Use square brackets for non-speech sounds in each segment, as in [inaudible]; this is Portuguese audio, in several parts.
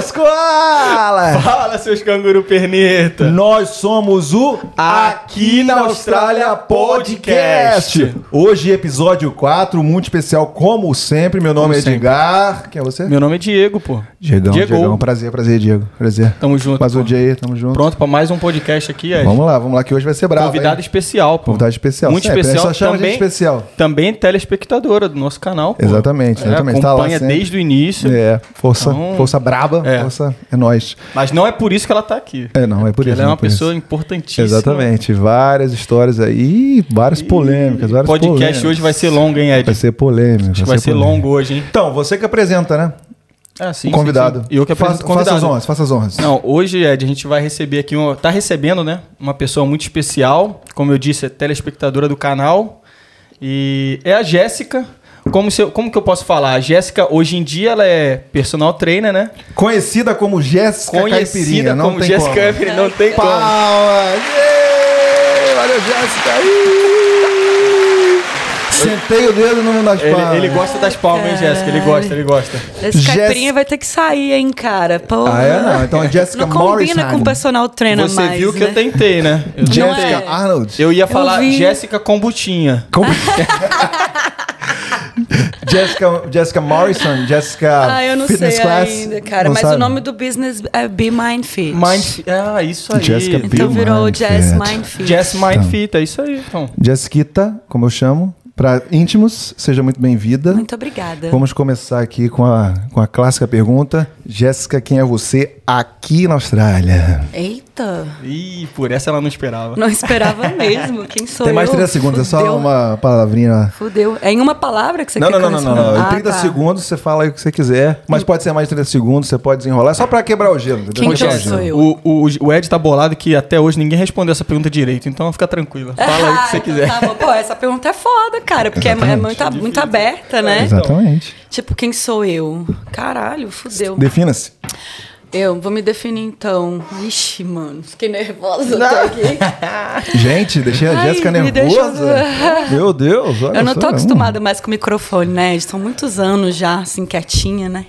seus koalas! Fala, seus canguru perneta! Nós somos o Aqui na Austrália Podcast. Hoje, episódio 4, muito especial, como sempre. Meu nome Como é sempre. Edgar. Quem é você? Meu nome é Diego, pô. Diegão, Diego. Diegão. Prazer, prazer, Diego. Prazer. Tamo junto. Mas o pô. Jay, tamo junto. Pronto pra mais um podcast aqui, Ed. Vamos lá, vamos lá, que hoje vai ser bravo. Convidado hein? especial, pô. Convidado especial. Muito Sempre, especial. Só chama a também, gente especial. Também telespectadora do nosso canal, pô. Exatamente, É, exatamente. Tá lá acompanha sempre. desde o início. É, força, Então- força braba, É. força é nós. Mas não é por isso que ela tá aqui. É, não, é por Porque isso. ela é uma por isso. pessoa importantíssima. Exatamente, várias histórias aí, várias polêmicas, O várias podcast polêmicas. hoje vai ser longo, hein, Ed? Vai ser polêmico. Acho que vai ser polêmico. longo hoje, hein? Então, você que apresenta, né? Ah, sim, o convidado. sim, sim. E eu que apresento faça, o convidado. Faça as honras, faça as honras. Não, hoje, Ed, a gente vai receber aqui, uma, tá recebendo, né? Uma pessoa muito especial. Como eu disse, é telespectadora do canal. E é a Jéssica. Como, se eu- como que eu posso falar? A Jéssica, hoje em dia, ela é personal trainer, né? Conhecida como Jéssica Caipirinha, Conhecida não como tem Jéssica. Caipirinha, não tem como. Palmas! Valeu, Jéssica! Sentei o dedo no das Ele, palmas. ele gosta das palmas, hein, Jéssica? Ele gosta, ele gosta. Esse Jess- caipirinha vai ter que sair, hein, cara. Porra. Ah, é? Não, então a Jéssica Não combina Morrison. com personal trainer Você mais, viu que né? eu tentei, né? Tentei. Jéssica é. Arnold. Eu ia falar. Jéssica Kombutinha. Como... [laughs] [laughs] [laughs] Jessica, Jessica Morrison, Jessica Ah, eu não Fitness sei Class. ainda, cara. Não Mas sabe? o nome do business é Be Mind Fit. Mind... Ah, isso aí. Jéssica Então Be virou Mind Jazz Fit. Mind Fit. Jess Mind Então. Fit, é isso aí, então. Jessiquita, como eu chamo, para íntimos, seja muito bem-vinda. Muito obrigada. Vamos começar aqui com a, com a clássica pergunta. Jéssica, quem é você aqui na Austrália? Eita. Ih, por essa ela não esperava. Não esperava [laughs] mesmo. Quem sou Tem mais eu? 30 segundos, é só Fudeu. uma palavrinha. Fudeu. É em uma palavra que você Não, quer não, que não, eu não, não, não. Em 30 Ah, tá. segundos você fala aí o que você quiser, mas pode ser mais de 30 segundos, você pode desenrolar, só pra quebrar o gelo. Quem que eu sou eu? O, o, o Ed tá bolado que até hoje ninguém respondeu essa pergunta direito, então fica tranquila. [laughs] Fala aí o que você Ah, quiser. então tá bom. Pô, essa pergunta é foda, cara, porque é, é Exatamente. muito, muito aberta, né? Exatamente. Tipo, quem sou eu? Caralho, fudeu. Defina-se. Eu vou me definir então. Ixi, mano, fiquei nervosa até aqui. [laughs] Gente, deixei a Ai, Jéssica nervosa. Meu Deus, olha Eu não tô acostumada mais com microfone, né? São muitos anos já, assim, quietinha, né?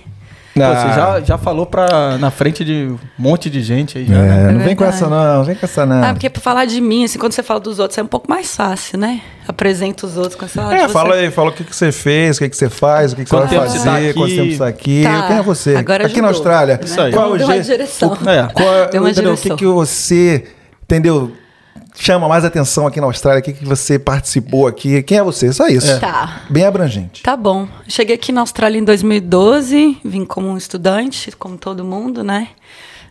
Pô, Ah. você já, já falou pra, na frente de um monte de gente aí já, É, né? não vem com essa não, vem com essa não. Ah, porque pra falar de mim, assim, quando você fala dos outros é um pouco mais fácil, né? Apresenta os outros quando você fala de É, você. fala aí, fala o que, que você fez, o que, que você faz, o que, que Quanto você vai você fazer, tá quanto tempo você tá aqui. Tá, Quem é você? agora aqui na ajudou, Austrália. né? Isso aí. Qual é o Deu uma jeito- direção. É. Qual é- Deu uma entendeu? O que, direção. que você, entendeu? Chama mais atenção aqui na Austrália, o que, que você participou aqui, quem é você? Só isso. Tá. Bem abrangente. Tá bom. Cheguei aqui na Austrália em 2012, vim como um estudante, como todo mundo, né?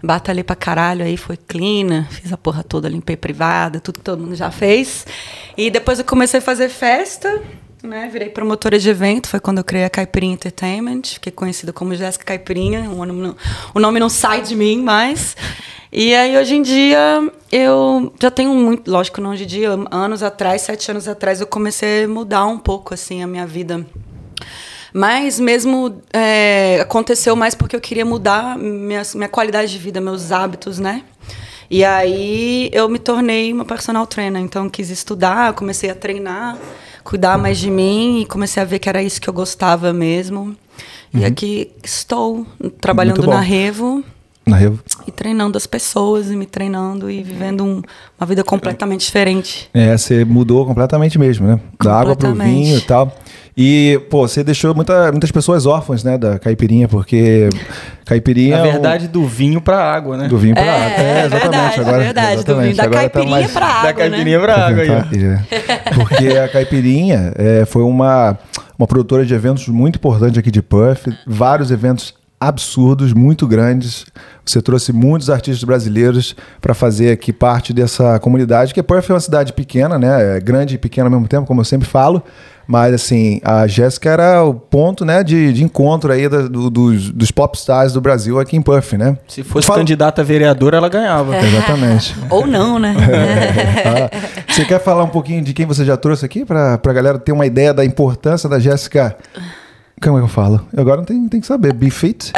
Batalhei pra caralho aí, foi clean, fiz a porra toda, limpei privada, tudo que todo mundo já fez. E depois eu comecei a fazer festa, né? Virei promotora de evento, foi quando eu criei a Caipirinha Entertainment, fiquei conhecida como Jéssica Caipirinha, o nome, não, o nome não sai de mim mais. E aí, hoje em dia, eu já tenho muito, lógico, não hoje em dia, anos atrás, sete anos atrás, eu comecei a mudar um pouco, assim, a minha vida mas mesmo é, aconteceu mais porque eu queria mudar minha, minha qualidade de vida, meus hábitos, né? E aí eu me tornei uma personal trainer. Então quis estudar, comecei a treinar, cuidar mais de mim e comecei a ver que era isso que eu gostava mesmo. E aqui estou trabalhando na Revo Na Revo. e treinando as pessoas e me treinando e vivendo um- uma vida completamente diferente. É, você mudou completamente mesmo, né? Da água pro vinho e tal. E, pô, você deixou muita, muitas pessoas órfãs, né, da caipirinha, porque caipirinha. Na é um- verdade, do vinho pra água, né? Do vinho pra É, água. é exatamente. verdade, agora, é verdade, do exatamente. vinho, da Agora tá caipirinha mais- pra água, da caipirinha né? pra água aí. É. Porque a Caipirinha é, foi uma, uma produtora de eventos muito importante aqui de Perth. Vários eventos absurdos, muito grandes. Você trouxe muitos artistas brasileiros para fazer aqui parte dessa comunidade, que Perth é uma cidade pequena, né? É grande e pequena ao mesmo tempo, como eu sempre falo. Mas, assim, a Jéssica era o ponto né, de, de encontro aí da- do- dos, dos popstars do Brasil aqui em Perth, né? Se fosse Fala- candidata a vereadora, ela ganhava. Exatamente. [laughs] Ou não, né? [laughs] Ah, você quer falar um pouquinho de quem você já trouxe aqui para a galera ter uma ideia da importância da Jéssica? Como é que eu falo? Agora não tem, tem que saber. Be fit?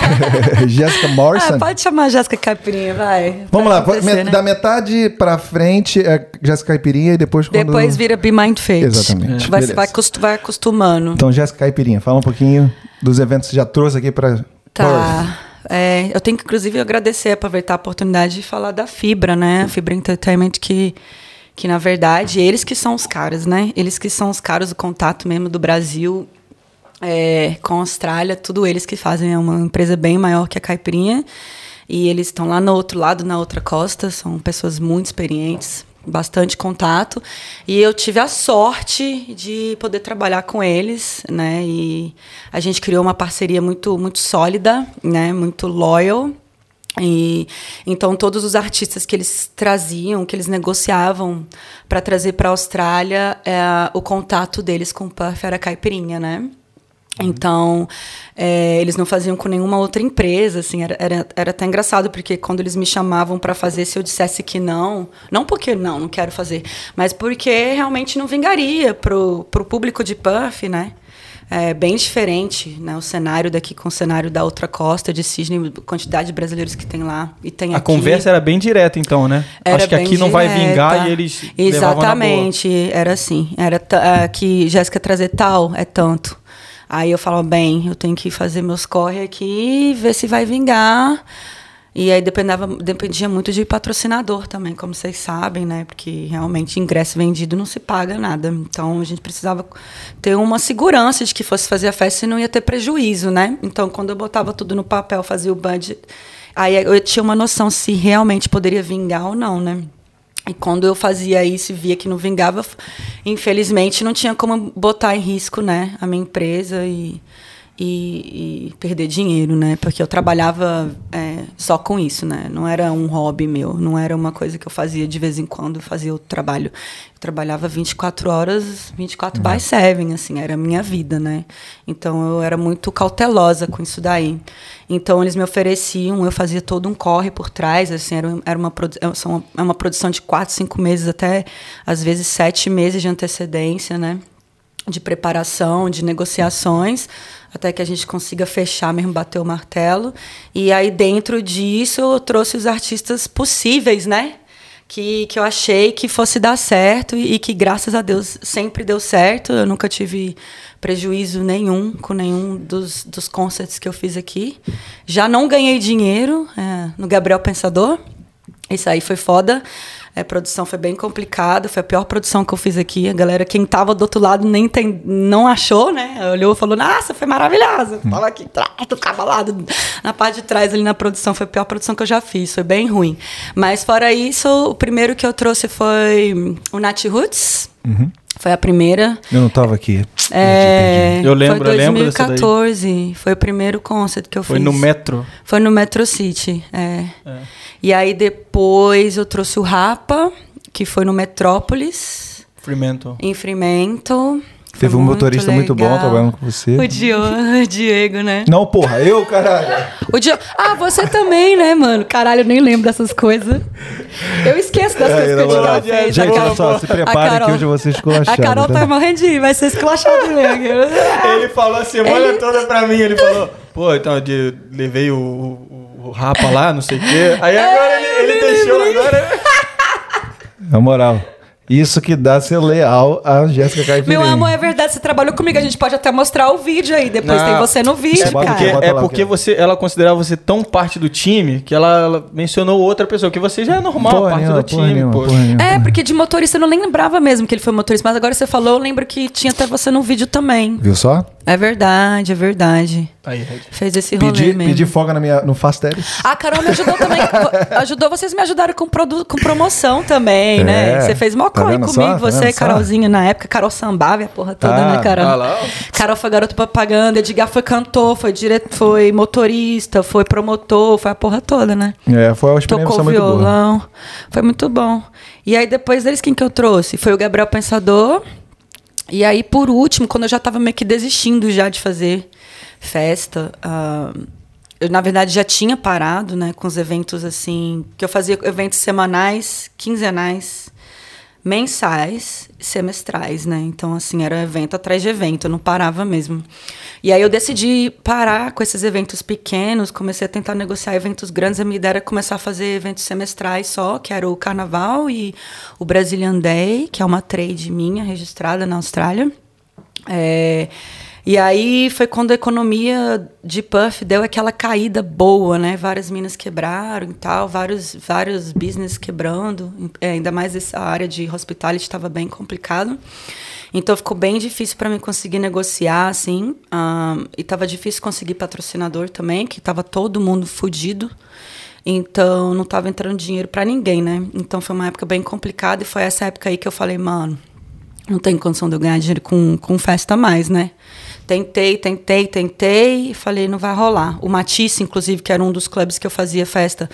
[laughs] Jéssica Morrison? Ah, pode chamar Jéssica Caipirinha, vai. Vamos Vai lá, me- né? da metade pra frente é Jéssica Caipirinha e depois quando... Depois vira Be Mind Fit. Exatamente. Vai, Beleza. vai, acostu- vai acostumando. Então, Jéssica Caipirinha, fala um pouquinho dos eventos que você já trouxe aqui pra Tá. é, eu tenho que, inclusive, agradecer, aproveitar a oportunidade de falar da Fibra, né? A Fibra Entertainment, que, que na verdade, eles que são os caras, né? Eles que são os caras do contato mesmo do Brasil é, com a Austrália, tudo eles que fazem. É uma empresa bem maior que a Caipirinha. E eles estão lá no outro lado, na outra costa. São pessoas muito experientes, bastante contato. E eu tive a sorte de poder trabalhar com eles, né? E a gente criou uma parceria muito, muito sólida, né? Muito loyal. E então todos os artistas que eles traziam, que eles negociavam para trazer para a Austrália, é, o contato deles com o Puff era caipirinha, né? Então, é, eles não faziam com nenhuma outra empresa, assim, era, era, era até engraçado, porque quando eles me chamavam para fazer, se eu dissesse que não, não porque não, não quero fazer, mas porque realmente não vingaria pro, pro público de Puff, né? É bem diferente, né? O cenário daqui com o cenário da outra costa de Sydney, quantidade de brasileiros que tem lá e tem A aqui. conversa era bem direta, então, né? Era Acho que aqui não vai direta. vingar e eles Exatamente, era assim. Era que Jéssica trazer tal é tanto. Aí eu falava, bem, eu tenho que fazer meus corre aqui, ver se vai vingar. E aí dependava, dependia muito de patrocinador também, como vocês sabem, né? Porque realmente ingresso vendido não se paga nada. Então a gente precisava ter uma segurança de que fosse fazer a festa e não ia ter prejuízo, né? Então quando eu botava tudo no papel, fazia o budget, aí eu tinha uma noção se realmente poderia vingar ou não, né? E quando eu fazia isso e via que não vingava, infelizmente não tinha como botar em risco, né, a minha empresa e, e, e perder dinheiro, né? Porque eu trabalhava é, só com isso, né? Não era um hobby meu, não era uma coisa que eu fazia de vez em quando, fazia o trabalho. Eu trabalhava 24 horas, 24 by 7, assim, era a minha vida, né? Então eu era muito cautelosa com isso daí. Então eles me ofereciam, eu fazia todo um corre por trás, assim, era, era uma, é é uma produção de quatro, cinco meses, até às vezes sete meses de antecedência, né? De preparação, de negociações, até que a gente consiga fechar mesmo, bater o martelo. E aí, dentro disso, eu trouxe os artistas possíveis, né? que, que eu achei que fosse dar certo e, e que, graças a Deus, sempre deu certo. Eu nunca tive prejuízo nenhum com nenhum dos, dos concerts que eu fiz aqui. Já não ganhei dinheiro é, no Gabriel Pensador. Isso aí foi foda. A produção foi bem complicada, foi a pior produção que eu fiz aqui. A galera, quem tava do outro lado, nem tem, não achou, né? Olhou e falou: Nossa, foi maravilhosa. Tava aqui do cabalado. Na parte de trás, ali na produção, foi a pior produção que eu já fiz. Foi bem ruim. Mas, fora isso, o primeiro que eu trouxe foi o Nat Roots. Foi a primeira. Eu não tava aqui. É, Eu lembro, foi eu lembro. 2014. Foi o primeiro concert que eu Foi fiz. no metro. Foi no Metro City, é. E aí depois eu trouxe o Rapa, que foi no Metrópolis, Fremantle. em Fremantle. Teve um muito motorista muito bom legal. trabalhando com você. O Dio- o Diego, né? Não, porra, eu, caralho. O Diego... Ah, você também, né, mano? Caralho, eu nem lembro dessas coisas. Eu esqueço das coisas que o Diego moral. fez. Gente, olha só, se prepara Carol- que hoje eu vou ser esculachado. A Carol tá tá? morrendo de rir, vai ser esculachado mesmo. Ele falou a semana toda pra mim, ele falou, pô, então eu levei o, o, o rapa lá, não sei o quê. Aí agora ele, ele deixou agora. [laughs] Na moral, isso que dá ser leal a Jéssica Caipirinha. Meu amor, é verdade, você trabalhou comigo. A gente pode até mostrar o vídeo aí. Depois Não. tem você no vídeo, É cara. porque, bota é porque você, ela considerava você tão parte do time que ela, ela mencionou outra pessoa, que você já é normal, Porra parte nenhuma, do porra time, nenhuma, porra nenhuma. É, porque de motorista eu não lembrava mesmo que ele foi motorista, mas agora você falou, eu lembro que tinha até você no vídeo também. Viu só? É verdade, é verdade. Aí, Red. Fez esse rolê Pedi, mesmo. pedi folga na minha, no Fast Teddy. A Carol me ajudou também. ajudou, vocês me ajudaram com, produ- com promoção também, É, né? Você fez mó tá comigo, só? Tá você vendo e só? Carolzinha na época. Carol Sambava a porra toda, Ah, né, Carol? ah lá. Carol foi garoto propaganda, Edgar foi cantor, foi, dire... foi motorista, foi promotor, foi a porra toda, né? É, foi uma experiência Tocou muito boa. violão. Foi muito bom. E aí, depois deles, quem que eu trouxe? Foi o Gabriel Pensador. E aí, por último, quando eu já estava meio que desistindo já de fazer festa, ah, eu, na verdade, já tinha parado, né, com os eventos assim, que eu fazia eventos semanais, quinzenais, mensais, semestrais, né? Então, assim, era evento atrás de evento, eu não parava mesmo. E aí eu decidi parar com esses eventos pequenos, comecei a tentar negociar eventos grandes. A minha ideia era começar a fazer eventos semestrais só, que era o Carnaval e o Brazilian Day, que é uma trade minha registrada na Austrália. É, E aí foi quando a economia de Puff deu aquela caída boa, né? Várias minas quebraram e tal, vários, vários business quebrando. É, ainda mais essa área de hospitality estava bem complicado. Então ficou bem difícil para mim conseguir negociar, assim. Um, e estava difícil conseguir patrocinador também, que estava todo mundo fudido. Então não estava entrando dinheiro para ninguém, né? Então foi uma época bem complicada e foi essa época aí que eu falei, mano, não tem condição de eu ganhar dinheiro com, com festa mais, né? Tentei, tentei, tentei e falei, não vai rolar. O Matisse, inclusive, que era um dos clubes que eu fazia festa,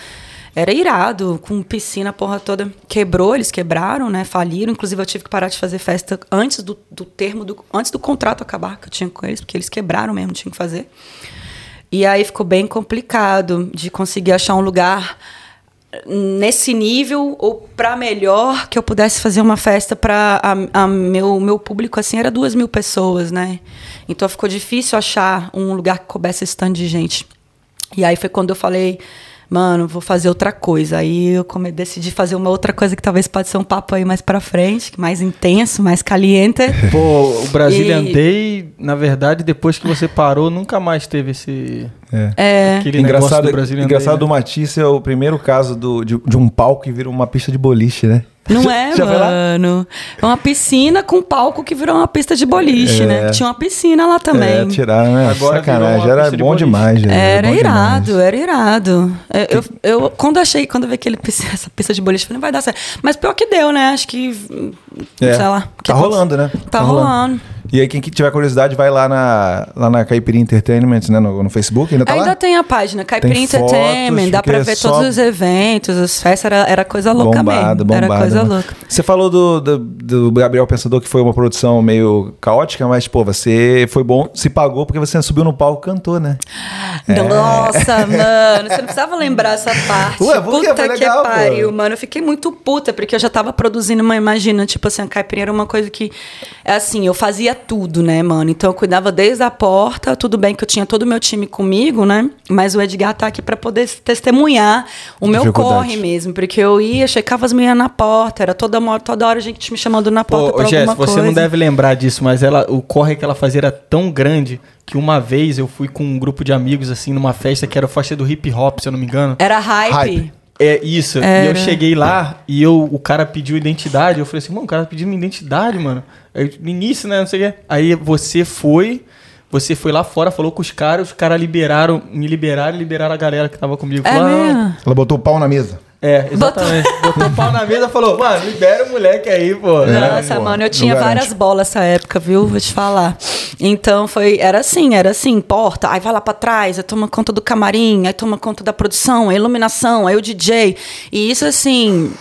era irado, com piscina, porra toda. Quebrou, eles quebraram, né? Faliram. Inclusive, eu tive que parar de fazer festa antes do, do termo, do, antes do contrato acabar que eu tinha com eles, porque eles quebraram mesmo, tinha que fazer. E aí ficou bem complicado de conseguir achar um lugar nesse nível ou para melhor que eu pudesse fazer uma festa para a, a, meu meu público assim era duas mil pessoas né então ficou difícil achar um lugar que coubesse esse tanto de gente e aí foi quando eu falei mano, vou fazer outra coisa. Aí eu come, decidi fazer uma outra coisa que talvez pode ser um papo aí mais pra frente, mais intenso, mais caliente. [laughs] Pô, o Brazilian e... Day, na verdade, depois que você parou, nunca mais teve esse. É. é. Aquele engraçado do Brazilian engraçado né? Matisse é o primeiro caso do, de, de um palco que vira uma pista de boliche, né? Não é, mano. É uma piscina com palco que virou uma pista de boliche, né? é. né? Tinha uma piscina lá também. É, tiraram, né? Agora Sacanagem, era bom de demais, gente. Era, era irado, demais. era irado. Eu, eu, eu, quando achei, quando eu vi aquele, [laughs] essa pista de boliche, eu falei, não vai dar certo. Mas pior que deu, né? Acho que, é. sei lá. Tá rolando, né? Tá, tá rolando. rolando. E aí, quem tiver curiosidade, vai lá na, lá na Caipirinha Entertainment, né? No, no Facebook, ainda tá Ainda lá? tem a página, Caipirinha Entertainment, dá pra é ver só... todos os eventos, as festas, era, era coisa louca bombado, mesmo. Bombado, era coisa louca. Você falou do, do, do, Gabriel Pensador que foi uma produção meio caótica, mas, pô, você foi bom, se pagou porque você subiu no palco e cantou, né? Nossa, é. [laughs] mano, você não precisava lembrar essa parte. Ué, puta que legal, pariu, pô. mano. Eu fiquei muito puta, porque eu já tava produzindo uma, imagina, tipo assim, a Caipirinha era uma coisa que, é assim, eu fazia tudo, né, mano? Então eu cuidava desde a porta, tudo bem que eu tinha todo o meu time comigo, né? Mas o Edgar tá aqui para poder testemunhar o meu corre mesmo, porque eu ia, checava as meninas na porta, era toda, toda hora a gente me chamando na porta Pô, pra Jess, alguma você não deve lembrar disso, mas ela, o corre que ela fazia era tão grande que uma vez eu fui com um grupo de amigos, assim, numa festa que era a festa do hip hop, se eu não me engano. Era hype. hype. É isso. Era. E eu cheguei lá e eu, o cara pediu identidade. Eu falei assim, mano, o cara tá pediu minha identidade, mano. Aí, no início, né? Não sei o quê. Aí você foi. Você foi lá fora, falou com os caras, os caras liberaram, me liberaram e liberaram a galera que tava comigo. É mesmo? Ela botou o pau na mesa. É, exatamente. Botou, Botou o pau na mesa e falou, mano, libera o moleque aí, pô. Nossa, é, mano, eu tinha várias bolas essa época, viu? Vou te falar. Então foi, era assim, era assim, porta, aí vai lá pra trás, aí toma conta do camarim, aí toma conta da produção, a iluminação, aí o DJ. E isso assim,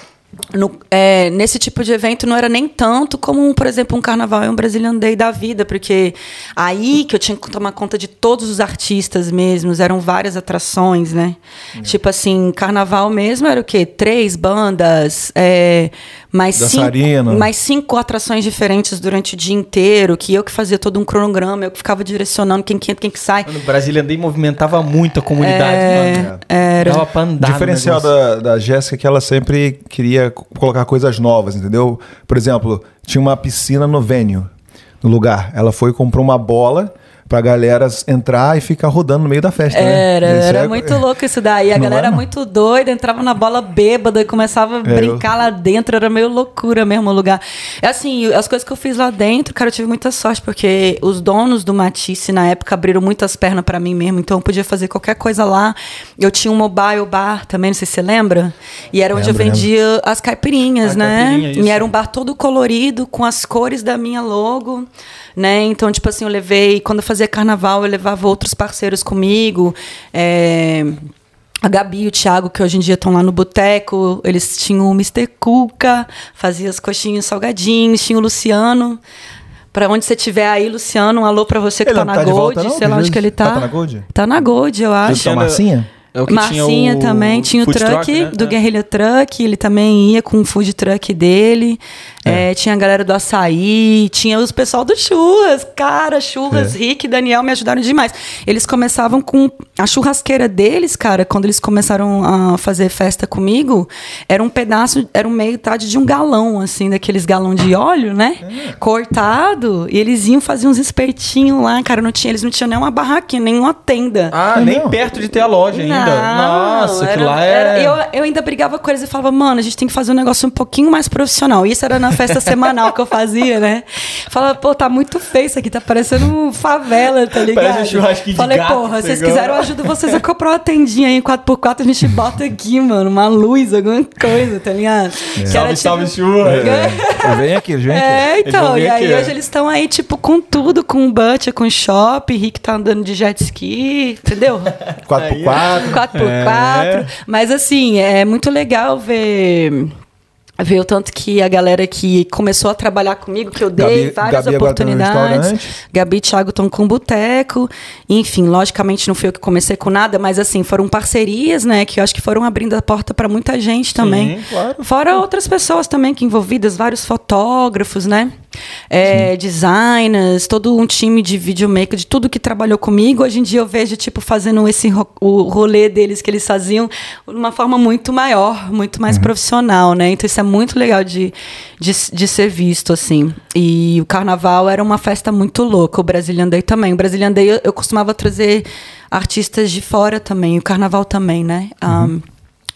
no, é, nesse tipo de evento não era nem tanto como, por exemplo, um carnaval e um Brazilian Day da vida, porque aí que eu tinha que tomar conta de todos os artistas mesmos, eram várias atrações, né? É. Tipo assim, carnaval mesmo era o quê? Três bandas, é, mais, cinco, mais cinco atrações diferentes durante o dia inteiro, que eu que fazia todo um cronograma, eu que ficava direcionando quem que entra, quem que sai. No Brazilian Day movimentava muito a comunidade, é, mano. Era. Dava pra andar. O diferencial da, da Jéssica é que ela sempre queria colocar coisas novas, entendeu? Por exemplo, tinha uma piscina no venue, no lugar. Ela foi e comprou uma bola pra galera entrar e ficar rodando no meio da festa, era, né? Era, é... muito louco isso daí. A não galera é, muito doida, entrava na bola bêbada e começava a é, brincar eu... lá dentro. Era meio loucura mesmo o lugar. É assim, as coisas que eu fiz lá dentro, cara, eu tive muita sorte, porque os donos do Matisse na época abriram muitas pernas para mim mesmo, então eu podia fazer qualquer coisa lá. Eu tinha um mobile bar também, não sei se você lembra. E era onde lembro, eu vendia lembro. as caipirinhas, a né? Caipirinha, e era um bar todo colorido, com as cores da minha logo né? Então, tipo assim, eu levei, quando eu fazia carnaval, eu levava outros parceiros comigo. É, a Gabi e o Thiago, que hoje em dia estão lá no boteco, eles tinham o Mr. Cuca, fazia as coxinhas salgadinhos, tinha o Luciano. Pra onde você estiver aí, Luciano, um alô pra você que ele tá na tá Gold, volta, não, sei lá onde que ele tá. Tá na Gold? Tá na Gold, eu acho. Tá Marcinha? É Marcinha também, tinha o truck, truck né? do é. Guerrilha Truck, ele também ia com o food truck dele. É, tinha a galera do açaí, tinha os pessoal do churras. Cara, churras, É. Rick e Daniel me ajudaram demais. Eles começavam com a churrasqueira deles, cara, quando eles começaram a fazer festa comigo, era um pedaço, era um metade de um galão, assim, daqueles galão de óleo, né? É. Cortado. E eles iam fazer uns espetinhos lá, cara. Não tinha, eles não tinham nenhuma barraquinha, nenhuma tenda. Ah, É nem mesmo? perto de ter a loja ainda. Não, Nossa, que era- lá é. era- eu, eu ainda brigava com eles e falava, mano, a gente tem que fazer um negócio um pouquinho mais profissional. Isso era na festa semanal que eu fazia, né? Falava, pô, tá muito feio isso aqui, tá parecendo favela, tá ligado? Parece um churrasquinho de Falei, gato, porra, vocês pegou. quiserem, eu ajudo vocês a comprar uma tendinha aí em 4x4, a gente bota aqui, mano, uma luz, alguma coisa, tá ligado? Que Salve, era salve, tipo- churra. É, Vem aqui, vem aqui. é, então, e aí aqui, é. hoje eles estão aí, tipo, com tudo, com butcher, com shop, Rick tá andando de jet ski, entendeu? 4x4. 4x4. É. Mas assim, é muito legal ver. Ver o tanto que a galera que começou a trabalhar comigo, que eu dei Gabi- várias Gabi tá oportunidades. Gabi e Thiago estão com boteco. Enfim, logicamente não fui eu que comecei com nada, mas assim, foram parcerias, né? Que eu acho que foram abrindo a porta para muita gente também. claro. Fora outras pessoas também que envolvidas, vários fotógrafos, né? É, designers, todo um time de videomaker, de tudo que trabalhou comigo. Hoje em dia eu vejo, tipo, fazendo esse ro o rolê deles que eles faziam de uma forma muito maior, muito mais profissional, né? Então isso é muito legal de, de, de ser visto, assim. E o carnaval era uma festa muito louca, o Brazilian Day também. O Brazilian Day eu, eu costumava trazer artistas de fora também, o carnaval também, né? Um,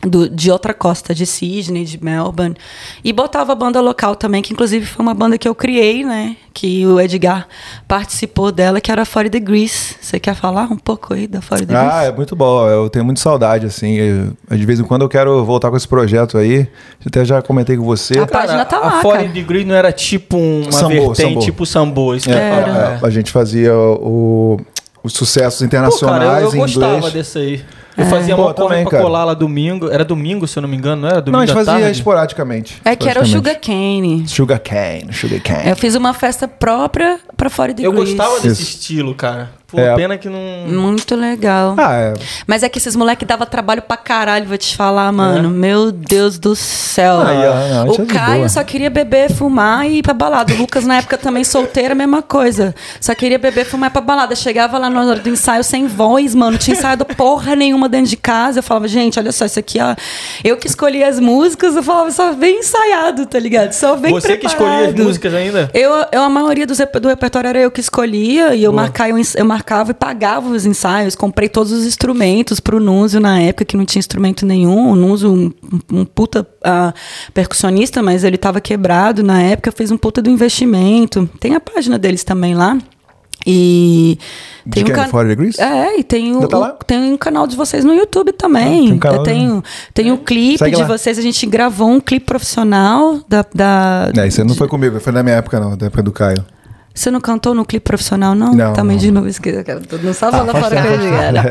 do- de outra costa, de Sydney, de Melbourne. E botava a banda local também, que inclusive foi uma banda que eu criei, né? Que o Edgar participou dela, que era a 40 Degrees. Você quer falar um pouco aí da 40 Degrees? Ah, é muito bom. Eu tenho muita saudade, assim. Eu- de vez em quando eu quero voltar com esse projeto aí. Até já comentei com você. A página tá lá, a 40 cara. Degree não era tipo uma Sambo, vertente, sambo. tipo sambo. Isso que eu ia Era. falar. É, a gente fazia o, os sucessos Pô, internacionais cara, eu, eu em gostava inglês. desse aí. É. Eu fazia Pô, uma corre também, pra cara. colar lá domingo. Era domingo, se eu não me engano, não era? Domingo Não, a gente fazia tarde? esporadicamente. É que era o Sugar. Cane. Sugar cane, sugar cane. Eu fiz uma festa própria pra 40 Eu Degrees. gostava desse Isso. estilo, cara. Pô, É. pena que não... Muito legal. Ah, é. Mas é que esses moleques davam trabalho pra caralho, vou te falar, mano. Meu Deus do céu. Ah, não, é o de Caio só queria beber, fumar e ir pra balada. O Lucas, na época, também solteiro, a mesma coisa. Só queria beber, fumar e ir pra balada. Chegava lá na hora do ensaio sem voz, mano. Não tinha ensaiado porra nenhuma dentro de casa. Eu falava, gente, olha só, isso aqui, ó. Eu que escolhi as músicas, eu falava, só vem ensaiado, tá ligado? Só vem Você que escolhia as preparado. músicas ainda? Eu, eu, a maioria rep- do repertório era eu que escolhia e eu, Boa. marcava, eu marcava e pagava os ensaios. Comprei todos os instrumentos pro Núzio na época, que não tinha instrumento nenhum. O Núzio, um, um puta ah, percussionista, mas ele tava quebrado na época. Fez um puta do investimento. Tem a página deles também lá. E De tem um can- 40 Degrees? É, e tem, o, tá o- tem um canal de vocês no YouTube Ah, também. tem um canal, eu tenho, tem um clipe Segue de lá. vocês. A gente gravou um clipe profissional da. da É, isso não foi comigo, foi na minha época, não, da época do Caio. Você não cantou no clipe profissional, não? Não, Também não. de novo esqueci, cara. Mundo sabe lá faz fora que era.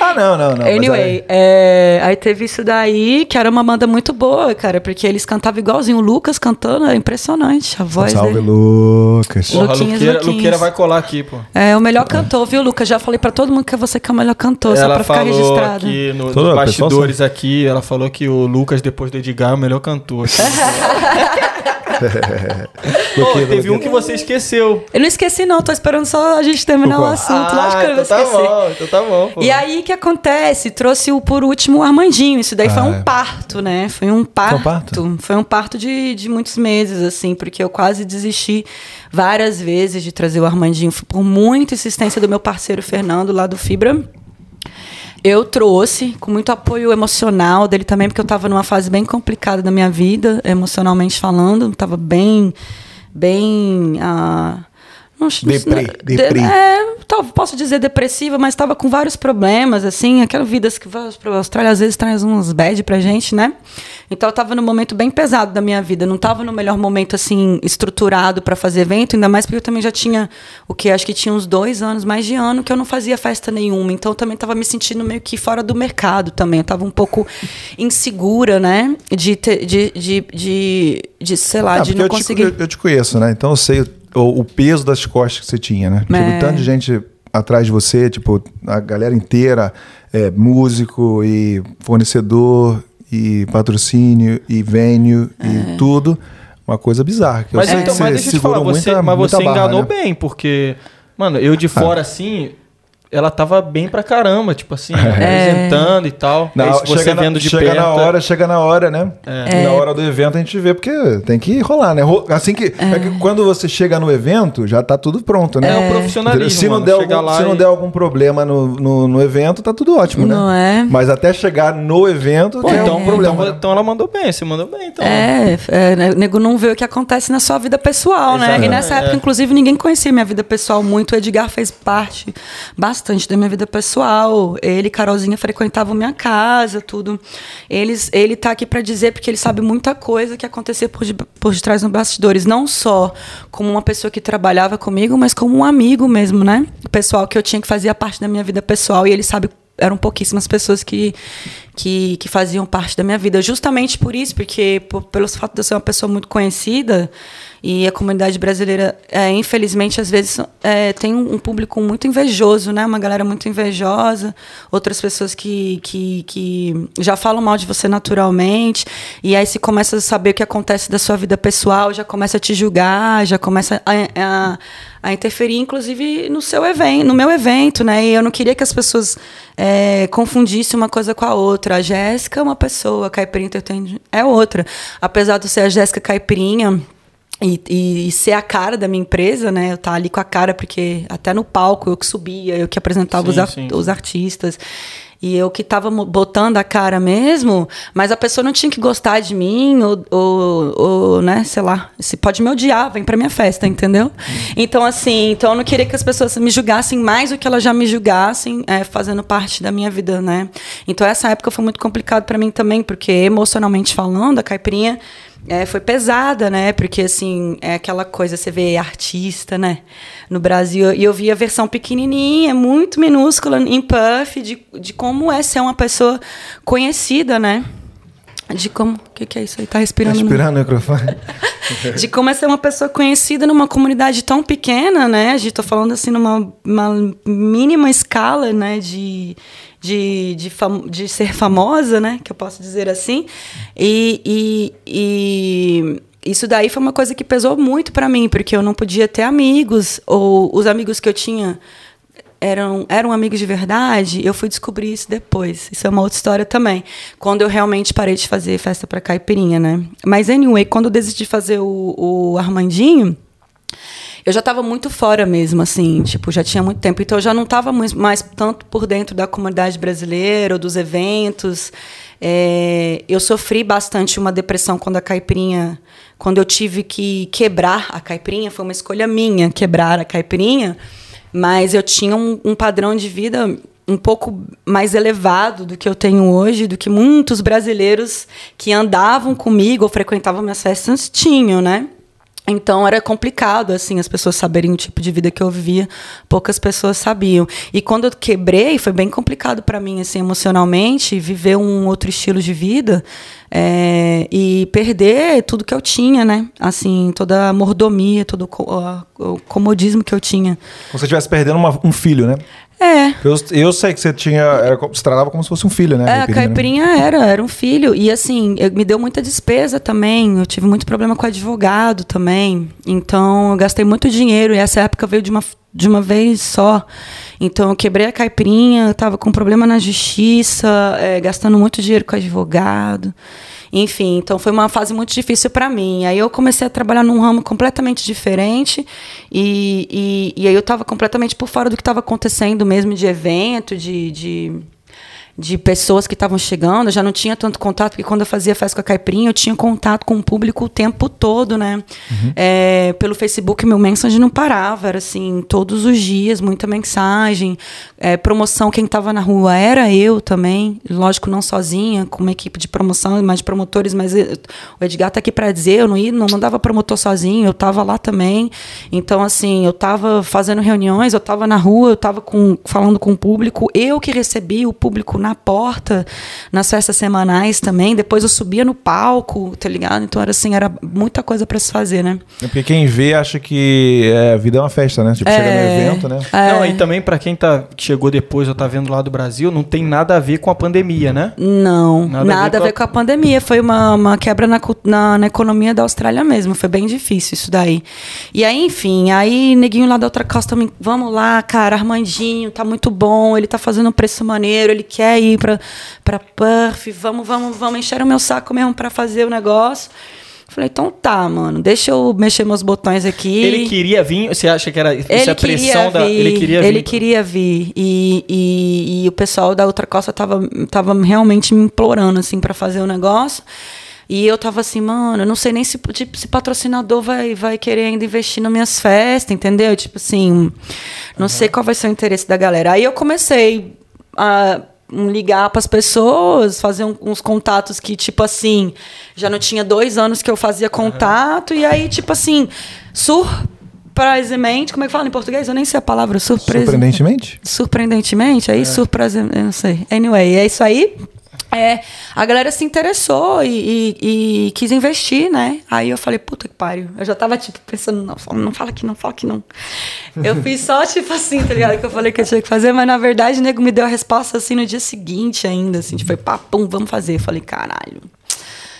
ah, não, não, não. Anyway, é, aí teve isso daí, que era uma banda muito boa, cara, porque eles cantavam igualzinho. O Lucas cantando, é impressionante. A voz Salve, dele. Lucas. Lu- Porra, Luquinhas, Luqueira, Luquinhas. Luqueira vai colar aqui, pô. É o melhor cantor, viu, Lucas? Já falei pra todo mundo que é você que é o melhor cantor, só ela pra ficar falou registrado. aqui no, Toda nos bastidores aqui, ela falou que o Lucas, depois do Edgar, é o melhor cantor. [laughs] [laughs] Pô, Luqueira, teve um que você esqueceu. Eu não esqueci, não, tô esperando só a gente terminar o assunto. Lógico que eu então tá esquecer. bom, então tá bom. Pô. E aí, o que acontece? Trouxe o, por último, o Armandinho. Isso daí foi Ah, um é. parto, né? Foi um parto. parto? Foi um parto de, de muitos meses, assim, porque eu quase desisti várias vezes de trazer o Armandinho. Por muita insistência do meu parceiro Fernando, lá do Fibra. Eu trouxe, com muito apoio emocional dele também, porque eu estava numa fase bem complicada da minha vida, emocionalmente falando. Estava bem. Bem. ah, não, Deprê, de- deprê. É, tal- posso dizer depressiva, mas estava com vários problemas, assim. Aquela vida que a Austrália às vezes traz uns bad pra gente, né? Então eu estava num momento bem pesado da minha vida. Não estava no melhor momento, assim, estruturado para fazer evento, ainda mais porque eu também já tinha, o que? Acho que tinha uns dois anos, mais de ano, que eu não fazia festa nenhuma. Então eu também estava me sentindo meio que fora do mercado também. Eu estava um pouco insegura, né? De, ter, de, de, de, de, sei lá, Ah, de não eu, conseguir. te, eu, eu te conheço, né? Então eu sei o, o peso das costas que você tinha, né? É. Tipo, tanto de gente atrás de você, tipo, a galera inteira, é, músico e fornecedor e patrocínio e venue É. e tudo. uma coisa bizarra. que eu Mas sei então, que mas você deixa eu te falar, segurou você, muita- mas muita você barra, enganou né? bem, porque, mano, eu de fora assim, ela tava bem pra caramba, tipo assim, apresentando e tal. Na, Aí, você chega na, vendo de chega perto. na hora, chega na hora, né? É. Na hora do evento a gente vê, porque tem que rolar, né? Assim que, é que quando você chega no evento, já tá tudo pronto, né? É o profissionalismo, Se não, mano, der algum, lá se não e- der algum problema no, no, no evento, tá tudo ótimo, né? Não é? Mas até chegar no evento, Pô, é então, um problema. então, né? então ela mandou bem, você mandou bem, então. É, é, né, o nego não vê o que acontece na sua vida pessoal, né? E nessa é. época, inclusive, ninguém conhecia minha vida pessoal muito. O Edgar fez parte bastante da minha vida pessoal. Ele e Carolzinha frequentavam minha casa, tudo. Eles, ele tá aqui pra dizer porque ele sabe muita coisa que acontecia por, de- por detrás dos bastidores. Não só como uma pessoa que trabalhava comigo, mas como um amigo mesmo, né? Pessoal que eu tinha que fazia parte da minha vida pessoal. E ele sabe eram pouquíssimas pessoas que, que, que faziam parte da minha vida. Justamente por isso, porque por, pelo fato de eu ser uma pessoa muito conhecida e a comunidade brasileira, é, infelizmente, às vezes é, tem um, um público muito invejoso, né? Uma galera muito invejosa, outras pessoas que, que, que já falam mal de você naturalmente, e aí se começa a saber o que acontece da sua vida pessoal, já começa a te julgar, já começa a, a, a interferir, inclusive, no seu evento, no meu evento, né? E eu não queria que as pessoas é, confundissem uma coisa com a outra. A Jéssica é uma pessoa, a Caipirinha Entertainment é outra. Apesar de ser a Jéssica Caipirinha, e, e, e ser a cara da minha empresa, né? Eu tá ali com a cara, porque até no palco eu que subia, eu que apresentava Sim, os, ar- sim. os artistas. E eu que tava botando a cara mesmo, mas a pessoa não tinha que gostar de mim, ou, ou, ou, né, sei lá, se pode me odiar, vem pra minha festa, entendeu? Então, assim, então eu não queria que as pessoas me julgassem mais do que elas já me julgassem, é, fazendo parte da minha vida, né? Então, essa época foi muito complicado pra mim também, porque emocionalmente falando, a caipirinha é, foi pesada, né? Porque, assim, é aquela coisa, você vê artista, né? No Brasil, e eu vi a versão pequenininha, muito minúscula, em puff, de, de como é ser uma pessoa conhecida, né? De como... O que, que é isso aí? Tá Tá respirando? no- respirando no microfone. [laughs] de como é ser uma pessoa conhecida numa comunidade tão pequena, né? A gente tô falando assim numa uma mínima escala, né? De, de, de, fam- de ser famosa, né? Que eu posso dizer assim. E, e, e isso daí foi uma coisa que pesou muito para mim, porque eu não podia ter amigos, ou os amigos que eu tinha eram, eram amigos de verdade, eu fui descobrir isso depois. Isso é uma outra história também. Quando eu realmente parei de fazer festa para caipirinha, né? Mas, anyway, quando eu decidi fazer o, o Armandinho, eu já estava muito fora mesmo, assim, tipo, já tinha muito tempo. Então, eu já não estava mais, tanto por dentro da comunidade brasileira ou dos eventos. É, eu sofri bastante uma depressão quando a caipirinha... Quando eu tive que quebrar a caipirinha, foi uma escolha minha quebrar a caipirinha mas eu tinha um, um padrão de vida um pouco mais elevado do que eu tenho hoje, do que muitos brasileiros que andavam comigo ou frequentavam minhas festas tinham, né? Então era complicado, assim, as pessoas saberem o tipo de vida que eu vivia, poucas pessoas sabiam. E quando eu quebrei, foi bem complicado para mim, assim, emocionalmente, viver um outro estilo de vida é, e perder tudo que eu tinha, né? Assim, toda a mordomia, todo o comodismo que eu tinha. Como se você estivesse perdendo uma- um filho, né? É, Eu, eu sei que você tinha. Era, você tratava como se fosse um filho, né? É, a né? caipirinha era, era um filho. E assim, eu- me deu muita despesa também. Eu tive muito problema com advogado também. Então, eu gastei muito dinheiro. E essa época veio de uma, de uma vez só. Então, eu quebrei a caipirinha, eu tava com problema na justiça, é, gastando muito dinheiro com advogado. Enfim, então foi uma fase muito difícil para mim. Aí eu comecei a trabalhar num ramo completamente diferente e, e, e aí eu estava completamente por fora do que estava acontecendo mesmo de evento, de, de, de pessoas que estavam chegando. Eu já não tinha tanto contato, porque quando eu fazia festa com a Caipirinha, eu tinha contato com o público o tempo todo, né? É, pelo Facebook, meu mensagem não parava, era assim, todos os dias, muita mensagem. É, promoção, quem estava na rua era eu também, lógico, não sozinha, com uma equipe de promoção, mais de promotores, mas eu- o Edgar tá aqui para dizer, eu não, ia, não mandava promotor sozinho, eu estava lá também. Então, assim, eu estava fazendo reuniões, eu estava na rua, eu estava com, falando com o público, eu que recebia o público na porta, nas festas semanais também. Depois eu subia no palco, tá ligado? Então era assim, era muita coisa para se fazer, né? É porque quem vê acha que é, a vida é uma festa, né? Tipo, chega no É. evento, né? É. Não, e também pra quem tá, que chegou depois ou tá vendo lá do Brasil, não tem nada a ver com a pandemia, né? Não, Nada nada, a ver a ver com a pandemia. Foi uma, uma quebra na, na, na economia da Austrália mesmo. Foi bem difícil isso daí. E aí, enfim, aí neguinho lá da outra costa, vamos lá, cara, Armandinho, tá muito bom, ele tá fazendo um preço maneiro, ele quer ir pra, pra Perth, vamos, vamos, vamos, encher o meu saco mesmo pra fazer o negócio. Falei, então tá, mano, deixa eu mexer meus botões aqui. Ele queria vir, você acha que era isso Ele a pressão da. vir, Ele queria vir. Ele queria vir. E, e, e o pessoal da outra costa tava, tava realmente me implorando, assim, pra fazer o negócio. E eu tava assim, mano, eu não sei nem se, tipo, se patrocinador vai, vai querer ainda investir nas minhas festas, entendeu? Tipo assim, não sei qual vai ser o interesse da galera. Aí eu comecei a um, ligar para as pessoas, fazer um- uns contatos que, tipo assim, já não tinha dois anos que eu fazia contato, e aí, tipo assim, surpreendentemente, como é que fala em português? Eu nem sei a palavra, surpresa. Surpreendentemente. Surpreendentemente, aí, surpresa, eu não sei. Anyway, é isso aí. É, a galera se interessou e, e- e quis investir, né? Aí eu falei, puta que pariu. Eu já tava, tipo, pensando, não, não fala que não, fala que não. Eu fiz só, tipo assim, tá ligado? Que eu falei que eu tinha que fazer, mas na verdade o nego me deu a resposta assim no dia seguinte ainda, assim, tipo, foi papum, vamos fazer. Eu falei, caralho.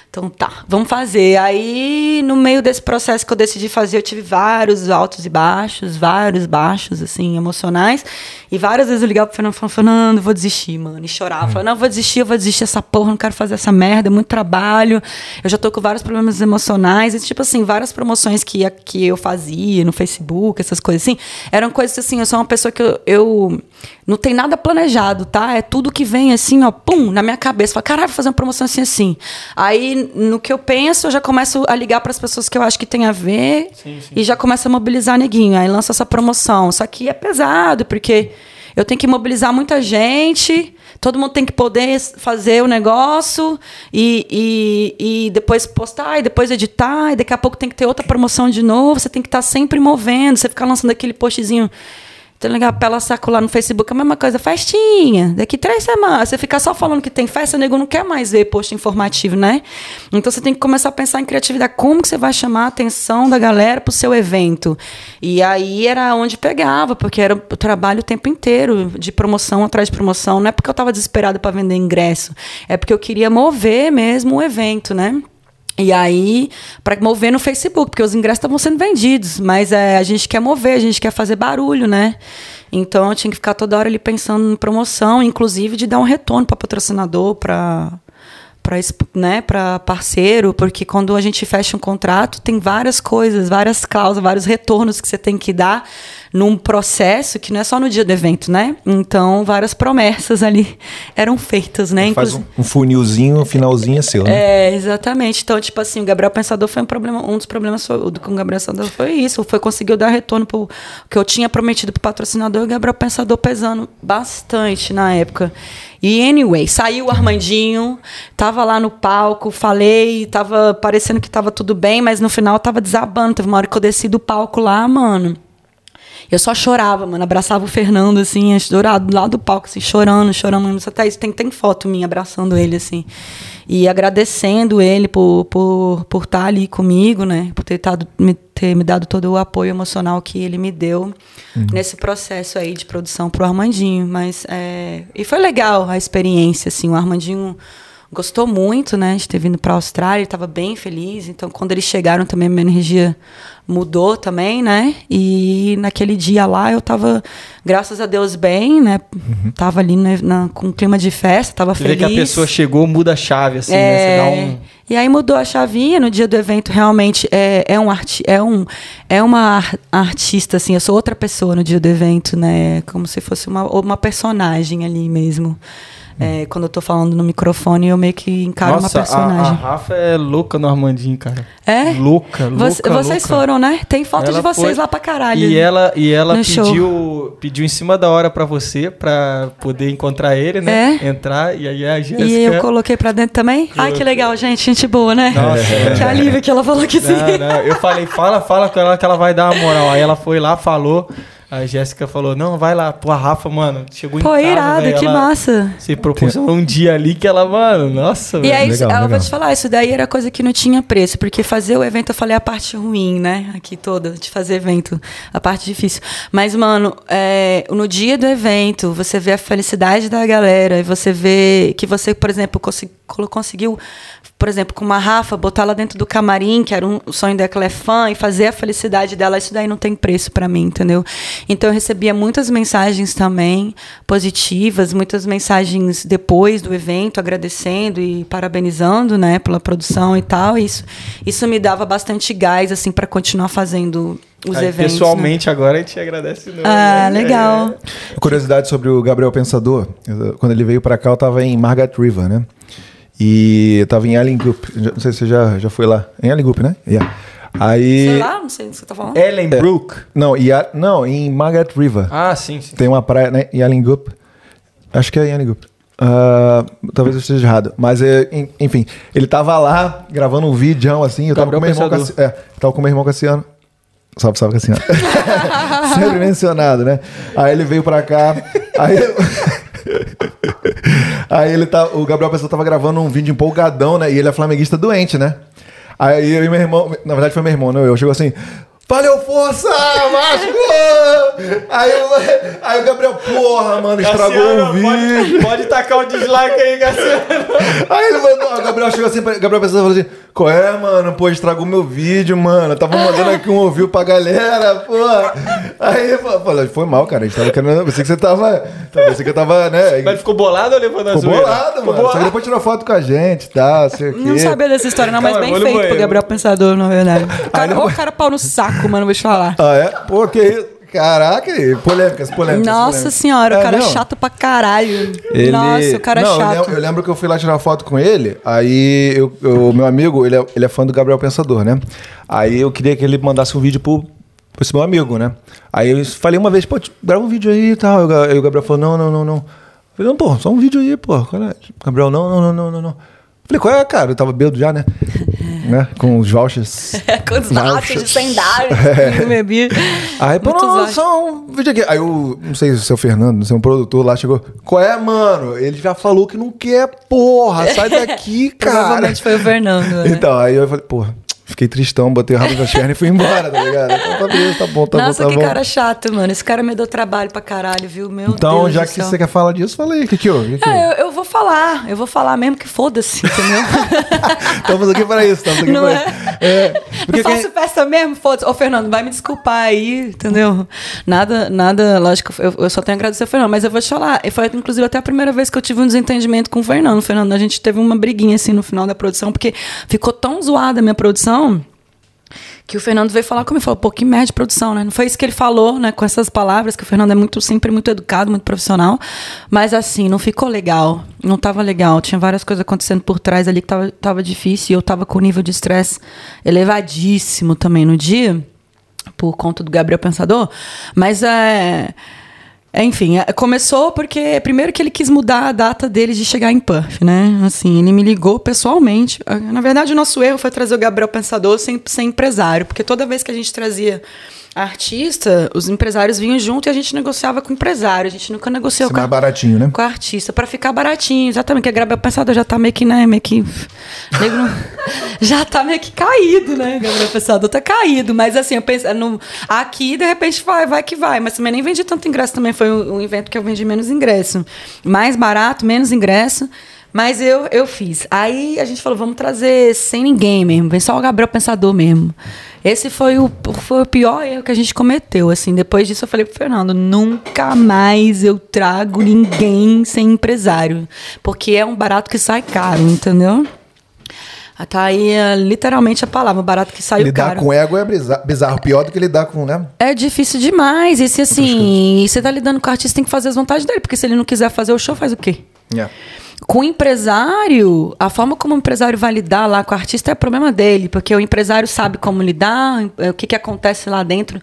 Então tá, vamos fazer. Aí, no meio desse processo que eu decidi fazer, eu tive vários altos e baixos, vários baixos, assim, emocionais. E várias vezes eu ligava pro Fernando e falava, Fernando, vou desistir, mano. E chorava. Falava, não, vou desistir, eu vou desistir dessa porra, não quero fazer essa merda, é muito trabalho. Eu já tô com vários problemas emocionais. E, tipo assim, várias promoções que, que eu fazia no Facebook, essas coisas assim. Eram coisas assim, eu sou uma pessoa que eu, eu não tem nada planejado, tá? É tudo que vem assim, ó, pum, na minha cabeça. Fala, caralho, vou fazer uma promoção assim, assim. Aí, no que eu penso, eu já começo a ligar para as pessoas que eu acho que tem a ver Sim, sim. e já começo a mobilizar neguinho. Aí lança essa promoção. Só que é pesado, porque eu tenho que mobilizar muita gente, todo mundo tem que poder fazer o negócio e, e, e depois postar, e depois editar, e daqui a pouco tem que ter outra promoção de novo. Você tem que estar sempre movendo, você ficar lançando aquele postzinho. Então, ligar pela saco lá no Facebook, a mesma coisa, festinha. Daqui três semanas. Você ficar só falando que tem festa, o nego não quer mais ver post informativo, né? Então você tem que começar a pensar em criatividade. Como que você vai chamar a atenção da galera pro seu evento? E aí era onde pegava, porque era o trabalho o tempo inteiro, de promoção atrás de promoção. Não é porque eu estava desesperada para vender ingresso, é porque eu queria mover mesmo o evento, né? E aí, para mover no Facebook, porque os ingressos estavam sendo vendidos, mas é, a gente quer mover, a gente quer fazer barulho, né? Então eu tinha que ficar toda hora ali pensando em promoção, inclusive de dar um retorno para patrocinador, para para né, parceiro, porque quando a gente fecha um contrato, tem várias coisas, várias cláusulas, vários retornos que você tem que dar num processo que não é só no dia do evento, né? Então, várias promessas ali eram feitas, né? Faz Inclusive- um, um funilzinho, o finalzinho é seu, né? é, exatamente. Então, tipo assim, o Gabriel Pensador foi um problema, um dos problemas foi, do com o Gabriel Pensador foi isso, foi conseguir dar retorno pro que eu tinha prometido pro patrocinador, e o Gabriel Pensador pesando bastante na época. E anyway, saiu o Armandinho, tava lá no palco, falei, tava parecendo que tava tudo bem, mas no final tava desabando. Teve uma hora que eu desci do palco lá, mano. Eu só chorava, mano. Abraçava o Fernando, assim, chorado lá do palco, assim, chorando, chorando. Até isso tem, tem foto minha abraçando ele, assim. E agradecendo ele por estar por, por estar ali comigo, né? Por ter, tado, me, ter me dado todo o apoio emocional que ele me deu nesse processo aí de produção pro Armandinho. Mas, é... E foi legal a experiência, assim. O Armandinho gostou muito, né, de ter vindo para a Austrália, ele estava bem feliz. Então, quando eles chegaram também, a minha energia mudou também, né? E naquele dia lá eu tava, graças a Deus, bem, né? Tava ali né, na- com um clima de festa, tava Você feliz. vê que a pessoa chegou, muda a chave, assim, né? Você dá um. E aí mudou a chavinha no dia do evento. Realmente é, é um arti é um é uma ar- artista assim. Eu sou outra pessoa no dia do evento, né? Como se fosse uma uma personagem ali mesmo. É, quando eu tô falando no microfone, eu meio que encaro Nossa, uma personagem. A, a Rafa é louca no Armandinho, cara. É? Louca, louca. Você- vocês louca. foram, né? Tem foto Ela de vocês foi- lá pra caralho. E ela, e ela no show. pediu, pediu em cima da hora pra você, pra poder encontrar ele, né? É? Entrar, e aí a Jéssica... E eu coloquei pra dentro também? Ai, que legal, gente. Gente boa, né? Nossa, [laughs] que alívio que ela falou que sim. Não, não, eu falei, fala, fala com ela que ela vai dar uma moral. Aí ela foi lá, falou. A Jéssica falou, não, vai lá. Pô, a Rafa, mano, chegou Pô, em casa, irado, velho, que ela massa. Se proporcionou um dia ali que ela, mano, nossa, E aí, legal, eu legal. vou te falar, isso daí era coisa que não tinha preço, porque fazer o evento, eu falei a parte ruim, né? Aqui toda, de fazer evento, a parte difícil. Mas, mano, é, no dia do evento, você vê a felicidade da galera, e você vê que você, por exemplo, colo- conseguiu, por exemplo, com uma Rafa, botar ela dentro do camarim, que era um o sonho dela, que ela é fã, e fazer a felicidade dela, isso daí não tem preço pra mim, entendeu? Então eu recebia muitas mensagens também positivas, muitas mensagens depois do evento, agradecendo e parabenizando, né, pela produção e tal. Isso, isso me dava bastante gás, assim, para continuar fazendo os Aí, eventos. né? pessoalmente, agora a gente agradece de novo. Ah, né? legal. Curiosidade sobre o Gabriel Pensador. Quando ele veio pra cá, eu tava em Margaret River, né? E eu tava em Allengup. Não sei se você já, já foi lá. Em Allengup, né? Yeah. Aí... Sei lá, não sei o que você tá falando. Ellen Brook. Não, e a- não, em Margaret River. Ah, sim, sim. Tem uma praia, né? Em Allengup. Acho que é em Allengup. Ah, talvez eu esteja errado. Mas, é, en- enfim, ele tava lá gravando um vídeo assim. Eu tava Gabriel com meu irmão. Cassi- é, eu tava com meu irmão Cassiano. Salve, salve, Cassiano. [laughs] Sempre mencionado, né? Aí ele veio pra cá. Aí. [laughs] Aí ele tá, o Gabriel Pessoa tava gravando um vídeo empolgadão, né? E ele é flamenguista doente, né? Aí eu e meu irmão, na verdade foi meu irmão, não eu, chegou assim, valeu força, Vasco! Aí, eu- aí o Gabriel, porra, mano, estragou o vídeo. Pode, pode tacar o dislike aí, Cassiano. Aí ele mandou, o Gabriel chegou assim, Gabriel Pessoa falou assim, qual é, mano? Pô, estragou meu vídeo, mano. Eu tava mandando aqui um ouviu pra galera, pô. Aí eu falei, foi mal, cara. A gente tava querendo. Eu pensei que você tava. Pensei que eu tava, né? Mas ficou bolado ou levando a Ficou zoeira? bolado, Ficou mano. Só que bolado. depois tirou foto com a gente, tá? Sei o quê. Não sabia dessa história, não, mas Calma, bem vou no feito pro banheiro. Gabriel Pensador, na verdade. O cara, não- ô, cara pau no saco, mano, vou te falar. Ah, é? Pô, que isso? Caraca, polêmicas, polêmicas. Nossa polêmicas. senhora, o É cara mesmo? chato pra caralho. Ele- Nossa, o cara Não, eu chato. eu lembro que eu fui lá tirar foto com ele, aí o meu amigo, ele é, ele é fã do Gabriel Pensador, né? Aí eu queria que ele mandasse um vídeo pro, pro esse meu amigo, né? Aí eu falei uma vez, pô, te- grava um vídeo aí e tal. Aí o Gabriel falou, não, não, não, não. Eu falei, não, pô, só um vídeo aí, pô. É? Gabriel, não, não, não, não, não, não. Falei, qual é, cara? Eu tava bêbado já, né? [laughs] né? Com os vouchers. [laughs] Com os vouchers de 100 dólares [laughs] É. eu. Aí, pô, não, só um vídeo aqui. Aí o, não sei se o seu Fernando, não sei, um produtor lá chegou. Qual é, mano? Ele já falou que não quer, porra. Sai daqui, cara. Provavelmente foi o Fernando. né? Então, aí eu falei, porra, fiquei tristão, botei o rabo da perna e fui embora, tá ligado? Então tá beleza, tá bom, tá Nossa, bom, tá que bom. cara chato, mano. Esse cara me deu trabalho pra caralho, viu? Meu então, Deus já que céu. você quer falar disso, fala aí. O que que houve? É, eu, eu vou falar, eu vou falar mesmo que foda-se, entendeu? [laughs] Estamos aqui pra isso, estamos aqui Não pra é? isso. É, porque não faço quem- festa mesmo, foda-se. Ô, Fernando, vai me desculpar aí, entendeu? Nada, nada, lógico, eu, eu só tenho a agradecer ao Fernando, mas eu vou te falar, foi inclusive até a primeira vez que eu tive um desentendimento com o Fernando. Fernando, a gente teve uma briguinha assim no final da produção, porque ficou tão zoada a minha produção. Que o Fernando veio falar comigo, falou, pô, que merda de produção, né? Não foi isso que ele falou, né? Com essas palavras, que o Fernando é muito, sempre muito educado, muito profissional. Mas assim, não ficou legal. Não tava legal. Tinha várias coisas acontecendo por trás ali que tava, tava difícil. E eu tava com um nível de estresse elevadíssimo também no dia, por conta do Gabriel Pensador. Mas é. é, Enfim, é, começou porque primeiro que ele quis mudar a data dele de chegar em Perth, né? Assim, ele me ligou pessoalmente. Ah, Na verdade, o nosso erro foi trazer o Gabriel Pensador sem, sem empresário, porque toda vez que a gente trazia artista, os empresários vinham junto e a gente negociava com o empresário. A gente nunca negociou Ser com mais baratinho, né? com a artista, pra ficar baratinho, exatamente. Que a Gabriel Pensador já tá meio que, né, meio que. nego não- [laughs] já tá meio que caído, né? Gabriel Pensador tá caído. Mas assim, eu penso, no, aqui, de repente, vai, vai que vai. Mas também nem vendi tanto ingresso também. Foi um, um evento que eu vendi menos ingresso. Mais barato, menos ingresso. Mas eu, eu fiz. Aí a gente falou, vamos trazer sem ninguém mesmo. Vem só o Gabriel Pensador mesmo. Esse foi o, foi o pior erro que a gente cometeu. Assim, depois disso eu falei pro Fernando, nunca mais eu trago ninguém sem empresário. Porque é um barato que sai caro, entendeu? Tá aí é, literalmente a palavra, barato que saiu lidar caro. com ego é bizarro, pior do que lidar com, né? É difícil demais. E se assim, você tá lidando com o artista, tem que fazer as vontades dele. Porque se ele não quiser fazer o show, faz o quê? É. Com o empresário, a forma como o empresário vai lidar lá com o artista é problema dele, porque o empresário sabe como lidar, é, o que, que acontece lá dentro.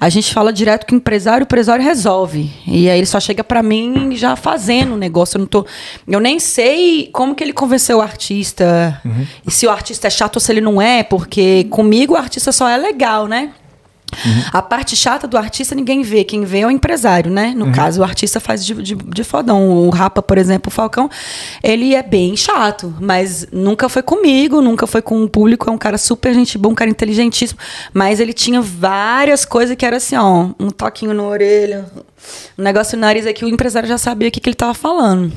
A gente fala direto com o empresário, o empresário resolve. E aí ele só chega pra mim já fazendo o negócio. Eu não tô. Eu nem sei como que ele convenceu o artista. E se o artista é chato ou se ele não é, porque comigo o artista só é legal, né? A parte chata do artista ninguém vê, quem vê é o empresário, né? No caso, o artista faz de, de, de fodão. O Rapa, por exemplo, o Falcão, ele é bem chato, mas nunca foi comigo, nunca foi com o público. É um cara super gente bom, um cara inteligentíssimo. Mas ele tinha várias coisas que era assim, ó, um toquinho na orelha, um negócio no nariz aqui, o empresário já sabia o que, que ele tava falando.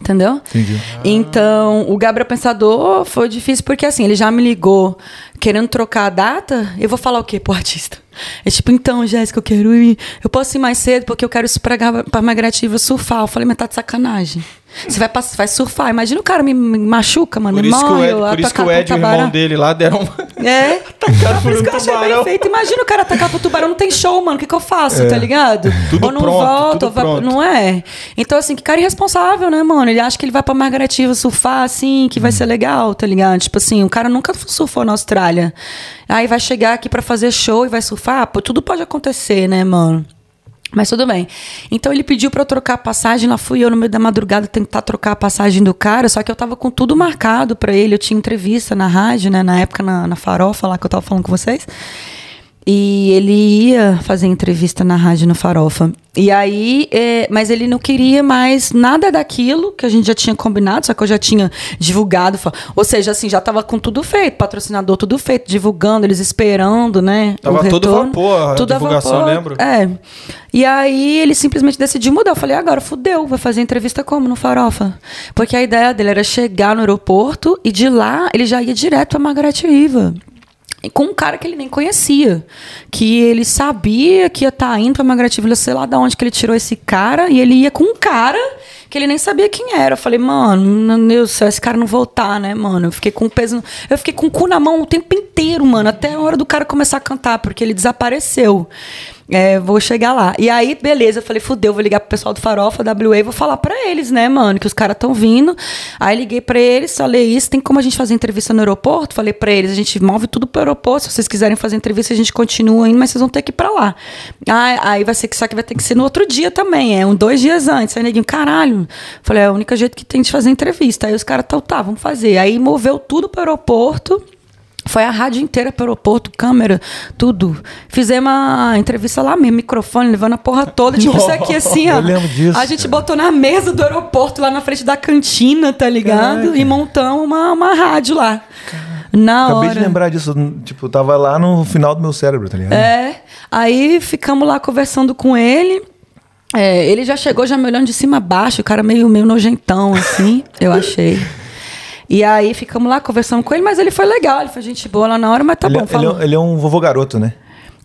Entendeu? Entendi. Então, o Gabriel Pensador foi difícil porque assim, ele já me ligou querendo trocar a data. Eu vou falar o quê pro artista? É tipo, então, Jéssica, eu quero ir. Eu posso ir mais cedo porque eu quero ir pra, pra Migrativa surfar. Eu falei, mas tá de sacanagem. Você vai, pass- vai surfar. Imagina o cara me, me machuca, mano. Por isso que o Ed, eu por isso que o atacar Ed e o irmão dele lá deram uma... É. [laughs] Atacaram Por por isso um que eu achei bem feito. Imagina o cara atacar pro tubarão, não tem show, mano. O que, que eu faço, tá ligado? Tudo ou não pronto, volta, tudo ou vai- pronto. não é? Então, assim, que cara irresponsável, né, mano? Ele acha que ele vai pra Margarativa surfar, assim, que vai ser legal, tá ligado? Tipo assim, o cara nunca surfou na Austrália. Aí vai chegar aqui pra fazer show e vai surfar. Pô, tudo pode acontecer, né, mano? Mas tudo bem. Então ele pediu pra eu trocar a passagem, lá fui eu no meio da madrugada tentar trocar a passagem do cara, só que eu tava com tudo marcado pra ele. Eu tinha entrevista na rádio, né, na época na, na Farofa lá que eu tava falando com vocês. E ele ia fazer entrevista na rádio no Farofa. E aí, é, mas ele não queria mais nada daquilo que a gente já tinha combinado, só que eu já tinha divulgado. Ou seja, assim, já tava com tudo feito, patrocinador tudo feito, divulgando, eles esperando, né? Tava o todo retorno. vapor a Tudo a divulgação, vapor. lembro. É. E aí ele simplesmente decidiu mudar. Eu falei, agora fudeu, vai fazer entrevista como? No Farofa. Porque a ideia dele era chegar no aeroporto e de lá ele já ia direto pra Margarete Riva. Com um cara que ele nem conhecia. Que ele sabia que ia estar indo pra Riva, sei lá de onde que ele tirou esse cara. E ele ia com um cara que ele nem sabia quem era. Eu falei, mano, meu Deus do céu, esse cara não voltar, né, mano? Eu fiquei com peso. Eu fiquei com o cu na mão o tempo inteiro, mano, até a hora do cara começar a cantar, porque ele desapareceu. É, vou chegar lá. E aí, beleza, eu falei, fudeu, vou ligar pro pessoal do Farofa, WA, vou falar pra eles, né, mano, que os caras estão vindo. Aí liguei pra eles, falei isso, tem como a gente fazer entrevista no aeroporto? Falei pra eles, a gente move tudo pro aeroporto, se vocês quiserem fazer entrevista, a gente continua indo, mas vocês vão ter que ir pra lá. Ah, aí vai ser que só que vai ter que ser no outro dia também, é um dois dias antes. Aí neguinho, caralho. Falei, é o único jeito que tem de fazer entrevista. Aí os caras, tá, tá, vamos fazer. Aí moveu tudo pro aeroporto. Foi a rádio inteira pro aeroporto, câmera, tudo. Fizemos uma entrevista lá mesmo, microfone, levando a porra toda. Tipo, isso aqui assim, ó. Eu lembro disso, A gente botou na mesa do aeroporto, lá na frente da cantina, tá ligado? Caraca. E montamos uma, uma rádio lá. Na Acabei hora. de lembrar disso. Tipo, tava lá no final do meu cérebro, tá ligado? É. Aí ficamos lá conversando com ele. É, ele já chegou já me olhando de cima a baixo, o cara meio, meio nojentão, assim, eu achei. [laughs] E aí ficamos lá conversando com ele, mas ele foi legal, ele foi gente boa lá na hora, mas tá ele, bom, ele, falou. é, ele é um vovô garoto, né?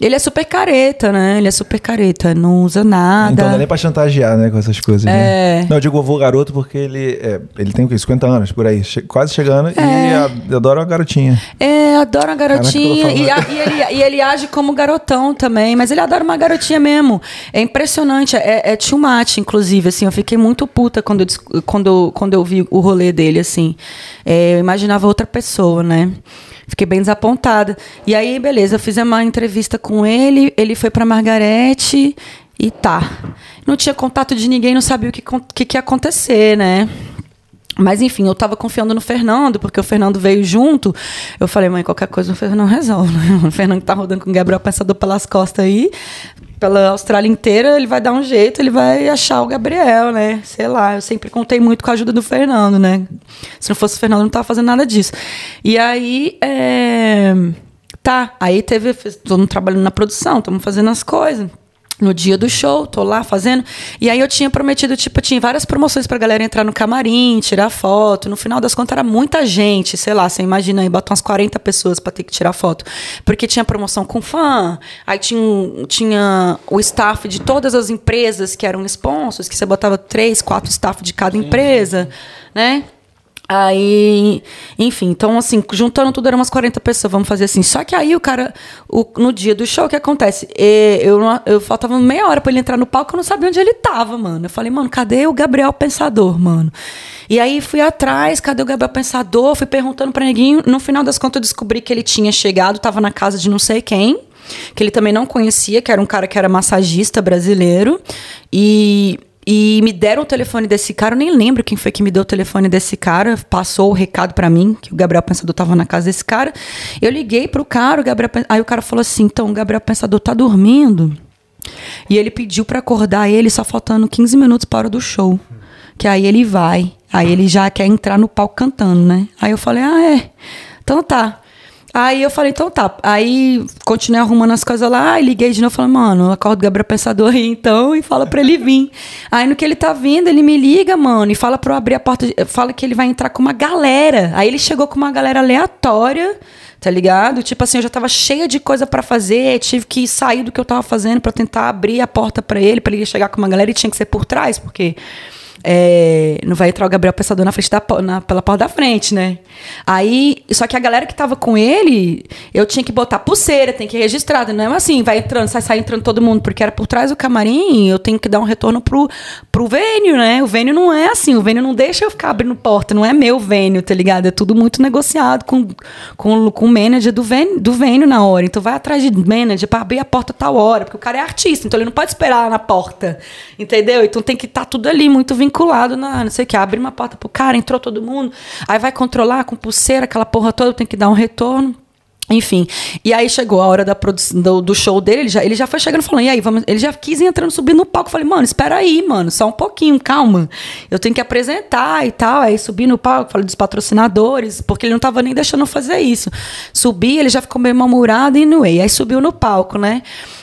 Ele é super careta, né? Ele é super careta, não usa nada. Então não é nem pra chantagear, né, com essas coisas. É. Né? Não, eu digo vovô garoto porque ele, é, ele tem o quê? 50 anos, por aí. che- quase chegando É. e adora uma garotinha. É, adora uma garotinha Caraca, e, a- e ele, e ele age como garotão também, mas ele adora uma garotinha mesmo. É impressionante, é, é much, inclusive, assim, eu fiquei muito puta quando eu, quando, quando eu vi o rolê dele, assim. É, eu imaginava outra pessoa, né? Fiquei bem desapontada. E aí, beleza, eu fiz uma entrevista com ele, ele foi pra Margarete e tá. Não tinha contato de ninguém, não sabia o que, que, que ia acontecer, né? Mas enfim, eu tava confiando no Fernando, porque o Fernando veio junto. Eu falei, mãe, qualquer coisa o Fernando resolve. Né? [laughs] O Fernando tá rodando com o Gabriel Pensador pelas costas aí, pela Austrália inteira, ele vai dar um jeito, ele vai achar o Gabriel, né? Sei lá, eu sempre contei muito com a ajuda do Fernando, né? Se não fosse o Fernando, eu não tava fazendo nada disso. E aí, é... tá, aí teve, todo mundo trabalhando na produção, estamos fazendo as coisas no dia do show, tô lá fazendo. E aí eu tinha prometido, tipo, tinha várias promoções pra galera entrar no camarim, tirar foto. No final das contas era muita gente, sei lá, você imagina aí, bota umas 40 pessoas pra ter que tirar foto. Porque tinha promoção com fã, aí tinha, tinha o staff de todas as empresas que eram sponsors, que você botava três, quatro staff de cada empresa, né? Aí, enfim, então assim, juntando tudo eram umas 40 pessoas, vamos fazer assim. Só que aí o cara, o- no dia do show, o que acontece? Eu, não- eu faltava meia hora pra ele entrar no palco, eu não sabia onde ele tava, mano. Eu falei, mano, cadê o Gabriel Pensador, mano? E aí fui atrás, cadê o Gabriel Pensador? Fui perguntando pra neguinho. No final das contas, eu descobri que ele tinha chegado, tava na casa de não sei quem que ele também não conhecia, que era um cara que era massagista brasileiro. E E me deram o telefone desse cara, eu nem lembro quem foi que me deu o telefone desse cara, passou o recado para mim, que o Gabriel Pensador tava na casa desse cara. Eu liguei pro cara, o Gabriel, aí o cara falou assim: "Então, o Gabriel Pensador tá dormindo". E ele pediu para acordar ele só faltando 15 minutos para o do show. Que aí ele vai. Aí ele já quer entrar no palco cantando, né? Aí eu falei: "Ah, é. Então tá". Aí eu falei, então tá. Aí continuei arrumando as coisas lá, e liguei de novo, falei, mano, acordo o Gabriel Pensador aí então, e fala pra ele vir. [laughs] aí no que ele tá vindo, ele me liga, mano, e fala pra eu abrir a porta, fala que ele vai entrar com uma galera. Aí ele chegou com uma galera aleatória, tá ligado? Tipo assim, eu já tava cheia de coisa para fazer, tive que sair do que eu tava fazendo para tentar abrir a porta para ele, para ele chegar com uma galera e tinha que ser por trás, porque é, não vai entrar o Gabriel Pensador na frente da, na, pela porta da frente, né? Aí, só que a galera que tava com ele, eu tinha que botar pulseira, tem que registrar, não é assim, vai entrando, sai, sai entrando todo mundo, porque era por trás do camarim, eu tenho que dar um retorno pro, pro Vênio, né? O Vênio não é assim, o Vênio não deixa eu ficar abrindo porta, não é meu Vênio, tá ligado? É tudo muito negociado com, com, com o manager do Vênio, do Vênio na hora. Então vai atrás de manager pra abrir a porta tal hora, porque o cara é artista, então ele não pode esperar na porta, entendeu? Então tem que estar tá tudo ali muito vinculado vinculado na, não sei o que, abre uma porta pro cara, entrou todo mundo, aí vai controlar com pulseira, aquela porra toda, tem que dar um retorno. Enfim, e aí chegou a hora da produção, do, do, show dele, ele já, ele já foi chegando falando, e aí, vamos, ele já quis entrando, subindo no palco. Falei, mano, espera aí, mano, só um pouquinho, calma. Eu tenho que apresentar e tal. Aí subi no palco, falei dos patrocinadores, porque ele não tava nem deixando eu fazer isso. Subi, ele já ficou meio mal-humorado e no Aí subiu no palco, né?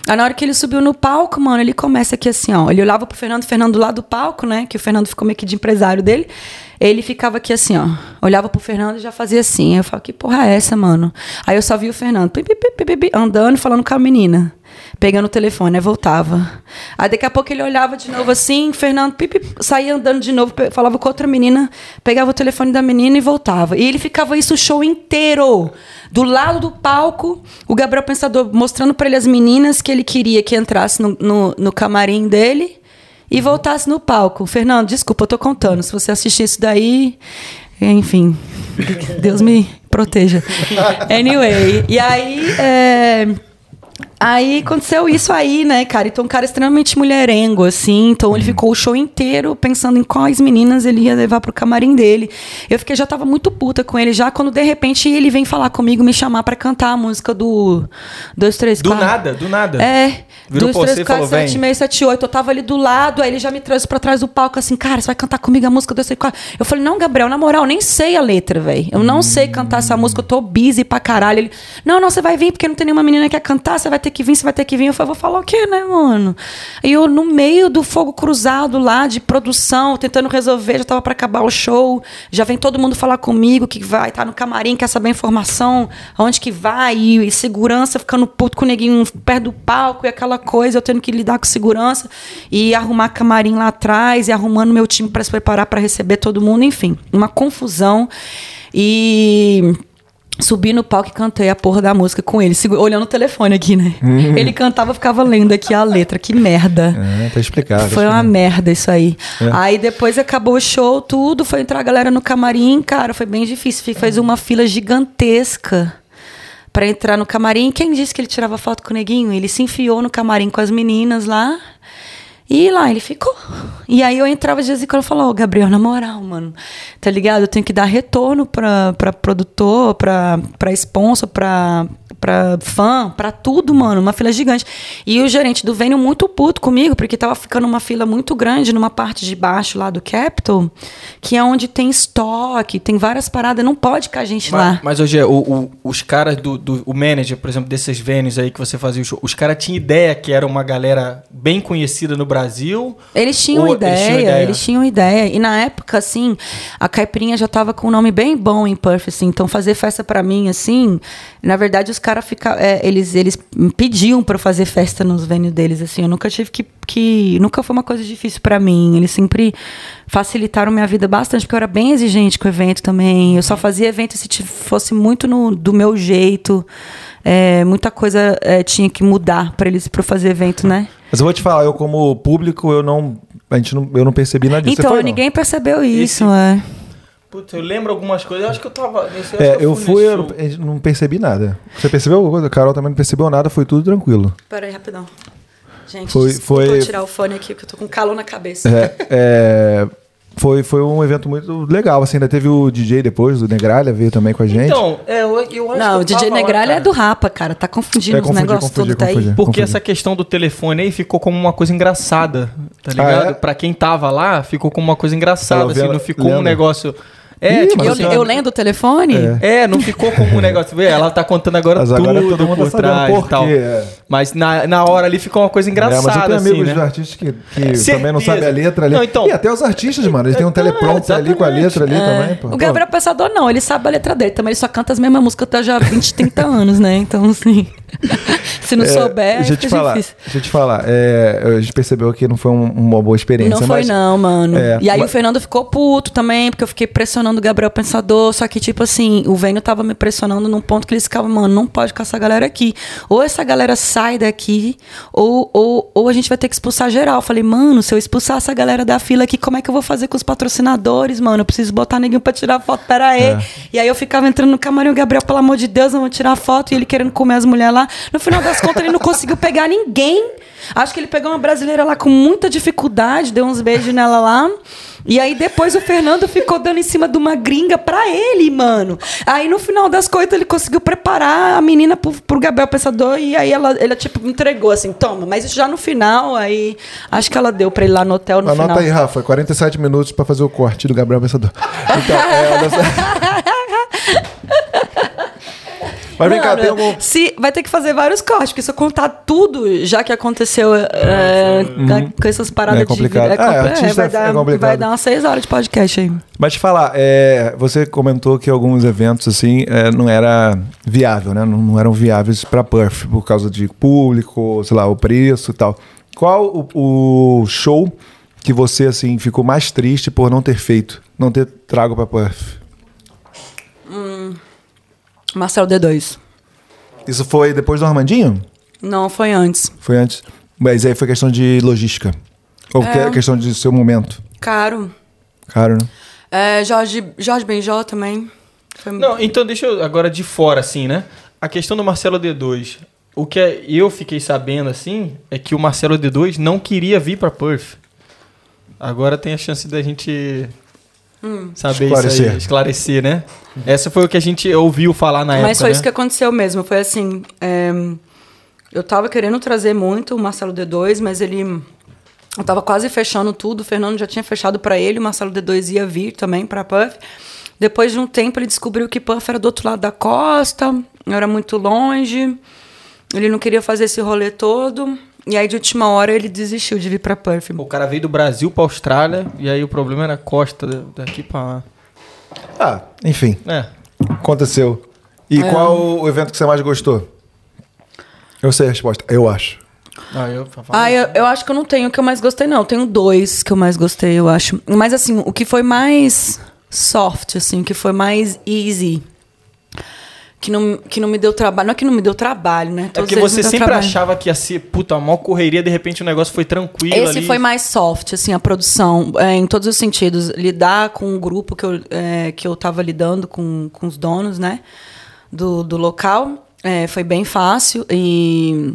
Aí na hora que ele subiu no palco, mano, ele começa aqui assim, ó. Ele olhava pro Fernando, Fernando lá do palco, né? Que o Fernando ficou meio que de empresário dele. Ele ficava aqui assim, ó. Olhava pro Fernando e já fazia assim. Eu falava, que porra é essa, mano? Aí eu só vi o Fernando pi, pi, pi, andando, falando com a menina. Pegando o telefone, aí voltava. Aí daqui a pouco ele olhava de novo assim, Fernando saía andando de novo, falava com outra menina, pegava o telefone da menina e voltava. E ele ficava isso o show inteiro. Do lado do palco, o Gabriel Pensador mostrando para ele as meninas que ele queria que entrasse no, no, no camarim dele e voltasse no palco. Fernando, desculpa, eu tô contando. Se você assistir isso daí, enfim, [laughs] Deus me proteja. [laughs] Anyway, e aí. É, Aí aconteceu isso aí, né, cara? Então, um cara extremamente mulherengo, assim. Então, ele uhum. ficou o show inteiro pensando em quais meninas ele ia levar pro camarim dele. Eu fiquei, já tava muito puta com ele já, quando de repente ele vem falar comigo, me chamar para cantar a música do 2, 3, 4. Do nada, do nada. É. Virou 2, 3, 4, 7, 6, 7, 8. Eu tava ali do lado, aí ele já me trouxe pra trás do palco, assim, cara, você vai cantar comigo a música 2, 3, 4. Eu falei, não, Gabriel, na moral, nem sei a letra, velho. Eu não hum. sei cantar essa música, eu tô busy pra caralho. Ele, não, não, você vai vir, porque não tem nenhuma menina que quer cantar, você vai ter que vir, você vai ter que vir. Eu falei, vou falar o quê, né, mano? E eu, no meio do fogo cruzado lá, de produção, tentando resolver, já tava para acabar o show. Já vem todo mundo falar comigo que vai tá no camarim, quer saber a informação, aonde que vai, e, segurança ficando puto com o neguinho perto do palco e aquela coisa, eu tendo que lidar com segurança e arrumar camarim lá atrás e arrumando meu time para se preparar para receber todo mundo, enfim, uma confusão. E Subi no palco e cantei a porra da música com ele, olhando o telefone aqui, né? Uhum. Ele cantava, ficava lendo aqui a letra. Que merda. É, tá explicado. Foi uma merda isso aí. É. Aí depois acabou o show, tudo, foi entrar a galera no camarim, cara, foi bem difícil. Fez uma fila gigantesca para entrar no camarim. Quem disse que ele tirava foto com o neguinho? Ele se enfiou no camarim com as meninas lá. E lá ele ficou. E aí eu entrava de vez em quando e falava, ô Gabriel, na moral, mano, tá ligado? Eu tenho que dar retorno pra, pra produtor, pra, pra sponsor, pra, pra fã, pra tudo, mano. Uma fila gigante. E o gerente do Vênio muito puto comigo, porque tava ficando uma fila muito grande numa parte de baixo lá do Capital, que é onde tem estoque, tem várias paradas, não pode com a gente mas, lá. Mas hoje, o, o, os caras do, do. O manager, por exemplo, desses Vênios aí que você fazia o show, os caras tinham ideia que era uma galera bem conhecida no Brasil? Eles tinham, ideia, eles tinham ideia, eles tinham ideia. E na época, assim, a caipirinha já tava com um nome bem bom em Perth, assim. Então fazer festa para mim, assim, na verdade, os caras fica, é, eles, eles pediam para fazer festa nos venues deles, assim. Eu nunca tive que. que nunca foi uma coisa difícil para mim. Eles sempre facilitaram minha vida bastante, porque eu era bem exigente com o evento também. Eu só fazia evento se fosse muito no, do meu jeito. É, muita coisa é, tinha que mudar para eles para fazer evento, né? Mas eu vou te falar, eu como público, eu não, a gente não, eu não percebi nada disso. Então, foi, ninguém percebeu isso, Esse... é. Putz, eu lembro algumas coisas. Eu acho que eu tava. Nesse, é, eu, eu fui, eu não percebi nada. Você percebeu? A Carol também não percebeu nada, foi tudo tranquilo. Pera aí, rapidão. Gente, Foi- desculpa foi- eu tirar o fone aqui, porque eu tô com calor na cabeça. É, é, foi, foi um evento muito legal. Assim, ainda teve o DJ depois, o Negralha, veio também com a gente. Então, é, eu, eu acho Não, que o DJ tava lá, Negralha é do Rapa, cara. Tá confundindo É, os confundi, negócios confundi, todos, tá aí. confundi. Porque Confundi. essa questão do telefone aí ficou como uma coisa engraçada, tá Ah, ligado? é? Pra quem tava lá, ficou como uma coisa engraçada, assim, não ficou um lendo? negócio... É, Ih, tipo, mas Eu, assim, eu lendo o telefone? É. É, não ficou como um negócio. Vê, ela tá contando agora Mas tudo agora todo mundo por tá sabendo trás por e tal. é. Mas na, na hora ali ficou uma coisa É, mas eu engraçada, tenho assim, amigos né? de artistas que, que Certeza. também não sabem a letra ali. Não, então- E até os artistas, mano. Eles têm um teleprompter ali com a letra ali também. Pô. O Gabriel Pensador não, ele sabe a letra dele, também ele só canta as mesmas músicas até já 20, 30 anos, né? Então, assim, [laughs] se não É, souber, deixa eu te falar, difícil. deixa eu te falar. é, a gente percebeu que não foi um- uma boa experiência. Não foi mas- não, mano. É, e aí mas- o Fernando ficou puto também, porque eu fiquei pressionando o Gabriel Pensador, só que tipo assim, o Vênio tava me pressionando num ponto que eles ficavam, mano, não pode com essa galera aqui. Ou essa galera sai daqui, ou, ou, ou a gente vai ter que expulsar geral. Eu falei, mano, se eu expulsar essa galera da fila aqui, como é que eu vou fazer com os patrocinadores, mano? Eu preciso botar neguinho pra tirar foto, pera aí. É. E aí eu ficava entrando no camarim, o Gabriel, pelo amor de Deus, vamos tirar foto, e ele querendo comer as mulheres lá. No final das contas, ele não conseguiu pegar ninguém. Acho que ele pegou uma brasileira lá com muita dificuldade, deu uns beijos nela lá. E aí depois o Fernando ficou dando em cima de uma gringa pra ele, mano. Aí no final das coisas ele conseguiu preparar a menina pro, pro Gabriel Pensador e aí ela, ela tipo entregou assim, toma. Mas isso já no final, aí acho que ela deu pra ele lá no hotel no Anota final. aí, Rafa. 47 minutos pra fazer o corte do Gabriel Pensador. Então, é. [laughs] Mas vem cá, tem algum. se, vai ter que fazer vários cortes, porque se eu contar tudo, já que aconteceu é, com essas paradas É complicado. de vida, É, compli- artista vai, é dar, complicado. vai dar umas seis horas de podcast aí. Mas te falar, é, você comentou que alguns eventos assim é, não era viável, né? Não, não eram viáveis para Perth por causa de público, sei lá, o preço e tal. Qual o, o show que você assim ficou mais triste por não ter feito, não ter trago para Perth? Marcelo D2. Isso foi depois do Armandinho? Não, foi antes. Foi antes. Mas aí foi questão de logística. Ou que- É. questão de seu momento. Caro. Caro, né? É, Jorge, Jorge Benjó também. Foi Não, então deixa eu agora de fora, assim, né? A questão do Marcelo D2. O que é- eu fiquei sabendo, assim, é que o Marcelo D2 não queria vir pra Perth. Agora tem a chance da gente saber isso Esclarecer. aí, esclarecer, né? Essa foi o que a gente ouviu falar na época, Mas foi né? isso que aconteceu mesmo. Foi assim. é, eu tava querendo trazer muito o Marcelo D2, mas ele. Eu tava quase fechando tudo. O Fernando já tinha fechado pra ele, o Marcelo D2 ia vir também pra Puff. Depois de um tempo, ele descobriu que Puff era do outro lado da costa, era muito longe. Ele não queria fazer esse rolê todo. E aí, de última hora, ele desistiu de vir pra Puff. O cara veio do Brasil pra Austrália e aí o problema era a costa da- daqui pra lá. Ah, enfim, É. aconteceu. E É. qual o evento que você mais gostou? Eu sei a resposta, eu acho. Ah, eu, Ah, eu, eu acho que eu não tenho o que eu mais gostei, não. Eu tenho dois que eu mais gostei, eu acho. Mas, assim, o que foi mais soft, assim, que foi mais easy, que não, que não me deu trabalho. Não é que não me deu trabalho, né? É Todos porque eles você sempre trabalho. achava que ia ser, puta, a maior correria, de repente o negócio foi tranquilo Esse ali. foi mais soft, assim, a produção, é, em todos os sentidos. Lidar com o grupo que eu, é, que eu tava lidando com, com os donos, né? Do, do local. é, foi bem fácil. E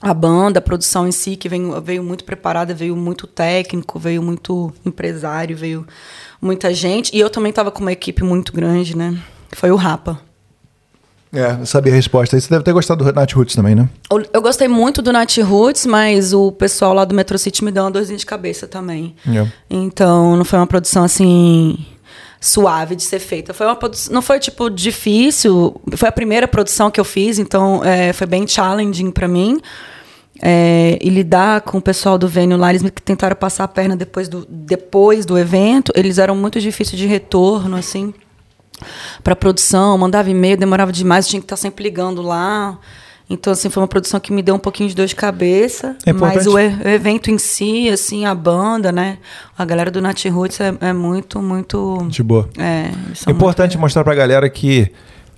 a banda, a produção em si, que veio, veio muito preparada, veio muito técnico, veio muito empresário, veio muita gente. E eu também tava com uma equipe muito grande, né? Foi o Rapa. É, eu sabia a resposta. Você deve ter gostado do Nat Roots também, né? Eu- gostei muito do Nat Roots, mas o pessoal lá do Metro City me deu uma dorzinha de cabeça também. É. Então, não foi uma produção assim suave de ser feita. Foi uma não foi tipo difícil. Foi a primeira produção que eu fiz, então é, foi bem challenging para mim. É, e lidar com o pessoal do Venue lá, eles me tentaram passar a perna depois do, depois do evento. Eles eram muito difíceis de retorno, assim, para produção. Mandava e-mail, demorava demais, tinha que estar sempre ligando lá. Então, assim, foi uma produção que me deu um pouquinho de dor de cabeça. É mas o, o evento em si, assim, a banda, né? A galera do Nat Roots é, é muito, muito. De boa. É, É importante mostrar pra galera que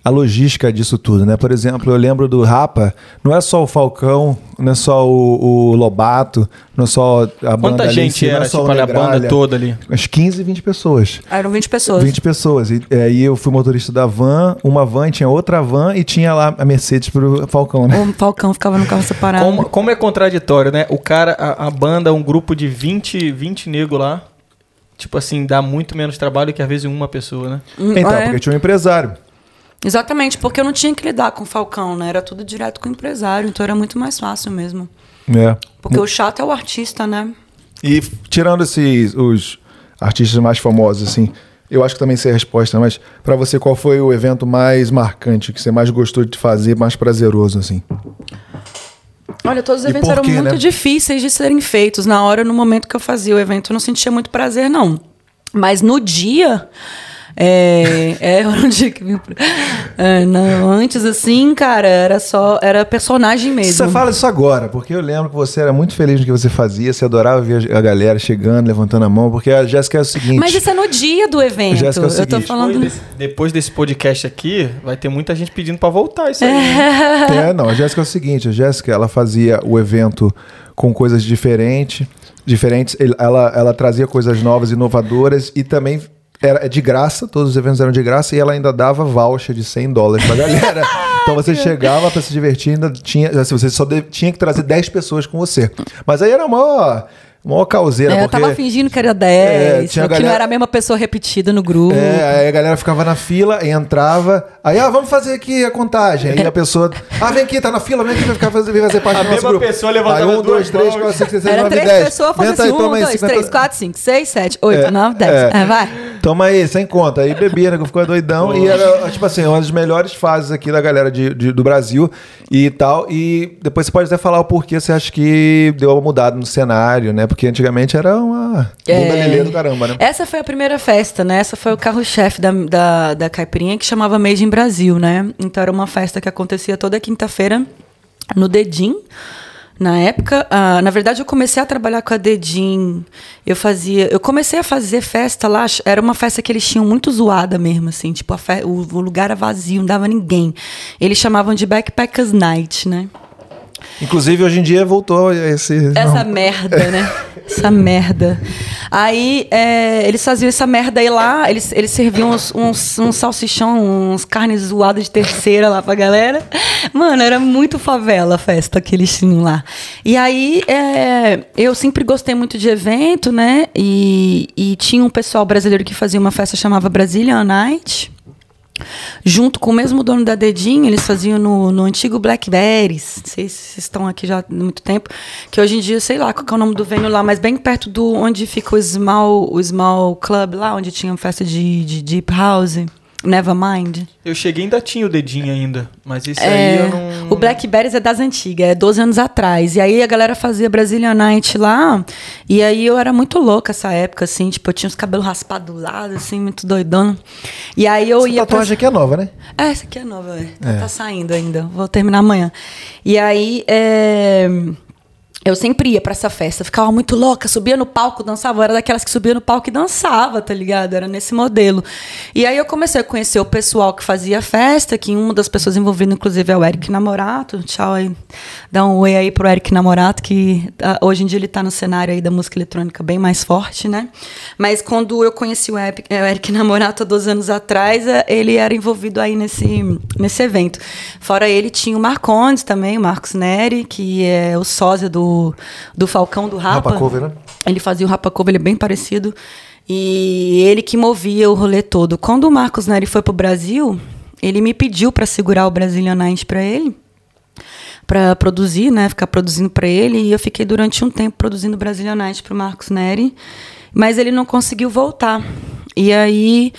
a logística disso tudo, né? Por exemplo, eu lembro do Rapa, não é só o Falcão, não é só o, o Lobato, não é só a banda Quanta gente si, não é era, só tipo, a banda toda ali? Umas 15, 20 pessoas. Eram 20 pessoas. 20 pessoas. E é, aí eu fui motorista da van, uma van, tinha outra van e tinha lá a Mercedes pro Falcão, né? O Falcão ficava no carro separado. Como, como é contraditório, né? O cara, a, a banda, um grupo de 20, 20 negros lá, tipo assim, dá muito menos trabalho que às vezes uma pessoa, né? Então, é. porque tinha um empresário. Exatamente, porque eu não tinha que lidar com o Falcão, né? Era tudo direto com o empresário, então era muito mais fácil mesmo. É. Porque o chato é o artista, né? E tirando esses os artistas mais famosos, assim, eu acho que também sei a resposta, mas pra você, qual foi o evento mais marcante, que você mais gostou de fazer, mais prazeroso, assim? Olha, todos os eventos por eram quê, muito né? difíceis de serem feitos. Na hora, no momento que eu fazia o evento, eu não sentia muito prazer, não. Mas no dia. É, é [laughs] no dia que vim. pro- É, não, antes, assim, cara, era só. Era personagem mesmo. Você fala isso agora, porque eu lembro que você era muito feliz no que você fazia, você adorava ver a galera chegando, levantando a mão, porque a Jéssica é o seguinte. Mas isso é no dia do evento. Jéssica, é o eu tô seguinte, falando. Depois desse, depois desse podcast aqui, vai ter muita gente pedindo pra voltar isso aí. [laughs] É, não, a Jéssica é o seguinte, a Jéssica, ela fazia o evento com coisas diferentes, diferentes, ela, ela trazia coisas novas, inovadoras e também era de graça, todos os eventos eram de graça e ela ainda dava voucher de 100 dólares pra galera. [laughs] então você chegava pra se divertir, ainda tinha, assim, você só de- tinha que trazer 10 pessoas com você. Mas aí era mó, mó causeira, É, eu porque... tava fingindo que era É, 10, tinha ou que galera- não era a mesma pessoa repetida no grupo. É, aí a galera ficava na fila, entrava, aí, ah, vamos fazer aqui a contagem. Aí a pessoa, ah, vem aqui, tá na fila, vem aqui, vai ficar fazer, vem fazer parte A do nosso mesma grupo. pessoa levantando aí, um, duas dois, três, quatro, cinco, seis, sete, Era nove, três dez. pessoas fazendo assim, um, dois, 50 três, quatro, cinco, seis, sete, oito, É, nove, dez. é. É, vai. Toma aí, sem conta. Aí bebia, né? que Ficou doidão. E era, tipo assim, uma das melhores fases aqui da galera de, de- do Brasil e tal. E depois você pode até falar o porquê você acha que deu uma mudada no cenário, né? Porque antigamente era uma bunda É. do caramba, né? Essa foi a primeira festa, né? Essa foi o carro-chefe da, da, da Caipirinha, que chamava Made in Brasil, né? Então era uma festa que acontecia toda quinta-feira no Dedim. Na época, ah, na verdade, eu comecei a trabalhar com a Dedim. Eu fazia, eu comecei a fazer festa lá. Era uma festa que eles tinham muito zoada mesmo, assim. Tipo, o, o lugar era vazio, não dava ninguém. Eles chamavam de Backpackers Night, né? Inclusive, hoje em dia voltou esse. Essa não. merda, né? [laughs] Essa merda. Aí é, eles faziam essa merda aí lá, eles, eles serviam uns, uns, uns salsichão, uns carnes zoadas de terceira lá pra galera. Mano, era muito favela a festa que eles tinham lá. E aí é, eu sempre gostei muito de evento, né? E, e tinha um pessoal brasileiro que fazia uma festa chamava Brazilian Night. Junto com o mesmo dono da Dedinho, eles faziam no, no antigo Blackberries. Não sei se vocês estão aqui já há muito tempo. Que hoje em dia, sei lá qual é o nome do venue lá, mas bem perto do onde fica o Small, o small Club lá, onde tinha festa de, de Deep House. Nevermind. Eu cheguei ainda tinha o dedinho ainda, mas esse aí É, eu não... O Blackberries é das antigas, é 12 anos atrás. E aí a galera fazia Brazilian Night lá. E aí eu era muito louca essa época, assim. Tipo, eu tinha os cabelos raspados do lado, assim, muito doidona. E aí eu Essa ia. pra- tatuagem aqui é nova, né? é, essa aqui é nova, é. Tá saindo ainda. Vou terminar amanhã. E aí, é, eu sempre ia pra essa festa, ficava muito louca, subia no palco, dançava. Era daquelas que subia no palco e dançava, tá ligado? Era nesse modelo. E aí eu comecei a conhecer o pessoal que fazia festa, que uma das pessoas envolvidas, inclusive, é o Eric Namorato. Tchau aí. Dá um oi aí pro Eric Namorato, que ah, hoje em dia ele tá no cenário aí da música eletrônica bem mais forte, né? Mas quando eu conheci o Eric, o Eric Namorato há 12 anos atrás, eh, ele era envolvido aí nesse, nesse evento. Fora ele, tinha o Marcondes também, o Marcos Neri, que é o sósia do, do Falcão do Rapa. Rapa Cover, né? Ele fazia o Rapa Cover, ele é bem parecido. E ele que movia o rolê todo. Quando o Marcos Neri foi pro Brasil, ele me pediu para segurar o Brazilian Night para ele para produzir, né, ficar produzindo para ele, e eu fiquei durante um tempo produzindo Brazilian Night para o Marcos Neri, mas ele não conseguiu voltar. E aí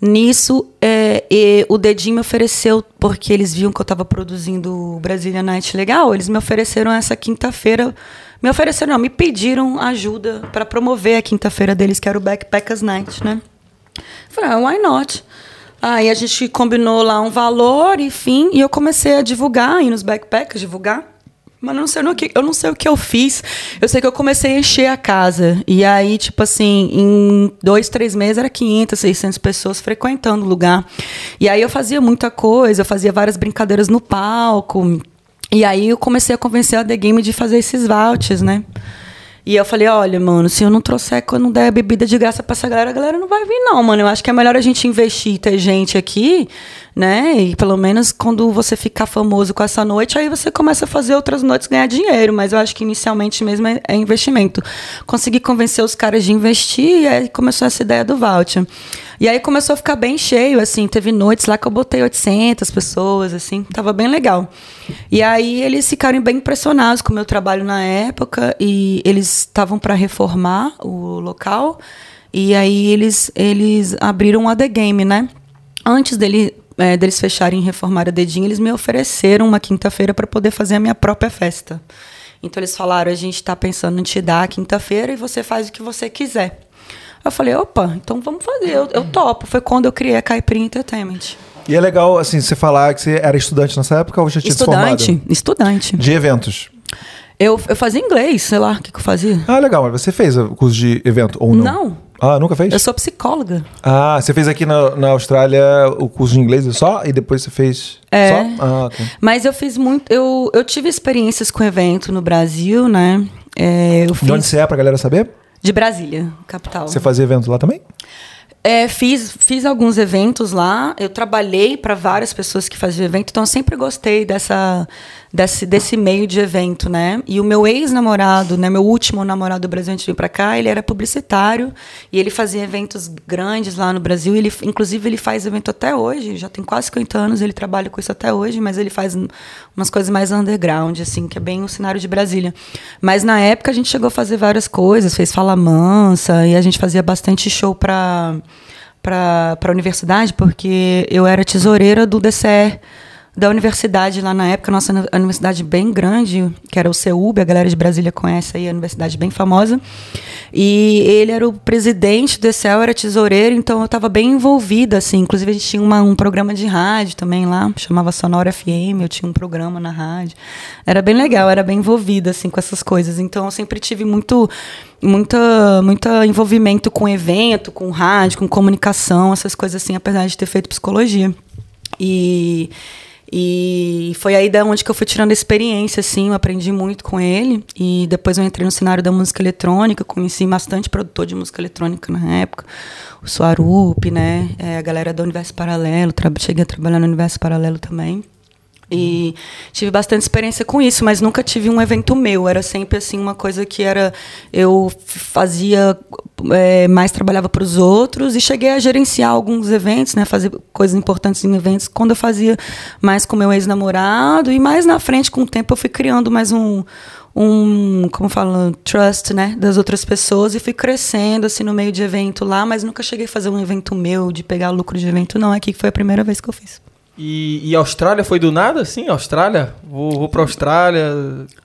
nisso é, o dedinho me ofereceu porque eles viam que eu estava produzindo o Brazilian Night legal, eles me ofereceram essa quinta-feira, me ofereceram, não, me pediram ajuda para promover a quinta-feira deles, que era o Backpackers Night, né? Falei, ah, why not? Aí a gente combinou lá um valor, enfim, e eu comecei a divulgar, ir nos backpackers, divulgar. Mas eu não, sei no que, eu não sei o que eu fiz. Eu sei que eu comecei a encher a casa. E aí, tipo assim, em dois, três meses era 500, 600 pessoas frequentando o lugar. E aí eu fazia muita coisa, eu fazia várias brincadeiras no palco. E aí eu comecei a convencer a The Game de fazer esses vouchers, né? E eu falei, olha, mano, se eu não trouxer, quando não der bebida de graça pra essa galera, a galera não vai vir, não, mano. Eu acho que é melhor a gente investir, ter gente aqui, né? E pelo menos quando você ficar famoso com essa noite, aí você começa a fazer outras noites ganhar dinheiro. Mas eu acho que inicialmente mesmo é, é investimento. Consegui convencer os caras de investir e aí começou essa ideia do voucher. E aí começou a ficar bem cheio, assim, teve noites lá que eu botei 800 pessoas, assim, tava bem legal. E aí eles ficaram bem impressionados com o meu trabalho na época e eles estavam para reformar o local. E aí eles, eles abriram a The Game, né? Antes dele, é, deles fecharem e reformar a Dedinho, eles me ofereceram uma quinta-feira para poder fazer a minha própria festa. Então eles falaram: a gente está pensando em te dar a quinta-feira e você faz o que você quiser. Eu falei, opa, então vamos fazer, eu, eu topo. Foi quando eu criei a Caipirinha Entertainment. E é legal, assim, você falar que você era estudante nessa época ou já tinha estudante, se formado? Estudante, De eventos. Eu, eu fazia inglês, sei lá, o que, que eu fazia. Ah, legal, mas você fez o curso de evento ou não? Não. Ah, nunca fez? Eu sou psicóloga. Ah, você fez aqui na, na Austrália o curso de inglês só e depois você fez É. só? Ah, tá. Mas eu fiz muito. Eu, eu tive experiências com evento no Brasil, né? É, eu fiz De onde você é pra galera saber? de Brasília, capital. Você fazia evento lá também? É, fiz, fiz alguns eventos lá. Eu trabalhei para várias pessoas que faziam evento, então eu sempre gostei dessa, desse, desse meio de evento, né? E o meu ex-namorado, né, meu último namorado do Brasil antes de vir para cá, ele era publicitário e ele fazia eventos grandes lá no Brasil. Ele, inclusive, ele faz evento até hoje, já tem quase 50 anos, ele trabalha com isso até hoje, mas ele faz um- umas coisas mais underground, assim, que é bem o cenário de Brasília. Mas na época a gente chegou a fazer várias coisas, fez Fala Mansa e a gente fazia bastante show para para a universidade, porque eu era tesoureira do DCE da universidade lá na época, nossa uni- universidade bem grande, que era o CEUB, a galera de Brasília conhece aí, a universidade bem famosa. E ele era o presidente do eu era tesoureiro, então eu estava bem envolvida, assim. Inclusive, a gente tinha uma- um programa de rádio também lá, chamava Sonora FM, eu tinha um programa na rádio. Era bem legal, era bem envolvida, assim, com essas coisas. Então, eu sempre tive muito muita muita envolvimento com evento, com rádio, com comunicação, essas coisas assim, apesar de ter feito psicologia. E, e foi aí da onde que eu fui tirando a experiência, assim, eu aprendi muito com ele. E depois eu entrei no cenário da música eletrônica, conheci bastante produtor de música eletrônica na época, o Suarup, né? É, a galera do Universo Paralelo, cheguei a trabalhar no Universo Paralelo também. E tive bastante experiência com isso, mas nunca tive um evento meu. Era sempre assim uma coisa que era eu fazia é, mais trabalhava para os outros e cheguei a gerenciar alguns eventos, né, fazer coisas importantes em eventos quando eu fazia mais com meu ex-namorado e mais na frente com o tempo eu fui criando mais um um, como fala, trust, né, das outras pessoas e fui crescendo assim no meio de evento lá, mas nunca cheguei a fazer um evento meu de pegar lucro de evento não, aqui foi a primeira vez que eu fiz. E, e a Austrália foi do nada, assim? Austrália? Vou, vou pra Austrália.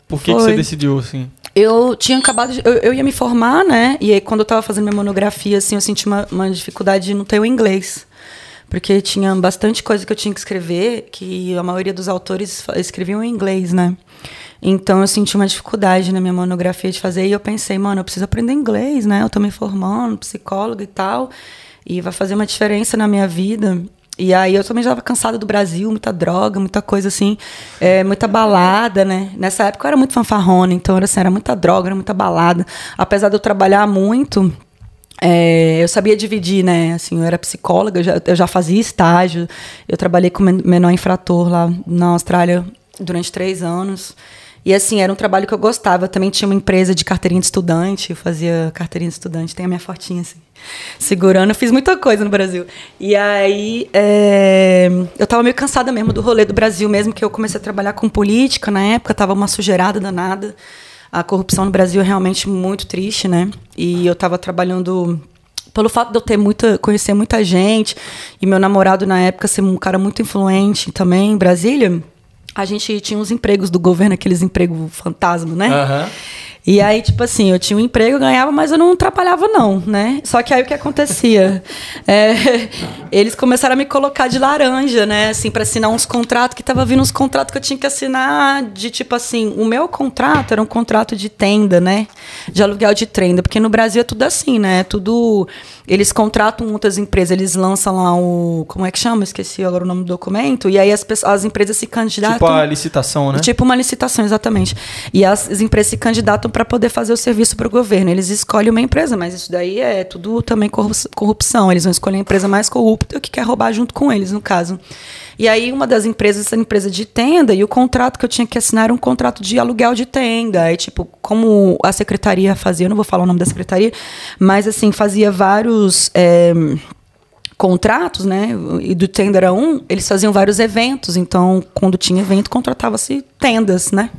Por que, que você decidiu, assim? Eu tinha acabado de, eu, eu ia me formar, né? E aí, quando eu tava fazendo minha monografia, assim, eu senti uma, uma dificuldade de não ter o inglês. Porque tinha bastante coisa que eu tinha que escrever, que a maioria dos autores escreviam em inglês, né? Então eu senti uma dificuldade na minha monografia de fazer. E eu pensei, mano, eu preciso aprender inglês, né? Eu tô me formando, psicóloga e tal. E vai fazer uma diferença na minha vida. E aí eu também já estava cansada do Brasil, muita droga, muita coisa assim, é, muita balada, né? Nessa época eu era muito fanfarrona, então era, assim, era muita droga, era muita balada. Apesar de eu trabalhar muito, é, eu sabia dividir, né? Assim, eu era psicóloga, eu já, eu já fazia estágio, eu trabalhei com men- menor infrator lá na Austrália durante três anos. E assim, era um trabalho que eu gostava. Eu também tinha uma empresa de carteirinha de estudante, eu fazia carteirinha de estudante, tem a minha fotinha assim, segurando. Eu fiz muita coisa no Brasil. E aí, é, eu tava meio cansada mesmo do rolê do Brasil, mesmo que eu comecei a trabalhar com política na época, tava uma sujeirada danada. A corrupção no Brasil é realmente muito triste, né? E eu tava trabalhando pelo fato de eu ter muita, conhecer muita gente e meu namorado na época ser um cara muito influente também em Brasília, a gente tinha uns empregos do governo, aqueles empregos fantasma, né? Aham. E aí, tipo assim, eu tinha um emprego, eu ganhava, mas eu não trabalhava, não, né? Só que aí o que acontecia? [laughs] É, eles começaram a me colocar de laranja, né? Assim, para assinar uns contratos, que tava vindo uns contratos que eu tinha que assinar de tipo assim, o meu contrato era um contrato de tenda, né? De aluguel de tenda, porque no Brasil é tudo assim, né? É tudo. Eles contratam outras empresas, eles lançam lá o. Como é que chama? Esqueci agora o nome do documento. E aí as, pessoas, as empresas se candidatam. Tipo a licitação, né? Tipo uma licitação, exatamente. E as, as empresas se candidatam para poder fazer o serviço para o governo. Eles escolhem uma empresa, mas isso daí é tudo também corrupção. Eles vão escolher a empresa mais corrupta que quer roubar junto com eles, no caso. E aí uma das empresas, essa empresa de tenda, e o contrato que eu tinha que assinar era um contrato de aluguel de tenda. Aí, tipo, como a secretaria fazia, eu não vou falar o nome da secretaria, mas assim, fazia vários. É, contratos, né? E do Tenda era um, eles faziam vários eventos. Então, quando tinha evento, contratava-se tendas, né?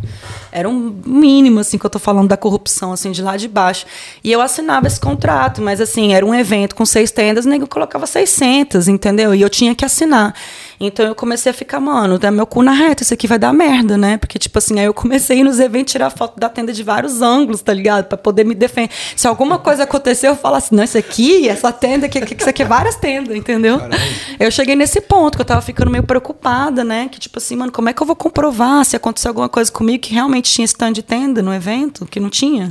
Era um mínimo, assim, que eu tô falando da corrupção, assim, de lá de baixo. E eu assinava esse contrato, mas, assim, era um evento com seis tendas, nego colocava 600, entendeu? E eu tinha que assinar. Então, eu comecei a ficar, mano, dá meu cu na reta, isso aqui vai dar merda, né? Porque, tipo assim, aí eu comecei a ir nos eventos tirar foto da tenda de vários ângulos, tá ligado? Pra poder me defender. Se alguma coisa acontecer, eu falo assim, não, isso aqui, essa tenda, que, que isso aqui é várias tendas, entendeu? Caramba. Eu cheguei nesse ponto, que eu tava ficando meio preocupada, né? Que, tipo assim, mano, como é que eu vou comprovar se acontecer alguma coisa comigo que realmente realmente tinha stand de tenda no evento, que não tinha.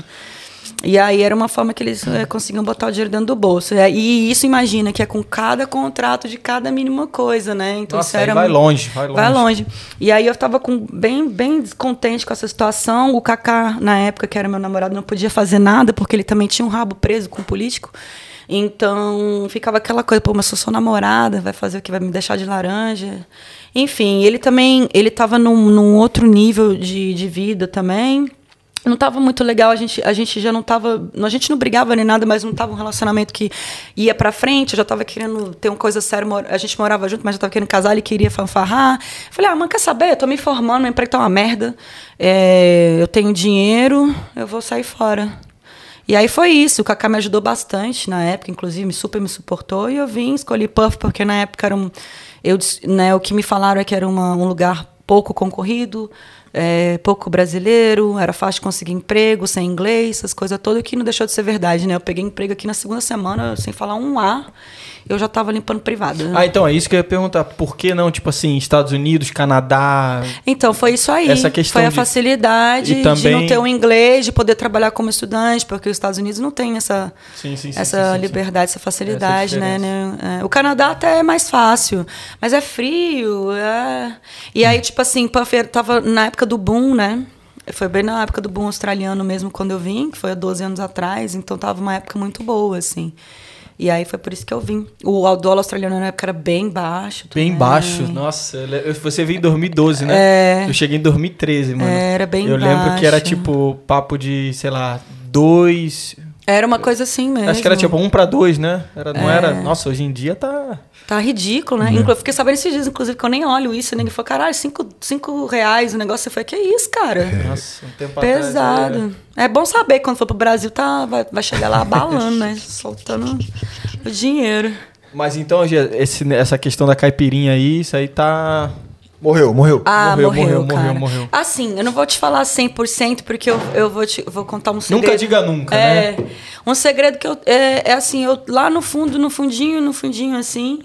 E aí era uma forma que eles é, conseguiam botar o dinheiro dentro do bolso. E isso imagina que é com cada contrato de cada mínima coisa, né? Então Nossa, era vai longe, vai longe. Vai longe. E aí eu estava com bem bem descontente com essa situação. O Kaká na época que era meu namorado não podia fazer nada porque ele também tinha um rabo preso com um político. Então ficava aquela coisa, pô, mas eu sou namorada, vai fazer o que vai me deixar de laranja. Enfim, ele também, ele estava num, num, outro nível de, de vida também. Não estava muito legal, a gente, a gente já não estava, a gente não brigava nem nada, mas não estava um relacionamento que ia para frente, eu já estava querendo ter uma coisa séria, a gente morava junto, mas já estava querendo casar, ele queria fanfarrar. Falei, ah, mãe, quer saber? Eu tô me formando, meu emprego tá uma merda, é, eu tenho dinheiro, eu vou sair fora. E aí foi isso, o Kaká me ajudou bastante na época, inclusive, me super me suportou, e eu vim, escolhi Puff, porque na época era um eu, né, o que me falaram é que era uma, um lugar pouco concorrido, é, pouco brasileiro, era fácil conseguir emprego, sem inglês, essas coisas todas, que não deixou de ser verdade, né? Eu peguei emprego aqui na segunda semana, sem falar um A, eu já estava limpando privada. Ah, então, é isso que eu ia perguntar. Por que não, tipo assim, Estados Unidos, Canadá? Então, foi isso aí. Essa questão foi a de... facilidade também... de não ter o um inglês, de poder trabalhar como estudante, porque os Estados Unidos não tem essa, sim, sim, sim, essa liberdade, essa facilidade, essa né, né? É. O Canadá até é mais fácil, mas é frio. É... E aí, tipo assim, Puffer tava na época do boom, né? Foi bem na época do boom australiano mesmo, quando eu vim, que foi há 12 anos atrás, então tava uma época muito boa, assim. E aí foi por isso que eu vim. O dólar australiano na época era bem baixo. Também. Bem baixo, nossa. Você veio em 2012, né? É, eu cheguei em 2013, mano. Era bem eu baixo. Eu lembro que era tipo papo de, sei lá, dois. Era uma coisa assim mesmo. Acho que era tipo um para dois, né? Era, não é. era. Nossa, hoje em dia tá. Tá ridículo, né? Uhum. Eu fiquei sabendo esses dias, inclusive, que eu nem olho isso. Ninguém falou, caralho, cinco, cinco reais o negócio. Você foi, que isso, cara? Nossa, um tempo Pesado. Atrás, é bom saber quando for pro Brasil, tá, vai, vai chegar lá abalando, né? [laughs] Soltando o dinheiro. Mas então, esse, essa questão da caipirinha aí, isso aí tá. Morreu, morreu. Ah, morreu, morreu, morreu, morreu, morreu, Assim, eu não vou te falar 100% porque eu, eu vou, te, vou contar um segredo. Nunca diga nunca, é, né? Um segredo que eu... É, é assim, eu lá no fundo, no fundinho, no fundinho, assim...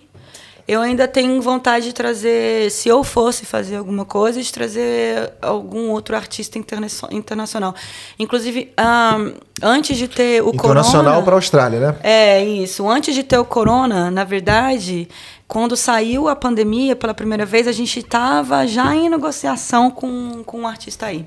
Eu ainda tenho vontade de trazer, se eu fosse fazer alguma coisa, de trazer algum outro artista interna internacional. Inclusive, um, antes de ter o internacional Corona... Internacional para a Austrália, né? É, isso. Antes de ter o Corona, na verdade, quando saiu a pandemia pela primeira vez, a gente estava já em negociação com, com um artista aí.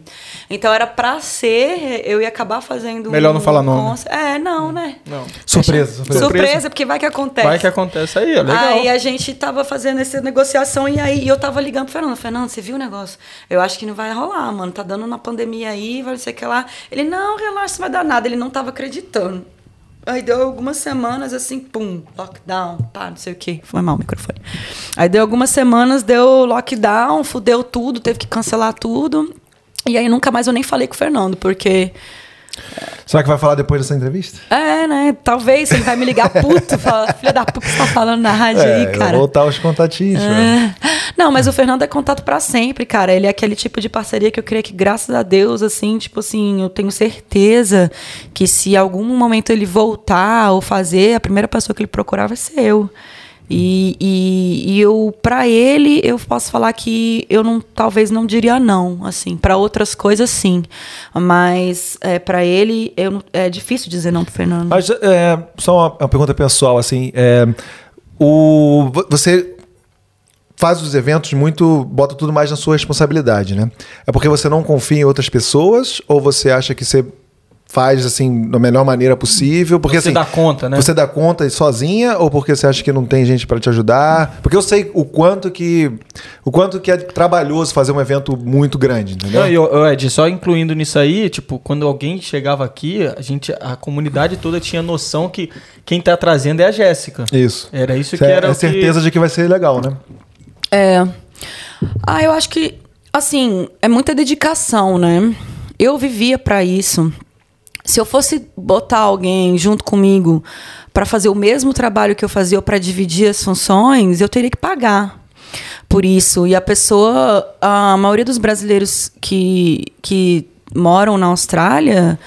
Então era para ser, eu ia acabar fazendo. Melhor um, não falar nome. É, não, né? Não. Surpresa, surpresa. Surpresa, porque vai que acontece. Vai que acontece aí, é legal. Aí a gente tava fazendo essa negociação e aí eu tava ligando pro Fernando. Fernando, você viu o negócio? Eu acho que não vai rolar, mano. Tá dando uma pandemia aí, vai ser que lá. Ele, não, relaxa, não vai dar nada. Ele não tava acreditando. Aí deu algumas semanas assim, pum, lockdown, pá, não sei o quê. Foi mal o microfone. Aí deu algumas semanas, deu lockdown, fudeu tudo, teve que cancelar tudo. E aí nunca mais eu nem falei com o Fernando, porque Será que vai falar depois dessa entrevista? É, né? Talvez ele vai me ligar puto, falar, filha da puta, que você tá falando na rádio É, aí, cara. vou voltar os contatinhos. É. Não, mas o Fernando é contato pra sempre, cara. Ele é aquele tipo de parceria que eu creio que, graças a Deus, assim, tipo assim, eu tenho certeza que se algum momento ele voltar ou fazer, a primeira pessoa que ele procurar vai ser eu. E, e, e eu, para ele, eu posso falar que eu não, talvez não diria não, assim. Para outras coisas, sim. Mas é, para ele, eu, é difícil dizer não pro Fernando. Mas é, só uma, uma pergunta pessoal, assim. é, o, vo- você faz os eventos muito. bota tudo mais na sua responsabilidade, né? É porque você não confia em outras pessoas ou você acha que você faz assim da melhor maneira possível? Porque Você assim, dá conta, né? Você dá conta sozinha ou porque você acha que não tem gente para te ajudar? Porque eu sei o quanto que o quanto que é trabalhoso fazer um evento muito grande, entendeu? Não, e, ô, Ed, só incluindo nisso aí, tipo, quando alguém chegava aqui, a gente, a comunidade toda tinha noção que quem tá trazendo é a Jéssica. Isso. Era isso Você que era é o que- certeza de que vai ser legal, né? É. Ah, eu acho que, assim, é muita dedicação, né? Eu vivia pra isso. Se eu fosse botar alguém junto comigo pra fazer o mesmo trabalho que eu fazia ou para dividir as funções, eu teria que pagar por isso. E a pessoa, a maioria dos brasileiros que, que moram na Austrália,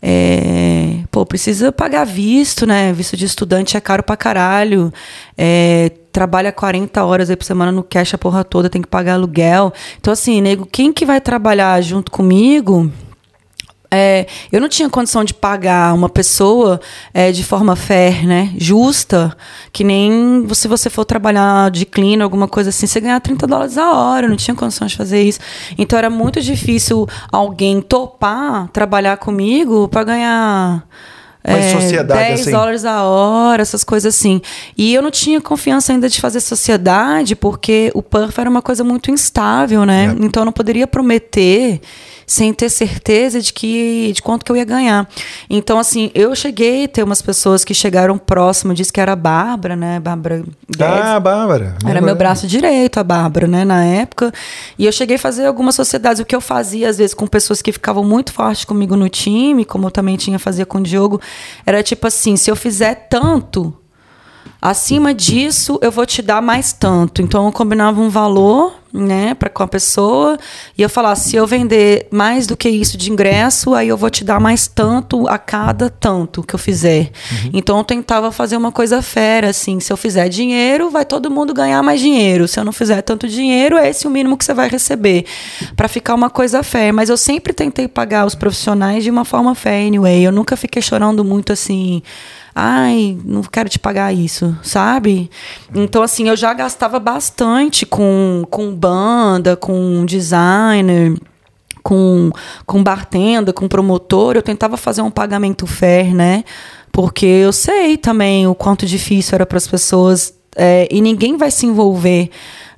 é, pô, precisa pagar visto, né? Visto de estudante é caro pra caralho. É, trabalha 40 horas aí por semana no cash a porra toda, tem que pagar aluguel. Então, assim, nego, quem que vai trabalhar junto comigo? É, eu não tinha condição de pagar uma pessoa é, de forma fair, né? Justa, que nem se você for trabalhar de clean, alguma coisa assim, você ganhar 30 dólares a hora. Eu não tinha condição de fazer isso. Então era muito difícil alguém topar trabalhar comigo para ganhar. Mas é, sociedade, 10 assim. dólares a hora, essas coisas assim. E eu não tinha confiança ainda de fazer sociedade, porque o Perf era uma coisa muito instável, né? É. Então eu não poderia prometer sem ter certeza de que de quanto que eu ia ganhar. Então, assim, eu cheguei a ter umas pessoas que chegaram próximo, disse que era a Bárbara, né? Bárbara Guedes. Ah, Bárbara. Era meu braço direito, a Bárbara, né, na época. E eu cheguei a fazer algumas sociedades. O que eu fazia, às vezes, com pessoas que ficavam muito fortes comigo no time, como eu também tinha fazia com o Diogo, era tipo assim: se eu fizer tanto, acima disso, eu vou te dar mais tanto. Então eu combinava um valor, né, para com a pessoa, e eu falava: se eu vender mais do que isso de ingresso, aí eu vou te dar mais tanto a cada tanto que eu fizer. Então eu tentava fazer uma coisa fera, assim: se eu fizer dinheiro, vai todo mundo ganhar mais dinheiro. Se eu não fizer tanto dinheiro, é esse o mínimo que você vai receber. Para ficar uma coisa fair. Mas eu sempre tentei pagar os profissionais de uma forma fair, anyway. Eu nunca fiquei chorando muito assim ai, não quero te pagar isso, sabe? Então, assim, eu já gastava bastante com, com banda, com designer, com, com bartender, com promotor. Eu tentava fazer um pagamento fair, né? Porque eu sei também o quanto difícil era para as pessoas. é, e ninguém vai se envolver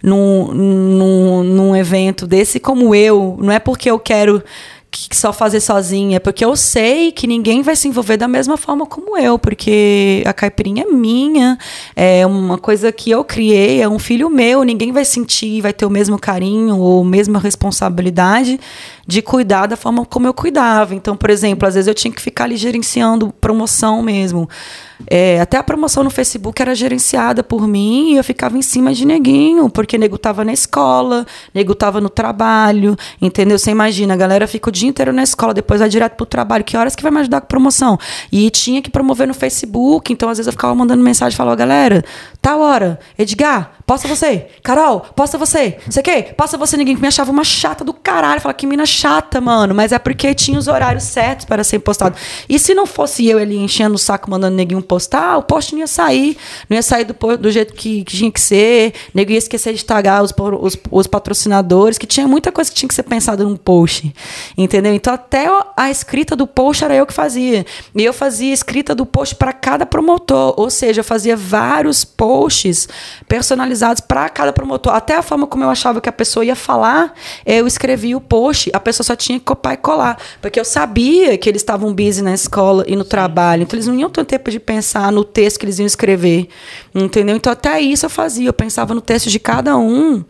num, num, num evento desse como eu. Não é porque eu quero que só fazer sozinha, porque eu sei que ninguém vai se envolver da mesma forma como eu, porque a caipirinha é minha, é uma coisa que eu criei, é um filho meu, ninguém vai sentir, vai ter o mesmo carinho ou mesma responsabilidade de cuidar da forma como eu cuidava. Então, por exemplo, às vezes eu tinha que ficar ali gerenciando promoção mesmo. É, até a promoção no Facebook era gerenciada por mim e eu ficava em cima de neguinho, porque nego tava na escola, nego tava no trabalho, entendeu? Você imagina, a galera fica o dia inteiro na escola, depois vai direto pro trabalho. Que horas que vai me ajudar com promoção? E tinha que promover no Facebook, então às vezes eu ficava mandando mensagem e falava, galera, tal hora, Edgar, posta você, Carol, posta você, sei que, posta você, ninguém que me achava uma chata do caralho, falava que mina chata, mano, mas é porque tinha os horários certos para ser postado. E se não fosse eu ali enchendo o saco, mandando neguinho postar, o post não ia sair, não ia sair do, do jeito que, que tinha que ser, nego ia esquecer de tagar os, os, os patrocinadores, que tinha muita coisa que tinha que ser pensada num post, entendeu? Então até o- a escrita do post era eu que fazia, e eu fazia escrita do post para cada promotor, ou seja, eu fazia vários posts personalizados para cada promotor, até a forma como eu achava que a pessoa ia falar, eu escrevia o post, a pessoa só tinha que copiar e colar, porque eu sabia que eles estavam busy na escola e no trabalho, então eles não iam ter tempo de pensar no texto que eles iam escrever, entendeu? Então até isso eu fazia, eu pensava no texto de cada um,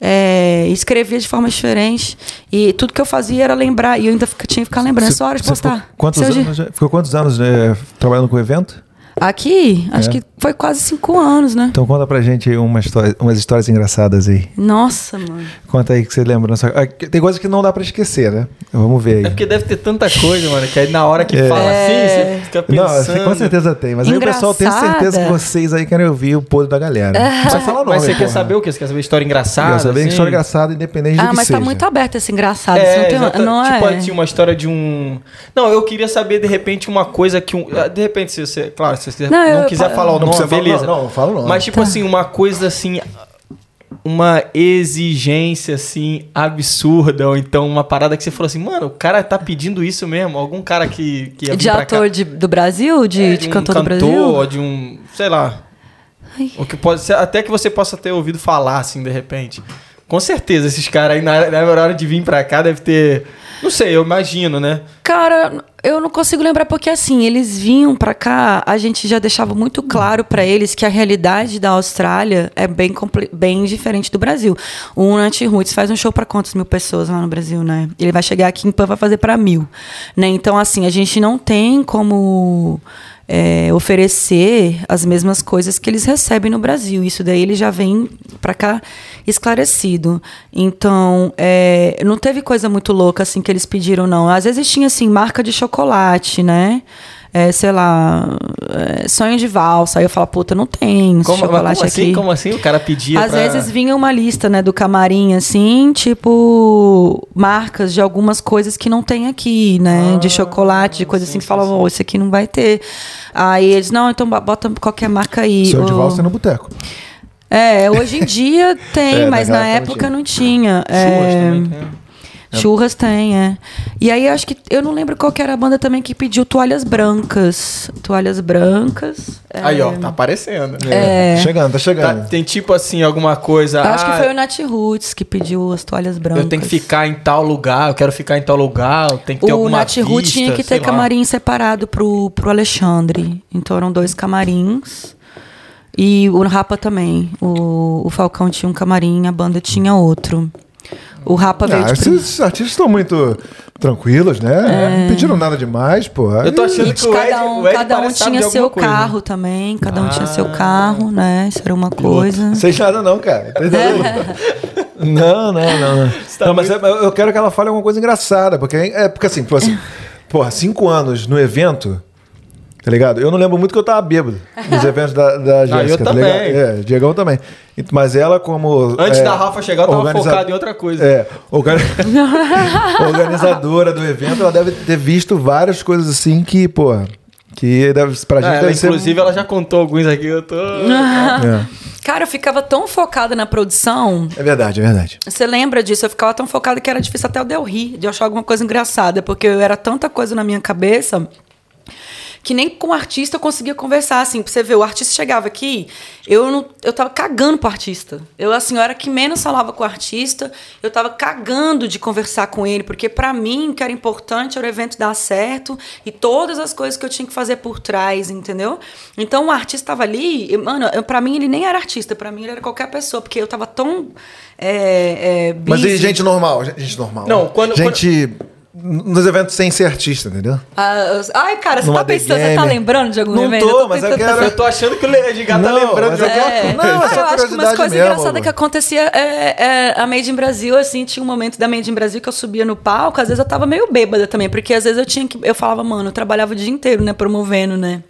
é, escrevia de forma diferente. E tudo que eu fazia era lembrar. E eu ainda tinha que ficar lembrando. Essa hora de Você ficou postar. Quantos anos, ficou quantos anos né, trabalhando com o evento? Aqui, acho É. que foi quase cinco anos, né? Então conta pra gente aí uma história, umas histórias engraçadas aí. Nossa, mano. Conta aí que você lembra. na sua- Ah, Tem coisa que não dá pra esquecer, né? Vamos ver aí. É porque deve ter tanta coisa, mano, que aí na hora que É. fala assim, você fica Não, pensando. você com certeza tem, mas aí o pessoal tem certeza que Engraçada. vocês aí querem ouvir o podre da galera. Não precisa falar nome, Mas você quer porra. saber o quê? Você quer saber história engraçada? Quer saber assim? história engraçada, independente do Ah, que mas seja. tá muito aberto esse engraçado. É, não, tem, exata- não tipo, é. tinha uma história de um. Não, eu queria saber, de repente, uma coisa que um. ah, De repente, se você. Claro, se você Não, não, quiser falar o Não nome, precisa falar- beleza. não, não, fala o nome. Mas, tipo assim, uma coisa assim. Uma exigência, assim, absurda. Ou então uma parada que você falou assim, mano, o cara tá pedindo isso mesmo. Algum cara que. que ia De ator cá. de, do Brasil? De, É, de um cantor, do cantor, Brasil? ou de um. Sei lá. Ai. O que pode ser, até que você possa ter ouvido falar, assim, de repente. Com certeza, esses caras aí, na, na hora de vir pra cá, deve ter. Não sei, eu imagino, né? Cara, eu não consigo lembrar porque assim, eles vinham pra cá, a gente já deixava muito claro pra eles que a realidade da Austrália é bem, bem diferente do Brasil. O Nat Roots faz um show pra quantas mil pessoas lá no Brasil, né? Ele vai chegar aqui em Pan vai fazer pra mil, né? Então assim, a gente não tem como é, oferecer as mesmas coisas que eles recebem no Brasil. Isso daí ele já vem pra cá esclarecido. Então, é, não teve coisa muito louca assim que eles pediram, não. Às vezes tinha assim, marca de chocolate, né? É, sei lá, é, sonho de valsa. Aí eu falo, puta, não tem Como, chocolate como assim? aqui. Como assim? O cara pedia Às pra... vezes vinha uma lista, né, do camarim, assim, tipo, marcas de algumas coisas que não tem aqui, né? de chocolate, de coisa assim, que falavam, oh, isso aqui não vai ter. Aí eles, não, então bota qualquer marca aí. Seu de valsa no boteco. É, hoje em dia [laughs] tem, É, mas na época não tinha. Churras É, também tem. Churras tem, é. E aí acho que. Eu não lembro qual que era a banda também que pediu toalhas brancas. Toalhas brancas. é. Aí, ó, tá aparecendo. É. Chegando, tá Tá, chegando. tem tipo assim, alguma coisa... Eu acho que ah, foi o Nat Roots que pediu as toalhas brancas. Eu tenho que ficar em tal lugar, eu quero ficar em tal lugar, eu tenho que ter O alguma Nat Roots vista, tinha que ter lá. camarim separado pro, pro Alexandre. Então eram dois camarins. E o Rapa também. O, o Falcão tinha um camarim, a banda tinha outro. O Rapa veio Ah, de esses artistas estão muito tranquilos, né? Não pediram nada demais, pô. Eu tô achando E que o cada Ed, um, o Ed cada um tinha seu coisa. carro também, cada um tinha seu Ah. carro, né? Isso era uma coisa. Não sei nada não, cara. Tá entendendo? [laughs] não, não, não. Não, tá não mas é- eu quero que ela fale alguma coisa engraçada, porque é porque assim, pô, assim, [laughs] porra, cinco anos no evento, tá ligado? Eu não lembro muito que eu tava bêbado nos [laughs] eventos da, da Jéssica, tá também. ligado? É, Diegão também. Mas ela como Antes é, da Rafa chegar, eu tava organiza- focado em outra coisa. É, organi- [laughs] organizadora do evento, ela deve ter visto várias coisas assim que, pô, que deve, pra gente Ah, ela, deve ser- inclusive, ela já contou alguns aqui, eu tô... [laughs] É. Cara, eu ficava tão focada na produção. É verdade, é verdade. Você lembra disso? Eu ficava tão focada que era difícil até eu eu rir, de eu achar alguma coisa engraçada, porque eu era tanta coisa na minha cabeça que nem com o artista eu conseguia conversar, assim, pra você ver, o artista chegava aqui, eu não, eu tava cagando pro artista. Eu, assim, eu era que menos falava com o artista, eu tava cagando de conversar com ele, porque pra mim, o que era importante era o evento dar certo e todas as coisas que eu tinha que fazer por trás, entendeu? Então, o artista tava ali, e, mano, pra mim ele nem era artista, pra mim ele era qualquer pessoa, porque eu tava tão é, é, Mas e gente normal, gente normal. Não, quando- Gente nos eventos sem ser artista, entendeu? Ah, ai, cara, você Numa tá pensando, você tá lembrando de algum Não evento? tô, mas eu quero- Eu tô achando que o Edgar tá Não, lembrando de eu alguma quero- coisa. Não, é ah, eu acho que umas coisas mesmo, engraçadas amor. que acontecia é, é, a Made in Brasil, assim, tinha um momento da Made in Brasil que eu subia no palco, às vezes eu tava meio bêbada também, porque às vezes eu tinha que. Eu falava, mano, eu trabalhava o dia inteiro, né, promovendo, né?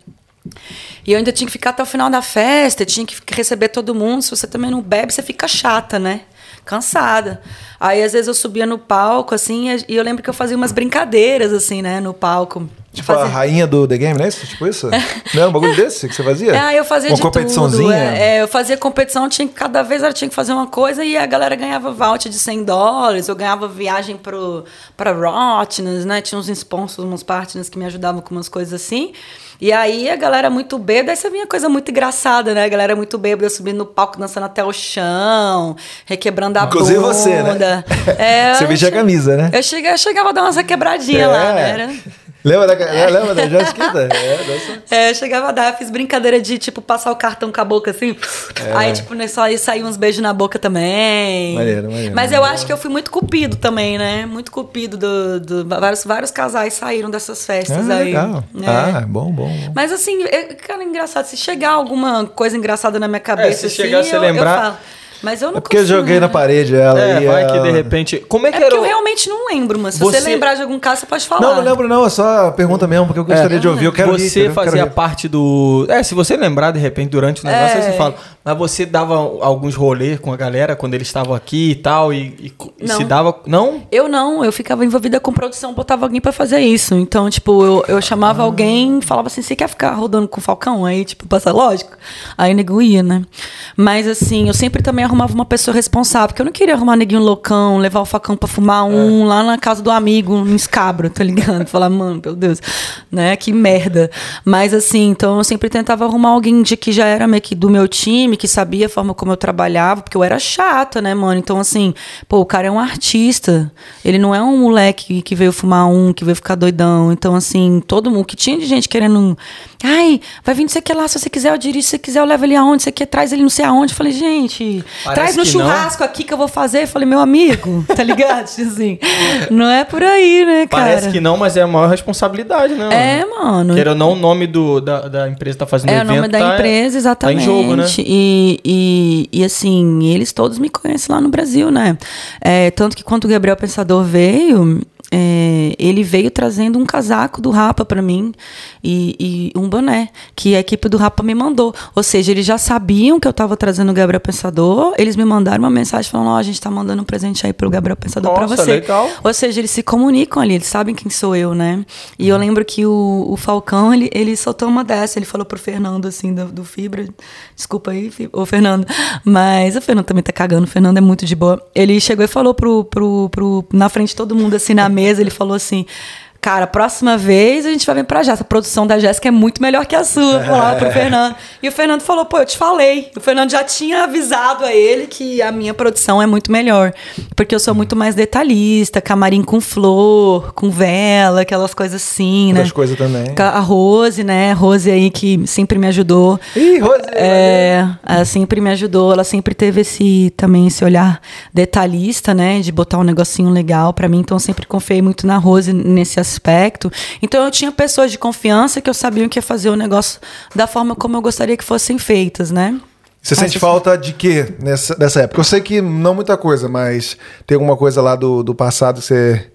E eu ainda tinha que ficar até o final da festa, tinha que receber todo mundo. Se você também não bebe, você fica chata, né? Cansada. Aí, às vezes, eu subia no palco, assim, e eu lembro que eu fazia umas brincadeiras, assim, né, no palco. Tipo a Fazia- rainha do The Game, né? Tipo isso? [laughs] Não um bagulho desse que você fazia? É, eu fazia Uma de competiçãozinha? tudo. É, é, eu fazia competição, tinha, cada vez ela tinha que fazer uma coisa e a galera ganhava voucher de 100 dólares, eu ganhava viagem pro, pra Rotness, né? Tinha uns sponsors, uns partners que me ajudavam com umas coisas assim. E aí a galera muito bêbada, você vinha coisa muito engraçada, né? A galera muito bêbada subindo no palco, dançando até o chão, requebrando a Inclusive bunda. você, né? [laughs] É, Você vestia a camisa, né? Eu chegava, eu chegava a dar umas requebradinhas lá, É. né? Era- Lembra da, é, lembra da Jéssica? É. É, eu chegava a dar, fiz brincadeira de, tipo, passar o cartão com a boca assim. Aí, tipo, né, só aí saiu uns beijos na boca também. Maneiro, maneiro. Mas eu acho que eu fui muito cupido também, né? Muito cupido do. do- vários, vários casais saíram dessas festas Ah, aí. legal. É. Ah, bom, bom. bom. Mas assim, é, cara, engraçado. Se chegar alguma coisa engraçada na minha cabeça, se assim, chegar a se eu, lembrar- eu falo. Mas eu não É porque eu joguei na lembrar. parede ela É, e vai que ela- de repente. Como é que É porque era? eu o- realmente não lembro, mas se você, Você- lembrar de algum caso, você pode falar. Não, não lembro não, é só pergunta mesmo, porque eu gostaria de ouvir, eu quero você fazia Quero rir. parte do. É, se você lembrar de repente durante o negócio, É. aí você fala. Mas você dava alguns rolês com a galera quando eles estavam aqui e tal, e, e- e se dava. Não? Eu não, eu ficava envolvida com produção, botava alguém pra fazer isso. Então, tipo, eu, eu chamava alguém, falava assim, você quer ficar rodando com o Falcão? Aí, tipo, passa lógico. Aí nego ia, né? Mas assim, eu sempre também arrumava uma pessoa responsável, porque eu não queria arrumar neguinho loucão, levar o Falcão pra fumar um lá na casa do amigo, em escabro, tá ligado? [laughs] Falar, mano, meu Deus, né? Que merda. Mas assim, então eu sempre tentava arrumar alguém de que já era meio que do meu time, que sabia a forma como eu trabalhava, porque eu era chata, né, mano? Então, assim, pô, o cara é um artista. Ele não é um moleque que veio fumar um, que veio ficar doidão. Então, assim, todo mundo que tinha de gente querendo. Ai, vai vir não sei o que lá, se você quiser, eu dirijo, se você quiser, eu levo ele aonde, você quer, traz ele não sei aonde. Eu falei, gente, Parece traz no que não. churrasco aqui que eu vou fazer. Eu falei, meu amigo, tá ligado? [laughs] assim, não é por aí, né, cara? Parece que não, mas é a maior responsabilidade, né? É, mano. Queira ou não, o nome do, da, da empresa que tá fazendo É o evento. nome da tá- empresa, exatamente. Tá em jogo, né? E, e, e, assim, eles todos me conhecem lá no Brasil, né? É, tanto que quando o Gabriel Pensador veio, é, ele veio trazendo um casaco do Rapa pra mim e, e um boné que a equipe do Rapa me mandou. Ou seja, eles já sabiam que eu tava trazendo o Gabriel Pensador, eles me mandaram uma mensagem falando: Ó, a gente tá mandando um presente aí pro Gabriel Pensador pra Nossa, você. legal. Ou seja, eles se comunicam ali, eles sabem quem sou eu, né? E eu lembro que o, o Falcão, ele, ele soltou uma dessa, ele falou pro Fernando, assim, do, do Fibra. Desculpa aí, Fi- ô Fernando. Mas o Fernando também tá cagando, o Fernando é muito de boa. Ele chegou e falou pro, pro, pro, na frente de todo mundo, assim, na mesa, [laughs] ele falou assim. Cara, próxima vez a gente vai vir pra Jéssica. A produção da Jéssica é muito melhor que a sua. Falava pro Fernando. [laughs] E o Fernando falou, pô, eu te falei. O Fernando já tinha avisado a ele que a minha produção é muito melhor. Porque eu sou muito mais detalhista, camarim com flor, com vela, aquelas coisas assim, né? Outras coisas também. A Rose, né? Rose aí que sempre me ajudou. Ih, Rose! É, ela sempre me ajudou, ela sempre teve esse também esse olhar detalhista, né, de botar um negocinho legal pra mim, então eu sempre confiei muito na Rose nesse aspecto. Então eu tinha pessoas de confiança que eu sabia que ia fazer o negócio da forma como eu gostaria que fossem feitas, né? Você sente falta de quê nessa, nessa época? Eu sei que não muita coisa, mas tem alguma coisa lá do, do passado que você,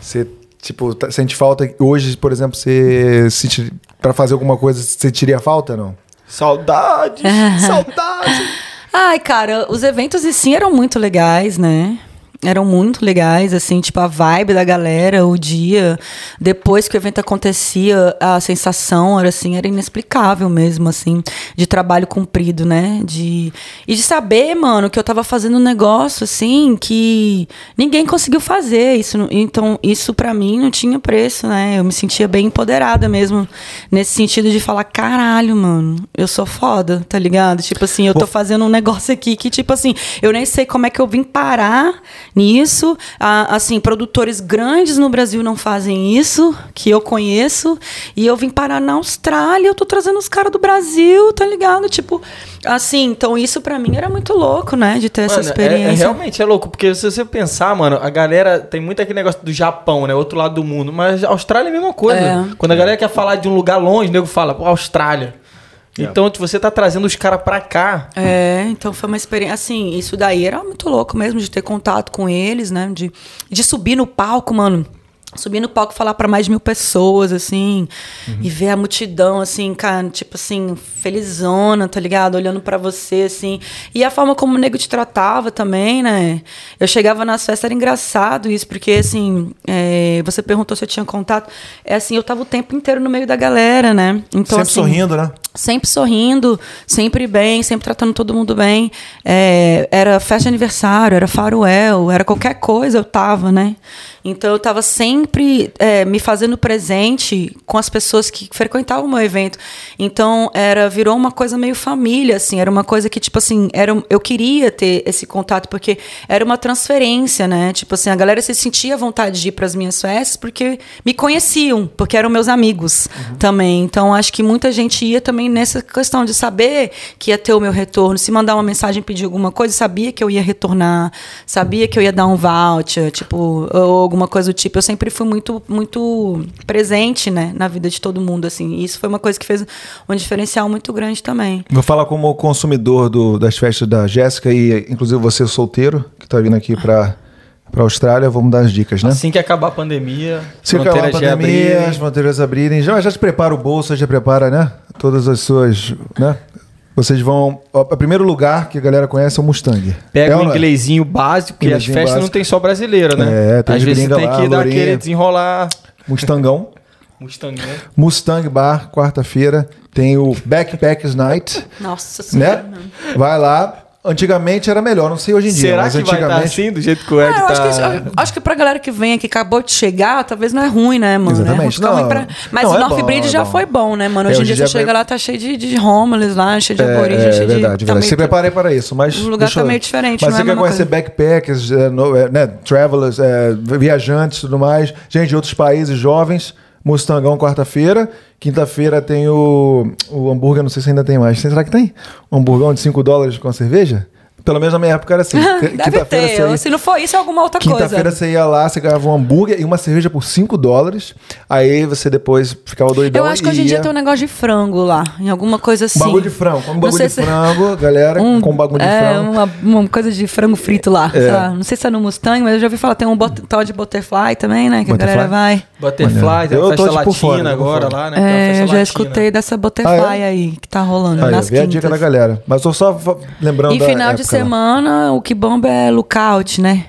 você tipo, tá- sente falta hoje, por exemplo, você sente, pra fazer alguma coisa, você sentiria falta não? Saudades! [laughs] saudades! Ai, cara, os eventos e sim eram muito legais, né? Eram muito legais, assim, tipo, a vibe da galera, o dia. Depois que o evento acontecia, a sensação era assim, era inexplicável mesmo, assim, de trabalho cumprido, né? De, e de saber, mano, que eu tava fazendo um negócio, assim, que ninguém conseguiu fazer. Isso, então, isso para mim não tinha preço, né? Eu me sentia bem empoderada mesmo, nesse sentido de falar, caralho, mano, eu sou foda, tá ligado? Tipo assim, eu tô fazendo um negócio aqui que, tipo assim, eu nem sei como é que eu vim parar nisso. Ah, assim, produtores grandes no Brasil não fazem isso, que eu conheço. E eu vim parar na Austrália, eu tô trazendo os caras do Brasil, tá ligado? Tipo, assim, então isso pra mim era muito louco, né? De ter essa Mano, é- experiência. É, realmente é louco, porque se você pensar, mano, a galera tem muito aquele negócio do Japão, né? Outro lado do mundo, mas a Austrália é a mesma coisa. É. Quando a galera quer falar de um lugar longe, o nego fala, pô, Austrália. Então, tipo, você tá trazendo os caras pra cá. É, então foi uma experiência. Assim, isso daí era muito louco mesmo, de ter contato com eles, né? De, de subir no palco, mano. Subir no palco e falar pra mais de mil pessoas, assim, e ver a multidão, assim, cara, tipo assim, felizona, tá ligado? Olhando pra você, assim. E a forma como o nego te tratava também, né? Eu chegava nas festas, era engraçado isso, porque, assim, é, você perguntou se eu tinha contato. É assim, eu tava o tempo inteiro no meio da galera, né? Então, Sempre assim, sorrindo, né? sempre sorrindo, sempre bem, sempre tratando todo mundo bem. É, era festa de aniversário, era faroel, era qualquer coisa, eu tava, né? Então eu estava sempre é, me fazendo presente com as pessoas que frequentavam o meu evento. Então era virou uma coisa meio família, assim, era uma coisa que tipo assim, era, eu queria ter esse contato porque era uma transferência, né? Tipo assim, a galera se sentia à vontade de ir para as minhas festas porque me conheciam, porque eram meus amigos uhum. também. Então acho que muita gente ia também nessa questão de saber que ia ter o meu retorno, se mandar uma mensagem, pedir alguma coisa, sabia que eu ia retornar, sabia que eu ia dar um voucher, tipo, ou alguma coisa do tipo. Eu sempre fui muito, muito presente, né, na vida de todo mundo, assim. E isso foi uma coisa que fez um diferencial muito grande também. Vou falar como consumidor do, das festas da Jéssica e, inclusive, você solteiro, que está vindo aqui para para a Austrália, vamos dar as dicas, né? Assim que acabar a pandemia, Se acabar a pandemia, as fronteiras abrirem, já, já te prepara o bolso, já prepara, né? Todas as suas, né? Vocês vão. O primeiro lugar que a galera conhece é o Mustang. Pega é um inglesinho básico, porque as festas básico. não tem só brasileiro, né? É, tem Às vezes tem lá, que dar aquele desenrolar. Mustangão. [laughs] Mustangão. Mustang Bar, quarta-feira. Tem o Backpackers Night. Nossa Senhora. Né? Vai lá, Antigamente era melhor, não sei hoje em dia. Será mas que antigamente... vai estar assim, do jeito que o Ed ah, tá... Acho que, acho que pra galera que vem aqui, acabou de chegar, talvez não é ruim, né, mano? Exatamente. É não, pra... Mas não, o é North Bridge é já foi bom, né, mano? Hoje é, em dia você chega lá, tá cheio de, de homeless lá, cheio de aborígenes, é, cheio de... verdade, verdade. Se preparei para isso, mas... O lugar tá meio diferente, Mas você quer conhecer backpackers, né, travelers, viajantes e tudo mais, gente de outros países, jovens... Mustangão quarta-feira. Quinta-feira tem o, o hambúrguer, não sei se ainda tem mais. Será que tem? Um hamburgão de 5 dólares com cerveja? Pelo menos na minha época era assim. [laughs] Deve ter. Ia... Se não for isso, é alguma outra Quinta coisa. Quinta-feira você ia lá, você ganhava um hambúrguer e uma cerveja por 5 dólares. Aí você depois ficava doidão. Eu acho que hoje em dia tem um negócio de frango lá. Em alguma coisa assim. [laughs] Um bagulho de frango. Um bagulho de se... frango, galera, um, com bagulho é, de frango. Uma, uma coisa de frango frito lá. É. Não sei se é no Mustang, mas eu já ouvi falar. Tem um bot... tal de Butterfly também, né? Que butterfly? a galera vai. Butterfly, tem a festa latina fora, agora lá, né? É, eu já escutei dessa Butterfly ah, é? aí, que tá rolando. Aí, nas a dica da galera. Mas tô só lembrando. E final de semana o que bomba é Lookout, né?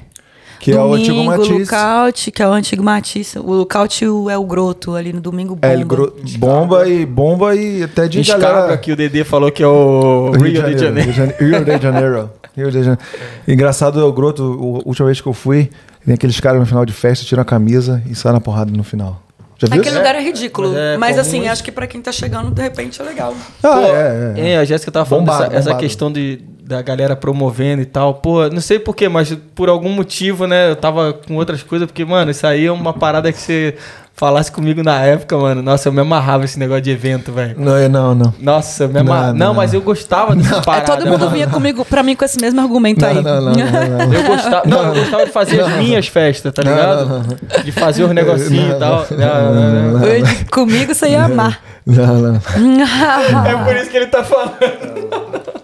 Que domingo, é o antigo Matisse. Lookout, que é o antigo Matisse. O Lookout é o Groto ali no domingo bomba. É, ele gro... bomba e bomba e até de Escabra, galera... que o Dedê falou que é o Rio, Rio de Janeiro. Rio de Janeiro. Rio de Janeiro. Engraçado é o Groto, a última vez que eu fui, vem aqueles caras no final de festa, tiram a camisa e saem na porrada no final. Aquele lugar é ridículo. Mas, é mas assim, acho que para quem tá chegando, de repente é legal. Ah, Pô, é, é, é. a Jéssica tava falando bombado, dessa, essa questão de da galera promovendo e tal. Pô, não sei porquê, mas por algum motivo, né? Eu tava com outras coisas, porque, mano, isso aí é uma parada que você falasse comigo na época, mano. Nossa, eu me amarrava esse negócio de evento, velho. Não, não, não. Nossa, eu me amarrava. Não, não, não, mas eu gostava dessa parada. É, todo mundo vinha comigo, pra mim com esse mesmo argumento não, aí. Não, não, não, não, Eu gostava, não, eu gostava de fazer as minhas festas, tá ligado? De fazer os negocinhos e tal. Comigo você ia amar. Não, não. [laughs] é por isso que ele tá falando. [laughs]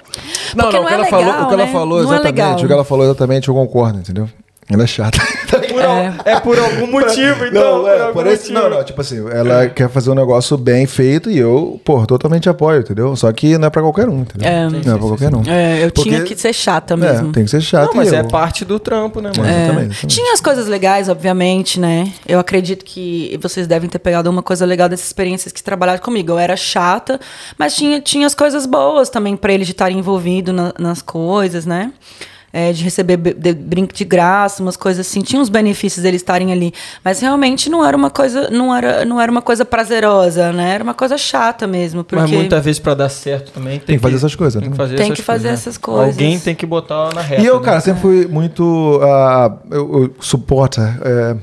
Não, não, não, o que, é ela, legal, falou, o que ela né? falou não é exatamente, é o que ela falou exatamente, eu concordo, entendeu? Ela é chata. [laughs] Por é. é. por algum motivo, então. Não, é, por esse, não, não, tipo assim, ela é. quer fazer um negócio bem feito e eu, pô, totalmente apoio, entendeu? Só que não é pra qualquer um, entendeu? É, não é pra qualquer um. É, eu Porque, tinha que ser chata mesmo. É, tem que ser chata. Não, mas é parte do trampo, né, mano? É. Exatamente, Tinha as coisas legais, obviamente, né? Eu acredito que vocês devem ter pegado uma coisa legal dessas experiências que trabalharam comigo. Eu era chata, mas tinha, tinha as coisas boas também pra eles de estarem envolvidos na, nas coisas, né? É, de receber de, brinco de graça, umas coisas assim. Tinha uns benefícios deles estarem ali. Mas realmente não era uma coisa, não era, não era uma coisa prazerosa, né? Era uma coisa chata mesmo. Porque... Mas muitas vezes para dar certo também tem, tem que fazer essas coisas. Tem que fazer, tem essas, que fazer coisas, essas coisas. Alguém tem que botar na reta. E eu, cara, né? sempre fui muito uh, eu, eu suporta. É,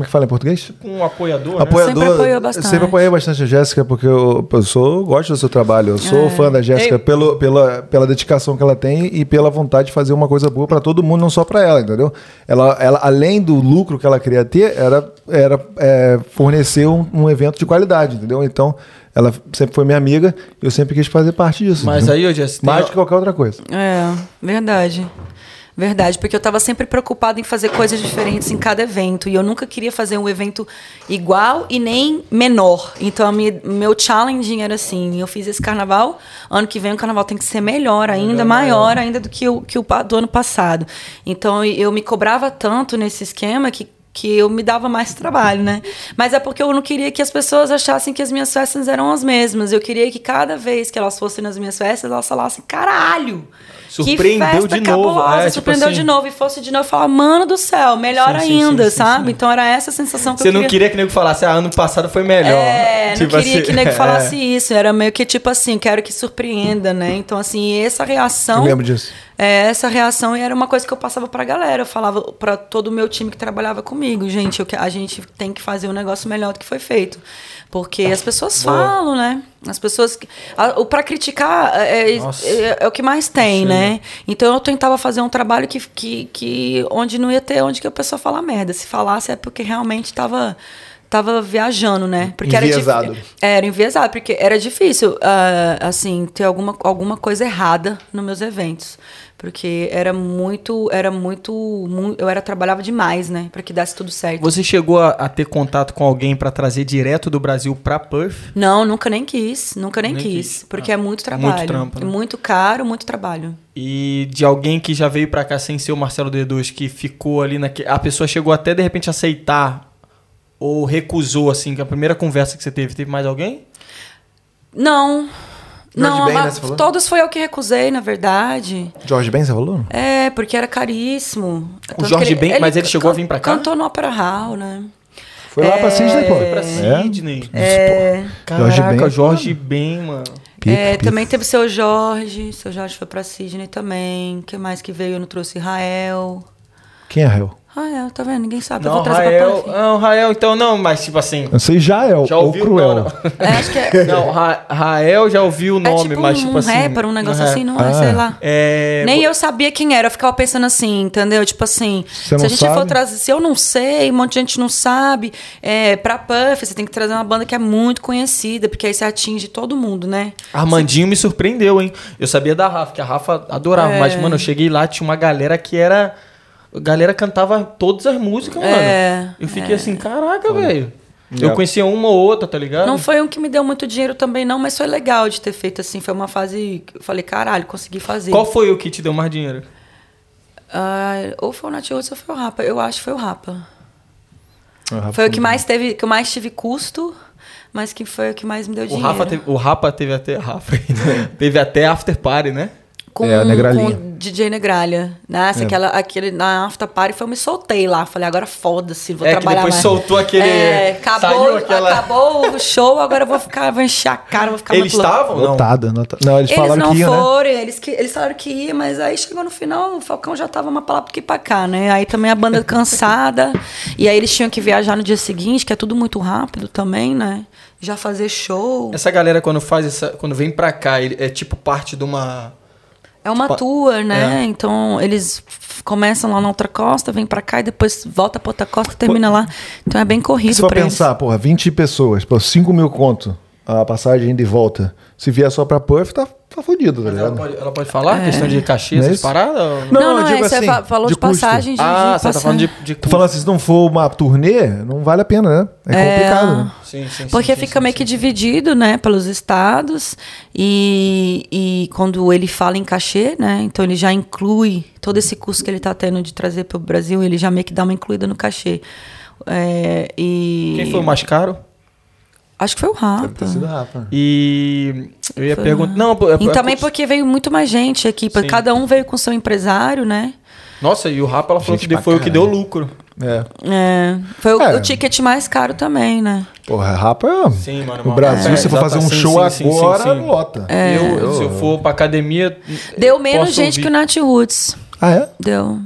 como é que fala em português? Um apoiador. Apoiador. Né? Sempre apoiou bastante. Sempre apoiei bastante a Jéssica, porque eu, eu sou, gosto do seu trabalho. Eu sou é. fã da Jéssica pelo, pela, pela dedicação que ela tem e pela vontade de fazer uma coisa boa para todo mundo, não só para ela, entendeu? Ela, ela, além do lucro que ela queria ter, era, era é, fornecer um, um evento de qualidade, entendeu? Então, ela sempre foi minha amiga e eu sempre quis fazer parte disso. Mas entendeu? aí, Jéssica. Mais do que qualquer outra coisa. É, verdade. Verdade, porque eu estava sempre preocupada em fazer coisas diferentes em cada evento. E eu nunca queria fazer um evento igual e nem menor. Então, minha, meu challenge era assim: eu fiz esse carnaval, ano que vem o carnaval tem que ser melhor ainda, maior, ainda do que o, que o do ano passado. Então, eu me cobrava tanto nesse esquema que que eu me dava mais trabalho, né? Mas é porque eu não queria que as pessoas achassem que as minhas festas eram as mesmas. Eu queria que cada vez que elas fossem nas minhas festas, elas falassem, caralho! Surpreendeu que festa de novo, cabulosa, é, tipo surpreendeu assim. de novo. E fosse de novo, falar, mano do céu, melhor Sim, sim, ainda, sim, sim, sabe? sim. Então era essa a sensação que Você eu não queria. queria que o nego falasse, ah, ano passado foi melhor. É, [laughs] Tipo não queria assim, que nego [laughs] é. falasse isso. Era meio que tipo assim, quero que surpreenda, né? Então, assim, essa reação. Eu lembro disso. É, essa reação era uma coisa que eu passava pra galera. Eu falava pra todo o meu time que trabalhava comigo, gente, eu a gente tem que fazer um negócio melhor do que foi feito. Porque as pessoas falam, né? As pessoas. a- O pra criticar é, é- Nossa. é- é o que mais tem, né? Então eu tentava fazer um trabalho que, que, que onde não ia ter onde que a pessoa falar merda. Se falasse é porque realmente tava. Tava viajando, né? Porque Enviesado. era Era enviesado, porque era difícil, ah, assim, ter alguma, alguma coisa errada nos meus eventos. Porque era muito, era muito, mu- eu era trabalhava demais, né, Pra que desse tudo certo. Você chegou a, a ter contato com alguém pra trazer direto do Brasil pra Perth? Não, nunca nem quis, nunca nem, Nem quis, quis. porque Ah. é muito trabalho, Muito trampo, né? muito caro, muito trabalho. E de alguém que já veio pra cá sem ser o Marcelo D2, que ficou ali naquele. A pessoa chegou até de repente a aceitar ou recusou, assim, que a primeira conversa que você teve, teve mais alguém? Não, não, Ben, né, todos foi eu que recusei, na verdade. Jorge Ben, você falou? É, porque era caríssimo. O Tanto Jorge que Ben, mas ele chegou a vir pra cá? Cantou no Opera Hall, né? Foi lá pra Sidney, pô. Foi pra É. Sidney. É, Caraca, Jorge Ben. Jorge Ben, mano. Pico, é, pico. também teve seu Jorge, seu Jorge foi pra Sidney também. Quem mais que veio? Eu não trouxe Rael. Quem é Rael? Rael, tá vendo? Ninguém sabe. eu Não, vou trazer Rael. pra Puff. Não, Rael, então não, mas tipo assim. Eu sei Jael, Já ou ouviu? Cruel. Não, não. É, acho que é, [laughs] Não, Ra- Rael já ouviu o é nome, tipo mas um, tipo assim. rapper, um negócio é. assim, não é? Ah. Sei lá. É, Nem eu sabia quem era, eu ficava pensando assim, entendeu? Tipo assim, Você se não a gente sabe? for trazer, se eu não sei, um monte de gente não sabe, é, pra Puff, você tem que trazer uma banda que é muito conhecida, porque aí você atinge todo mundo, né? Armandinho me surpreendeu, hein? Eu sabia da Rafa, que a Rafa adorava, É. mas, mano, eu cheguei lá, tinha uma galera que era. A galera cantava todas as músicas, mano. É, Eu fiquei assim, caraca, velho. É. Eu conhecia uma ou outra, tá ligado? Não foi um que me deu muito dinheiro também, não, mas foi legal de ter feito assim. Foi uma fase que eu falei, caralho, consegui fazer. Qual foi o que te deu mais dinheiro? Ah, ou foi o Nat Roots ou foi o Rapa. Eu acho que foi o Rapa. Ah, Foi o que mais teve, que eu mais tive custo, mas que foi o que mais me deu O dinheiro. Rafa, teve, o Rapa teve até. Rafa, [laughs] teve até after party, né? Com, É, com o DJ Negralha. Nossa, É. aquela, aquele, na after party foi, eu me soltei lá. Falei, agora foda-se, vou É, que trabalhar depois mais. soltou aquele- É, acabou, aquela- acabou o show, agora eu vou ficar, vou encher a cara, vou ficar Eles estavam? Não. Lotada, nota- Não, eles, Eles falaram não que ia, né? foram, eles, que, eles falaram que ia, mas aí chegou no final, o Falcão já tava uma palavra aqui pra cá, né? Aí também a banda [laughs] cansada, e aí eles tinham que viajar no dia seguinte, que é tudo muito rápido também, né? Já fazer show. Essa galera, quando faz essa. Quando vem pra cá, é tipo parte de uma. É uma Tipo, tour, né? é. Então eles começam lá na outra costa, vem pra cá e depois volta pra outra costa e termina lá. Então é bem corrido Se for pra pensar, porra, 20 pessoas, pô, 5 mil conto a passagem de volta. Se vier só pra Puff, tá, tá fudido, tá Mas ela ligado? pode, ela pode falar? Questão de cachê, Não é essas paradas? ou eles. Não, Não, eu não, digo é, você assim, fa- falou de de, passagem de, Ah, de você tá passagem. falando de, de Tô falando assim, se não for uma turnê, não vale a pena, né? É complicado, né? Sim, sim, Porque sim, fica sim, meio sim, que sim. dividido, né, pelos estados. E, e quando ele fala em cachê, né, então ele já inclui todo esse custo que ele tá tendo de trazer para o Brasil, ele já meio que dá uma incluída no cachê. É, e Quem foi o mais caro? Acho que foi o Deve Rapa. ter sido rápido. E eu ia Foi perguntar. Não, é- E é- também porque veio muito mais gente aqui, porque Sim. cada um veio com seu empresário, né? Nossa, e o Rapa ela falou Gente que foi o que deu lucro. É. É, foi o, É. o ticket mais caro também, né? Porra, rapa. Sim, mano. O. Brasil, É, se for exato, fazer um sim, show sim, agora, sim, sim. lota. Eu, se eu for pra academia. Deu menos posso gente ouvir. que o Nat Roots. Ah, é? Deu.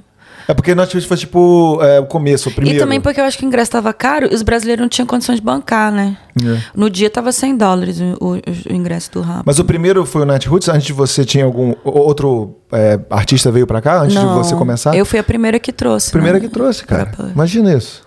É porque nós tivemos foi tipo é, o começo, o primeiro. E também porque eu acho que o ingresso estava caro e os brasileiros não tinham condições de bancar, né? É. No dia tava 100 dólares o, o- o ingresso do Rapa. Mas o primeiro foi o Night Roots. Antes de você tinha algum outro é, artista veio pra cá antes não, de você começar? Eu fui a primeira que trouxe. Primeira né? que trouxe, cara. Pra- Imagina isso.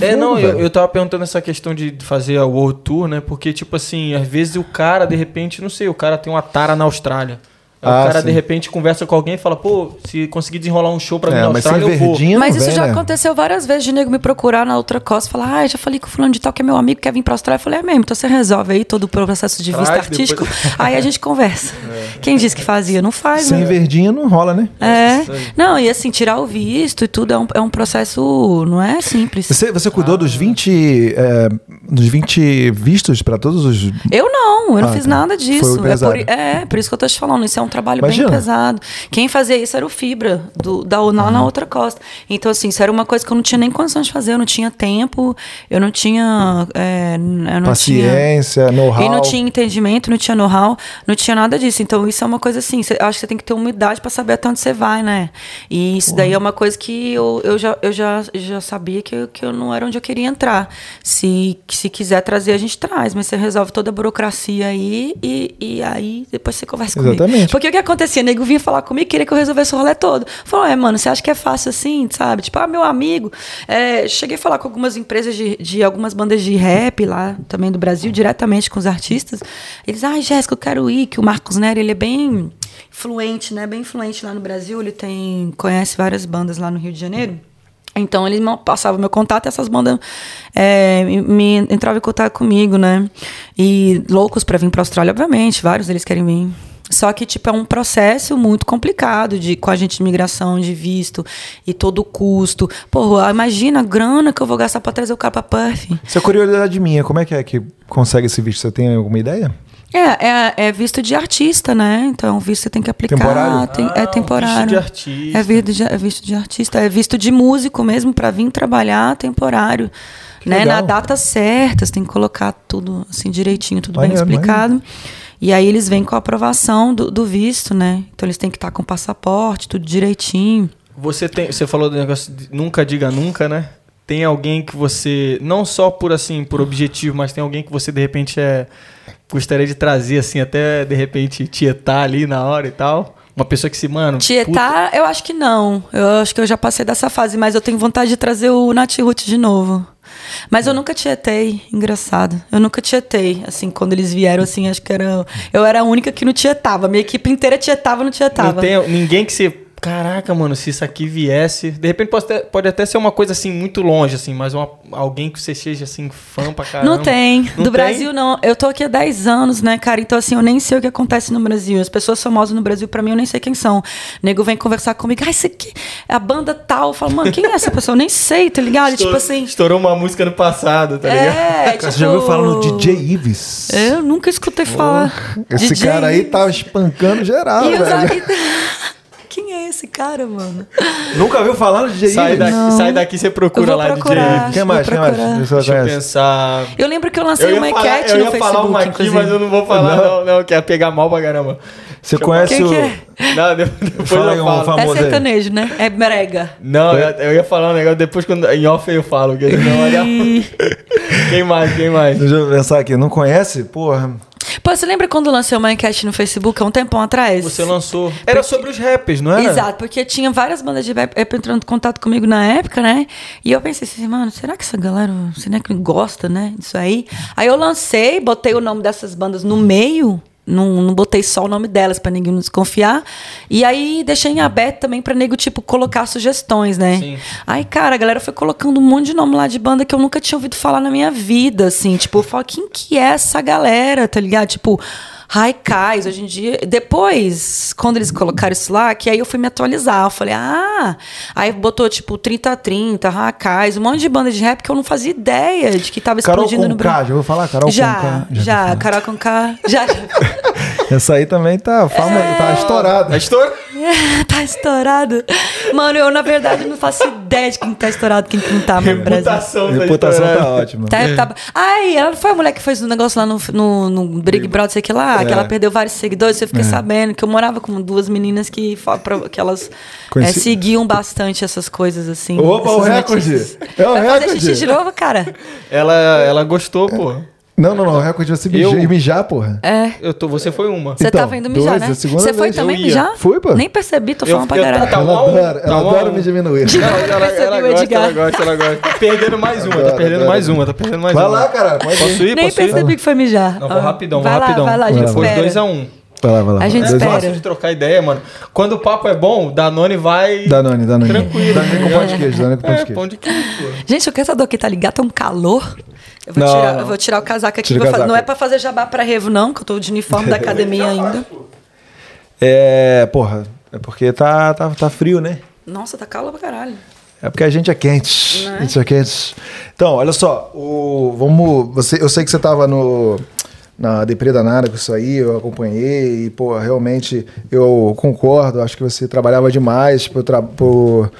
É, não, Fogo, eu, eu tava perguntando essa questão de fazer a World Tour, né? Porque, tipo assim, às vezes o cara, de repente, não sei, o cara tem uma tara na Austrália. Aí Ah, o cara, sim. de repente, conversa com alguém e fala, pô, se conseguir desenrolar um show pra mim É, na Austrália, eu vou. Mas isso vem, já né? aconteceu várias vezes de nego me procurar na outra costa e falar, ah, já falei com o fulano de tal que é meu amigo, quer vir pra Austrália. Eu falei, é mesmo, então você resolve aí todo o processo de vista Traz, artístico. depois- [laughs] Aí a gente conversa. Quem disse que fazia? Não faz, Sem né? verdinha não rola, né? É. Não, e assim, tirar o visto e tudo é um, é um processo, não é simples. Você, você cuidou dos 20, é, dos 20 vistos pra todos os. Eu não, eu não Ah, fiz tá. nada Foi disso. o É por, é, por isso que eu tô te falando, isso é um trabalho Imagina. bem pesado. Quem fazia isso era o Fibra, do, da UNA na outra costa. Então, assim, isso era uma coisa que eu não tinha nem condição de fazer, eu não tinha tempo, eu não tinha. é, eu não Paciência, know-how. e não tinha entendimento, não tinha know-how, não tinha nada disso. Então, isso é uma coisa assim, cê- acho que você tem que ter humildade para saber até onde você vai, né? E isso daí é uma coisa que eu, eu, já, eu já, já sabia que eu, que eu não era onde eu queria entrar. Se, se quiser trazer, a gente traz, mas você resolve toda a burocracia aí e, e aí depois você conversa comigo. Exatamente. Porque o que acontecia? Nego vinha falar comigo, queria que eu resolvesse o rolê todo. Falou, é, mano, você acha que é fácil assim, sabe? Tipo, ah, meu amigo. é, cheguei a falar com algumas empresas de, de algumas bandas de rap lá também do Brasil, diretamente com os artistas. Eles, ai, Jéssica, eu quero ir, que o Marcos Nery, ele é bem influente, né? Bem influente lá no Brasil. Ele tem. conhece várias bandas lá no Rio de Janeiro. Então ele passava meu contato e essas bandas é, me, entravam em contato comigo, né? E loucos pra vir pra Austrália, obviamente, vários deles querem vir. Só que, tipo, é um processo muito complicado de, com a gente de imigração, de visto e todo o custo. Porra, imagina a grana que eu vou gastar pra trazer o cara pra Perth. Isso é curiosidade minha. Como é que é que consegue esse visto? Você tem alguma ideia? É, é, é visto de artista, né? Então, é um visto que você tem que aplicar. Temporário? tem- Ah, é um temporário. visto de artista. É visto de, é visto de artista. É visto de músico mesmo, pra vir trabalhar temporário. Né? legal. Na data certa, você tem que colocar tudo assim direitinho, tudo bem explicado. E aí eles vêm com a aprovação do, do visto, né? Então eles têm que estar com o passaporte, tudo direitinho. Você tem, você falou do negócio de nunca diga nunca, né? Tem alguém que você não só por assim, por objetivo, mas tem alguém que você de repente é gostaria de trazer assim, até de repente tietar ali na hora e tal. Uma pessoa que se, mano, puta- Tietar, eu acho que não. Eu acho que eu já passei dessa fase, mas eu tenho vontade de trazer o Nat Root de novo. Mas eu nunca tietei, engraçado. Eu nunca tietei, assim, quando eles vieram, assim, acho que era... Eu era a única que não tietava. Minha equipe inteira tietava, não tietava. Não tem ninguém que se. Caraca, mano, se isso aqui viesse. De repente pode, até- pode até ser uma coisa assim muito longe, assim, mas uma, alguém que você seja assim, fã pra caramba. Não tem. Não do tem? Brasil, não. Eu tô aqui há 10 anos, né, cara? Então, assim, eu nem sei o que acontece no Brasil. As pessoas famosas no Brasil, pra mim, eu nem sei quem são. O nego vem conversar comigo. Ah, isso aqui é a banda tal. Eu falo, mano, quem é essa pessoa? Eu nem sei, tá ligado? Estourou, tipo assim. estourou uma música no passado, tá ligado? É, tipo... Você já ouviu falar no DJ Ives? Eu nunca escutei falar. Esse DJ cara aí Ives. tá espancando geral, E os velho. [laughs] Quem é esse cara, mano? Nunca ouviu falar no DJ Sai daqui, Não. sai daqui você procura Eu lá procurar. DJ. Quem mais? Quem mais? Deixa eu conhece? pensar. Eu lembro que eu lancei Eu ia, uma falar, enquete eu no ia Facebook, falar uma aqui, inclusive. mas eu não vou falar, não, não, que ia pegar mal pra caramba. Você eu- conhece o... que é? Não, de- depois Fala eu um falo. famoso. É aí. sertanejo, né? É brega. Não, eu, eu ia falar um negócio, depois quando, em off eu falo. que senão olha- [laughs] quem mais, quem mais? Deixa eu pensar aqui. Não conhece? Porra. Pô, você lembra quando lancei uma enquete no Facebook há um tempão atrás? Você lançou. Era sobre os rappers, não era? Exato, porque tinha várias bandas de rap rap entrando em contato comigo na época, né? E eu pensei assim, mano, será que essa galera, será que gosta, né, disso aí? Aí eu lancei, botei o nome dessas bandas no meio, não, não botei só o nome delas pra ninguém desconfiar. E aí deixei em aberto também pra nego, tipo, colocar sugestões, né? Sim. Aí, cara, a galera foi colocando um monte de nome lá de banda que eu nunca tinha ouvido falar na minha vida, assim. Tipo, eu falo, quem que é essa galera, tá ligado? Tipo, Raikais, hoje em dia. Depois, quando eles colocaram isso lá, que aí eu fui me atualizar. Eu falei, ah. Aí botou, tipo, 30-30, Raikais, um monte de banda de rap que eu não fazia ideia de que tava Carol explodindo com no Brasil. já vou falar? Carol Já, com K. já, Carol com K. Já. [laughs] Essa aí também tá, fama, É. tá estourada. A história? [laughs] tá estourado. Mano, eu, na verdade, não faço ideia de quem tá estourado, quem que não tá no Brasil. Reputação, A tá reputação tá ótima. Tá, tá... Ai, ela não foi a mulher que fez um negócio lá no, no, no Big Brother, sei que lá, que É. ela perdeu vários seguidores. Eu fiquei sabendo que eu morava com duas meninas que, que elas Conheci- é, seguiam bastante essas coisas assim. Opa, o recorde! notícias. É o Vai fazer recorde! xixi de novo, cara? Ela, ela gostou, pô. Não, não, não. O recorde é você Eu- mijar, mijar, porra. É. Eu tô, você foi uma. Você Então, tava indo mijar, dois, né? é Você foi também mijar? Fui, pô. Nem percebi, tô Eu- falando pra eu- caralho. tá ela adora, tá ela um a adora me diminuir. Ela, ela, percebi ela o gosta, ela gosta, ela gosta. Tá perdendo mais uma, tá perdendo mais uma, tá perdendo mais Vai uma. lá, cara, pode Posso ir. Nem percebi que foi mijar. Não, vou Ah, rapidão, vai rapidão. Vai lá, a gente Vai lá. Foi espera. 2x1. Vai lá, vai lá. A gente É espera. fácil de trocar ideia, mano. Quando o papo é bom, Danone vai. Danone, Danone. Tranquilo. Danone com pão de queijo, Danone com pão de É, queijo. pão de queijo. Gente, o caçador aqui tá ligado, tá um calor. Eu vou, Não, tirar, não. eu vou tirar o casaco aqui. O casaco. Não é pra fazer jabá pra revo, não, que eu tô de uniforme da [laughs] academia ainda. É, porra, é porque tá, tá, tá frio, né? Nossa, tá calor pra caralho. É porque a gente é quente. Né? A gente é quente. Então, olha só, o, vamos. Você, eu sei que você tava no. Na Depre Danada com isso aí, eu acompanhei e, pô, realmente eu concordo, acho que você trabalhava demais pro, tra pro,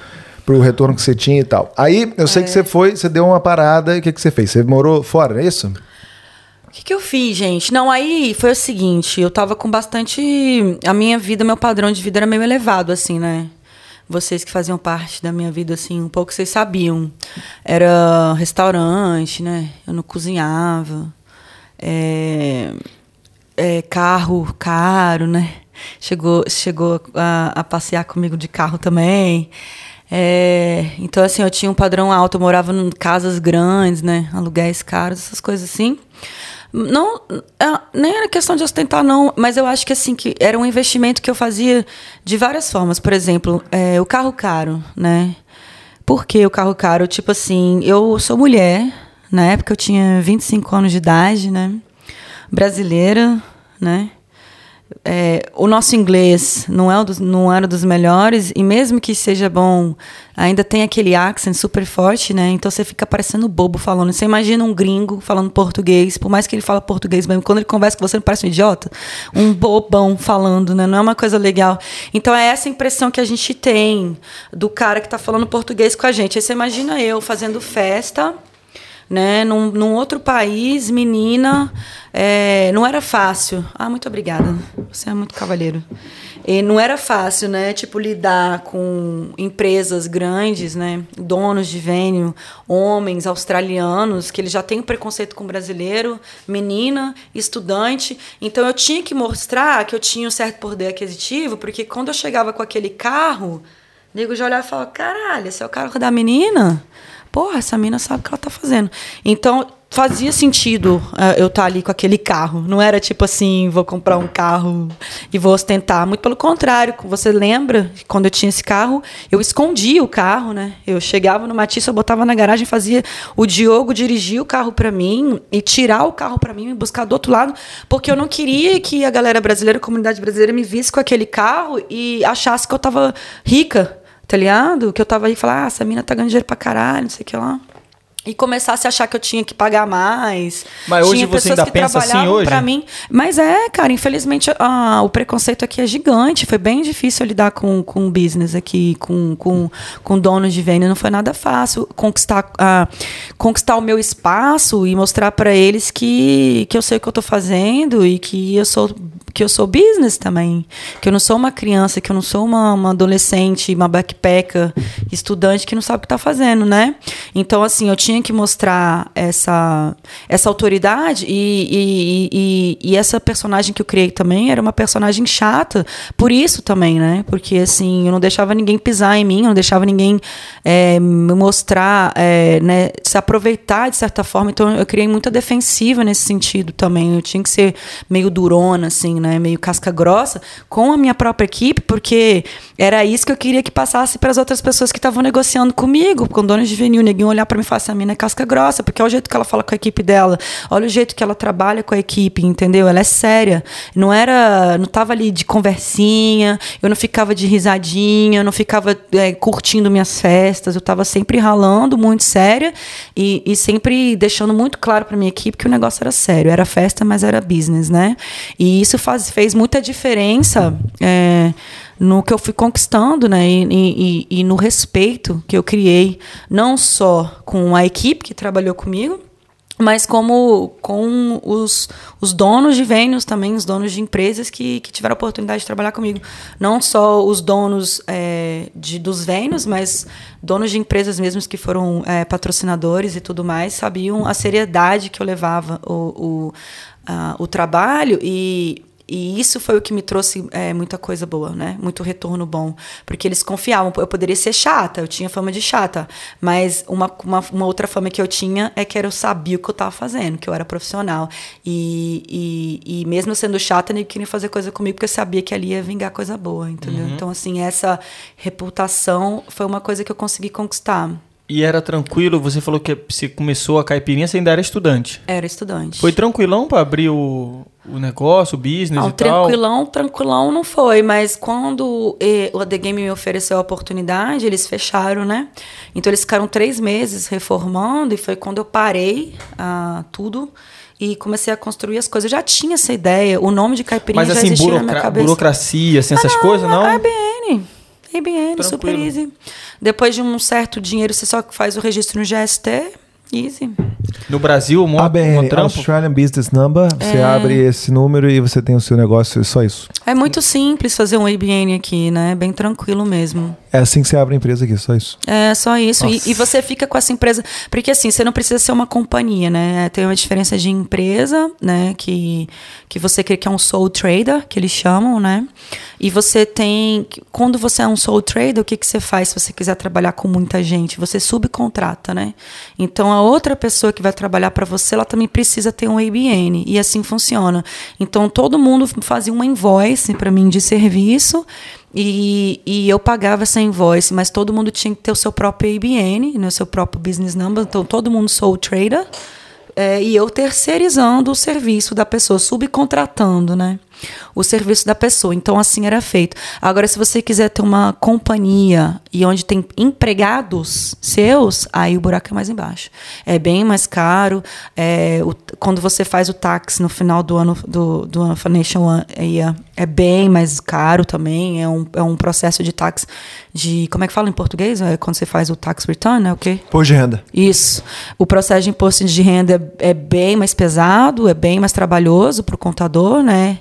pro retorno que você tinha e tal. Aí, eu sei que você foi, você deu uma parada e o que, que você fez? Você morou fora, é isso? O que, que eu fiz, gente? Não, aí foi o seguinte, eu tava com bastante. A minha vida, meu padrão de vida era meio elevado, assim, né? Vocês que faziam parte da minha vida, assim, um pouco vocês sabiam. Era restaurante, né? Eu não cozinhava. É, é, carro caro, né? Chegou, chegou a, a passear comigo de carro também. É, então, assim, eu tinha um padrão alto, eu morava em casas grandes, né? Aluguéis caros, essas coisas assim. Não, é, nem era questão de ostentar, não, mas eu acho que assim, que era um investimento que eu fazia de várias formas. Por exemplo, é, o carro caro, né? Por que o carro caro? Tipo assim, eu sou mulher, na época eu tinha 25 anos de idade, né? Brasileira, né? É, o nosso inglês não, é dos, não era dos melhores, e mesmo que seja bom, ainda tem aquele accent super forte, né? Então você fica parecendo bobo falando. Você imagina um gringo falando português, por mais que ele fala português mesmo, quando ele conversa com você, não parece um idiota? Um bobão falando, né? Não é uma coisa legal. Então é essa impressão que a gente tem do cara que tá falando português com a gente. Aí você imagina eu fazendo festa né? Num, num outro país, menina, é, não era fácil. Ah, muito obrigada. Você é muito cavalheiro. E não era fácil, né? Tipo, lidar com empresas grandes, né? Donos de vênio, homens australianos, que eles já têm preconceito com brasileiro, menina, estudante. Então eu tinha que mostrar que eu tinha um certo poder aquisitivo, porque quando eu chegava com aquele carro, nego já olhava e falava: caralho, esse é o carro da menina? Porra, essa mina sabe o que ela tá fazendo. Então, fazia sentido eh, eu estar ali com aquele carro. Não era tipo assim, vou comprar um carro e vou ostentar. Muito pelo contrário. Você lembra, quando eu tinha esse carro, eu escondia o carro, né? Eu chegava no Matisse, eu botava na garagem, fazia o Diogo dirigir o carro para mim e tirar o carro para mim e buscar do outro lado, porque eu não queria que a galera brasileira, a comunidade brasileira me visse com aquele carro e achasse que eu tava rica tá ligado? Que eu tava aí e falar, ah, essa mina tá ganhando dinheiro pra caralho, não sei o que lá. E começasse a achar que eu tinha que pagar mais. Mas hoje tinha você pessoas ainda que pensa assim trabalhavam hoje? Pra mim. Mas é, cara, infelizmente ah, o preconceito aqui é gigante. Foi bem difícil lidar com, com business aqui, com, com, com donos de venda. Não foi nada fácil conquistar, ah, conquistar o meu espaço e mostrar pra eles que, que eu sei o que eu tô fazendo e que eu sou que eu sou business também, que eu não sou uma criança, que eu não sou uma, uma adolescente, uma backpacker, estudante que não sabe o que está fazendo, né? Então, assim, eu tinha que mostrar essa, essa autoridade e, e, e, e essa personagem que eu criei também era uma personagem chata, por isso também, né? Porque, assim, eu não deixava ninguém pisar em mim, eu não deixava ninguém é, mostrar, é, né, se aproveitar de certa forma, então eu criei muita defensiva nesse sentido também, eu tinha que ser meio durona, assim, né? Meio casca grossa com a minha própria equipe, porque era isso que eu queria que passasse para as outras pessoas que estavam negociando comigo, com donos de vinil, ninguém olhar para mim e falar, essa mina é casca grossa, porque olha o jeito que ela fala com a equipe dela, olha o jeito que ela trabalha com a equipe, entendeu? Ela é séria. Não era, não tava ali de conversinha, eu não ficava de risadinha, eu não ficava é, curtindo minhas festas, eu tava sempre ralando, muito séria e, e sempre deixando muito claro para minha equipe que o negócio era sério, era festa, mas era business, né? E isso faz, fez muita diferença é, no que eu fui conquistando, né? E, e, e, no respeito que eu criei, não só com a equipe que trabalhou comigo, mas como com os, os donos de venues também, os donos de empresas que, que tiveram a oportunidade de trabalhar comigo. Não só os donos é, de, dos venues, mas donos de empresas mesmos que foram é, patrocinadores e tudo mais, sabiam a seriedade que eu levava o, o, a, o trabalho e e isso foi o que me trouxe é, muita coisa boa, né? Muito retorno bom. Porque eles confiavam. Eu poderia ser chata, eu tinha fama de chata. Mas uma, uma, uma outra fama que eu tinha é que eu sabia o que eu estava fazendo, que eu era profissional. E, e, e mesmo sendo chata, ele queria fazer coisa comigo porque eu sabia que ali ia vingar coisa boa, entendeu? Uhum. Então, assim, essa reputação foi uma coisa que eu consegui conquistar. E era tranquilo, você falou que você começou a caipirinha, você ainda era estudante. Era estudante. Foi tranquilão pra abrir o, o negócio, o business Não, e tal? tranquilão, tranquilão não foi, mas quando eh, o The Game me ofereceu a oportunidade, eles fecharam, né? Então eles ficaram três meses reformando e foi quando eu parei ah, tudo e comecei a construir as coisas. Eu já tinha essa ideia, o nome de caipirinha Mas já assim, existia na minha cabeça. burocracia, assim, essas Ah, coisas, não? É IBN. IBN, super easy. Depois de um certo dinheiro, você só faz o registro no GST, easy. No Brasil, um, ABN, um? Australian Business Number. Você É. abre esse número e você tem o seu negócio, é só isso. É muito simples fazer um IBN aqui, né? Bem tranquilo mesmo. É assim que você abre a empresa aqui, só isso. É, só isso. E, e você fica com essa empresa. Porque assim, você não precisa ser uma companhia, né? Tem uma diferença de empresa, né? Que, que você quer que é um sole trader, que eles chamam, né? E você tem. Quando você é um sole trader, o que, que você faz se você quiser trabalhar com muita gente? Você subcontrata, né? Então a outra pessoa que vai trabalhar para você, ela também precisa ter um ABN. E assim funciona. Então todo mundo fazia uma invoice para mim de serviço. E, e eu pagava essa invoice, mas todo mundo tinha que ter o seu próprio ABN, né, o seu próprio business number. Então, todo mundo sou trader. é, e eu terceirizando o serviço da pessoa, subcontratando, né? O serviço da pessoa. Então, assim era feito. Agora, se você quiser ter uma companhia e onde tem empregados seus, aí o buraco é mais embaixo. É bem mais caro. é, o- quando você faz o tax no final do ano do, do ano Financial Year, é bem mais caro também. É um, é um processo de tax de. Como é que fala em português? É quando você faz o tax return, é o quê? Pô de renda. Isso. O processo de imposto de renda é, é bem mais pesado, é bem mais trabalhoso para o contador, né?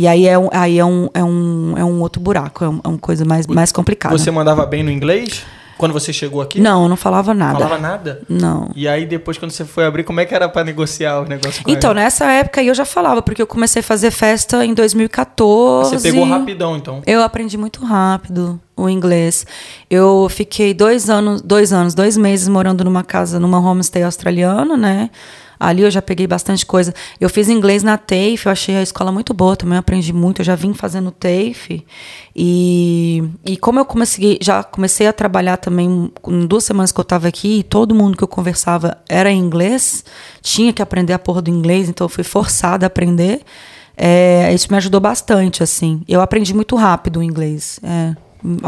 E aí é um, aí é um, é um, é um outro buraco, é, um- é uma coisa mais, mais complicada. Você mandava bem no inglês? Quando você chegou aqui? Não, eu não falava nada. Falava nada? Não. E aí, depois, quando você foi abrir, como é que era pra negociar o negócio com Então, ela? nessa época eu já falava, porque eu comecei a fazer festa em 2014. Você pegou rapidão, então. Eu aprendi muito rápido o inglês. Eu fiquei dois anos, dois anos, dois meses morando numa casa, numa homestay australiana, né? Ali eu já peguei bastante coisa. Eu fiz inglês na TAFE, eu achei a escola muito boa, também aprendi muito. Eu já vim fazendo TAFE. E, e como eu comecei, já comecei a trabalhar também em duas semanas que eu estava aqui, e todo mundo que eu conversava era em inglês, tinha que aprender a porra do inglês, então eu fui forçada a aprender. É, isso me ajudou bastante, assim. Eu aprendi muito rápido o inglês. É,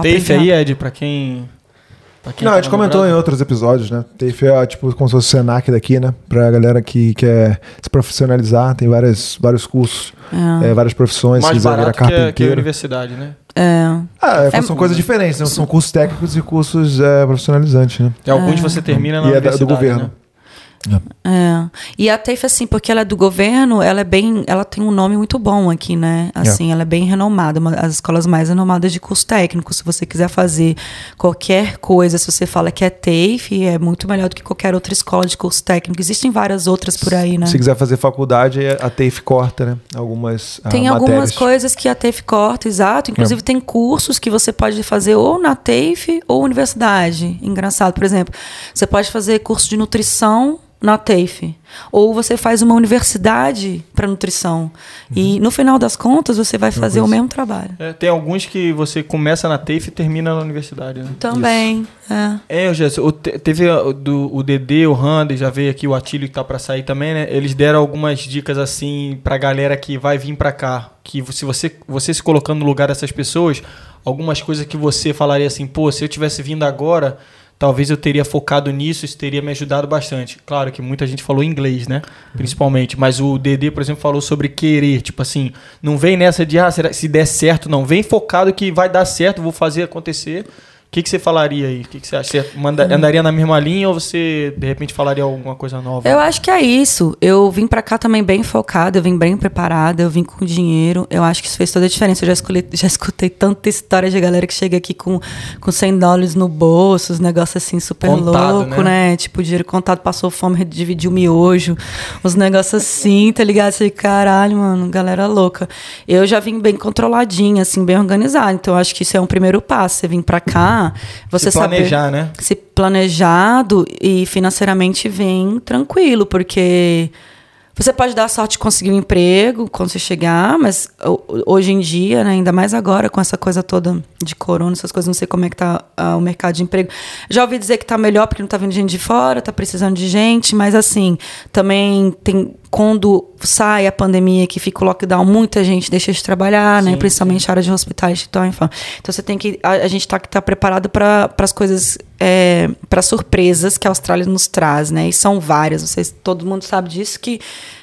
TAFE aí. Ed, pra quem. Pra quem Não, tá a gente no comentou em outros episódios, né? TAFE é tipo como se fosse o Senac daqui, né? Pra galera que quer se profissionalizar, tem várias, vários cursos, é, várias profissões, se Mais quiser virar barato que a, que a carpinteiro. universidade, né? É. Ah, é, É- são coisas diferentes, né? São cursos técnicos e cursos é, profissionalizantes, né? Tem alguns você termina na E é da- universidade, do governo. né? É. E a TAFE, assim, porque ela é do governo, ela é bem. Ela tem um nome muito bom aqui, né? Assim, ela é bem renomada, uma das escolas mais renomadas de curso técnico. Se você quiser fazer qualquer coisa, se você fala que é TAFE, é muito melhor do que qualquer outra escola de curso técnico. Existem várias outras por aí, né? Se quiser fazer faculdade, a TAFE corta, né? Algumas ah, Tem algumas matérias. coisas que a TAFE corta, exato. Inclusive, tem cursos que você pode fazer ou na TAFE ou universidade. Engraçado, por exemplo, você pode fazer curso de nutrição na TAFE. Ou você faz uma universidade para nutrição. E no final das contas, você vai fazer o mesmo trabalho. É, tem alguns que você começa na TAFE e termina na universidade, né? Também. É. É, Jéssica, teve o do, o DD, o Randy, já veio aqui, o Atílio que tá pra sair também, né? Eles deram algumas dicas assim pra galera que vai vir pra cá. Que se você, você se colocando no lugar dessas pessoas, algumas coisas que você falaria assim, pô, se eu tivesse vindo agora, talvez eu teria focado nisso, isso teria me ajudado bastante. Claro que muita gente falou inglês, né? Principalmente. Mas o DD, por exemplo, falou sobre querer. Tipo assim, não vem nessa de, ah, será, se der certo, não. Vem focado que vai dar certo, vou fazer acontecer. Que, que você falaria aí? O que, que você acha? Você manda- andaria na mesma linha ou você, de repente, falaria alguma coisa nova? Eu acho que é isso. Eu vim pra cá também bem focada, eu vim bem preparada, eu vim com dinheiro. Eu acho que isso fez toda a diferença. Eu já escutei, já escutei tanta história de galera que chega aqui com, com 100 dólares no bolso, os negócios assim super Contado, louco, né? né? Tipo, dinheiro contado, passou fome, dividiu miojo, os negócios assim, tá ligado? Você, caralho, mano, galera louca. Eu já vim bem controladinha, assim, bem organizada. Então, eu acho que isso é um primeiro passo. Você vir pra cá, você Se planejar, saber né? se planejado e financeiramente vem tranquilo, porque você pode dar sorte de conseguir um emprego quando você chegar, mas ho- hoje em dia, né, ainda mais agora com essa coisa toda de corona, essas coisas, não sei como é que tá ah, o mercado de emprego. Já ouvi dizer que tá melhor porque não tá vindo gente de fora, tá precisando de gente, mas assim, também tem quando sai a pandemia que fica o lockdown, muita gente deixa de trabalhar, né, Sim, principalmente a área de hospitais, então, enfim. Então você tem que a, a gente tá que tá preparado para as coisas é, para surpresas que a Austrália nos traz, né? E são várias, se todo mundo sabe disso que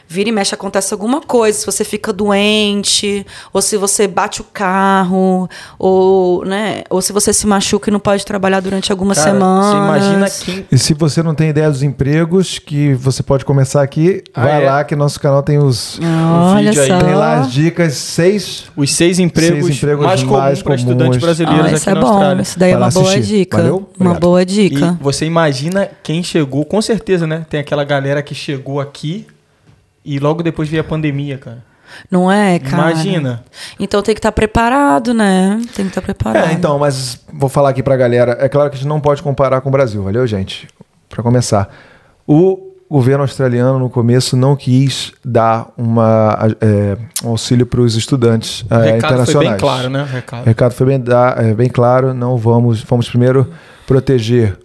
vira e mexe acontece alguma coisa, se você fica doente, ou se você bate o carro, ou, né, ou se você se machuca e não pode trabalhar durante algumas Cara, semanas. Você imagina quem. E se você não tem ideia dos empregos que você pode começar aqui, Ah, vai é? lá que nosso canal tem os Olha vídeo aí. só. tem lá as dicas seis. Os seis empregos, Seis empregos mais comuns mais para estudantes comuns. brasileiros Ah, aqui isso é na bom. Austrália. Isso daí é Vai uma boa assistir. dica. Valeu? Uma Obrigado. boa E dica. você imagina quem chegou, com certeza, né? Tem aquela galera que chegou aqui e logo depois veio a pandemia, cara. Não é, cara? Imagina. Então tem que estar preparado, né? Tem que estar preparado. É, então, mas vou falar aqui pra galera. É claro que a gente não pode comparar com o Brasil, valeu, gente? Pra começar. O governo australiano, no começo, não quis dar uma, é, um auxílio para os estudantes é, recado foi internacionais. bem claro, né? Recado. recado foi bem, é, bem claro. Não vamos. Vamos primeiro proteger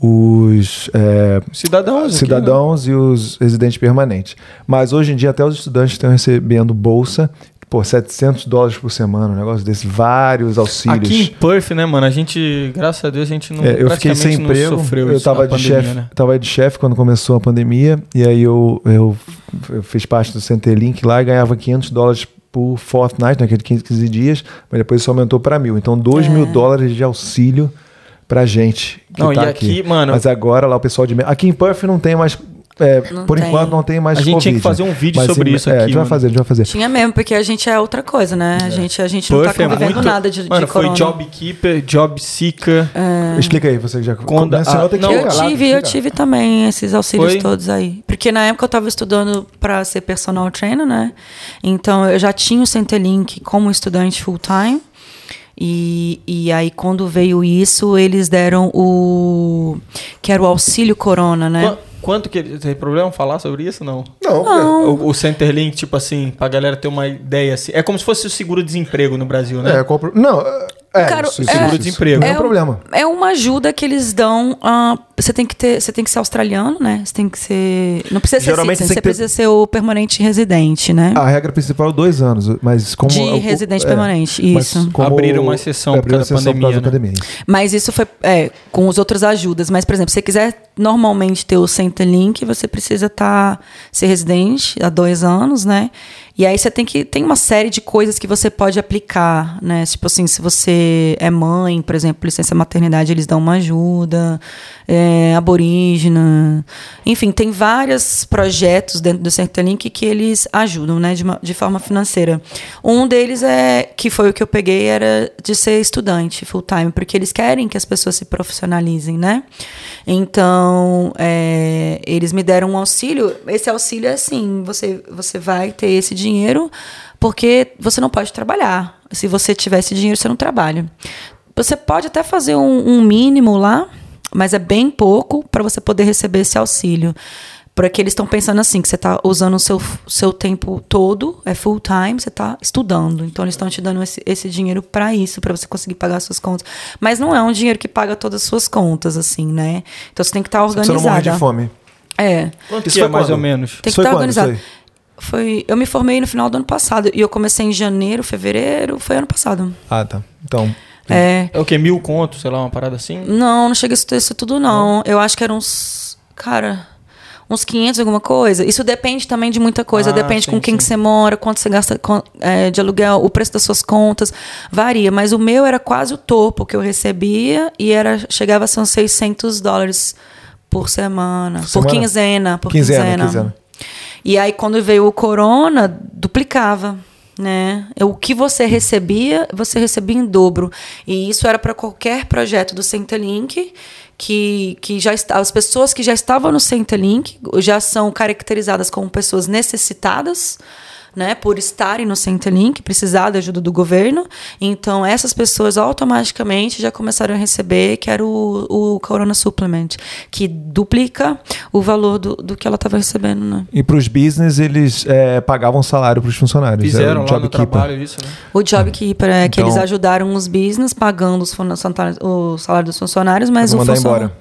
os é, Cidadãos. aqui, né? cidadãos e os residentes permanentes. Mas hoje em dia até os estudantes estão recebendo bolsa, pô, 700 dólares por semana, um negócio desse, vários auxílios. Aqui em Perth, né, mano? A gente, graças a Deus, a gente não É, eu fiquei sem emprego, sofreu eu tava de pandemia, chefe, né? tava de chefe quando começou a pandemia, e aí eu, eu, eu fiz parte do Centerlink lá e ganhava 500 dólares por fortnight, naquele 15, 15 dias, mas depois isso aumentou para mil. Então, 2 É. mil dólares de auxílio pra gente que Não, tá e aqui. aqui, mano- Mas agora lá o pessoal de... Aqui em Perth não tem mais... é, Não por tem. enquanto não tem mais A gente tinha que Covid. fazer um vídeo sobre em- isso é, aqui, A gente vai mano. fazer, a gente vai fazer. Tinha mesmo, porque a gente é outra coisa, né? A gente, a gente não tá é convivendo muito... nada de, de Mano, foi corona. job keeper, job seeker. Explica aí, você que já Quando- mencionou, ah, tem que não, Eu tive, eu tive também esses auxílios Foi? todos aí. Porque na época eu tava estudando para ser personal trainer, né? Então eu já tinha o Centrelink como estudante full time. E, e aí, quando veio isso, eles deram o. que era o auxílio corona, né? Qu- Quanto que tem problema falar sobre isso? Não. Não, O, o Centerlink, tipo assim, pra galera ter uma ideia assim. É como se fosse o seguro-desemprego no Brasil, né? É, qual pro- Não, é, Cara, isso, é- isso, Seguro-desemprego. Não é, É um- problema. É uma ajuda que eles dão. ah, você tem que ter, você tem que ser australiano, né? Você tem que ser, não precisa ser Geralmente citizen, tem você ter- precisa ser o permanente residente, né? A regra principal é dois anos, mas como De o- o- residente é, permanente, isso. como- Abriram uma exceção por causa da por causa pandemia, da pandemia. Mas isso foi é, com os outros ajudas. Mas, por exemplo, se você quiser normalmente ter o Centrelink, você precisa estar ser residente há dois anos, né? E aí você tem que tem uma série de coisas que você pode aplicar, né? Tipo assim, se você é mãe, por exemplo, licença maternidade, eles dão uma ajuda, é, aborígena, enfim, tem vários projetos dentro do Centrelink que eles ajudam, né? De, uma- de forma financeira. Um deles é que foi o que eu peguei era de ser estudante full time, porque eles querem que as pessoas se profissionalizem, né? Então, é, eles me deram um auxílio. Esse auxílio é assim: você, você vai ter esse dinheiro porque você não pode trabalhar. Se você tiver esse dinheiro, você não trabalha. Você pode até fazer um, um mínimo lá, mas é bem pouco para você poder receber esse auxílio. Porque eles estão pensando assim, que você está usando o seu, seu tempo todo, é full time, você está estudando. Então eles estão te dando esse, esse dinheiro para isso, para você conseguir pagar as suas contas. Mas não é um dinheiro que paga todas as suas contas, assim, né? Então você tem que estar Pra Você organizada. não morrer de fome. É. Quanto Isso que é foi mais quando? ou menos? Tem que estar isso organizado. Foi, eu me formei no final do ano passado e eu comecei em janeiro, fevereiro, foi ano passado. Ah, tá. Então, É. É o quê? Mil contos, sei lá, uma parada assim? Não, não chega a isso, isso tudo não. Eu acho que eram uns, cara, uns 500 alguma coisa. Isso depende também de muita coisa. Ah, depende sim, com quem sim. que você mora, quanto você gasta é, de aluguel, o preço das suas contas. Varia. Mas o meu era quase o topo que eu recebia e era chegava a ser uns 600 dólares por semana. Por, semana? quinzena. Por Quinzena, quinzena. quinzena. E aí, quando veio o corona, duplicava. Né? O que você recebia, você recebia em dobro. E isso era para qualquer projeto do Centrelink, que, que já está, as pessoas que já estavam no Centrelink já são caracterizadas como pessoas necessitadas. Né, por estarem no Centrelink, precisar da ajuda do governo. Então, essas pessoas automaticamente já começaram a receber, que era o, o Corona Supplement, que duplica o valor do, do que ela estava recebendo. Né? E para os business, eles é, pagavam salário para os funcionários. Fizeram Era o lá job no keeper. trabalho isso, né? O JobKeeper é que Então- eles ajudaram os business pagando os o salário dos funcionários, mas o mandar funcionário... embora.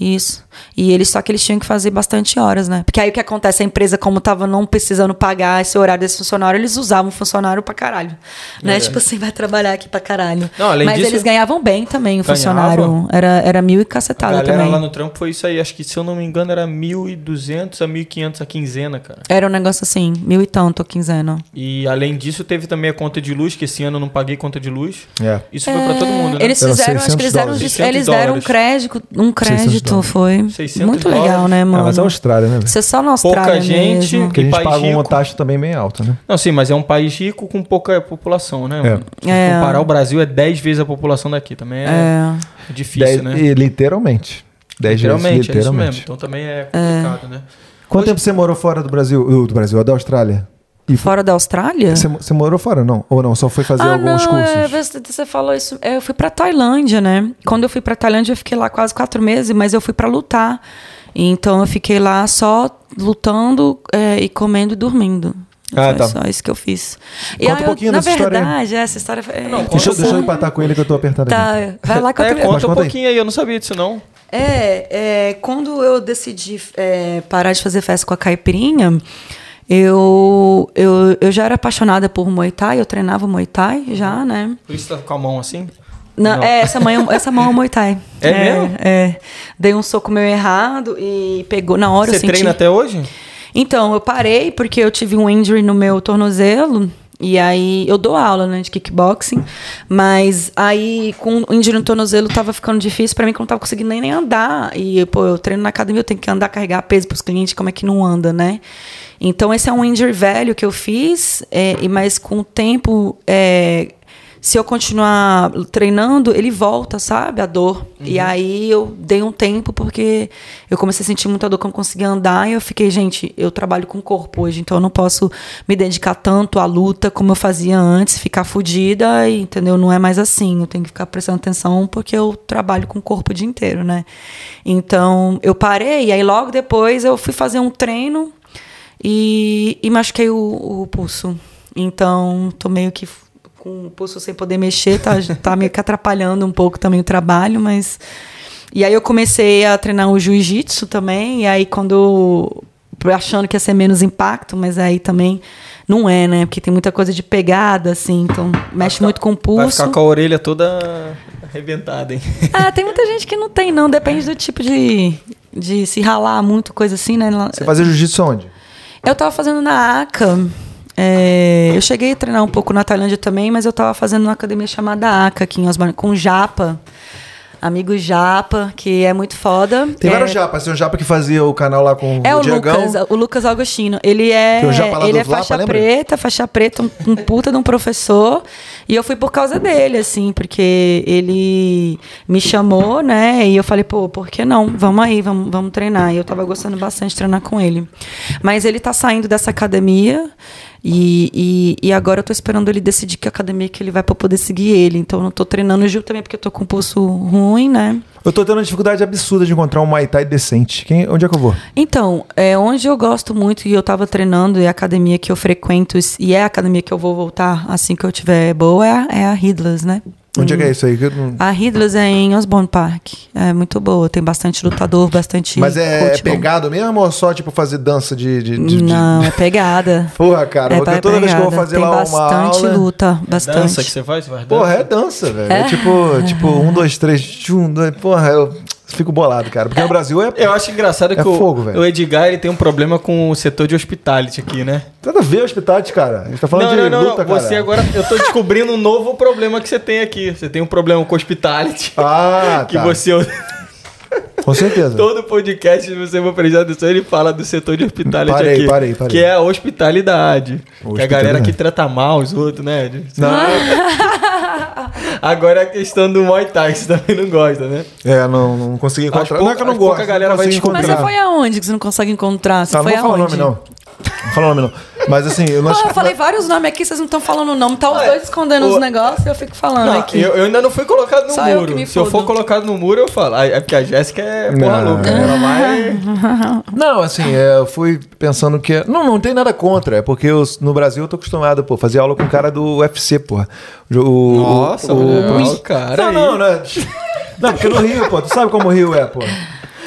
Isso. E eles só que eles tinham que fazer bastante horas, né? Porque aí o que acontece, a empresa, como tava não precisando pagar esse horário desse funcionário, eles usavam o funcionário pra caralho. Né? É. Tipo assim, vai trabalhar aqui pra caralho. Não, além Mas disso- eles ganhavam bem também, o Ganhava. funcionário. Era, era mil e A cacetada galera também. lá no trampo foi isso aí. Acho que, se eu não me engano, era 1.200 a 1.500 a quinzena, cara. Era um negócio assim, mil e tanto a quinzena. E além disso, teve também a conta de luz, que esse ano eu não paguei conta de luz. É. Isso foi pra todo mundo, né? Eles Eram fizeram, acho que 600 eles deram, eles deram um 600 crédito, um 600 crédito, dólares. Foi 600 muito legal, dólares. né, mano? Ah, mas é a Austrália, né? Você só na Austrália Pouca gente, mesmo. Porque a gente país paga uma rico. taxa também bem alta, né? Não, sim, mas é um país rico com pouca população, né? mano? Se É. comparar o Brasil é 10 vezes a população daqui. Também é, É. difícil, Dez- né? e literalmente. Dez vezes, Literalmente, é isso mesmo. Então também é complicado, né? Quanto Hoje- tempo você morou fora do Brasil? Do, do Brasil, da Austrália? E Fora da Austrália? Você, você morou fora, não? Ou não? Só foi fazer ah, alguns não, cursos? é, você- você falou isso. é, Eu fui pra Tailândia, né? Quando eu fui pra Tailândia, eu fiquei lá quase quatro meses, mas eu fui pra lutar. Então eu fiquei lá só lutando é, e comendo e dormindo. Ah, Foi tá. só isso que eu fiz. E Conta aí, um pouquinho eu, na dessa história aí. verdade, essa história. É, Não, Deixa, eu- Conta deixa eu empatar com ele que eu tô apertado aqui. tá, vai lá que eu É, te Mas conta um conta aí. pouquinho aí, eu não sabia disso não. É, é, quando eu decidi é, parar de fazer festa com a caipirinha, eu, eu, eu já era apaixonada por Muay Thai, eu treinava Muay Thai já, né? Por isso tá com a mão assim? Não, Não. É, essa, mão, essa mão é Muay Thai. É mesmo? É. Dei um soco meio errado e pegou na hora. Você eu senti... treina até hoje? Então, eu parei porque eu tive um injury no meu tornozelo. E aí, eu dou aula, né, de kickboxing. Mas aí, com o injury no tornozelo, tava ficando difícil pra mim, que eu não tava conseguindo nem, nem andar. E, pô, eu treino na academia, eu tenho que andar, carregar peso pros clientes, como é que não anda, né? Então, esse é um injury velho que eu fiz. É, e mas com o tempo, é, se eu continuar treinando, ele volta, sabe? A dor. E aí eu dei um tempo porque eu comecei a sentir muita dor não conseguia andar. E eu fiquei, gente, eu trabalho com o corpo hoje, então eu não posso me dedicar tanto à luta como eu fazia antes, ficar fodida, entendeu? Não é mais assim. Eu tenho que ficar prestando atenção porque eu trabalho com o corpo o dia inteiro, né? Então eu parei, e aí logo depois eu fui fazer um treino e, e machuquei o, o pulso. Então, tô meio que com o pulso sem poder mexer, tá, [laughs] tá meio que atrapalhando um pouco também o trabalho, mas. E aí eu comecei a treinar o jiu-jitsu também, e aí quando. achando que ia ser menos impacto, mas aí também não é, né? Porque tem muita coisa de pegada, assim, então mexe muito com o Vai pulso. ficar com a orelha toda arrebentada, hein? Ah, tem muita gente que não tem, não. Depende do tipo de, de se ralar muito, coisa assim, né? Você fazia jiu-jitsu onde? Eu tava fazendo na ACA. é, eu cheguei a treinar um pouco na Tailândia também, mas eu tava fazendo numa academia chamada ACA aqui em Osmar, com Japa. Amigo Japa, que é muito foda. Tem é, vários japas. Tem um japa que fazia o canal lá com É o o Diegão. Lucas, o Lucas Augustino. Ele é, Tem o Japa lá ele do é Lapa, faixa lembra? preta, faixa preta, um, um puta de um professor. E eu fui por causa dele, assim, porque ele me chamou, né? E eu falei, pô, por que não? Vamos aí, vamos, vamos treinar. E eu tava gostando bastante de treinar com ele. Mas ele tá saindo dessa academia. E, e, e agora eu tô esperando ele decidir que academia que ele vai pra poder seguir ele. Então eu não tô treinando Gil também porque eu tô com o pulso ruim, né? Eu tô tendo uma dificuldade absurda de encontrar um Muay Thai decente. Quem, onde é que eu vou? Então, é, onde eu gosto muito e eu tava treinando e a academia que eu frequento e é a academia que eu vou voltar assim que eu tiver boa é a, é a né? Onde é que é isso aí? Não- A Hidlas é em Osborne Park. É muito boa. Tem bastante lutador, bastante. Mas é, bom. pegado mesmo ou só tipo fazer dança de. de, de- de- Não, é [laughs] pegada. Porra, cara, é porque pra- toda vez que eu vou pegada. fazer Tem lá uma bastante aula. luta, bastante. Dança que você faz? Você faz dança? Porra, é dança, velho. É, É? tipo, tipo, um, dois, três, tchum, dois. Porra, eu fico bolado, cara. Porque no Brasil é. Eu acho engraçado É que o- fogo, o Edgar ele tem um problema com o setor de hospitality aqui, né? Nada a ver hospitality, cara. A gente tá falando não, de não, não, luta, não. Você cara. agora. Eu tô descobrindo um novo problema que você tem aqui. Você tem um problema com hospitality. Ah, [laughs] que tá. você. Com certeza. Todo podcast, se você for prestar atenção, ele fala do setor de hospitality Parei, aqui. parei, parei. Que é a hospitalidade. Que a Hospitalidade. galera que trata mal os outros, né? Não, [laughs] Agora é a questão do Muay Thai, que você também não gosta, né? é, não, não consegui encontrar. pouca- não é que eu não acho pouca gosto. galera não vai descobrir. Mas encontrar. você foi aonde que você não consegue encontrar? Você Tá, não foi vou falar o aonde? nome, não. Não vou falar o nome, não. Mas assim, eu não Pô, acho eu falei vários nomes aqui, vocês não estão falando o nome. Tá os Ué, dois escondendo o- os negócios e eu fico falando Não, aqui. eu, eu ainda não fui colocado no Só muro. Se eu for colocado no muro, eu falo. Ah, É porque a Jéssica é porra Não. louca. Ela vai. [laughs] Não, assim, é, eu fui pensando que. é- Não, não tem nada contra. É porque eu, no Brasil eu tô acostumado, pô, fazer aula com o cara do UFC, porra. O, o- Nossa, o, o, o cara Não, aí. não, não. é- Não, porque no Rio, pô, tu sabe como o Rio é, pô.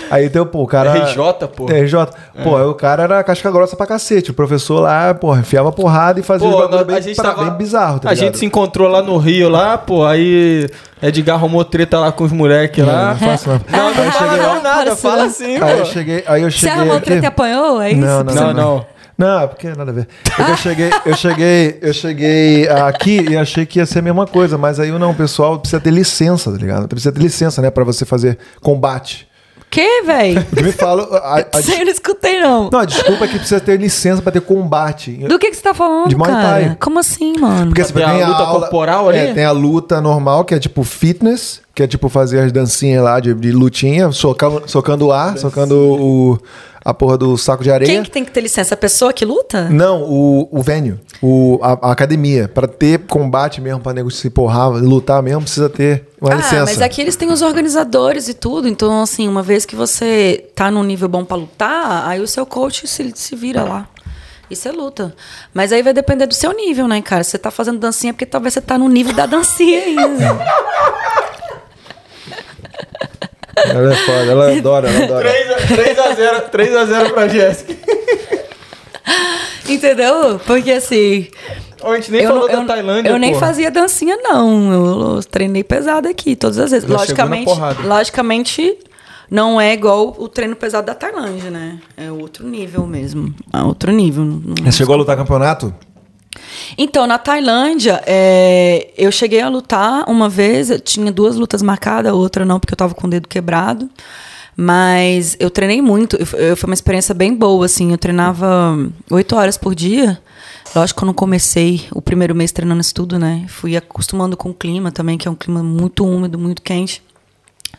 Aí tem, pô, o cara. [laughs] RJ, pô. É, RJ. Pô, aí o cara era casca grossa pra cacete. O professor lá, pô, enfiava porrada e fazia Pô, bagulho nós- bem, a gente pra- tava, bem bizarro, tá A ligado? gente se encontrou lá no Rio, lá, pô, aí Edgar arrumou treta lá com os moleques lá. não faço não. Não, não [laughs] fala não, nada, fala assim, Aí eu cheguei, aí eu Você cheguei arrumou aqui... treta e apanhou? É isso? Não, não, Não, não. Não, é porque nada a ver. É que eu cheguei, eu cheguei, eu cheguei aqui e achei que ia ser a mesma coisa, mas aí não, o pessoal precisa ter licença, tá ligado? Precisa ter licença, né, pra você fazer combate. Que, véi? Eu [laughs] me falo, a, a [laughs] Isso aí des- eu não escutei, não. não, a desculpa é que precisa ter licença pra ter combate. Do que, que você tá falando, De Muay? Thai. Como assim, mano? Porque assim, Tem a luta corporal ali? É, tem a luta normal, que é tipo fitness, que é tipo fazer as dancinhas lá de, de lutinha, socando, socando o ar, socando o, a porra do saco de areia. Quem que tem que ter licença? A pessoa que luta? Não, o, o venue, o, a, a academia. Pra ter combate mesmo, pra nego se porrar, lutar mesmo, precisa ter uma ah, licença. mas aqui eles têm os organizadores e tudo. Então, assim, uma vez que você tá num nível bom pra lutar, aí o seu coach se, se vira lá. E você luta. Mas aí vai depender do seu nível, né, cara? Você tá fazendo dancinha porque talvez você tá no nível da dancinha ainda. [laughs] Ela é foda, ela adora, ela adora. 3x0 3x0 pra Jéssica. Entendeu? Porque assim. A gente nem eu, falou eu- da Tailândia, eu nem porra. fazia dancinha, não. Eu treinei pesado aqui, todas as vezes. Na logicamente, logicamente, não é igual o treino pesado da Tailândia, né? É outro nível mesmo. É outro nível. não- não- Você chegou a lutar campeonato? Então, na Tailândia, é, eu cheguei a lutar uma vez, eu tinha duas lutas marcadas, outra não, porque eu tava com o dedo quebrado. Mas eu treinei muito, foi uma experiência bem boa, assim. Eu treinava oito horas por dia. Lógico que eu não comecei o primeiro mês treinando isso tudo, né? Fui acostumando com o clima também, que é um clima muito úmido, muito quente.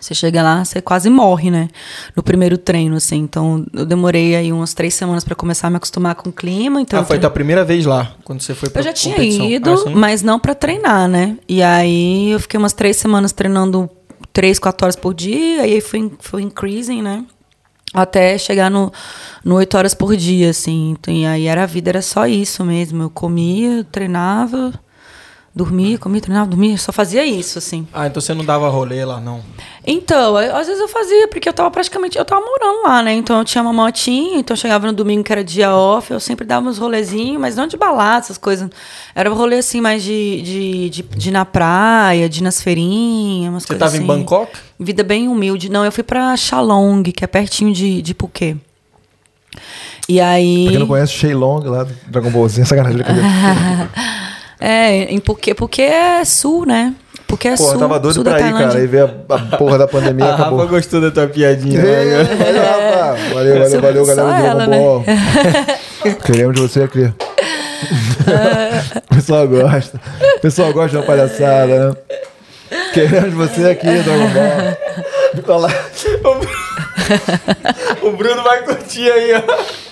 Você chega lá, você quase morre, né? No primeiro treino, assim. Então, eu demorei aí umas três semanas para começar a me acostumar com o clima. Então Ah, foi tre- tua primeira vez lá, quando você foi pra eu já tinha competição. ido, Ah, mas não pra treinar, né? E aí eu fiquei umas três semanas treinando três, quatro horas por dia, aí fui, fui increasing, né? Até chegar no, no oito horas por dia, assim. Então, e aí era a vida, era só isso mesmo. Eu comia, treinava, dormia, comia, treinava, dormia, só fazia isso, assim. Ah, então você não dava rolê lá, não. Então, eu- às vezes eu fazia, porque eu tava praticamente, eu tava morando lá, né? Então eu tinha uma motinha, então eu chegava no domingo que era dia off, eu sempre dava uns rolezinhos, mas não de balada, essas coisas. Era um rolê assim, mais de, de, de, de ir na praia, de ir nas feirinhas, umas Você coisas tava assim. em Bangkok? Vida bem humilde. Não, eu fui pra Chalong, que é pertinho de, de Phuket. E aí... Pra quem não conhece, Shailong lá do Dragon Ball Z, sacanagem. [laughs] É, em Phuket, Phuket é sul, né? Phuket é Porra, sul, tava doido sul pra ir, cara. Aí veio a, a porra da pandemia e [laughs] A Rafa acabou. gostou da tua piadinha. Ei, né? valeu, Rafa. Valeu, valeu, Só- valeu, só galera do ela, Dragon né? Ball. [laughs] Queremos você aqui. [laughs] o pessoal gosta. O pessoal gosta de uma palhaçada, né? Queremos você aqui, Dragon Ball. Olha lá. O Bruno vai curtir aí, ó.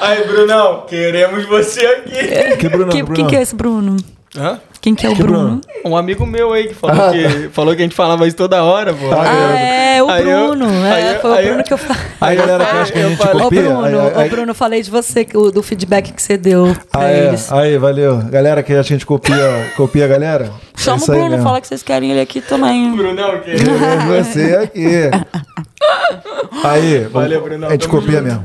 Aí, Brunão, queremos você aqui. Que Bruno, Que- Bruno. Quem que é esse Bruno? Hã? Quem que é o Que Bruno? Bruno? Um amigo meu aí que falou, Ah, que, falou que a gente falava isso toda hora, pô. Ah, Ah, é, o Aí Bruno. é, eu- foi o Bruno eu- que eu falei. Aí, galera, que acha que a gente falei- Ô, copia. Bruno, aí, ô, Bruno, falei de você, que do feedback que você deu pra Ah, é. eles. Aí, valeu. Galera que a gente copia, copia a galera. é Chama isso o Bruno, fala que vocês querem ele aqui também. Brunão, que Queremos você aqui. [laughs] Aí, Valeu, Brunão, a gente copia junto. mesmo.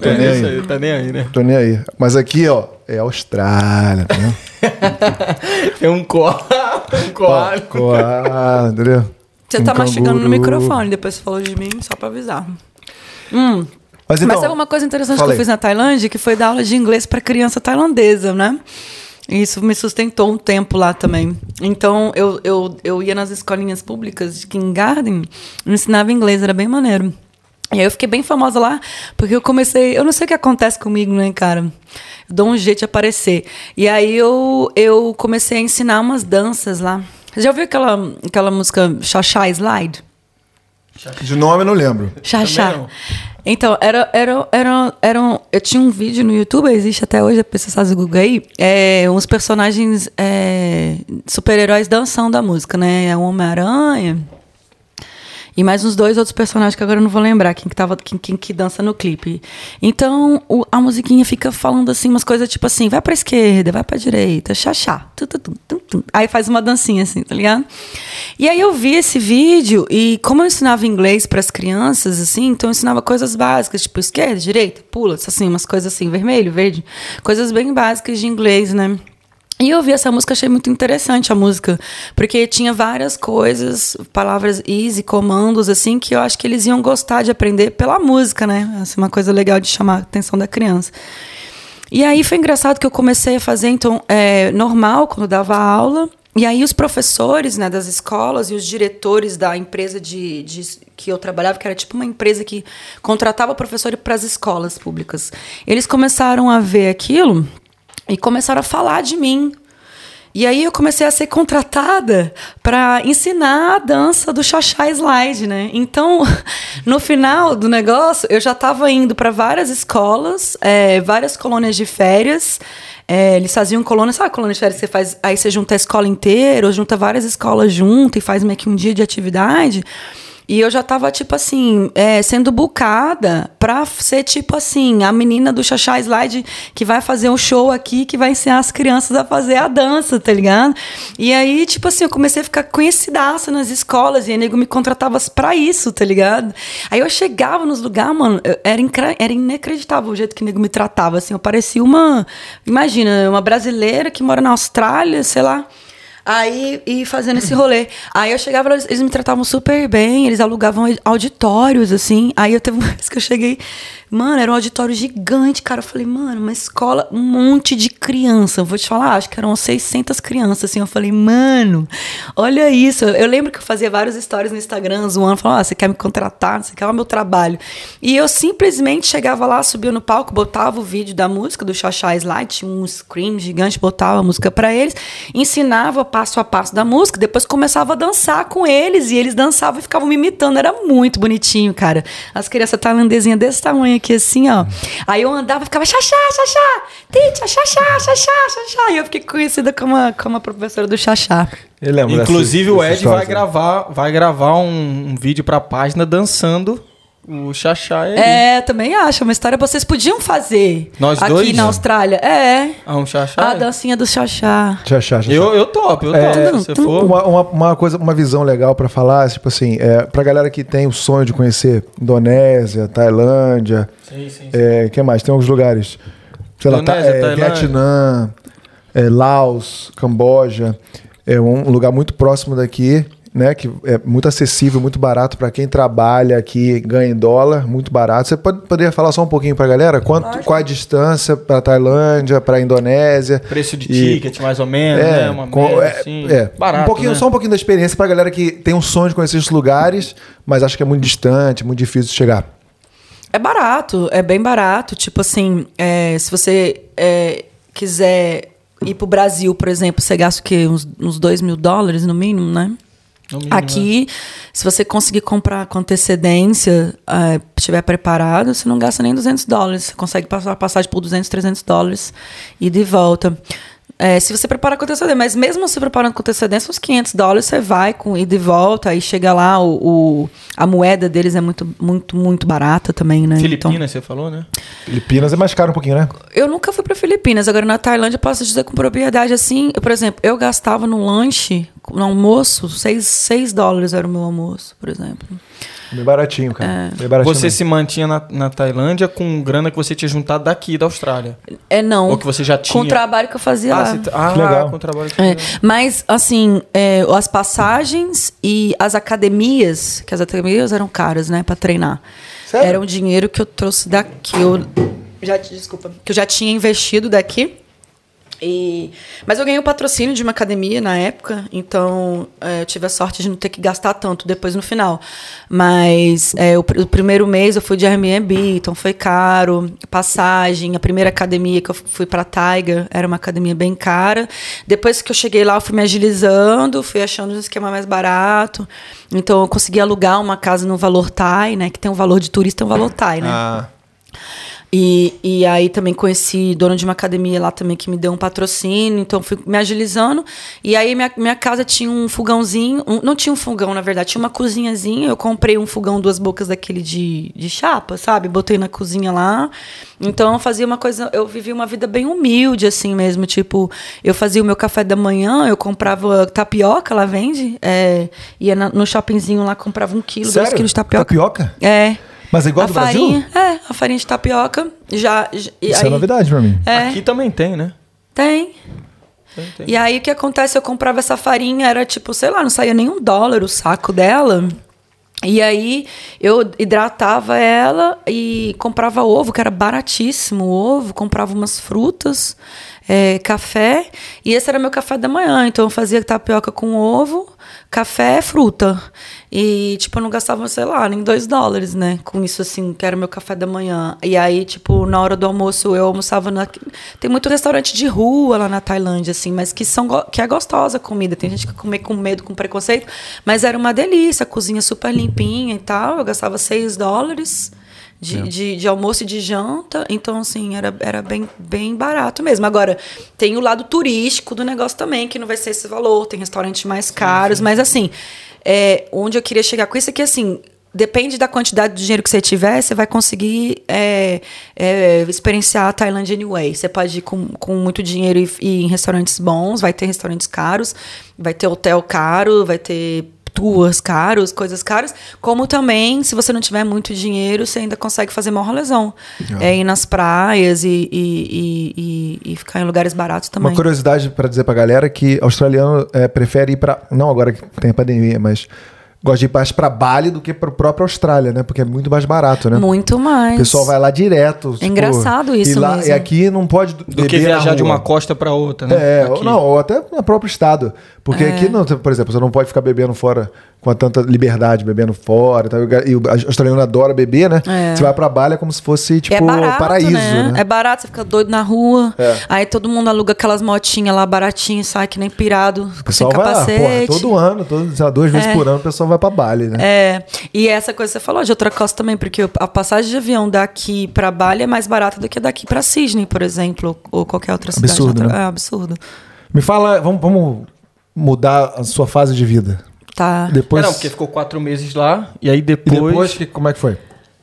Tô É nem aí. aí, tá nem aí, né? Tô nem aí. Mas aqui, ó, é Austrália, tá vendo? [laughs] Tem um coal, um coal. Coala, entendeu? Você Um tá mastigando no canguru. microfone, depois você falou de mim, só pra avisar. Hum. Mas então, Mas sabe uma coisa interessante que fala eu fiz na Tailândia? Que foi dar aula de inglês para criança tailandesa, né? E Isso me sustentou um tempo lá também. Então, eu, eu, eu ia nas escolinhas públicas de kindergarten e ensinava inglês, era bem maneiro. E aí eu fiquei bem famosa lá, porque eu comecei... Eu não sei o que acontece comigo, né, cara? Eu dou um jeito de aparecer. E aí eu, eu comecei a ensinar umas danças lá. Você já ouviu aquela, aquela música Xaxá Slide? De nome eu não lembro. Não. Então, era, era, era, era um- eu tinha um vídeo no YouTube, existe até hoje, a pessoa faz o Google aí, é, uns personagens é, super-heróis dançando a música, né? É o Homem-Aranha e mais uns dois outros personagens que agora eu não vou lembrar quem que, tava, quem, quem que dança no clipe. Então, o- a musiquinha fica falando assim, umas coisas tipo assim, vai pra esquerda, vai pra direita, chachá. Tu, tu, tu, tu, tu. Aí faz uma dancinha assim, tá ligado? E aí eu vi esse vídeo e como eu ensinava inglês pras crianças, assim, então eu ensinava coisas básicas, tipo esquerda, direita, pula, assim, umas coisas assim, vermelho, verde. Coisas bem básicas de inglês, né? E eu ouvi essa música, achei muito interessante a música, porque tinha várias coisas, palavras easy, comandos, assim, que eu acho que eles iam gostar de aprender pela música, né? É uma coisa legal de chamar a atenção da criança. E aí foi engraçado que eu comecei a fazer, então, é, normal, quando dava aula, e aí os professores né, das escolas e os diretores da empresa de, de- que eu trabalhava, que era tipo uma empresa que contratava professor para as escolas públicas, eles começaram a ver aquilo e começaram a falar de mim. E aí eu comecei a ser contratada para ensinar a dança do Xaxá Slide, né? Então, [laughs] no final do negócio, eu já estava indo para várias escolas, é, várias colônias de férias. É, eles faziam colônia, sabe colônia de férias que você faz? Aí você junta a escola inteira, ou junta várias escolas junto e faz meio que um dia de atividade. E eu já tava, tipo assim, é, sendo bucada pra ser, tipo assim, a menina do Xaxá Slide que vai fazer um show aqui, que vai ensinar as crianças a fazer a dança, tá ligado? E aí, tipo assim, eu comecei a ficar conhecidaça nas escolas e a nego me contratava pra isso, tá ligado? Aí eu chegava nos lugares, mano, era, era inacreditável o jeito que o nego me tratava, assim, eu parecia uma, imagina, uma brasileira que mora na Austrália, sei lá, Aí, e fazendo esse rolê. Aí eu chegava, eles, eles me tratavam super bem, eles alugavam auditórios, assim. Aí eu teve uma [laughs] vez que eu cheguei, mano, era um auditório gigante, cara. Eu falei, mano, uma escola, um monte de criança. Eu vou te falar, acho que eram 600 crianças, assim. Eu falei, mano, olha isso. Eu lembro que eu fazia várias histórias no Instagram, zoando, falando, ah, você quer me contratar, você quer o meu trabalho. E eu simplesmente chegava lá, subia no palco, botava o vídeo da música, do Xaxá Slide, tinha um scream gigante, botava a música pra eles, ensinava passo a passo da música, depois começava a dançar com eles, e eles dançavam e ficavam me imitando, era muito bonitinho, cara. As crianças tailandesinhas desse tamanho aqui, assim, ó. Aí eu andava e ficava, xaxá, xaxá, tita, xaxá, xaxá, xaxá, e eu fiquei conhecida como a, como a professora do xaxá. Eu lembro dessa- Inclusive o dessa Ed história, vai gravar, vai gravar um, um vídeo pra página dançando o Xaxá aí. É, também acho, uma história que vocês podiam fazer Nós aqui dois? na Austrália. É, Ah, um Xaxá? a dancinha do xaxá. Tchau, tchau. Eu, eu topo, eu É, topo. Se você for. Uma, uma, uma coisa, uma visão legal pra falar, tipo assim, é, pra galera que tem o sonho de conhecer Indonésia, Tailândia, Sim, sim, sim. é, que mais? Tem alguns lugares, sei lá, tá, é, Tailândia. Vietnã, é, Laos, Camboja, é um lugar muito próximo daqui, né? Que é muito acessível, muito barato pra quem trabalha aqui, ganha em dólar, muito barato. Você pode, poderia falar só um pouquinho pra galera? Quanto, qual a distância pra Tailândia, pra Indonésia? Preço de E- ticket, mais ou menos, É, né? Uma com- média, é, assim. é. Barato, um pouquinho, né? só um pouquinho da experiência pra galera que tem um sonho de conhecer esses lugares, mas acha que é muito distante, muito difícil de chegar. É barato, é bem barato. Tipo assim, é, se você é, quiser ir pro Brasil, por exemplo, você gasta o quê? Uns, uns 2 mil dólares no mínimo, né? Aqui, se você conseguir comprar com antecedência, eh, estiver preparado, você não gasta nem 200 dólares. Você consegue passar a passagem por 200, 300 dólares e de volta. Eh, se você preparar com antecedência, mas mesmo você preparando com antecedência, uns 500 dólares você vai com e volta, aí chega lá, o, o- a moeda deles é muito, muito, muito barata também, né? né? Então- Filipinas, você falou, né? Filipinas é mais caro um pouquinho, né? eu nunca fui para Filipinas, agora na Tailândia eu posso dizer com propriedade assim, eu, por exemplo, eu gastava no lanche no almoço, 6, 6 dólares era o meu almoço, por exemplo. Bem baratinho, cara. É. Bem baratinho Você mesmo. se mantinha na, na Tailândia com grana que você tinha juntado daqui da Austrália. É, não. Ou que você já tinha. Com o trabalho que eu fazia Ah, lá. você tá- ah, Que legal. com o trabalho que É, você- mas, assim, é, as passagens e as academias, que as academias eram caras, né, pra treinar. Sério? Era um dinheiro que eu trouxe daqui. Eu já, desculpa. Que eu já tinha investido daqui. E, mas eu ganhei o patrocínio de uma academia na época, então é, eu tive a sorte de não ter que gastar tanto depois no final. Mas é, o, o primeiro mês eu fui de Airbnb, então foi caro. Passagem, a primeira academia que eu fui para Tiger era uma academia bem cara. Depois que eu cheguei lá, eu fui me agilizando, fui achando um esquema mais barato. Então eu consegui alugar uma casa no valor Thai, né? Que tem um valor de turista, tem um valor Thai, né? Ah, E, e aí também conheci dono de uma academia lá também que me deu um patrocínio, então fui me agilizando. E aí minha, minha casa tinha um fogãozinho, um- não tinha um fogão na verdade, tinha uma cozinhazinha. Eu comprei um fogão duas bocas daquele de, de chapa, sabe? Botei na cozinha lá. Então eu fazia uma coisa, eu vivia uma vida bem humilde assim mesmo, tipo, eu fazia o meu café da manhã, eu comprava tapioca, lá vende, é, ia na- no shoppingzinho lá comprava um quilo, dois sério? quilos de tapioca. Tapioca? É. Mas é igual a do farinha, Brasil? É, a farinha de tapioca. Já. já- e Isso aí- é novidade pra mim. É, Aqui também tem, né? tem. Tem, tem. E aí o que acontece? Eu comprava essa farinha, era tipo, sei lá, não saía nem um dólar o saco dela. E aí eu hidratava ela e comprava ovo, que era baratíssimo o ovo, comprava umas frutas, é, café, e esse era meu café da manhã. Então eu fazia tapioca com ovo, café, fruta. E, tipo, eu não gastava, sei lá, nem dois dólares, né? Com isso, assim, que era meu café da manhã. E aí, tipo, na hora do almoço, eu almoçava na... Tem muito restaurante de rua lá na Tailândia, assim, mas que, são que é gostosa a comida. Tem gente que come com medo, com preconceito. Mas era uma delícia, a cozinha super limpinha e tal. Eu gastava seis dólares de, de, de almoço e de janta. Então, assim, era, era bem, bem barato mesmo. Agora, tem o lado turístico do negócio também, que não vai ser esse valor. Tem restaurantes mais caros, mas assim, é, onde eu queria chegar com isso é que, assim, depende da quantidade de dinheiro que você tiver, você vai conseguir é, é, experienciar a Tailândia anyway. Você pode ir com, com muito dinheiro e e ir em restaurantes bons, vai ter restaurantes caros, vai ter hotel caro, vai ter tours caros, coisas caras, como também, se você não tiver muito dinheiro, você ainda consegue fazer maior lesão. É, ir nas praias e, e, e, e- ficar em lugares baratos também. Uma curiosidade pra dizer pra galera que australiano é, prefere ir pra. Não agora que tem a pandemia, mas gosta de ir mais pra Bali do que pra própria Austrália, né? Porque é muito mais barato, né? Muito mais. O pessoal vai lá direto. tipo, engraçado isso e lá, mesmo. E aqui não pode Do beber que viajar de uma costa pra outra, né? É, Aqui. ou não, ou até no próprio estado. Porque É. aqui, não, por exemplo, você não pode ficar bebendo fora com a tanta liberdade, bebendo fora. e tal. E o australiano adora beber, né? É. Você vai pra Bali é como se fosse, tipo, é barato, paraíso, né? né? É barato, você fica doido na rua. É. Aí todo mundo aluga aquelas motinhas lá baratinhas, sai que nem pirado, O pessoal sem vai lá, capacete. porra, todo ano, todo, sei lá, duas vezes É. por ano, o pessoal vai pra Bali, né? É, e essa coisa que você falou de outra costa também, porque a passagem de avião daqui pra Bali é mais barata do que daqui pra Sydney, por exemplo, ou qualquer outra cidade. Absurdo, outra- né? É absurdo. Me fala, vamos, vamos mudar a sua fase de vida. Tá. Depois, É, não, porque ficou quatro meses lá, e aí e depois... depois que, como é que foi?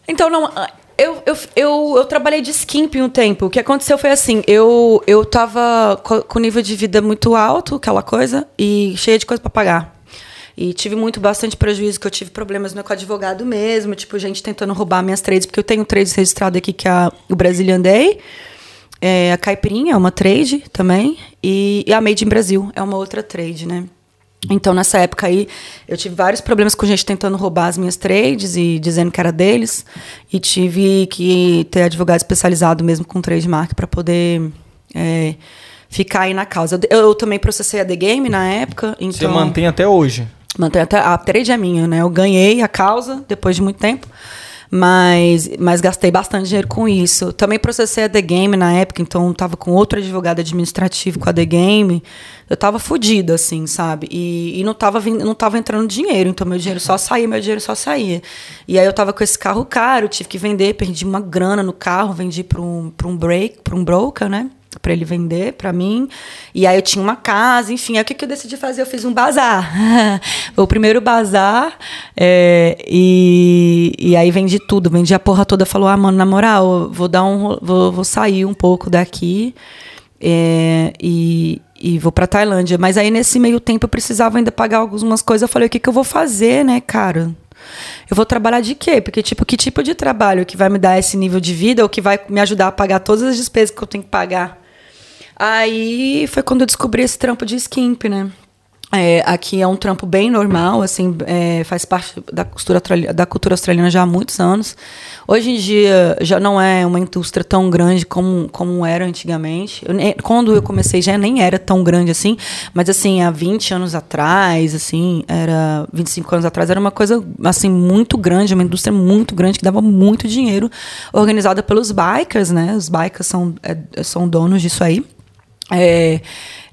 Então, não. Eu, eu, eu, eu trabalhei de skimp um tempo. O que aconteceu foi assim: eu, eu tava co- com nível de vida muito alto, aquela coisa, e cheia de coisa pra pagar. E tive muito, bastante prejuízo, que eu tive problemas né, com advogado mesmo, tipo, gente tentando roubar minhas trades, porque eu tenho trades registrado aqui, que é a- o Brazilian Day, é, a Caipirinha é uma trade também, e, e a Made in Brasil é uma outra trade, né? Então, nessa época aí, eu tive vários problemas com gente tentando roubar as minhas trades e dizendo que era deles. E tive que ter advogado especializado mesmo com trademark para poder é, ficar aí na causa. Eu, eu também processei a The Game na época. Então, Você mantém até hoje. Mantém até, a trade é minha, né? Eu ganhei a causa depois de muito tempo, mas, mas gastei bastante dinheiro com isso. Também processei a The Game na época, então tava com outro advogado administrativo com a The Game. Eu tava fodida, assim, sabe? E, e não, tava, não tava entrando dinheiro, então meu dinheiro só saía, meu dinheiro só saía. E aí eu tava com esse carro caro, tive que vender, perdi uma grana no carro, vendi para um, um break, para um broker, né? Para ele vender para mim. E aí eu tinha uma casa, enfim. Aí o que, que eu decidi fazer? Eu fiz um bazar. [laughs] o primeiro bazar. é, e, e aí vendi tudo. Vendi a porra toda. Falou, ah, mano, na moral, vou dar um. Vou, vou sair um pouco daqui. é, e, e vou pra Tailândia. Mas aí, nesse meio tempo, eu precisava ainda pagar algumas coisas. Eu falei, o que, que eu vou fazer, né, cara? Eu vou trabalhar de quê? Porque, tipo, que tipo de trabalho que vai me dar esse nível de vida ou que vai me ajudar a pagar todas as despesas que eu tenho que pagar? Aí foi quando eu descobri esse trampo de skimp, né? É, aqui é um trampo bem normal, assim, é, faz parte da cultura, da cultura australiana já há muitos anos. Hoje em dia já não é uma indústria tão grande como, como era antigamente. Eu, quando eu comecei já nem era tão grande assim, mas assim, há 20 anos atrás, assim, era 25 anos atrás, era uma coisa assim muito grande, uma indústria muito grande que dava muito dinheiro, organizada pelos bikers, né? Os bikers são, é, são donos disso aí. É,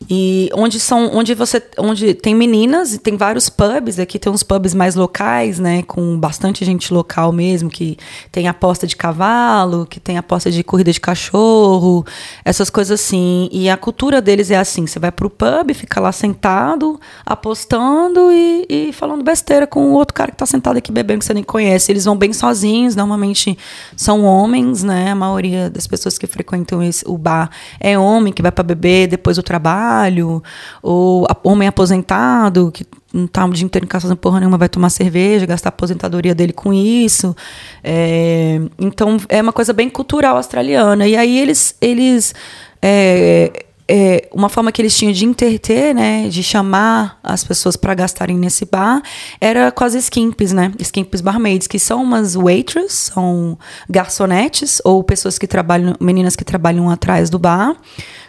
e onde são onde você onde tem meninas e tem vários pubs aqui tem uns pubs mais locais né com bastante gente local mesmo que tem aposta de cavalo que tem aposta de corrida de cachorro essas coisas assim. E a cultura deles é assim você vai pro pub fica lá sentado apostando e, e falando besteira com o outro cara que tá sentado aqui bebendo que você nem conhece. Eles vão bem sozinhos normalmente são homens né a maioria das pessoas que frequentam esse, o bar é homem que vai para beber depois do trabalho trabalho, ou homem aposentado que não tá o dia inteiro em casa fazendo porra nenhuma, vai tomar cerveja, gastar a aposentadoria dele com isso. É, então é uma coisa bem cultural australiana. E aí eles, eles é, é, uma forma que eles tinham de interter, né, de chamar as pessoas para gastarem nesse bar, era com as skimps, né, skimps barmaids, que são umas waitresses, são garçonetes ou pessoas que trabalham, meninas que trabalham atrás do bar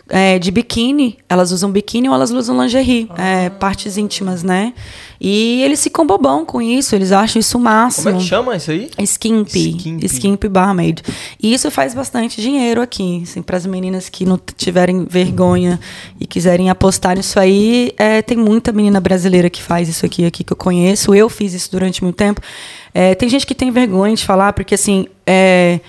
é, de biquíni. Elas usam biquíni ou elas usam lingerie, ah. é, partes íntimas, né? E eles ficam bobão com isso, eles acham isso o máximo. Como é que chama isso aí? Skimp. Skimp, Skimp barmaid. E isso faz bastante dinheiro aqui. Assim, para as meninas que não tiverem vergonha e quiserem apostar nisso aí, é, tem muita menina brasileira que faz isso aqui, aqui que eu conheço. Eu fiz isso durante muito tempo. É, tem gente que tem vergonha de falar, porque assim. É,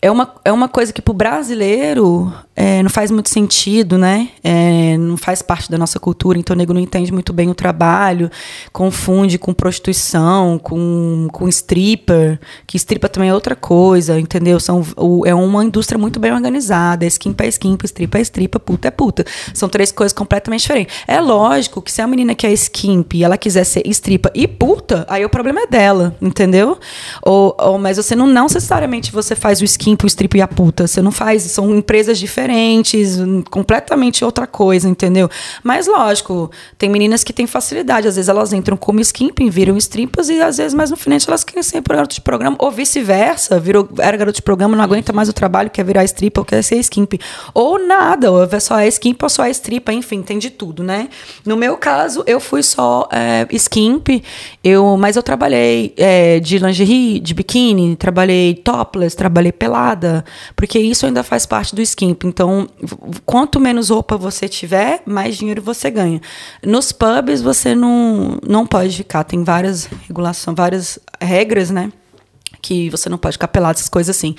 é uma, é uma coisa que para o brasileiro é, não faz muito sentido, né? É, não faz parte da nossa cultura, então o nego não entende muito bem o trabalho, confunde com prostituição, com, com stripper, que stripper também é outra coisa, entendeu? São, o, é uma indústria muito bem organizada, é skimp é skimp, stripper é stripper, puta é puta. São três coisas completamente diferentes. É lógico que se a menina quer skimp e ela quiser ser stripper e puta, aí o problema é dela, entendeu? Ou, ou, mas você não, não necessariamente você faz o skimp, o stripper e a puta, você não faz, são empresas diferentes diferentes, completamente outra coisa, entendeu? Mas lógico, tem meninas que têm facilidade, às vezes elas entram como skimping, viram strippers e às vezes mais no final elas querem ser garoto de programa, ou vice-versa, virou era garoto de programa, não aguenta mais o trabalho, quer virar stripper ou quer ser skimping. Ou nada, ou é só é skimp ou só é stripper, enfim, tem de tudo, né? No meu caso, eu fui só é, skimp, eu, mas eu trabalhei é, de lingerie, de biquíni, trabalhei topless, trabalhei pelada, porque isso ainda faz parte do skimp. Então, quanto menos roupa você tiver, mais dinheiro você ganha. Nos pubs você não, não pode ficar, tem várias regulações, várias regras, né? Que você não pode ficar pelado, essas coisas assim.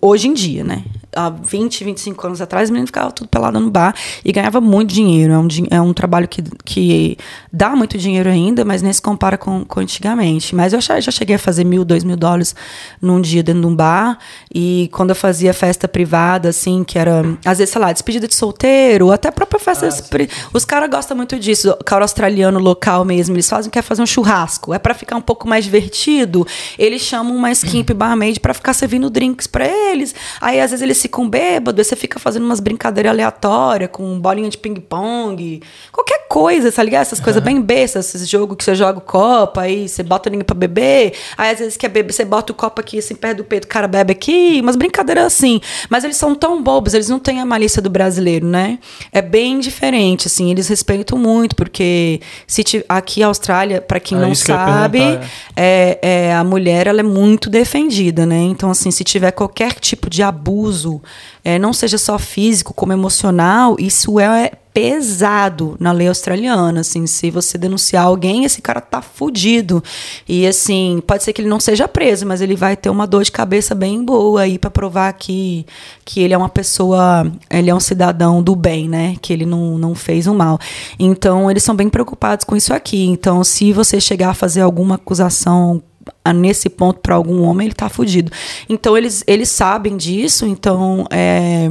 Hoje em dia, né? Há 20, 25 anos atrás, o menino ficava tudo pelado no bar e ganhava muito dinheiro. É um, é um trabalho que, que dá muito dinheiro ainda, mas nem se compara com, com antigamente. Mas eu já, já cheguei a fazer mil, dois mil dólares num dia dentro de um bar. E quando eu fazia festa privada, assim, que era, às vezes, sei lá, despedida de solteiro, até a própria festa. Ah, os caras gostam muito disso. O cara australiano local mesmo, eles fazem, quer fazer um churrasco. É para ficar um pouco mais divertido. Eles chamam uma skimp barmaid para ficar servindo drinks para eles. Aí às vezes eles ficam bêbados, aí você fica fazendo umas brincadeiras aleatórias com bolinha de ping-pong, qualquer coisa, tá ligado? Essas coisas bem bestas, esses jogos que você joga o copo, aí você bota ninguém para beber, aí às vezes quer beber, você bota o copo aqui assim perto do peito, o cara bebe aqui, umas brincadeiras assim. Mas eles são tão bobos, eles não têm a malícia do brasileiro, né? É bem diferente, assim, eles respeitam muito, porque se aqui a Austrália, para quem é não sabe, é. é, é, a mulher ela é muito defendida, né? Então, assim, se tiver qualquer tipo de abuso, é, não seja só físico, como emocional, isso é pesado na lei australiana, assim, se você denunciar alguém, esse cara tá fudido. E assim, pode ser que ele não seja preso, mas ele vai ter uma dor de cabeça bem boa aí para provar que, que ele é uma pessoa, ele é um cidadão do bem, né? Que ele não, não fez o mal. Então, eles são bem preocupados com isso aqui. Então, se você chegar a fazer alguma acusação nesse ponto para algum homem, ele tá fudido. Então eles, eles sabem disso, então é,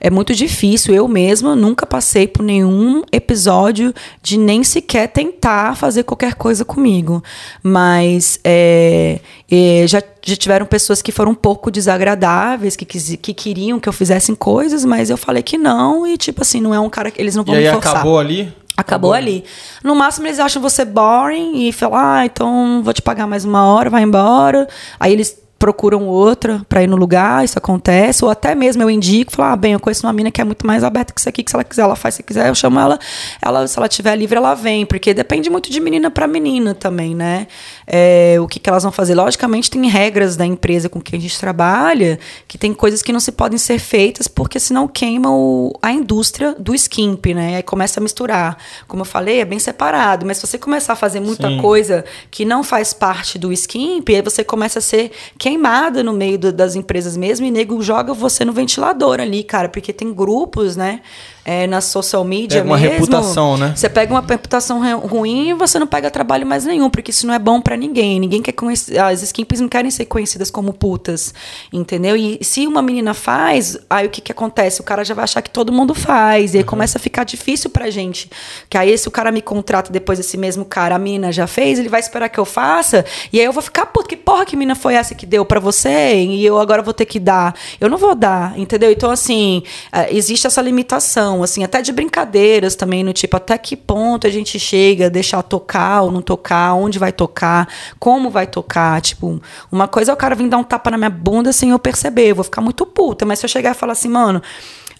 é muito difícil. Eu mesma nunca passei por nenhum episódio de nem sequer tentar fazer qualquer coisa comigo. Mas é, é, já, já tiveram pessoas que foram um pouco desagradáveis, que, quis- que queriam que eu fizesse coisas, mas eu falei que não, e tipo assim, não é um cara que eles não E vão aí me forçar. acabou ali? Acabou ali. No máximo, eles acham você boring e falam, ah, então vou te pagar mais uma hora, vai embora. Aí eles procuram outra pra ir no lugar, isso acontece. Ou até mesmo eu indico, falo, ah, bem, eu conheço uma mina que é muito mais aberta que isso aqui, que se ela quiser, ela faz, se quiser, eu chamo ela, ela se ela tiver livre, ela vem. Porque depende muito de menina pra menina também, né? É, o que, que elas vão fazer. Logicamente, tem regras da empresa com quem a gente trabalha, que tem coisas que não se podem ser feitas, porque senão queima o, a indústria do skimp, né? Aí começa a misturar. Como eu falei, é bem separado. Mas se você começar a fazer muita Sim. coisa que não faz parte do skimp, aí você começa a ser queimada no meio do- das empresas mesmo, e nego joga você no ventilador ali, cara, porque tem grupos, né? É, na social media Pega uma mesmo. reputação, né? Você pega uma reputação ru- ruim e você não pega trabalho mais nenhum, porque isso não é bom pra ninguém. Ninguém quer conhecer. As skimps não querem ser conhecidas como putas, entendeu? E se uma menina faz, aí o que, que acontece? O cara já vai achar que todo mundo faz. E aí começa a ficar difícil pra gente. Que aí, se o cara me contrata depois, esse mesmo cara, a mina já fez, ele vai esperar que eu faça. E aí eu vou ficar, puto, que porra que mina foi essa que deu pra você? E eu agora vou ter que dar. Eu não vou dar, entendeu? Então, assim, eh, existe essa limitação, assim, até de brincadeiras também, no tipo, até que ponto a gente chega, deixar tocar ou não tocar, onde vai tocar, como vai tocar. Tipo, uma coisa é o cara vir dar um tapa na minha bunda sem eu perceber, eu vou ficar muito puta. Mas se eu chegar e falar assim, mano.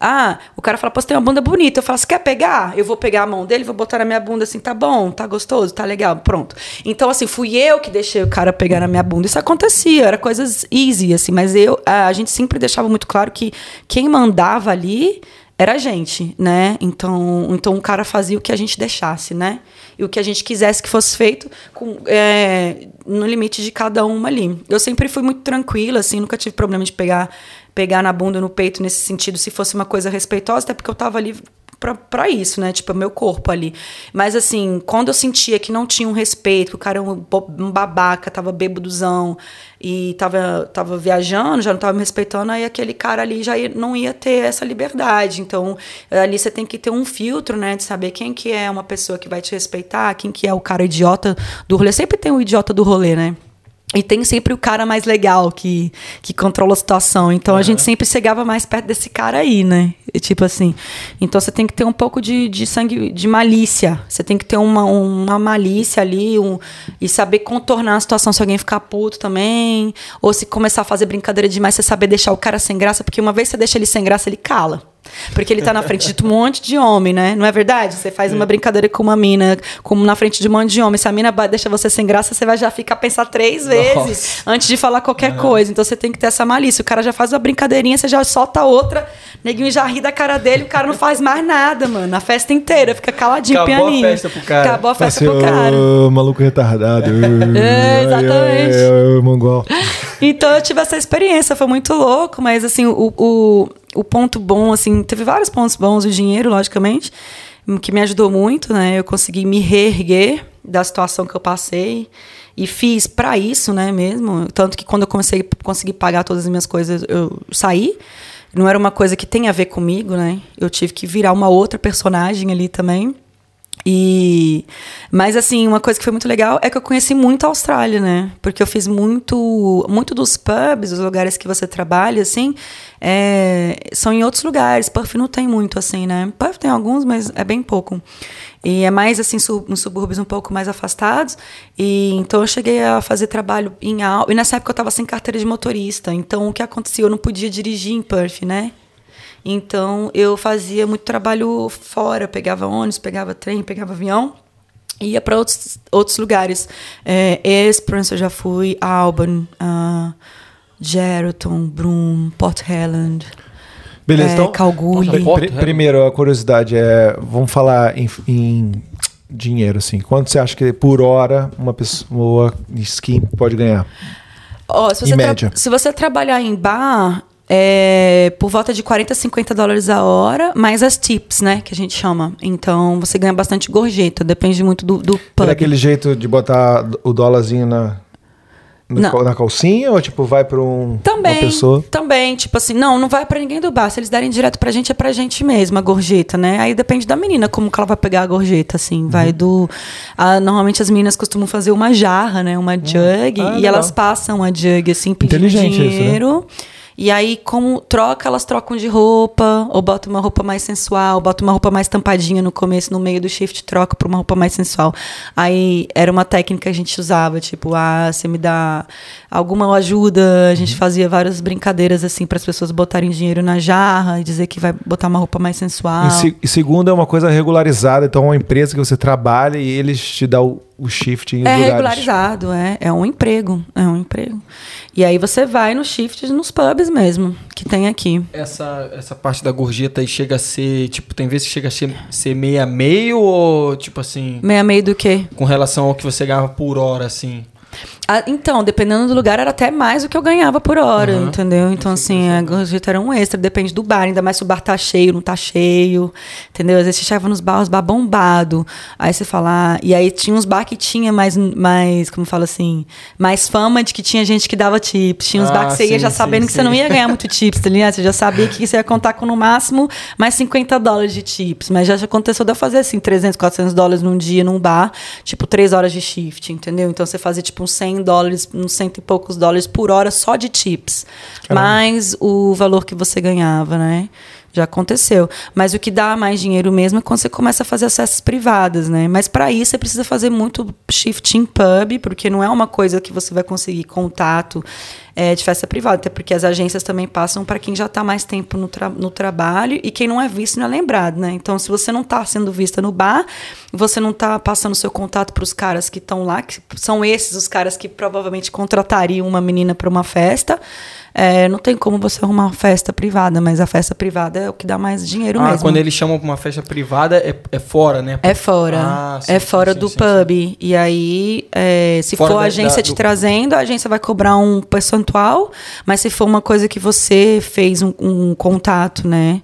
Ah, o cara fala, pô, você tem uma bunda bonita. Eu falo, você quer pegar? Eu vou pegar a mão dele, vou botar na minha bunda assim, tá bom, tá gostoso, tá legal, pronto. Então, assim, fui eu que deixei o cara pegar na minha bunda. Isso acontecia, era coisas easy, assim, mas eu, a, a gente sempre deixava muito claro que quem mandava ali era a gente, né? Então, então o cara fazia o que a gente deixasse, né? E o que a gente quisesse que fosse feito com, é, no limite de cada uma ali. Eu sempre fui muito tranquila, assim, nunca tive problema de pegar, pegar na bunda, no peito, nesse sentido, se fosse uma coisa respeitosa, até porque eu tava ali pra isso, né? Tipo, meu corpo ali. Mas, assim, quando eu sentia que não tinha um respeito, que o cara era um, um babaca, tava bêbadozão e tava, tava viajando, já não tava me respeitando, aí aquele cara ali já ia- não ia ter essa liberdade. Então, ali você tem que ter um filtro, né? De saber quem que é uma pessoa que vai te respeitar, quem que é o cara idiota do rolê. Sempre tem o idiota do rolê, né? E tem sempre o cara mais legal que, que controla a situação. Então a gente sempre chegava mais perto desse cara aí, né? E, tipo assim. Então você tem que ter um pouco de, de sangue, de malícia. Você tem que ter uma, uma malícia ali um, e saber contornar a situação se alguém ficar puto também. Ou se começar a fazer brincadeira demais, você saber deixar o cara sem graça, porque uma vez você deixa ele sem graça, ele cala. Porque ele tá na frente de um monte de homem, né? Não é verdade? Você faz uma brincadeira com uma mina, como na frente de um monte de homem. Se a mina deixa você sem graça, você vai já ficar a pensar três vezes Nossa. antes de falar qualquer coisa. Então você tem que ter essa malícia. O cara já faz uma brincadeirinha, você já solta outra, neguinho já ri da cara dele, o cara não faz mais nada, mano. A festa inteira, fica caladinho, Acabou a pianinho. festa pro cara. Acabou a festa Assim, pro cara. maluco retardado. [laughs] É, exatamente. Ai, ai, ai, mongol. Então eu tive essa experiência, foi muito louco, mas assim, o, o, o ponto bom, assim, teve vários pontos bons, o dinheiro, logicamente, que me ajudou muito, né? Eu consegui me reerguer da situação que eu passei e fiz pra isso, né, mesmo. Tanto que quando eu comecei a conseguir pagar todas as minhas coisas, eu saí. Não era uma coisa que tem a ver comigo, né? Eu tive que virar uma outra personagem ali também. E mas assim, uma coisa que foi muito legal é que eu conheci muito a Austrália, né? Porque eu fiz muito muito dos pubs, os lugares que você trabalha assim, é, são em outros lugares. Perth não tem muito assim, né? Perth tem alguns, mas é bem pouco. E é mais assim su- nos subúrbios um pouco mais afastados. E então eu cheguei a fazer trabalho em e nessa época eu estava sem carteira de motorista. Então o que acontecia? Eu não podia dirigir em Perth, né? Então eu fazia muito trabalho fora, pegava ônibus, pegava trem, pegava avião. e Ia para outros, outros lugares. É, Esperance eu já fui, Alban, uh, Geraldton, Broome, Port Helland, Beleza, é, então. Pri- primeiro, a curiosidade é. Vamos falar em, em dinheiro, assim. Quanto você acha que por hora uma pessoa skin pode ganhar? Ó, se, Em você tra- média. se você trabalhar em bar, é por volta de 40, 50 dólares a hora, mais as tips, né? Que a gente chama. Então você ganha bastante gorjeta, depende muito do, do pub. Era aquele jeito de botar o dólarzinho na. Na, calcinha ou tipo vai pra um, Também, uma pessoa? também, tipo assim, não, não vai pra ninguém do bar. Se eles derem direto pra gente, é pra gente mesmo, a gorjeta, né? Aí depende da menina, como que ela vai pegar a gorjeta, assim. Vai Uhum. do... a- normalmente as meninas costumam fazer uma jarra, né? Uma jug, Ah, e legal. elas passam a jug, assim, pedindo Inteligente isso, né? E aí, como troca, elas trocam de roupa, ou botam uma roupa mais sensual, botam uma roupa mais tampadinha no começo, no meio do shift, troca pra uma roupa mais sensual. Aí era uma técnica que a gente usava, tipo, ah, você me dá alguma ajuda. A Uhum. gente fazia várias brincadeiras assim para as pessoas botarem dinheiro na jarra e dizer que vai botar uma roupa mais sensual. E, se- e segundo, é uma coisa regularizada. Então, é uma empresa que você trabalha e eles te dão o, shift em É lugares. regularizado, é. É um emprego. É um emprego. E aí você vai no shift nos pubs mesmo, que tem aqui. Essa, essa parte da gorjeta aí chega a ser, tipo, tem vezes que chega a ser, ser meio a meio ou, tipo assim, Meia meio do quê? com relação ao que você ganhava por hora, assim? Ah, então, dependendo do lugar, era até mais do que eu ganhava por hora, Aham. entendeu? Então, assim, a gorjeta era um extra, depende do bar, ainda mais se o bar tá cheio, não tá cheio, entendeu? Às vezes você chegava nos bar, os bar bombado, aí você fala, ah, e aí tinha uns bar que tinha mais, mais, como fala assim, mais fama de que tinha gente que dava tips, tinha uns Ah, bar que você ia sim, já sim, sabendo que você sim. não ia ganhar [laughs] muito tips, tá ligado? Você já sabia que você ia contar com no máximo mais 50 dólares de tips, mas já aconteceu de eu fazer assim, 300, 400 dólares num dia num bar, tipo, três horas de shift, entendeu? Então você fazia tipo uns 100 dólares, uns cento e poucos dólares por hora só de tips, mais o valor que você ganhava, né? Já aconteceu. Mas o que dá mais dinheiro mesmo é quando você começa a fazer acessos privadas, né? Mas para isso você precisa fazer muito shift em pub, porque não é uma coisa que você vai conseguir contato é, de festa privada, até porque as agências também passam para quem já está mais tempo no, tra- no trabalho e quem não é visto não é lembrado, né? Então, se você não está sendo vista no bar, você não está passando seu contato para os caras que estão lá, que são esses os caras que provavelmente contratariam uma menina para uma festa. É, não tem como você arrumar uma festa privada, mas a festa privada é o que dá mais dinheiro ah, mesmo. quando eles chamam pra uma festa privada, é, é fora, né? É fora. Ah, sim, é fora sim, do sim, pub. E aí, é, se Fora for a agência da- te do- trazendo, a agência vai cobrar um percentual. Mas se for uma coisa que você fez um, um contato, né?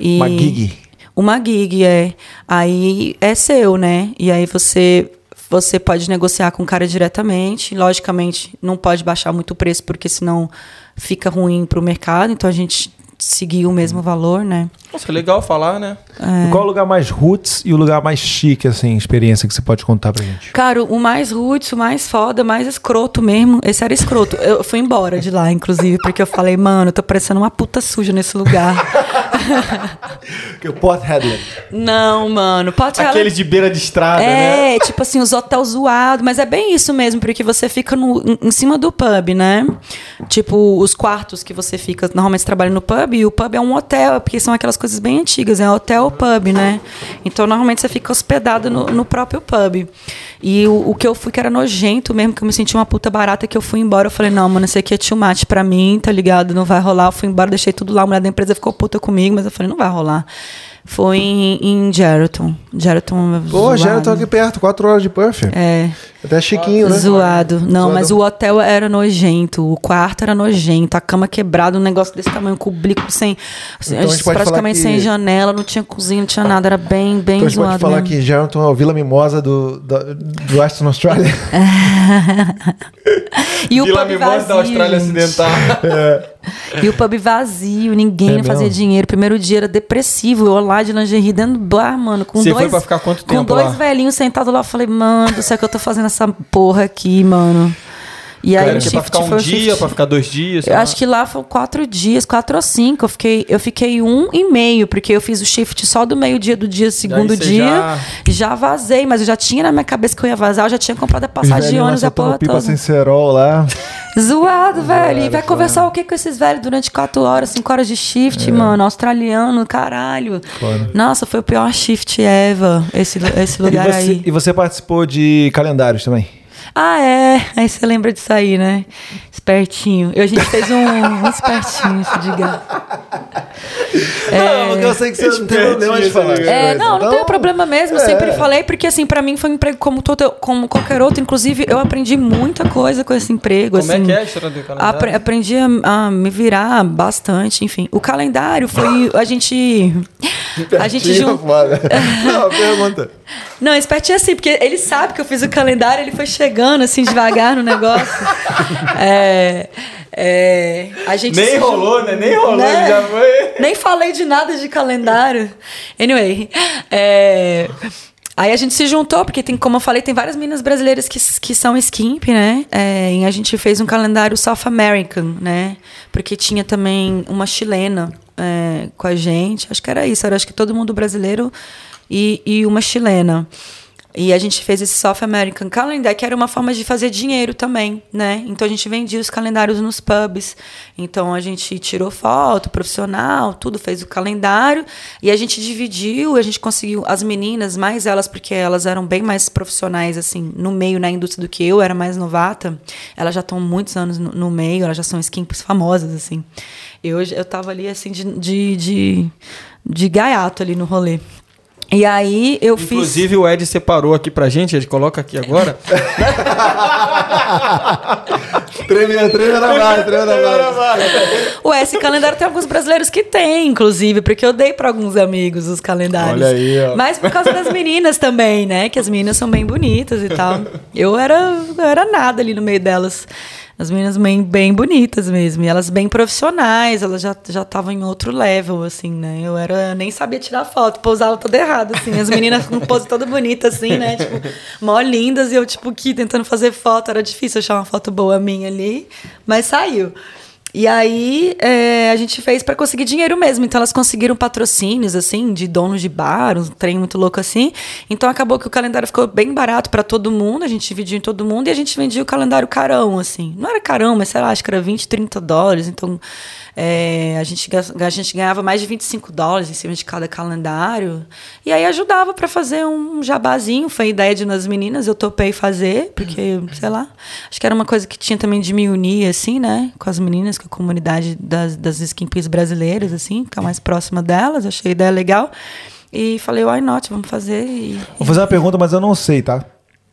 E- Uma gig. Uma gig, é. Aí é seu, né? E aí você. Você pode negociar com o cara diretamente. Logicamente, não pode baixar muito o preço, porque senão fica ruim para o mercado. Então a gente seguiu o mesmo valor, né? Nossa, é legal falar, né? E Qual é o lugar mais roots e o lugar mais chique, assim, experiência que você pode contar pra gente? Cara, o mais roots, o mais foda, o mais escroto mesmo. Esse era escroto. Eu fui embora de lá, inclusive, porque eu falei, mano, eu tô parecendo uma puta suja nesse lugar. [laughs] Que o Port Headland. Não, mano, pode ser. Aqueles de beira de estrada, né? É, tipo assim, os hotéis zoados, mas é bem isso mesmo, porque você fica no, em, em cima do pub, né? Tipo, os quartos que você fica, normalmente você trabalha no pub, e o pub é um hotel, porque são aquelas coisas bem antigas, é hotel pub, né? Então, normalmente você fica hospedado no, no próprio pub. E o, o que eu fui que era nojento mesmo, que eu me senti uma puta barata, que eu fui embora, eu falei, não, mano, isso aqui é too much pra mim, tá ligado? Não vai rolar. Eu fui embora, deixei tudo lá, a mulher da empresa ficou puta comigo, mas eu falei, não vai rolar. Foi em, em Geraldton. Geraldton. Pô, zoado. já tô aqui perto, quatro horas de puff. É. Até chiquinho, né? Zoado. Não, Zoadão. mas o hotel era nojento, o quarto era nojento, a cama quebrada, um negócio desse tamanho, um cubico sem. assim, Então a gente pode praticamente falar que- sem janela, não tinha cozinha, não tinha nada, era bem, bem Então a gente zoado. pode falar mesmo. que Geraldton é o Vila Mimosa do, do, do Western Australia. [laughs] E o Vila pub Mimosa vazio, da Austrália gente. Ocidental. [laughs] [laughs] E o pub vazio, ninguém É fazia mesmo? dinheiro. Primeiro dia era depressivo, eu lá de lingerie dentro do bar, mano, com Você dois foi pra ficar quanto com tempo dois lá? velhinhos sentados lá, eu falei, mano, do céu que eu tô fazendo essa porra aqui, mano. E aí Cara, o é pra shift ficar um foi dia, shift. pra ficar dois dias. Eu acho que lá foram quatro dias, quatro ou cinco. Eu fiquei, eu fiquei um e meio, porque eu fiz o shift só do meio-dia do dia segundo dia. já- Já... vazei, mas eu já tinha na minha cabeça que eu ia vazar, eu já tinha comprado a passagem de lá ônibus a porra pipa toda. lá. [laughs] Zoado, velho. E vai foda. conversar o que com esses velhos durante quatro horas, cinco horas de shift, mano? Australiano, caralho. É. Foda. Nossa, foi o pior shift ever, esse, esse [laughs] E lugar você, aí. e você participou de calendários também? Ah, é. Aí você lembra disso aí, né? Espertinho. Eu, a gente fez um, um espertinho, se diga. Não, porque eu sei que você não tem problema de falar. É, não, não Então, tem problema mesmo. Eu sempre falei, porque assim, pra mim foi um emprego como, todo, como qualquer outro. Inclusive, eu aprendi muita coisa com esse emprego. Como é assim. que é a história do calendário? Apre- aprendi a, a me virar bastante, enfim. O calendário foi. A gente. [laughs] A gente foda. [laughs] Não, pergunta. Não, espertinho assim, porque ele sabe que eu fiz o calendário, ele foi chegando. Chegando assim devagar no negócio. É, é, a gente Nem se rolou, né? Nem rolou, Né? já foi. Nem falei de nada de calendário. Anyway, é, aí a gente se juntou, porque tem, como eu falei, tem várias meninas brasileiras que, que são skimp, né? É, e a gente fez um calendário South American, né? Porque tinha também uma chilena é, com a gente. Acho que era isso, era acho que todo mundo brasileiro e, e uma chilena. E a gente fez esse South American Calendar, que era uma forma de fazer dinheiro também, né? Então a gente vendia os calendários nos pubs. Então a gente tirou foto profissional, tudo, fez o calendário. E a gente dividiu, a gente conseguiu as meninas, mais elas, porque elas eram bem mais profissionais, assim, no meio, na indústria do que eu, era mais novata. Elas já estão muitos anos no, no meio, elas já são skimps famosas, assim. Eu, eu tava ali, assim, de, de, de, de gaiato ali no rolê. E aí eu fiz. Inclusive, o Ed separou aqui pra gente, ele coloca aqui agora. [laughs] Treme, treme na base, treme na. Ué, esse calendário tem alguns brasileiros que tem, inclusive, porque eu dei pra alguns amigos os calendários. Olha aí, ó. Mas por causa das meninas também, né? Que as meninas são bem bonitas e tal. Eu era, eu era nada ali no meio delas. As meninas bem, bem bonitas mesmo. E elas bem profissionais, elas já estavam em outro level, assim, né? Eu era, nem sabia tirar foto, pousava toda errada, assim. As meninas com pose toda bonita, assim, né? Tipo, mó lindas. E eu, tipo, aqui tentando fazer foto. Era difícil achar uma foto boa minha ali. Mas saiu. E aí é, a gente fez para conseguir dinheiro mesmo. Então elas conseguiram patrocínios, assim, de donos de bar, um trem muito louco assim. Então acabou que o calendário ficou bem barato para todo mundo, a gente dividiu em todo mundo e a gente vendia o calendário carão, assim. Não era carão, mas sei lá, acho que era 20, 30 dólares. Então é, a, gente, a gente ganhava mais de 25 dólares em cima de cada calendário. E aí ajudava para fazer um jabazinho. Foi ideia de umas meninas, eu topei fazer, porque, sei lá, acho que era uma coisa que tinha também de me unir, assim, né? Com as meninas, com a comunidade das, das skimpies brasileiras, assim, ficar mais próxima delas. Achei a ideia legal. E falei, why not? Vamos fazer. E... Vou fazer uma pergunta, mas eu não sei, tá?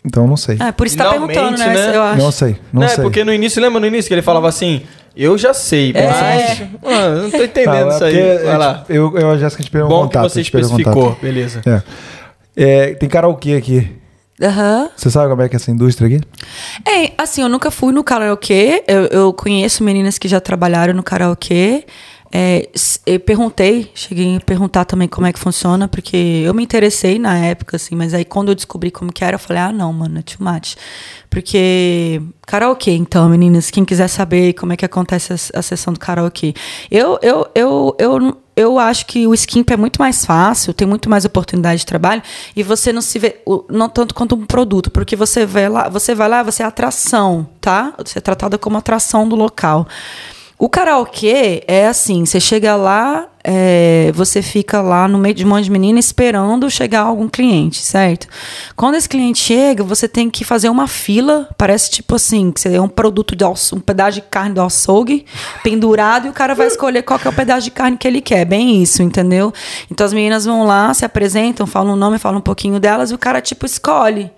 Então eu não sei. Ah, por isso tá Finalmente, perguntando, né? né? Eu acho. Não sei, não Não, é sei. porque no início, lembra no início que ele falava assim, eu já sei, É. mas... Ah, eu não tô entendendo Tá, é isso aí. porque, Vai lá. Eu, eu, a Jéssica, te um Bom contato. que você especificou, contato. beleza. É. É, tem karaokê aqui. Aham. Você sabe como é que é essa indústria aqui? É, assim, eu nunca fui no karaokê. Eu, eu conheço meninas que já trabalharam no karaokê. É, eu perguntei, cheguei a perguntar também como é que funciona, porque eu me interessei na época, assim, mas aí quando eu descobri como que era, eu falei, ah, não, mano, é too much. Porque karaokê, então, meninas, quem quiser saber como é que acontece a, a sessão do karaokê. Eu, eu, eu, eu, eu acho que o skimp é muito mais fácil, tem muito mais oportunidade de trabalho e você não se vê, não tanto quanto um produto, porque você vai lá, você vai lá, você é atração, tá? Você é tratada como atração do local. O karaokê é assim, você chega lá, é, você fica lá no meio de um monte de menina esperando chegar algum cliente, certo? Quando esse cliente chega, você tem que fazer uma fila, parece tipo assim, que você é um produto de um pedaço de carne do açougue pendurado e o cara vai escolher qual que é o pedaço de carne que ele quer, bem isso, entendeu? Então as meninas vão lá, se apresentam, falam o nome, falam um pouquinho delas e o cara tipo escolhe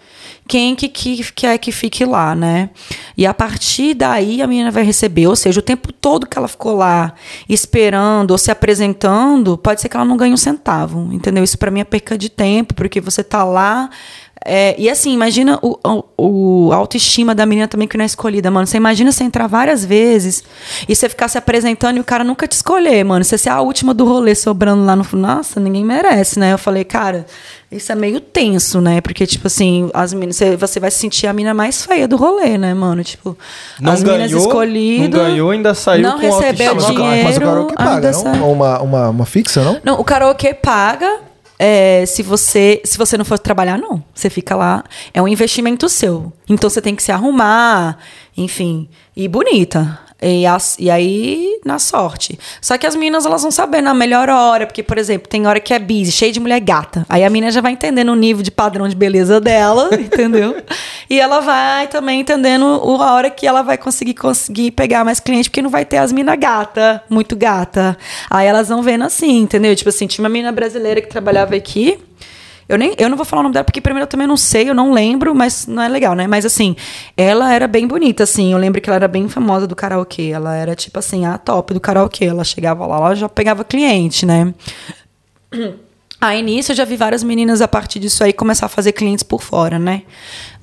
quem que, que quer que fique lá, né? E a partir daí a menina vai receber, ou seja, o tempo todo que ela ficou lá esperando ou se apresentando, pode ser que ela não ganhe um centavo, entendeu? Isso para mim é perca de tempo, porque você tá lá é, e assim, imagina o, o, o autoestima da menina também que não é escolhida, mano. Você imagina você entrar várias vezes e você ficar se apresentando e o cara nunca te escolher, mano. Você ser a última do rolê sobrando lá no Nossa, ninguém merece, né? Eu falei, cara, isso é meio tenso, né? Porque, tipo assim, as meninas, você, você vai se sentir a mina mais feia do rolê, né, mano? Tipo, Não as meninas escolhidas. não ganhou, ainda saiu não com recebeu autoestima. dinheiro. mas o karaokê paga, ainda não? sai- Uma, uma, uma fixa, não? não, o karaokê paga. É, se você se você não for trabalhar, não. Você fica lá. É um investimento seu. Então você tem que se arrumar, enfim, e bonita. E, as- e aí, na sorte. Só que as meninas, elas vão saber na melhor hora. Porque, por exemplo, tem hora que é busy, cheio de mulher gata. Aí a menina já vai entendendo o nível de padrão de beleza dela, [laughs] entendeu? E ela vai também entendendo a hora que ela vai conseguir conseguir pegar mais cliente, porque não vai ter as minas gata, muito gata. Aí elas vão vendo assim, entendeu? Tipo assim, tinha uma menina brasileira que trabalhava aqui. Eu, nem, eu não vou falar o nome dela, porque primeiro eu também não sei, eu não lembro, mas não é legal, né? Mas assim, ela era bem bonita, assim. Eu lembro que ela era bem famosa do karaokê. Ela era, tipo assim, a top do karaokê. Ela chegava lá, ela já pegava cliente, né? [clears throat] Aí nisso eu já vi várias meninas a partir disso aí começar a fazer clientes por fora, né?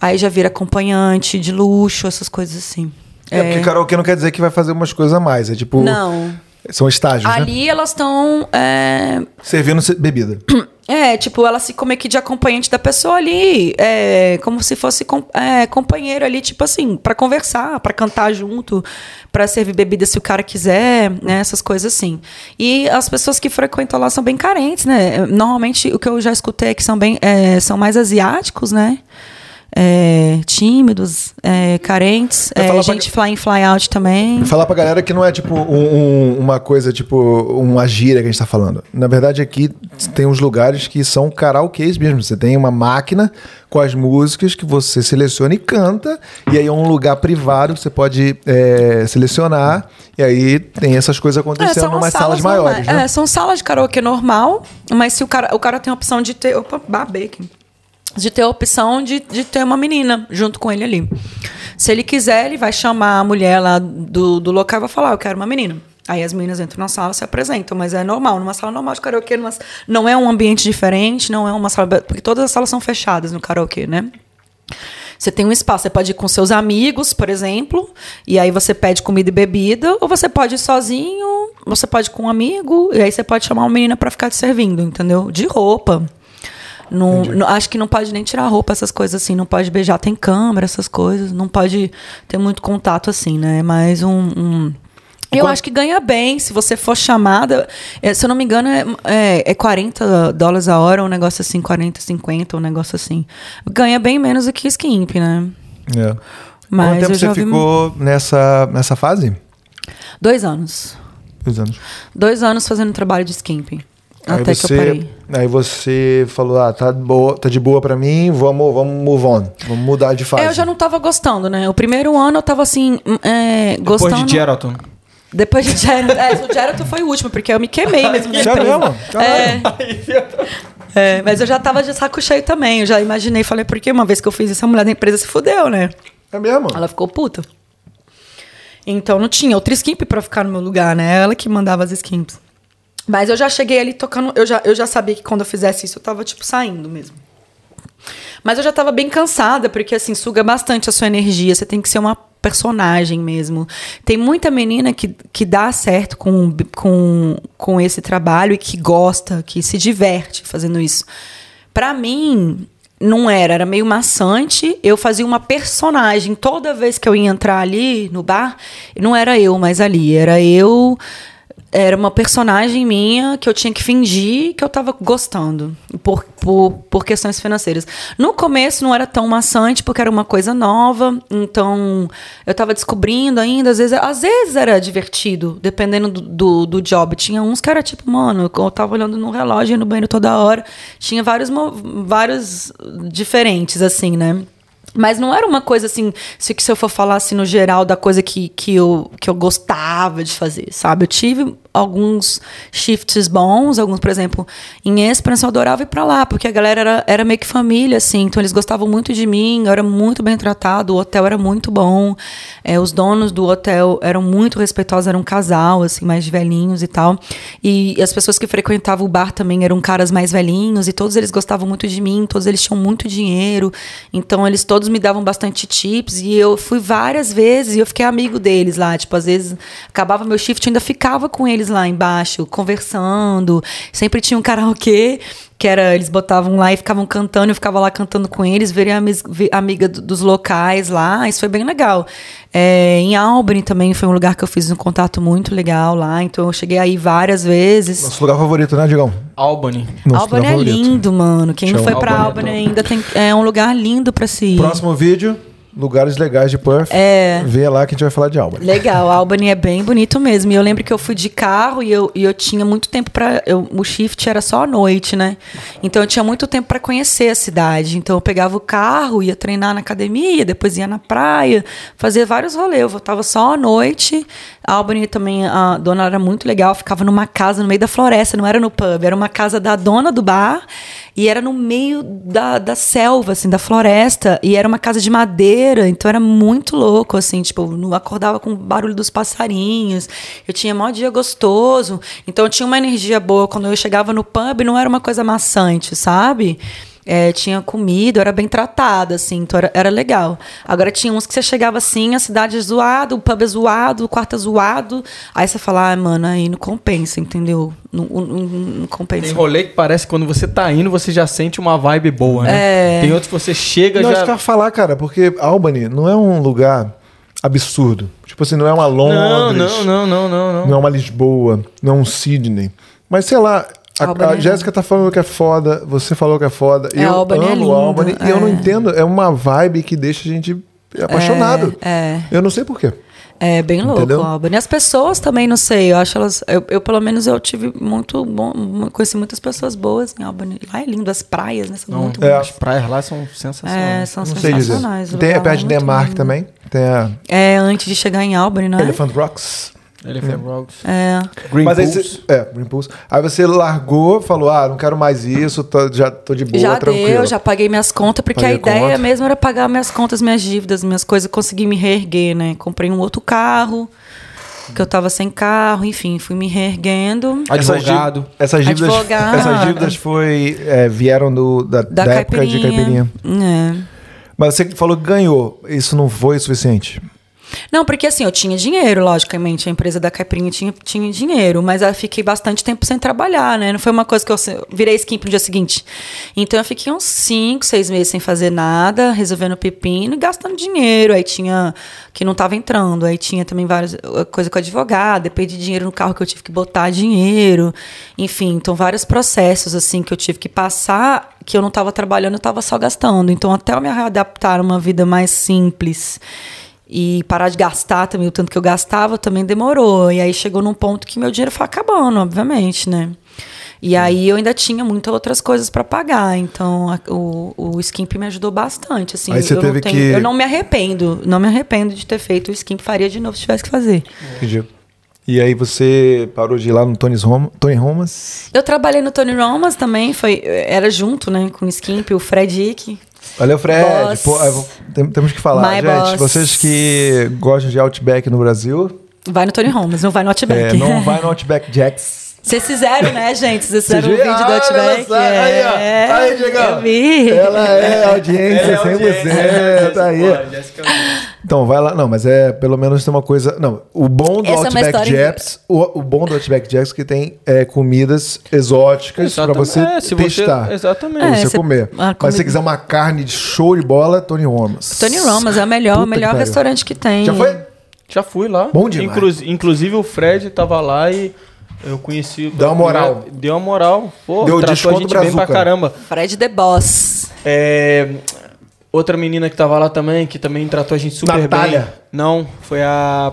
Aí já vira acompanhante de luxo, essas coisas assim. É, porque karaokê não quer dizer que vai fazer umas coisas a mais. É tipo. Não. São estágios, né? Ali elas estão. É... Servindo bebida. [clears throat] É, tipo, ela se como é que de acompanhante da pessoa ali, é, como se fosse com- é, companheiro ali, tipo assim, pra conversar, pra cantar junto, pra servir bebida se o cara quiser, né, essas coisas assim. E as pessoas que frequentam lá são bem carentes, né? Normalmente o que eu já escutei é que são bem, é, são mais asiáticos, né? É, tímidos, é, carentes, é, falo pra- gente fly in, fly out também. Falar pra galera que não é tipo um- um- uma coisa, tipo, uma gíria que a gente tá falando. Na verdade, aqui tem uns lugares que são karaokês mesmo. Você tem uma máquina com as músicas que você seleciona e canta. E aí é um lugar privado que você pode é, selecionar. E aí tem essas coisas acontecendo em umas salas, maiores, normais. né? É, são salas de karaokê normal, mas se o cara, o cara tem a opção de ter. Opa, aqui. De ter a opção de, de ter uma menina junto com ele ali. Se ele quiser, ele vai chamar a mulher lá do, do local e vai falar: Eu quero uma menina. Aí as meninas entram na sala se apresentam, mas é normal, numa sala normal de karaokê, numa- não é um ambiente diferente, não é uma sala. Porque todas as salas são fechadas no karaokê, né? Você tem um espaço, você pode ir com seus amigos, por exemplo, e aí você pede comida e bebida, ou você pode ir sozinho, você pode ir com um amigo, e aí você pode chamar uma menina pra ficar te servindo, entendeu? De roupa. Não, não- acho que não pode nem tirar roupa, essas coisas assim, não pode beijar, tem câmera, essas coisas, não pode ter muito contato assim, né? É mais um. um- Eu acho que ganha bem se você for chamada. é, se eu não me engano, é, é, é 40 dólares a hora, um negócio assim, 40, 50, um negócio assim. Ganha bem menos do que skimp, né? É. Mas Quanto tempo eu já você vi- ficou nessa, nessa fase? Dois anos. Dois anos. Dois anos fazendo trabalho de skimping. Aí Até você, que eu parei. Aí você falou, ah, tá, boa, tá de boa pra mim, vamos, vamos move on. Vamos mudar de fase. É, eu já não tava gostando, né? O primeiro ano eu tava assim, hum, é, Depois gostando. de Geralton. Depois de Geralt. É, o Geralt foi o último, porque eu me queimei mesmo. [laughs] empresa. mesmo? Caralho. É, mas eu já tava de saco cheio também. Eu já imaginei, falei, porque uma vez que eu fiz isso, a mulher da empresa se fudeu, né? É mesmo? Ela ficou puta. Então não tinha outra skimp pra ficar no meu lugar, né? Ela que mandava as skimps. Mas eu já cheguei ali tocando. Eu já, eu já sabia que quando eu fizesse isso, eu tava, tipo, saindo mesmo. Mas eu já tava bem cansada, porque assim, suga bastante a sua energia. Você tem que ser uma personagem mesmo. Tem muita menina que, que dá certo com, com, com esse trabalho e que gosta, que se diverte fazendo isso. Pra mim, não era, era meio maçante. Eu fazia uma personagem toda vez que eu ia entrar ali no bar, não era eu mais ali, era eu era uma personagem minha que eu tinha que fingir que eu tava gostando por, por, por questões financeiras. No começo não era tão maçante porque era uma coisa nova, então eu tava descobrindo ainda, às vezes, às vezes era divertido, dependendo do, do, do job. Tinha uns que era tipo, mano, eu tava olhando no relógio e no banheiro toda hora. Tinha vários, vários diferentes, assim, né? Mas não era uma coisa assim, se, se eu for falar assim no geral da coisa que, que, eu, que eu gostava de fazer, sabe? Eu tive alguns shifts bons, alguns, por exemplo, em Esperança eu adorava ir pra lá, porque a galera era, era meio que família, assim, então eles gostavam muito de mim, eu era muito bem tratado, o hotel era muito bom, é, os donos do hotel eram muito respeitosos, eram um casal, assim, mais velhinhos e tal, e as pessoas que frequentavam o bar também eram caras mais velhinhos, e todos eles gostavam muito de mim, todos eles tinham muito dinheiro, então eles todos me davam bastante tips, e eu fui várias vezes, e eu fiquei amigo deles lá, tipo, às vezes acabava meu shift, eu ainda ficava com eles lá embaixo, conversando, sempre tinha um karaokê, que era, eles botavam lá e ficavam cantando, eu ficava lá cantando com eles, virei amiga do- dos locais lá, isso foi bem legal. É, em Albany também foi um lugar que eu fiz um contato muito legal lá, então eu cheguei aí várias vezes. Nosso lugar favorito, né, Digão? Albany. Nosso Albany lugar é favorito. lindo, mano. Quem não foi pra Albany é Albany ainda tem, é um lugar lindo pra se ir. Próximo vídeo, lugares legais de Perth. É. Vê lá que a gente vai falar de Albany. Legal, [laughs] Albany é bem bonito mesmo. E eu lembro que eu fui de carro e eu, e eu tinha muito tempo para O shift era só à noite, né? Então eu tinha muito tempo para conhecer a cidade. Então eu pegava o carro, ia treinar na academia, depois ia na praia, fazia vários rolês. Eu voltava só à noite. A Albany também, a dona era muito legal, ficava numa casa no meio da floresta, não era no pub, era uma casa da dona do bar. E era no meio da, da selva, assim, da floresta. E era uma casa de madeira brasileira, então era muito louco, assim, tipo, eu acordava com o barulho dos passarinhos, eu tinha mó dia gostoso, então eu tinha uma energia boa. Quando eu chegava no pub, não era uma coisa maçante, sabe? É, tinha comida, era bem tratada, assim, então era, era legal. Agora tinha uns que você chegava assim, a cidade é zoada, o pub é zoado, o quarto é zoado. Aí você fala, ah, mano, aí não compensa, entendeu? Não, não, não compensa. Tem rolê que parece que quando você tá indo, você já sente uma vibe boa, né? É. Tem outros que você chega Não, já. acho que eu ia falar, cara, porque Albany não é um lugar absurdo. Tipo assim, não é uma Não, Londres. não, não, não, não, não. Não é uma Lisboa, não é um Sydney. Mas sei lá, a, a é Jéssica tá falando que é foda, você falou que é foda. É, eu Albany é amo lindo, Albany e eu não é. entendo, é uma vibe que deixa a gente apaixonado. é. Eu não sei porquê. É bem louco, Entendeu? Albany. As pessoas também, não sei, eu acho elas. Eu, eu, pelo menos, eu tive muito bom. Conheci muitas pessoas boas em Albany. Lá é lindo, as praias, né? São Não, muito é. bonitas. As praias lá são É, sensacionais. são Não sensacionais. Tem é lá perto de Denmark também. Tem a É, antes de chegar em Albany, né? Elephant Rocks. Elephant Rocks. É. Green Mas aí Pools. você, é, Green Pools. Aí você largou, falou: "Ah, não quero mais isso, tô- já tô de boa, já tranquilo". deu, já paguei minhas contas, porque Paguei a ideia conta. mesmo era pagar minhas contas, minhas dívidas, minhas coisas, conseguir me reerguer, né? Comprei um outro carro, que eu tava sem carro, enfim, fui me reerguendo. Advogado. Essas dívidas, Advogado. essas dívidas foi, é, vieram do, da, Da, da época de caipirinha. É. Mas você falou que ganhou. Isso não foi o suficiente. Não, porque assim, eu tinha dinheiro, logicamente. A empresa da Caipirinha tinha, tinha dinheiro, mas eu fiquei bastante tempo sem trabalhar, né? Não foi uma coisa que eu se- virei skimp no dia seguinte. Então eu fiquei uns 5, 6 meses sem fazer nada, resolvendo pepino e gastando dinheiro. Aí tinha que não estava entrando. Aí tinha também várias uh, coisa com advogado, depende de dinheiro no carro que eu tive que botar dinheiro. Enfim, então vários processos assim que eu tive que passar, que eu não estava trabalhando, eu estava só gastando. Então até eu me adaptar a uma vida mais simples e parar de gastar também o tanto que eu gastava também demorou. E aí chegou num ponto que meu dinheiro foi acabando, obviamente, né? E aí eu ainda tinha muitas outras coisas para pagar, então a- o, o Skimp me ajudou bastante, assim. Aí você eu, teve não tenho- que- eu não me arrependo, não me arrependo de ter feito o Skimp, faria de novo se tivesse que fazer. Entendi. E aí você parou de ir lá no Tony's Home, Tony Romas. Eu trabalhei no Tony Romas também, foi, era junto, né, com o Skimp, o Fred Ick. Valeu, Fred. Pô, tem- temos que falar. My Gente, boss. vocês que gostam de Outback no Brasil, Vai no Tony Romas, não vai no Outback. é, não [laughs] vai no Outback Jacks. Vocês fizeram, né, gente? Vocês fizeram um vídeo do viram? Outback. Ah, só, aí, ó. é, Aí, Diegão. eu vi. Ela é audiência, 100%. tá aí. é Então, vai lá. Não, mas é pelo menos tem uma coisa. Não, o bom do Essa é Outback história- Jacks, o, o bom do Outback Jacks é que tem é, comidas exóticas pra Exatamente. você É, se você- testar. exatamente. Pra É, você você- comer. a Mas se comida- você quiser uma carne de show de bola, Tony Romas. Tony Romas é o melhor, Puta o melhor que restaurante que tem. Já foi? Já fui lá. Bom demais. Inclu- inclusive o Fred tava lá e eu conheci. Deu uma moral. Deu uma moral. Pô, Deu tratou desconto a gente bem pra caramba. Fred The Boss. É, outra menina que tava lá também, que também tratou a gente super Natália. bem. Não, foi a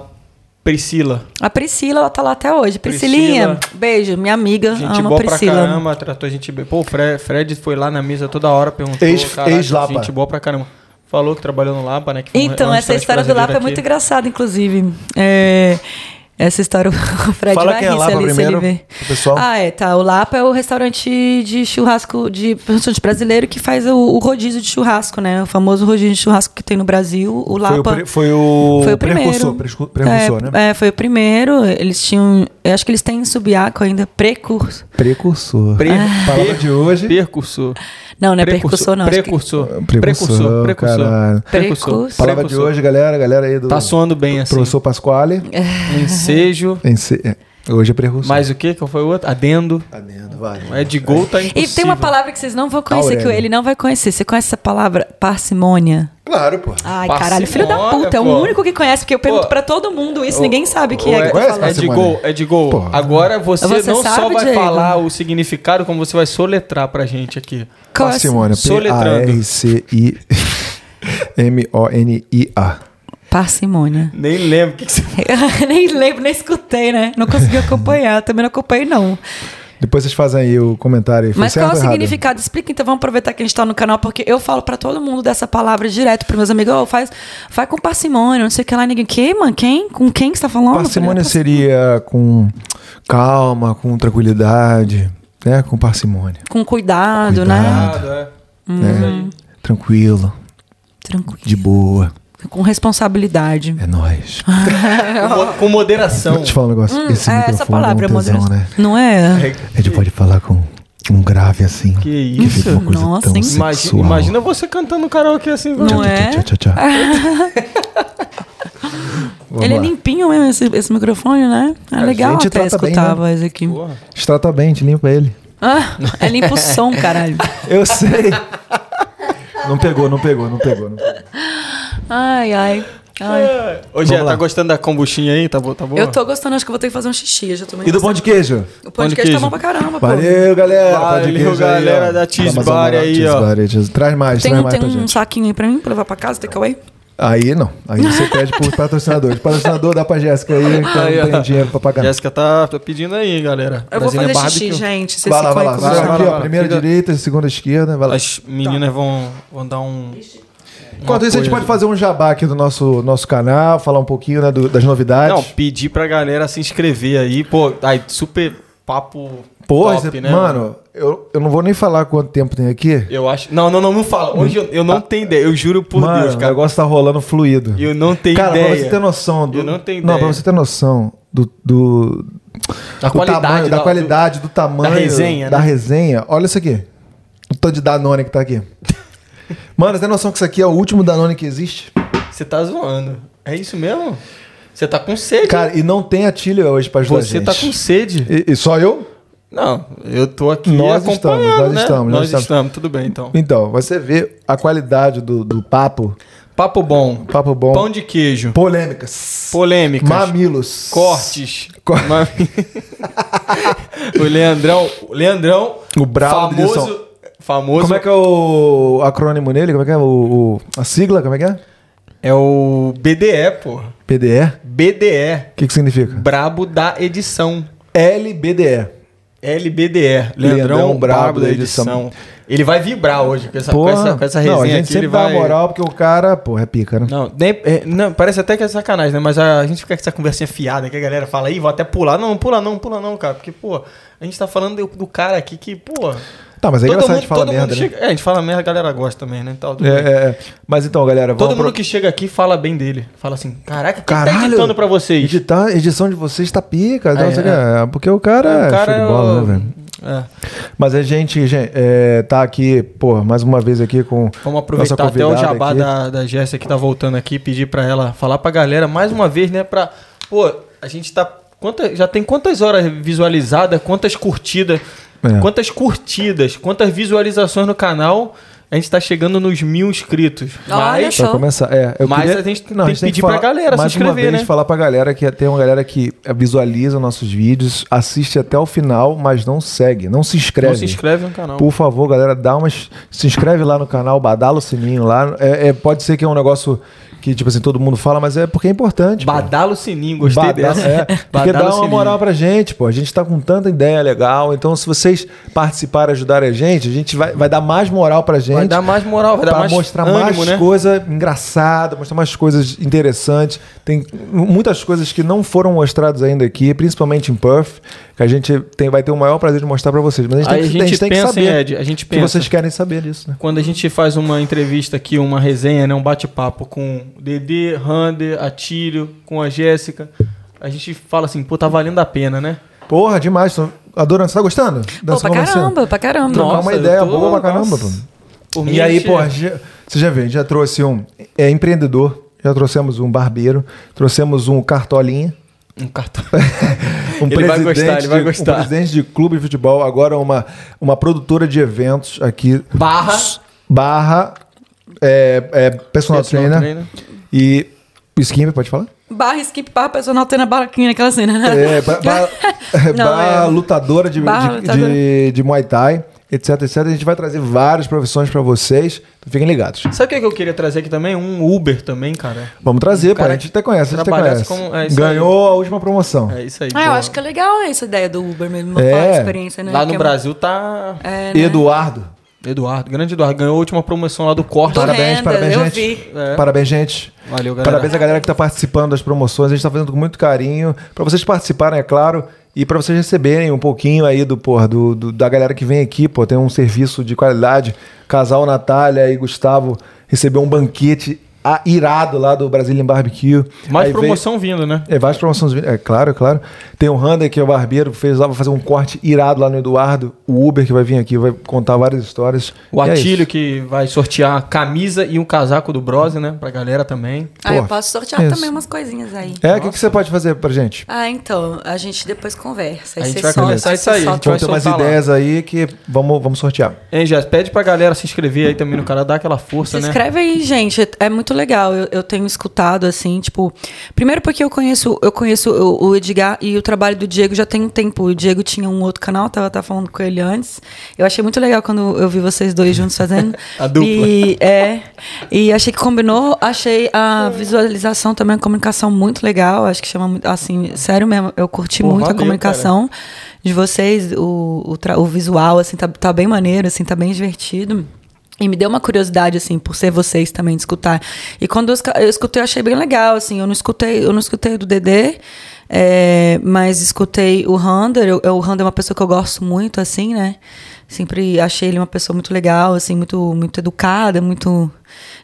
Priscila. A Priscila, ela tá lá até hoje. Priscilinha, beijo, minha amiga, Gente boa a Priscila. pra caramba, tratou a gente bem. Pô, o Fred, Fred foi lá na mesa toda hora, perguntou. Ex- caraca, ex-Lapa. Gente boa pra caramba. Falou que trabalhou no Lapa, né? Então, é um essa história do Lapa é aqui. muito engraçada, inclusive. É, essa história, [laughs] o Fred Fala vai quem é rir se Lapa ele, se primeiro, ele ver. pro pessoal. Ah, é, tá. O Lapa é o restaurante de churrasco, de restaurante brasileiro que faz o, o rodízio de churrasco, né? O famoso rodízio de churrasco que tem no Brasil. O Foi o, Lapa... pre- foi o, Foi o primeiro. precursor, prescu- precursor, é, né? é, foi o primeiro. Eles tinham. Eu acho que eles têm em Subiaco ainda, precursor. Precursor. Pre- Palavra de hoje. Percursor. Não, não é precursor, não. acho que- Precursor. Precursor, Precursor. Precursor. caralho. Precursor. Precursor. Palavra de Precursor. hoje, galera. Galera aí do Tá soando bem assim. professor Pasquale. Um ensejo. Ence- é, Hoje é precursor. Mais o que? Qual foi o outro? Adendo. Adendo, vai. É de gol, tá impossível. E tem uma palavra que vocês não vão conhecer, que Aurélio. ele não vai conhecer. Você conhece essa palavra? Parcimônia. Claro, pô. Ai, Parcimônia, caralho, filho da puta. É o único que conhece, porque eu pergunto Pô. pra todo mundo isso, ninguém sabe o que é que falando. É de gol, é de gol. Pô. Agora você, Você não só sabe, vai Diego? falar o significado, como você vai soletrar pra gente aqui. Qual é- Parcimônia. Soletrando. P-A-R-C-I-M-O-N-I-A. Parcimônia. Nem lembro o que, que você [laughs] nem lembro, nem escutei, né? Não consegui acompanhar, também não acompanhei, não. Depois vocês fazem aí o comentário aí. Foi Mas certo qual é o significado? Explica, então vamos aproveitar que a gente tá no canal, porque eu falo pra todo mundo dessa palavra direto, pros meus amigos, oh, faz, faz com parcimônia, não sei o que lá, ninguém. Que, mano? Quem? Com quem que você tá falando? Parcimônia seria com calma, com tranquilidade, né? Com parcimônia. Com cuidado, Cuidado. né? Errado, é. Aí. Tranquilo, Tranquilo. de boa. Com responsabilidade. É nóis. [laughs] Com, mo- com moderação. Deixa eu te falar um negócio. Esse é microfone essa palavra, é um tesão, moderação. né? Não é? A gente pode falar com um grave assim. Que Que isso? fica uma coisa Nossa, tão? Imagina, sexual. imagina você cantando karaokê assim. Não é? Tchau, tchau, tchau. [laughs] Ele é lá. limpinho mesmo, esse, esse microfone, né? É A legal gente até trata bem, escutar né? a voz aqui. Porra. A gente trata bem, a gente limpa ele. Ah, é limpo o som, caralho. [laughs] Eu sei. Não pegou, não pegou, não pegou. Não pegou. Ai, ai. ai. Ô, Gé, Vamos lá. tá gostando da kombuchinha aí? Tá, bo- tá boa? Eu tô gostando, acho que eu vou ter que fazer um xixi. Eu já tomei E do pão de queijo? O pão Pão de de queijo tá bom pra caramba, pô. Valeu, galera. Valeu, queijo galera aí, da Cheese Bar aí, Cheese ó. Bar Cheese- Traz mais, Tem, traz mais tem pra um gente. saquinho aí pra mim, pra levar pra casa, takeaway? Aí não. Aí você [laughs] pede pros patrocinadores. Patrocinador dá pra Jéssica aí, que Aí, ela não tem dinheiro pra pagar. Jéssica tá, tá pedindo aí, galera. Eu vou Brasília fazer xixi, Barbecue. gente. Vocês Vai lá, vai aí lá. com Vai lá, aqui, ó. Primeira direita, segunda esquerda. As meninas vão, vão dar um. Enquanto isso, a gente pode fazer um jabá aqui do nosso, nosso canal, falar um pouquinho né, do- das novidades. Não, pedir pra galera se inscrever aí. Pô, aí, super papo Porra, top, você- né? mano, eu, eu não vou nem falar quanto tempo tem aqui. Eu acho. Não, não, não, não fala. Hoje eu, eu não tenho ideia. Eu juro por mano, Deus, o cara. negócio tá rolando fluido. Eu não tenho Cara, ideia. pra você ter noção do. Eu não tenho Não, ideia. pra você ter noção do. do Da do qualidade. tamanho, da do- qualidade, do tamanho. resenha, Da né? resenha. Olha isso aqui. O tanto de Danone que tá aqui. Mano, você tem noção que isso aqui é o último Danone que existe? Você tá zoando. É isso mesmo? Você tá com sede. Cara, e não tem atilha hoje pra ajudar a você gente. tá com sede. E, e só eu? Não, eu tô aqui Nós estamos, nós né? estamos, nós nós estamos. estamos. tudo bem então. Então, você vê a qualidade do, do papo. Papo bom. Papo bom. Pão de queijo. Polêmicas. Polêmicas. Mamilos. Cortes. Cor- Mami- [laughs] o Leandrão. O Leandrão. O edição. famoso. Famoso. Como é que é o acrônimo nele? Como é que é o, o- a sigla? Como é que é? É o BDE, pô. PDE? BDE. O que, que significa? Brabo da edição. LBDE. LBDE. Leandrão, Leandrão Brabo, Brabo da edição. edição. Ele vai vibrar hoje com essa, com Porra. essa, com essa não, resenha a gente aqui. sempre Ele dá vai... moral porque o cara, porra, é pica, né? Não, nem- é, não, parece até que é sacanagem, né? Mas a, gente fica com essa conversinha fiada que a galera fala aí, vou até pular. Não, não pula não, pula não, cara. Porque, pô, a gente tá falando do, do cara aqui que, pô. Tá, mas é todo engraçado a mundo, gente falar todo merda, né? chega, É, a gente fala merda, a galera gosta também, né? Então, É, é, é. Mas então, galera, Todo mundo pro- que chega aqui fala bem dele. Fala assim, caraca, quem tá Caralho, editando pra vocês? Editar, a edição de vocês tá pica. então, É, o é. é, Porque o cara, o é cara show de é bola, o- né, velho? É. Mas a gente, gente é, tá aqui, pô, mais uma vez aqui com. Vamos aproveitar até o jabá aqui. da, da Jéssica que tá voltando aqui, pedir pra ela falar pra galera mais uma vez, né? Pra. Pô, a gente tá. Quanta, já tem quantas horas visualizadas, quantas curtidas, É. quantas curtidas, quantas visualizações no canal. A gente tá chegando nos mil inscritos. Olha Mas. só. Começar, é. Eu Mas queria, a gente tem a que pedir pra galera se mais inscrever, uma vez, né? falar pra galera que tem uma galera que visualiza nossos vídeos, assiste até o final, mas não segue, não se inscreve. Não se inscreve no canal. Por favor, galera, dá umas. Se inscreve lá no canal, badala o sininho lá. É, é- pode ser que é um negócio que, tipo assim, todo mundo fala, mas é porque é importante. Badala o sininho, gostei Badala- dessa. É, [laughs] porque dá uma moral pra gente, pô. A gente tá com tanta ideia legal. Então, se vocês participarem, ajudarem a gente, a gente vai, vai dar mais moral pra gente. Vai dar mais moral, vai dar mais mostrar ânimo, mais né? coisa engraçada, mostrar mais coisas interessantes. Tem muitas coisas que não foram mostradas ainda aqui, principalmente em Perth, que a gente tem, vai ter o maior prazer de mostrar pra vocês. Mas a gente tem, a que- a gente gente tem que pensa, saber hein, Ed? A gente que pensa. vocês querem saber disso, né? Quando a gente faz uma entrevista aqui, uma resenha, né, um bate-papo com o Dedê, Rander, Atílio, com a Jéssica, a gente fala assim, pô, tá valendo a pena, né? Porra, demais. Tô adorando. Você tá gostando? Pô, pra caramba, pra caramba. Trocar Nossa, uma ideia tô- boa pra caramba, pô. E aí, gente- pô, já- você já vê, a gente já trouxe um é, empreendedor, já trouxemos um barbeiro, trouxemos um cartolinha, Um cartão. [laughs] um Ele vai gostar, ele vai de, gostar. um presidente de clube de futebol, agora uma, uma produtora de eventos aqui, Barra. barra é, é, personal, Personal trainer, trainer. e o Skimmer, pode falar? Barra skip, barra personal tendo a barraquinha naquela cena, né? É, ba- ba- é, [laughs] Não, barra é- lutadora de, Barra de, lutadora. de- de Muay Thai, etc, etc. A gente vai trazer várias profissões pra vocês, então fiquem ligados. Sabe o que eu queria trazer aqui também? Um Uber também, cara. Vamos trazer, pô, cara a gente até conhece, a gente até conhece. como- é Ganhou a última promoção. É isso aí. Ah, eu pô. acho que é legal essa ideia do Uber mesmo, É. falar a experiência, né? Lá Que no é um- Brasil tá... É, né? Eduardo, Eduardo, grande Eduardo, ganhou a última promoção lá do corte. Do parabéns, Renda, parabéns, eu gente. vi. É. Parabéns, gente. Valeu, galera. Parabéns a galera que está participando das promoções. A gente está fazendo com muito carinho. Para vocês participarem, é claro. E para vocês receberem um pouquinho aí do, porra, do, do- da galera que vem aqui, pô, tem um serviço de qualidade. Casal Natália e Gustavo recebeu um banquete a- irado lá do Brazilian Barbecue. Mais Aí veio- promoção vindo, né? é, várias promoções, é claro, é claro. Tem o Rander, que é o barbeiro, fez lá, vai fazer um corte irado lá no Eduardo. O Uber, que vai vir aqui, vai contar várias histórias. O E é Atílio, isso. que vai sortear a camisa e um casaco do Brose, né? Pra galera também. Ah, eu Pô, posso sortear isso. também umas coisinhas aí. É, o que, que você pode fazer pra gente? Ah, então, a gente depois conversa. A Aí gente você vai solta, conversar isso aí, a gente vai ter umas lá. ideias aí que vamos, vamos sortear. Hein, Jess? Pede pra galera se inscrever aí também no canal, dar aquela força, Se né? inscreve aí, gente. É muito legal. Eu, eu tenho escutado, assim, tipo. Primeiro porque eu conheço, eu conheço o, o Edgar e o trabalho do Diego já tem um tempo. O Diego tinha um outro canal, tava, tava falando com ele antes. Eu achei muito legal quando eu vi vocês dois juntos fazendo. [laughs] A dupla. E, é, e achei que combinou. Achei a visualização também, a comunicação muito legal. Acho que chama muito. Assim, sério mesmo, eu curti muito a comunicação de vocês. O, o, tra- o visual, assim, tá, tá bem maneiro, assim, tá bem divertido. E me deu uma curiosidade, assim, por ser vocês também, de escutar. E quando eu, escutei, eu achei bem legal, assim. Eu não escutei, eu não escutei o do Dedê, é, mas escutei o Rander. Eu, o Rander é uma pessoa que eu gosto muito, assim, né? Sempre achei ele uma pessoa muito legal, assim, muito, muito educada, muito...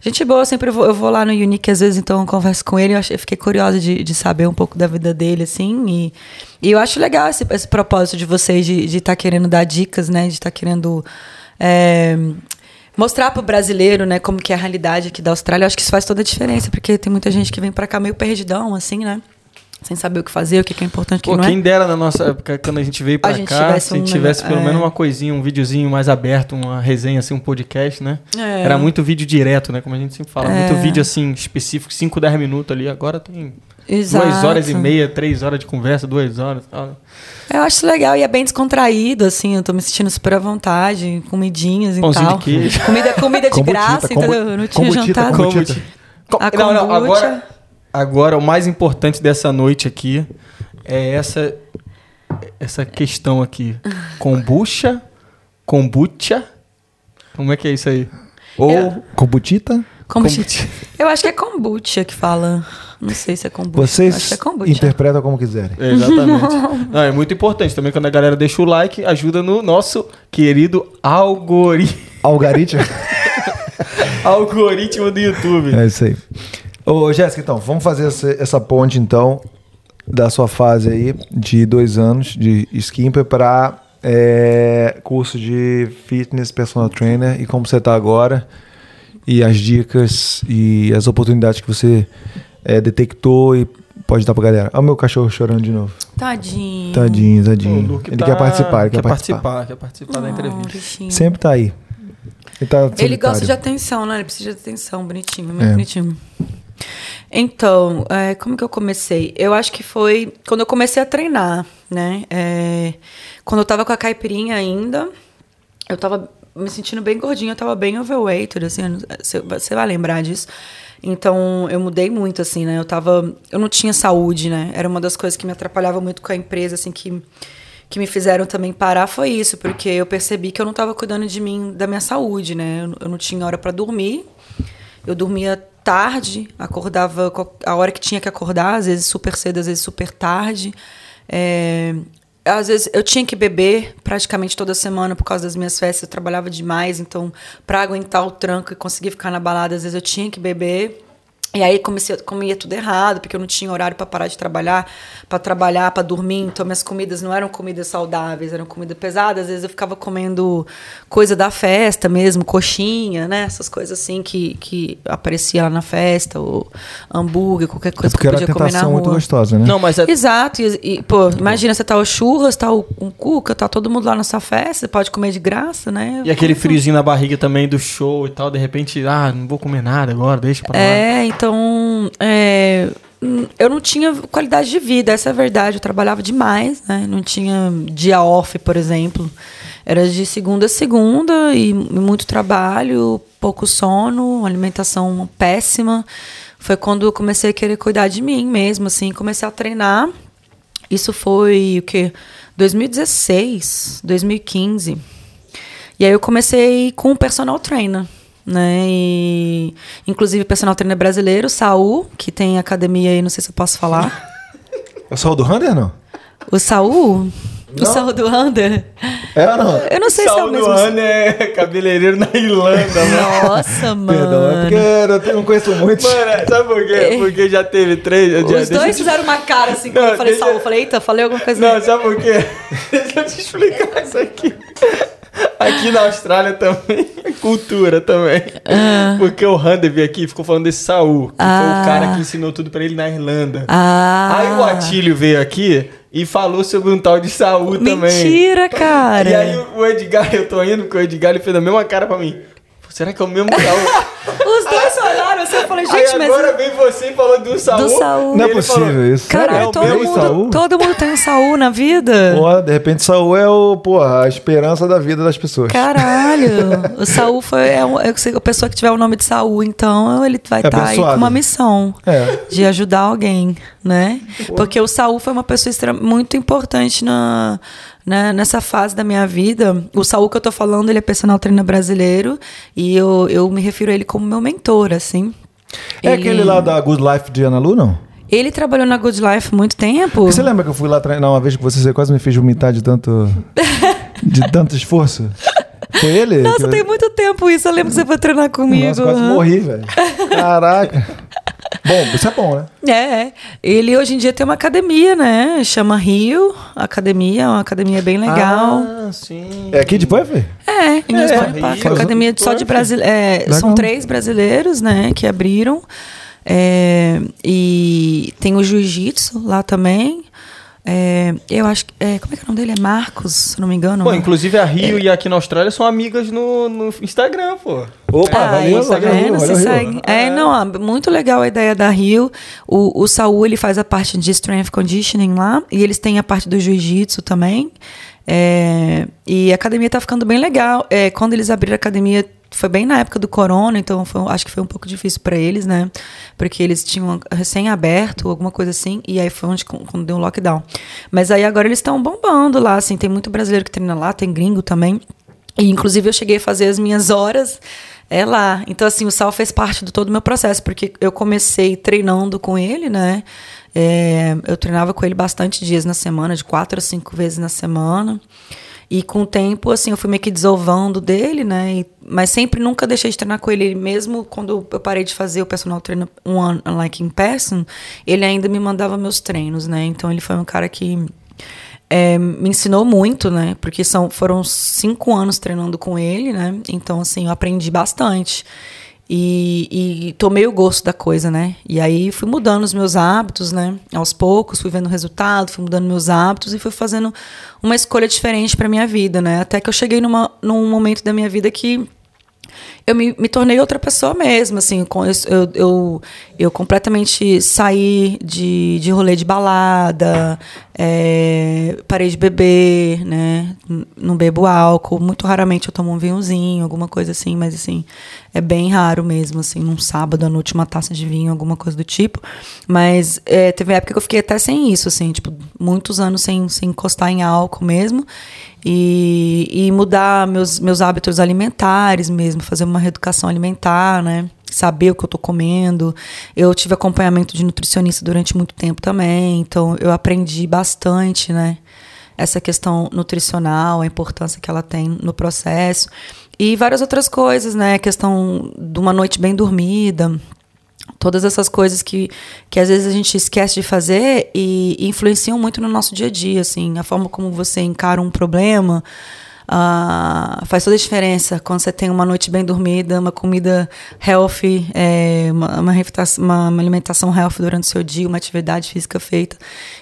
Gente boa, sempre vou, eu vou lá no Unique, às vezes, então eu converso com ele. Eu, achei, eu fiquei curiosa de, de saber um pouco da vida dele, assim. E, e eu acho legal esse, esse propósito de vocês de estar querendo dar dicas, né? De estar querendo... é, mostrar pro brasileiro, né, como que é a realidade aqui da Austrália. Eu acho que isso faz toda a diferença, porque tem muita gente que vem pra cá meio perdidão, assim, né? Sem saber o que fazer, o que é importante, o que Pô, não quem é. dera na nossa época, quando a gente veio pra A gente cá, tivesse se a gente um tivesse pelo é. menos uma coisinha, um videozinho mais aberto, uma resenha, assim, um podcast, né? É. Era muito vídeo direto, né? Como a gente sempre fala. É. Muito vídeo, assim, específico, 5, 10 minutos ali. Agora tem Exato. duas horas e meia, três horas de conversa, duas horas e tal. Eu acho legal e é bem descontraído, assim. Eu tô me sentindo super à vontade, comidinhas e Pãozinho tal. de queijo. Comida, comida de graça, entendeu? Eu não tinha jantado. kombutita. A não, não, agora, agora o mais importante dessa noite aqui é essa essa questão aqui. Kombucha, kombucha. Como é que é isso aí? Ou Eu- Kombutita? Kombucha. Eu acho que é kombucha que fala. Não sei se é kombucha. Acho Vocês que é kombucha. interpretam como quiserem. É, Exatamente. [laughs] Não, é muito importante também quando a galera deixa o like, ajuda no nosso querido algori... Algaritmo? [laughs] algoritmo do YouTube. é isso aí. Ô, Jéssica, então, vamos fazer essa, essa ponte, então, da sua fase aí de dois anos de skimper para curso de fitness, personal trainer e como você tá agora e as dicas e as oportunidades que você é, detectou e pode dar pra galera. Olha o meu cachorro chorando de novo. Tadinho. Tadinho, tadinho. Ele tá- quer participar, ele quer, quer participar. participar, quer participar da entrevista. bichinho. Sempre tá aí. Ele, tá Ele gosta de atenção, né? Ele precisa de atenção, bonitinho, muito É. bonitinho. Então, é, como que eu comecei? Eu acho que foi quando eu comecei a treinar, né? É, quando eu tava com a caipirinha ainda, eu tava me sentindo bem gordinha, eu tava bem overweight, assim, você vai lembrar disso. Então, eu mudei muito, assim, né? Eu tava. Eu não tinha saúde, né? Era uma das coisas que me atrapalhava muito com a empresa, assim, que que me fizeram também parar foi isso, porque eu percebi que eu não estava cuidando de mim, da minha saúde, né? Eu, eu não tinha hora para dormir. Eu dormia tarde, acordava co- a hora que tinha que acordar, às vezes super cedo, às vezes super tarde. É, às vezes eu tinha que beber praticamente toda semana por causa das minhas festas, eu trabalhava demais, então para aguentar o tranco e conseguir ficar na balada, às vezes eu tinha que beber. E aí comecei, comia tudo errado, porque eu não tinha horário para parar de trabalhar, para trabalhar, para dormir. Então minhas comidas não eram comidas saudáveis, eram comida pesada. Às vezes eu ficava comendo coisa da festa mesmo, coxinha, né? Essas coisas assim que, que aparecia lá na festa, ou hambúrguer, qualquer É coisa porque que eu era podia comer na tentação muito rua. gostosa, né? Não, mas é, Exato, e, e, pô, imagina, você tá o churras, tá o, o cuca, tá todo mundo lá na sua festa, você pode comer de graça, né? E aquele friozinho na barriga também do show e tal, de repente, ah, não vou comer nada agora, deixa pra lá. É, então. É, hum, eu não tinha qualidade de vida, essa é a verdade. Eu trabalhava demais, né? Não tinha dia off, por exemplo. Era de segunda a segunda e muito trabalho, pouco sono, alimentação péssima. Foi quando eu comecei a querer cuidar de mim mesmo, assim, comecei a treinar. Isso foi o quê? 2016, 2015. E aí eu comecei com um personal trainer, né? E, inclusive personal trainer brasileiro, Saul, que tem academia aí, não sei se eu posso falar. [laughs] É o do Hunter, não? O Saul, O Saul do Under? É ou não? Eu não sei se é o Saul mesmo. Duane é cabeleireiro na Irlanda, mano. Nossa, mano. Perdão, é porque eu não- não conheço muito. Mano, sabe por quê? Porque já teve três. já- Os deixa eu dois te- fizeram uma cara assim quando Não, eu falei deixa- Saul. Eu falei, eita, falei alguma coisa. Não, sabe por quê? [laughs] Deixa eu te explicar isso aqui. Aqui na Austrália também [laughs] é cultura também. Porque o Hunter veio aqui e ficou falando desse Saul. Que foi Ah. o cara que ensinou tudo pra ele na Irlanda. Ah. Aí o Atílio veio aqui e falou sobre um tal de Saul também. Mentira, cara. E aí o- Edgar, eu tô indo, porque o Edgar ele fez a mesma cara pra mim. Será que é o mesmo Saul? [laughs] Assim, eu falei, Aí gente, mas. agora vem você e falou do Saul. Do Saul. Não é possível falou, isso. Caralho, É todo, mundo, Saul? todo mundo tem um Saul na vida. Pô, de repente Saul é o, porra, a esperança da vida das pessoas. Caralho, [laughs] o Saul foi é um- é a pessoa que tiver o nome de Saul, então ele vai É estar aí com uma missão É. de ajudar alguém, né? Porque o Saul foi uma pessoa extra- muito importante na, né, nessa fase da minha vida. O Saul que eu tô falando, ele é personal trainer brasileiro e eu, eu me refiro a ele como meu mentor, assim. É Ele- aquele lá da Good Life de Ana Lu, não? Ele trabalhou na Good Life muito tempo. Você lembra que eu fui lá treinar uma vez com você, você quase me fez vomitar de tanto. de [laughs] tanto esforço? Foi ele? Nossa, Que- tem muito tempo isso. Eu lembro que você foi treinar comigo. Nossa, quase morri, velho. [laughs] Caraca. Bom, isso é bom, né? É, ele hoje em dia tem uma academia, né? Chama Rio Academia, é uma academia bem legal. Ah, sim. É aqui de Puff? é, em é, Osborne Park, academia só de brasileiros. Legal. são três brasileiros, né, que abriram. É, e tem o jiu-jitsu lá também. É, eu acho que. é, como é que é o nome dele? É Marcos, se não me engano. Pô, né? inclusive a Rio e aqui na Austrália são amigas no, no Instagram, pô. Opa, Ah, valeu, isso, valeu, tá vendo? valeu. segue. É, não, ah, muito legal a ideia da Rio. O, o Saul, ele faz a parte de strength conditioning lá, e eles têm a parte do jiu-jitsu também. É, e a academia tá ficando bem legal. É, quando eles abriram a academia, foi bem na época do corona, então foi- acho que foi um pouco difícil para eles, né? Porque eles tinham recém-aberto, alguma coisa assim, e aí foi onde quando deu um lockdown. Mas aí agora eles estão bombando lá, assim, tem muito brasileiro que treina lá, tem gringo também. E, inclusive, eu cheguei a fazer as minhas horas é lá. Então, assim, o Sal fez parte de todo o meu processo, porque eu comecei treinando com ele, né? É, eu treinava com ele bastante dias na semana, de quatro a cinco vezes na semana. E com o tempo, assim, eu fui meio que desovando dele, né? E- mas sempre nunca deixei de treinar com ele, mesmo quando eu parei de fazer o personal treino ano, like in person, ele ainda me mandava meus treinos, né? Então ele foi um cara que é, me ensinou muito, né? Porque são, foram cinco anos treinando com ele, né? Então, assim, eu aprendi bastante. E, e tomei o gosto da coisa, né? E aí fui mudando os meus hábitos, né? Aos poucos, fui vendo o resultado, fui mudando meus hábitos e fui fazendo uma escolha diferente para minha vida, né? Até que eu cheguei numa, num momento da minha vida que eu me, me tornei outra pessoa mesmo, assim, com- eu, eu, eu, eu completamente saí de, de rolê de balada, é, parei de beber, né, não bebo álcool, muito raramente eu tomo um vinhozinho, alguma coisa assim, mas assim, é bem raro mesmo, assim, num sábado à noite uma taça de vinho, alguma coisa do tipo, mas é, teve época que eu fiquei até sem isso, assim, tipo, muitos anos sem, sem encostar em álcool mesmo, e, e mudar meus, meus hábitos alimentares mesmo, fazer uma reeducação alimentar, né? Saber o que eu tô comendo. Eu tive acompanhamento de nutricionista durante muito tempo também, então eu aprendi bastante, né? Essa questão nutricional, a importância que ela tem no processo. E várias outras coisas, né? A questão de uma noite bem dormida, todas essas coisas que, que às vezes a gente esquece de fazer e influenciam muito no nosso dia a dia, assim, a forma como você encara um problema ah, faz toda a diferença quando você tem uma noite bem dormida, uma comida healthy, é, uma, uma- uma alimentação healthy durante o seu dia, uma atividade física feita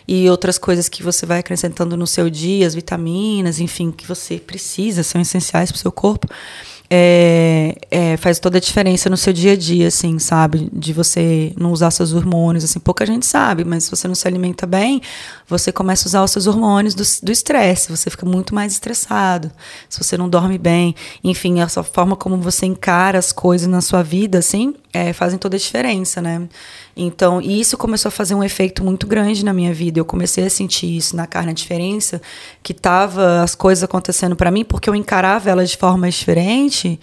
e outras coisas que você vai acrescentando no seu dia, as vitaminas, enfim, que você precisa, são essenciais para o seu corpo é, é, faz toda a diferença no seu dia a dia, assim, sabe? De você não usar seus hormônios, assim, pouca gente sabe, mas se você não se alimenta bem, você começa a usar os seus hormônios do estresse, você fica muito mais estressado, se você não dorme bem, enfim, essa forma como você encara as coisas na sua vida, assim, é, fazem toda a diferença, né? Então, isso começou a fazer um efeito muito grande na minha vida. Eu comecei a sentir isso na carne, a diferença que tava as coisas acontecendo para mim, porque eu encarava elas de forma diferente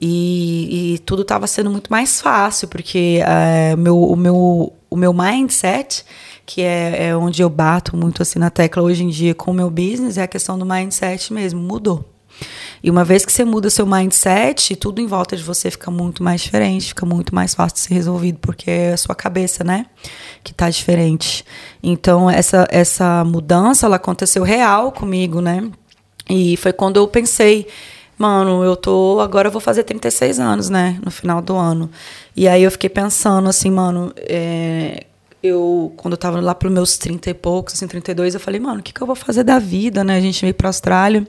e, e tudo estava sendo muito mais fácil, porque é, meu, o meu o meu mindset, que é, é onde eu bato muito assim na tecla hoje em dia com o meu business, é a questão do mindset mesmo, mudou. E uma vez que você muda seu mindset, tudo em volta de você fica muito mais diferente, fica muito mais fácil de ser resolvido, porque é a sua cabeça, né, que tá diferente. Então, essa, essa mudança, ela aconteceu real comigo, né? E foi quando eu pensei, mano, eu tô. Agora eu vou fazer 36 anos, né? No final do ano. E aí eu fiquei pensando assim, mano, é, eu, quando eu tava lá pros meus 30 e poucos, assim, 32, eu falei, mano, o que, que eu vou fazer da vida, né? A gente veio pra Austrália.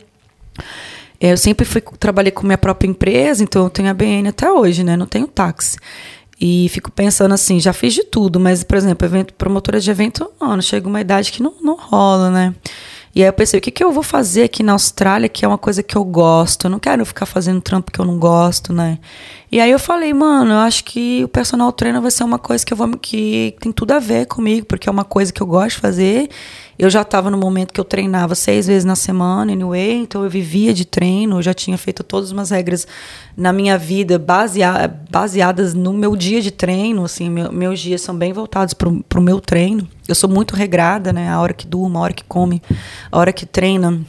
É, eu sempre fui, trabalhei com minha própria empresa, então eu tenho a BN até hoje, né? Não tenho táxi. E fico pensando assim, já fiz de tudo, mas, por exemplo, evento, promotora de evento, mano, chega uma idade que não, não rola, né? E aí eu pensei, o que, que eu vou fazer aqui na Austrália, que é uma coisa que eu gosto? Eu não quero ficar fazendo trampo que eu não gosto, né? E aí eu falei, mano, eu acho que o personal trainer vai ser uma coisa que eu vou que tem tudo a ver comigo, porque é uma coisa que eu gosto de fazer. Eu já estava no momento que eu treinava seis vezes na semana, anyway, então eu vivia de treino, eu já tinha feito todas umas regras na minha vida basea baseadas no meu dia de treino, assim, meu, meus dias são bem voltados para o meu treino. Eu sou muito regrada, né? A hora que durmo, a hora que come, a hora que treina.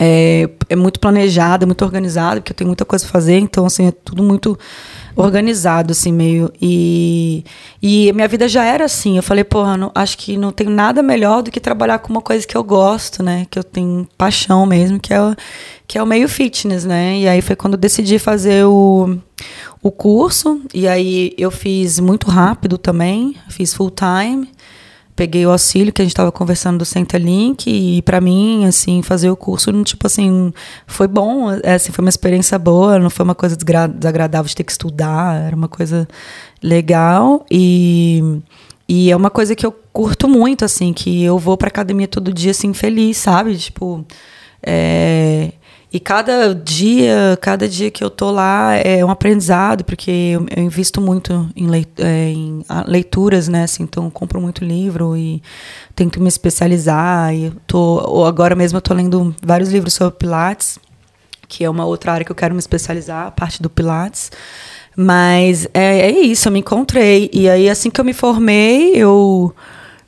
É, é muito planejada, muito organizada, porque eu tenho muita coisa a fazer, então, assim, é tudo muito organizado, assim, meio. E, e minha vida já era assim. Eu falei, porra, não, acho que não tem nada melhor do que trabalhar com uma coisa que eu gosto, né? Que eu tenho paixão mesmo, que é o, que é o meio fitness, né? E aí foi quando eu decidi fazer o, o curso. E aí eu fiz muito rápido também, fiz full time peguei o auxílio que a gente estava conversando do Centrelink e para mim assim fazer o curso tipo assim foi bom é, assim foi uma experiência boa não foi uma coisa desagradável de ter que estudar era uma coisa legal e e é uma coisa que eu curto muito assim que eu vou para academia todo dia assim feliz sabe? Tipo é, e cada dia, cada dia que eu tô lá é um aprendizado, porque eu, invisto muito em, leit é, em, leituras, né? Assim, então, compro muito livro e tento me especializar. E tô, agora mesmo eu tô lendo vários livros sobre Pilates, que é uma outra área que eu quero me especializar, a parte do Pilates. Mas é, é isso, eu me encontrei. E aí, assim que eu me formei, eu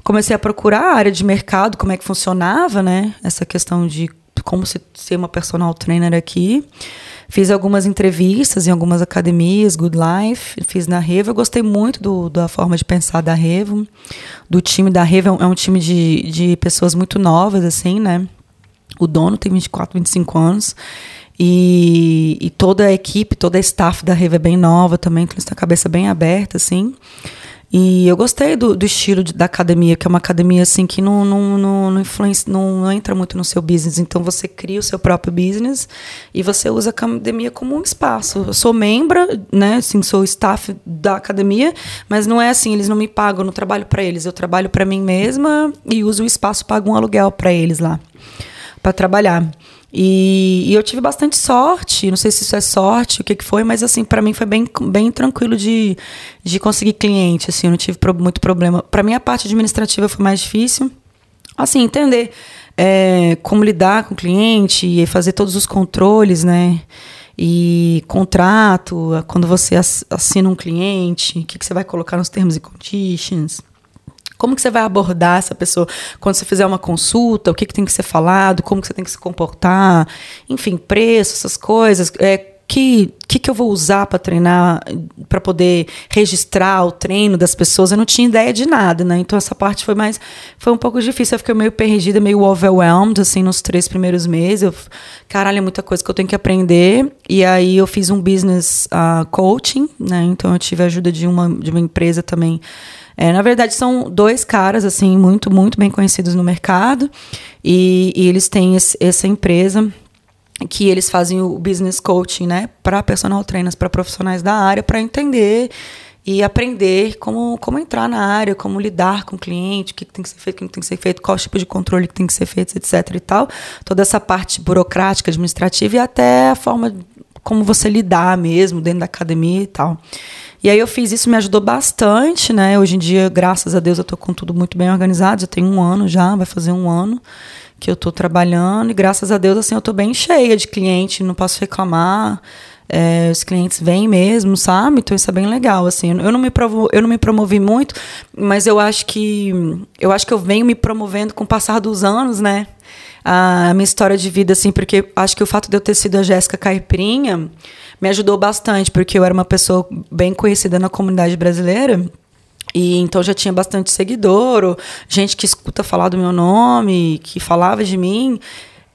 comecei a procurar a área de mercado, como é que funcionava, né? Essa questão de como ser uma personal trainer aqui. Fiz algumas entrevistas em algumas academias, Good Life, fiz na Revo. Eu gostei muito do, da forma de pensar da Revo, do time da Revo. É um é time de, de pessoas muito novas, assim, né? O dono tem 24, 25 anos. E, e toda a equipe, toda a staff da Revo é bem nova também, então eles a cabeça bem aberta, assim. E eu gostei do, do estilo de, da academia, que é uma academia assim que não, não, não, não, influencia, não, entra muito no seu business. Então você cria o seu próprio business e você usa a academia como um espaço. Eu sou membro, né? Assim, sou staff da academia, mas não é assim, eles não me pagam, eu não trabalho para eles. Eu trabalho para mim mesma e uso o espaço, pago um aluguel para eles lá para trabalhar. E, e, eu tive bastante sorte, não sei se isso é sorte, o que, que foi, mas assim, para mim foi bem, bem tranquilo de, de conseguir cliente, assim, eu não tive muito problema. Para mim a parte administrativa foi mais difícil. Assim, entender é, como lidar com o cliente e fazer todos os controles, né? E contrato, quando você assina um cliente, o que, que você vai colocar nos termos e conditions como que você vai abordar essa pessoa quando você fizer uma consulta? O que, que tem que ser falado? Como que você tem que se comportar? Enfim, preço, essas coisas. É, que que, que eu vou usar para treinar, para poder registrar o treino das pessoas? Eu não tinha ideia de nada, né? Então essa parte foi mais, foi um pouco difícil. Eu fiquei meio perdida, meio overwhelmed, assim, nos três primeiros meses. Eu, caralho, é muita coisa que eu tenho que aprender. E aí eu fiz um business uh, coaching, né? Então eu tive a ajuda de uma, de uma empresa também é, na verdade, são dois caras, assim, muito, muito bem conhecidos no mercado. E, e eles têm esse, essa empresa que eles fazem o business coaching, né, para personal trainers, para profissionais da área, para entender e aprender como, como entrar na área, como lidar com o cliente, o que tem que ser feito, o que não tem que ser feito, qual tipo de controle que tem que ser feito, etc. e tal. Toda essa parte burocrática, administrativa e até a forma como você lidar mesmo dentro da academia e tal. E aí eu fiz isso, me ajudou bastante, né? Hoje em dia, graças a Deus, eu tô com tudo muito bem organizado. Já tem um ano já, vai fazer um ano que eu tô trabalhando. E graças a Deus, assim, eu tô bem cheia de cliente, não posso reclamar. É, os clientes vêm mesmo, sabe? Então isso é bem legal, assim. Eu não me provo, eu não me promovi muito, mas eu acho que eu acho que eu venho me promovendo com o passar dos anos, né? A minha história de vida, assim, porque acho que o fato de eu ter sido a Jéssica Caipirinha me ajudou bastante, porque eu era uma pessoa bem conhecida na comunidade brasileira. E então já tinha bastante seguidor, gente que escuta falar do meu nome, que falava de mim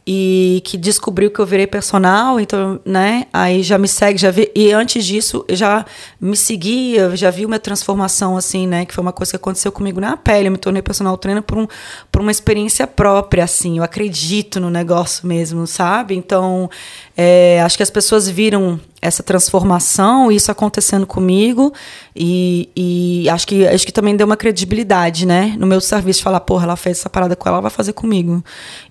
e que descobriu que eu virei personal, então, né, aí já me segue, já vi, e antes disso, já me seguia, já vi uma transformação, assim, né, que foi uma coisa que aconteceu comigo na pele, eu me tornei personal trainer por, um, por uma experiência própria, assim, eu acredito no negócio mesmo, sabe? Então, é, acho que as pessoas viram essa transformação, isso acontecendo comigo, e, e, acho, que, acho que também deu uma credibilidade, né? No meu serviço, falar, porra, ela fez essa parada com ela, ela vai fazer comigo.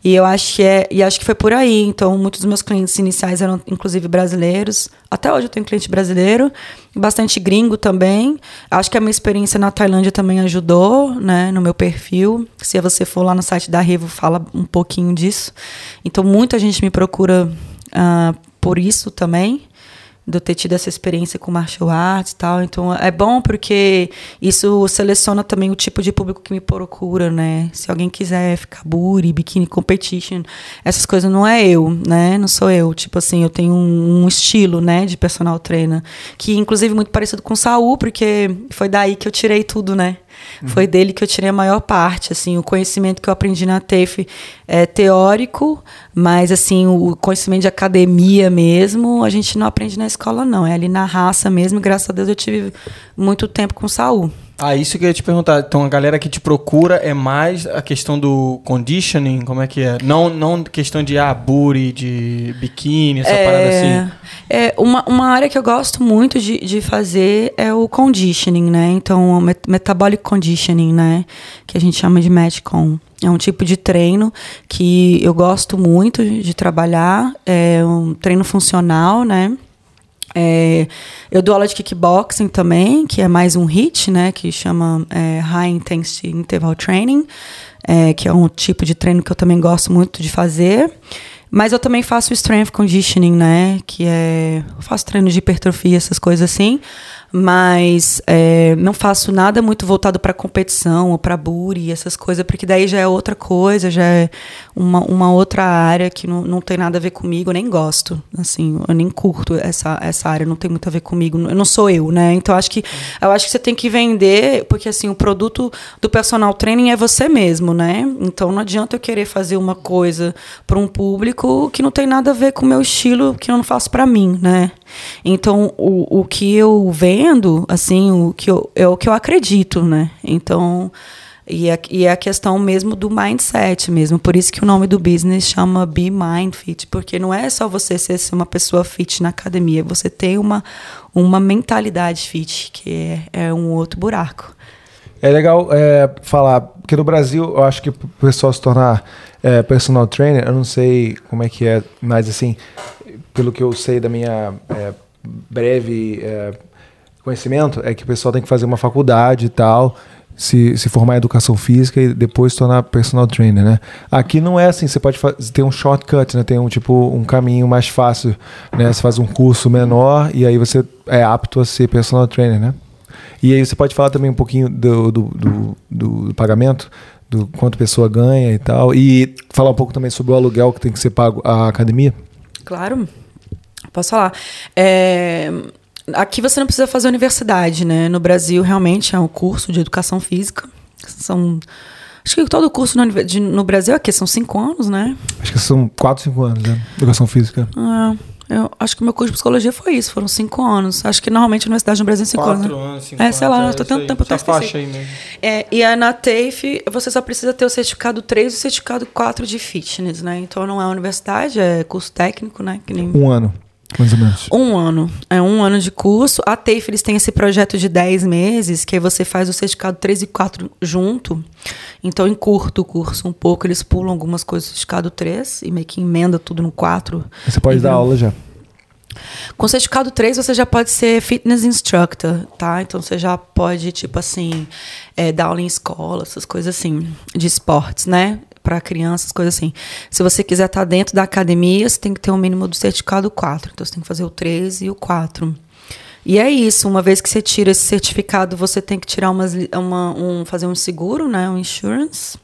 E eu acho que é, e acho que foi por aí. Então, muitos dos meus clientes iniciais eram, inclusive, brasileiros. Até hoje eu tenho cliente brasileiro, bastante gringo também. Acho que a minha experiência na Tailândia também ajudou, né? No meu perfil. Se você for lá no site da Revo, fala um pouquinho disso. Então, muita gente me procura uh, por isso também de eu ter tido essa experiência com martial arts e tal. Então é bom porque isso seleciona também o tipo de público que me procura, né? Se alguém quiser ficar booty, bikini competition, essas coisas não é eu, né? Não sou eu. Tipo assim, eu tenho um, um estilo, né, de personal trainer, que inclusive muito parecido com o Saul, porque foi daí que eu tirei tudo, né? Foi dele que eu tirei a maior parte, assim, o conhecimento que eu aprendi na TEF é teórico, mas assim, o conhecimento de academia mesmo, a gente não aprende na escola não, é ali na raça mesmo, graças a Deus eu tive muito tempo com Saul. Ah, isso que eu ia te perguntar. Então, a galera que te procura é mais a questão do conditioning, como é que é? Não, não questão de ah, booty, de biquíni, essa é, parada assim. É, uma, uma área que eu gosto muito de, de fazer é o conditioning, né? Então, o metabolic conditioning, né? Que a gente chama de Metcon. É um tipo de treino que eu gosto muito de trabalhar. É um treino funcional, né? É, eu dou aula de kickboxing também, que é mais um HIT, né? Que chama é, High Intensity Interval Training, é, que é um tipo de treino que eu também gosto muito de fazer. Mas eu também faço strength conditioning, né? Que é. Eu faço treinos de hipertrofia, essas coisas assim mas é, não faço nada muito voltado para competição ou para buri, essas coisas, porque daí já é outra coisa, já é uma, uma outra área que não, não tem nada a ver comigo, eu nem gosto, assim, eu nem curto essa, essa área, não tem muito a ver comigo, eu não sou eu, né? Então acho que eu acho que você tem que vender, porque assim, o produto do personal training é você mesmo, né? Então não adianta eu querer fazer uma coisa para um público que não tem nada a ver com o meu estilo, que eu não faço para mim, né? Então, o, o que eu vendo, assim, o que eu, é o que eu acredito, né? Então, e é a questão mesmo do mindset mesmo. Por isso que o nome do business chama Be Mind Fit, porque não é só você ser uma pessoa fit na academia, você tem uma, uma mentalidade fit, que é, é um outro buraco. É legal é, falar, porque no Brasil eu acho que o pessoal se tornar é, personal trainer, eu não sei como é que é, mas assim, pelo que eu sei da minha é, breve é, conhecimento, é que o pessoal tem que fazer uma faculdade e tal, se, se formar em educação física e depois se tornar personal trainer, né? Aqui não é assim, você pode ter um shortcut, né? Tem um tipo um caminho mais fácil, né? Você faz um curso menor e aí você é apto a ser personal trainer, né? E aí você pode falar também um pouquinho do, do, do, do pagamento, do quanto a pessoa ganha e tal, e falar um pouco também sobre o aluguel que tem que ser pago à academia? Claro. Posso falar. É, aqui você não precisa fazer universidade, né? No Brasil, realmente, é um curso de educação física. São. Acho que todo curso no, de, no Brasil aqui são cinco anos, né? Acho que são quatro, cinco anos, né? Educação física. É. Eu acho que o meu curso de psicologia foi isso, foram cinco anos. Acho que normalmente a universidade no Brasil é cinco Quatro anos. Né? anos cinco é, sei anos, lá, é eu tô tanto tempo até faixa aí mesmo. É, e a na TAFE, você só precisa ter o certificado 3 e o certificado 4 de fitness, né? Então não é universidade, é curso técnico, né? Nem... Um ano. Mais ou menos. Um ano. É um ano de curso. A TAFE, eles têm esse projeto de 10 meses, que aí você faz o certificado 3 e 4 junto. Então, encurta o curso um pouco. Eles pulam algumas coisas do certificado 3 e meio que emenda tudo no 4. Você pode dar aula já. Com certificado 3, você já pode ser fitness instructor, tá? Então, você já pode, tipo assim, é, dar aula em escola, essas coisas assim, de esportes, né? Para crianças, coisas assim. Se você quiser estar dentro da academia, você tem que ter um mínimo do certificado 4. Então você tem que fazer o 3 e o 4. E é isso, uma vez que você tira esse certificado, você tem que tirar umas, uma, um, fazer um seguro, né? Um insurance.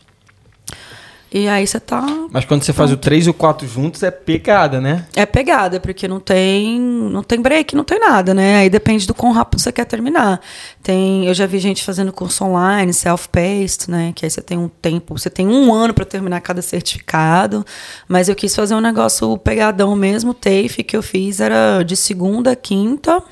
E aí você tá. Mas quando você faz o 3 e o 4 juntos, é pegada, né? É pegada, porque não tem, não tem break, não tem nada, né? Aí depende do quão rápido você quer terminar. Tem, eu já vi gente fazendo curso online, self-paced, né? Que aí você tem um tempo, você tem um ano para terminar cada certificado. Mas eu quis fazer um negócio pegadão mesmo. O TAFE que eu fiz era de segunda a quinta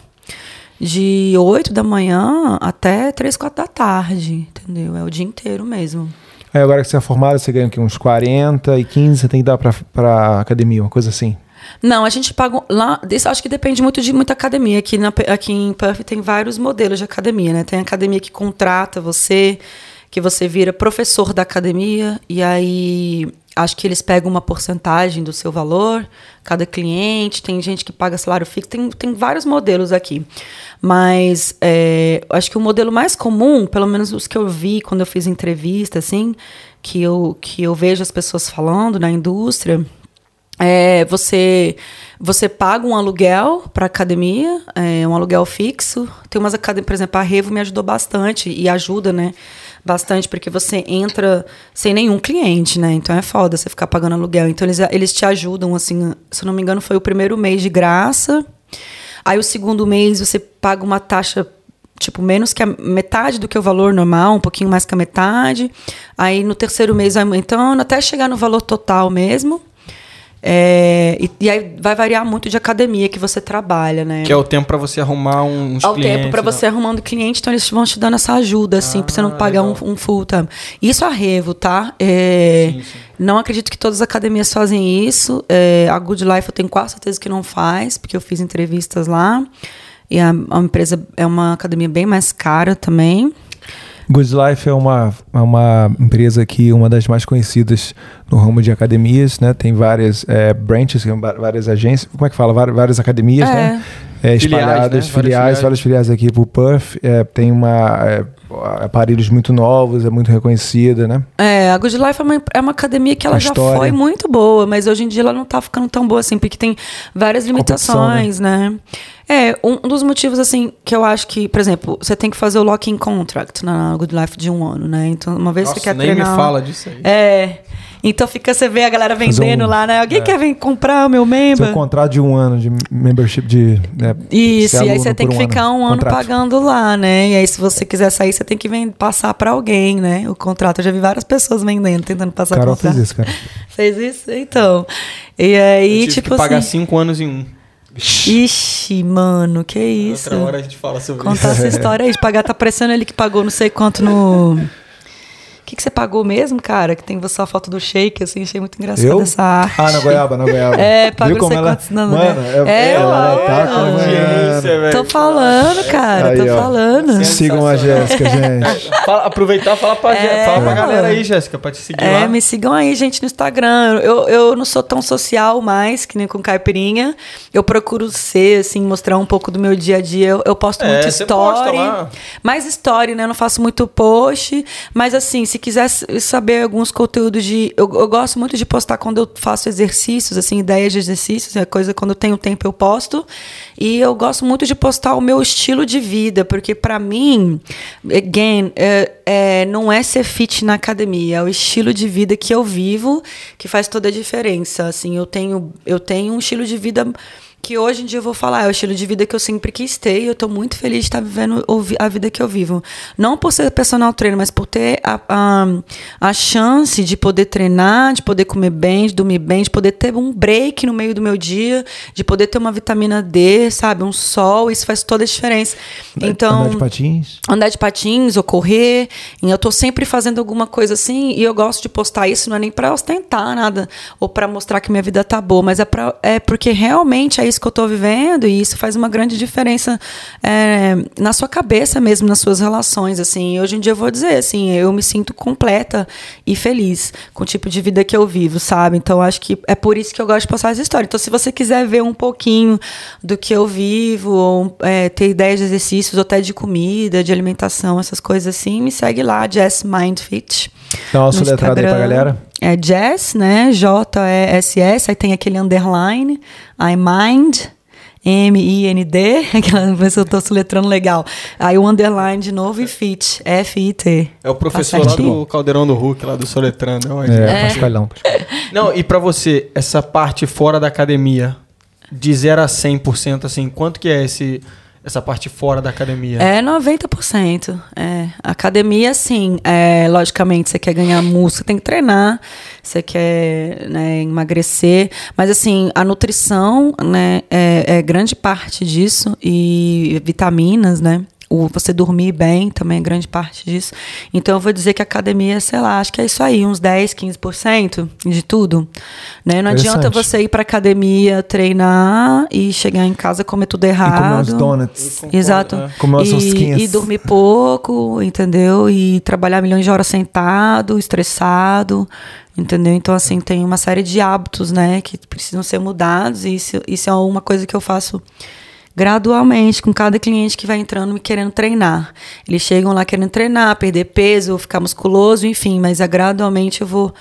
de 8 da manhã até 3, 4 da tarde, entendeu? É o dia inteiro mesmo. Aí agora que você é formada, você ganha aqui uns 40 e 15, você tem que dar pra, pra academia, uma coisa assim. Não, a gente paga lá. Isso acho que depende muito de muita academia. Aqui, na, aqui em Puff tem vários modelos de academia, né? Tem academia que contrata você, que você vira professor da academia, e aí acho que eles pegam uma porcentagem do seu valor, cada cliente, tem gente que paga salário fixo, tem, tem vários modelos aqui. Mas é, acho que o modelo mais comum, pelo menos os que eu vi quando eu fiz entrevista, assim, que eu, que eu vejo as pessoas falando na indústria, é, você você paga um aluguel para academia, é, um aluguel fixo. Tem umas academias, por exemplo, a Revo me ajudou bastante e ajuda, né? Bastante, porque você entra sem nenhum cliente, né? Então é foda você ficar pagando aluguel. Então eles, eles te ajudam, assim, se eu não me engano, foi o primeiro mês de graça. Aí o segundo mês você paga uma taxa tipo, menos que a metade do que o valor normal, um pouquinho mais que a metade. Aí no terceiro mês vai aumentando até chegar no valor total mesmo. É, e, e, aí vai variar muito de academia que você trabalha, né? Que é o tempo para você arrumar uns é o clientes. tempo para você arrumando cliente, então eles vão te dando essa ajuda, assim, ah, para você não pagar um, um, full time. Isso a Revo, tá? É, sim, sim. Não acredito que todas as academias fazem isso. É, a Good Life eu tenho quase certeza que não faz, porque eu fiz entrevistas lá. E a, a empresa é uma academia bem mais cara também. Good Life é uma, é uma empresa que uma das mais conhecidas no ramo de academias, né? Tem várias é, branches, várias agências, como é que fala? Várias, várias academias, é. né? É, espalhadas, filiais, né? filiais, várias filiais aqui pro Puff. É, tem uma é, aparelhos muito novos, é muito reconhecida, né? É, a Good Life é uma, é uma academia que ela a já história. foi muito boa, mas hoje em dia ela não tá ficando tão boa assim, porque tem várias limitações, né? né? É, um dos motivos, assim, que eu acho que, por exemplo, você tem que fazer o lock-in contract na Good Life de um ano, né? Então, uma vez Nossa, você quer nem treinar... me fala disso aí. É... Então fica, você vê a galera vendendo um, lá, né? Alguém é. quer vir comprar o meu membro? Seu contrato de um ano de membership de. Né, Isso, e aí você tem que um ficar um ano contrato. pagando lá, né? E aí, se você quiser sair, você tem que vem, passar para alguém, né? O contrato. Eu já vi várias pessoas vendendo, tentando passar Carol contrato. fez isso, cara. Fez isso? Então. E aí, Eu tipo que pagar assim. cinco anos em um. Ixi, mano, que isso. Outra hora a gente fala sobre Contar isso. Contar essa história aí de pagar, tá parecendo ele que pagou não sei quanto no. O que, que você pagou mesmo, cara? Que tem só a foto do shake, assim, achei muito engraçado eu? essa arte. Ah, na goiaba, na goiaba. [laughs] É, pagou não sei quantos não, Mano, né? é, ela, ela tá com Tô falando, cara, aí, tô ó. falando. Sigam a Jéssica, gente. [laughs] Fala, aproveitar e falar pra, é, fala pra galera aí, Jéssica, pra te seguir é, lá. me sigam aí, gente, no Instagram. Eu, eu não sou tão social mais, que nem com caipirinha. Eu procuro ser, assim, mostrar um pouco do meu dia a dia. Eu, eu posto é, muito story. Mais story, né? Eu não faço muito post. Mas, assim, se quiser saber alguns conteúdos de. Eu, eu, gosto muito de postar quando eu faço exercícios, assim, ideias de exercícios, é coisa quando eu tenho tempo eu posto. E eu gosto muito de postar o meu estilo de vida, porque para mim, again, é, é, não é ser fit na academia, é o estilo de vida que eu vivo que faz toda a diferença. Assim, eu tenho, eu tenho um estilo de vida que hoje em dia eu vou falar, é o estilo de vida que eu sempre quis ter e eu estou muito feliz de estar vivendo a vida que eu vivo. Não por ser personal trainer, mas por ter a, a, a chance de poder treinar, de poder comer bem, de dormir bem, de poder ter um break no meio do meu dia, de poder ter uma vitamina D, sabe? Um sol, isso faz toda a diferença. Então, andar de patins? Andar de patins ou correr. E eu estou sempre fazendo alguma coisa assim e eu gosto de postar isso, não é nem para ostentar nada ou para mostrar que minha vida tá boa, mas é, pra, é porque realmente é isso que eu estou vivendo e isso faz uma grande diferença é, na sua cabeça mesmo, nas suas relações, assim. Hoje em dia eu vou dizer, assim, eu me sinto completa e feliz com o tipo de vida que eu vivo, sabe? Então acho que é por isso que eu gosto de passar essa história. Então se você quiser ver um pouquinho do que eu vivo, ou é, ter ideias de exercícios, ou até de comida, de alimentação, essas coisas assim, me segue lá, Jess Mind Fit. Dá uma soletrada aí pra galera. é Jess, né? J-E-S-S, aí tem aquele underline, I mind, M-I-N-D, [laughs] aquela pessoa eu tô soletrando legal. Aí o underline de novo e fit, F-I-T. É o professor lá do Caldeirão do Hulk, lá do Soletrando. É, é. Pascalhão. Não, e pra você, essa parte fora da academia, de 0 a 100%, assim, quanto que é esse essa parte fora da academia? É 90%. É. Academia, sim. É, logicamente, você quer ganhar músculo, tem que treinar. Você quer né, emagrecer. Mas, assim, a nutrição né, é, é grande parte disso. E vitaminas, né? O você dormir bem também é grande parte disso. Então eu vou dizer que a academia, sei lá, acho que é isso aí, uns 10, 15% de tudo. Né? Não adianta você ir para academia, treinar e chegar em casa comer tudo errado. E comer uns donuts. Exato. É. Comer umas e, e dormir pouco, entendeu? E trabalhar milhões de horas sentado, estressado. Entendeu? Então, assim, tem uma série de hábitos, né, que precisam ser mudados, e isso, isso é uma coisa que eu faço gradualmente com cada cliente que vai entrando e querendo treinar. Eles chegam lá querendo treinar, perder peso, ficar musculoso, enfim, mas é gradualmente eu vou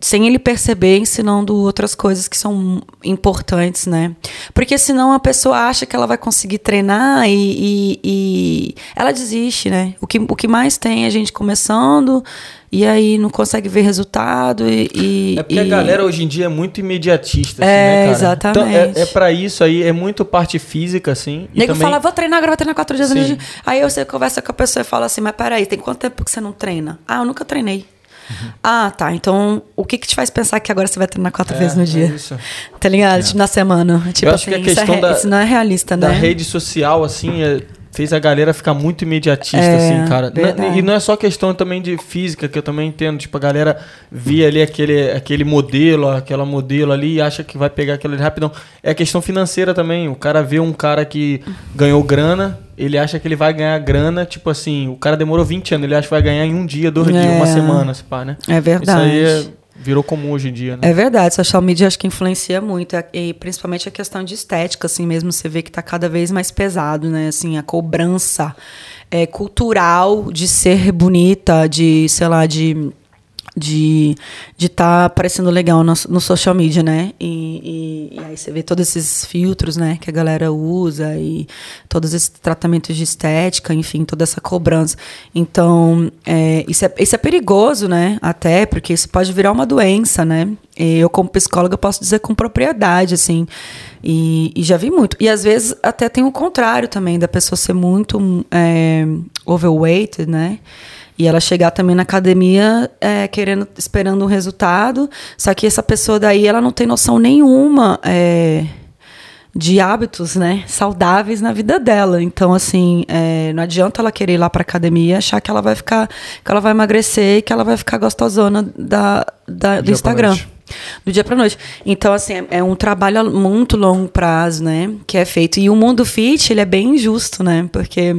sem ele perceber, ensinando outras coisas que são importantes, né? Porque senão a pessoa acha que ela vai conseguir treinar e, e, e, ela desiste, né? O que, o que mais tem é gente começando e aí não consegue ver resultado e... é porque e... a galera hoje em dia é muito imediatista, assim, é, né, cara? exatamente. Então, é, é para isso aí, é muito parte física, assim. E Nego também... fala, vou treinar agora, vou treinar quatro dias dia. Aí você conversa com a pessoa e fala assim, mas peraí, tem quanto tempo que você não treina? Ah, eu nunca treinei. Uhum. Ah, tá. Então, o que que te faz pensar que agora você vai treinar quatro é, vezes no dia? É isso. Tá ligado? É. Tipo, na semana. Tipo Eu assim, acho que a questão isso, é, da, isso não é realista, da né? Da rede social, assim, é fez a galera ficar muito imediatista, é, assim, cara. Verdade. E não é só questão também de física, que eu também entendo. Tipo, a galera via ali aquele, aquele modelo, aquela modelo ali e acha que vai pegar aquilo ali rapidão. É questão financeira também. O cara vê um cara que ganhou grana, ele acha que ele vai ganhar grana, tipo assim, o cara demorou 20 anos, ele acha que vai ganhar em um dia, dois é. dias, uma semana, se pá, né? É verdade. Isso aí é virou comum hoje em dia, né? É verdade, social media acho que influencia muito, é, e principalmente a questão de estética, assim mesmo, você vê que está cada vez mais pesado, né? Assim, a cobrança é, cultural de ser bonita, de, sei lá, de de estar tá parecendo legal no, no, social media, né? E, e, e, aí você vê todos esses filtros, né, que a galera usa e todos esses tratamentos de estética, enfim, toda essa cobrança. Então, é, isso, é, isso é perigoso, né? Até porque isso pode virar uma doença, né? Eu, como psicóloga, posso dizer com propriedade, assim. E, e, já vi muito. E às vezes até tem o contrário também, da pessoa ser muito é, overweight, né? E ela chegar também na academia é, querendo, esperando um resultado. Só que essa pessoa daí, ela não tem noção nenhuma é, de hábitos, né, saudáveis na vida dela. Então, assim, é, não adianta ela querer ir lá para academia e achar que ela vai ficar, que ela vai emagrecer e que ela vai ficar gostosona da, da do Instagram do dia para noite. Então, assim, é, é, um trabalho muito longo prazo, né? Que é feito. E o mundo fit, ele é bem injusto, né? Porque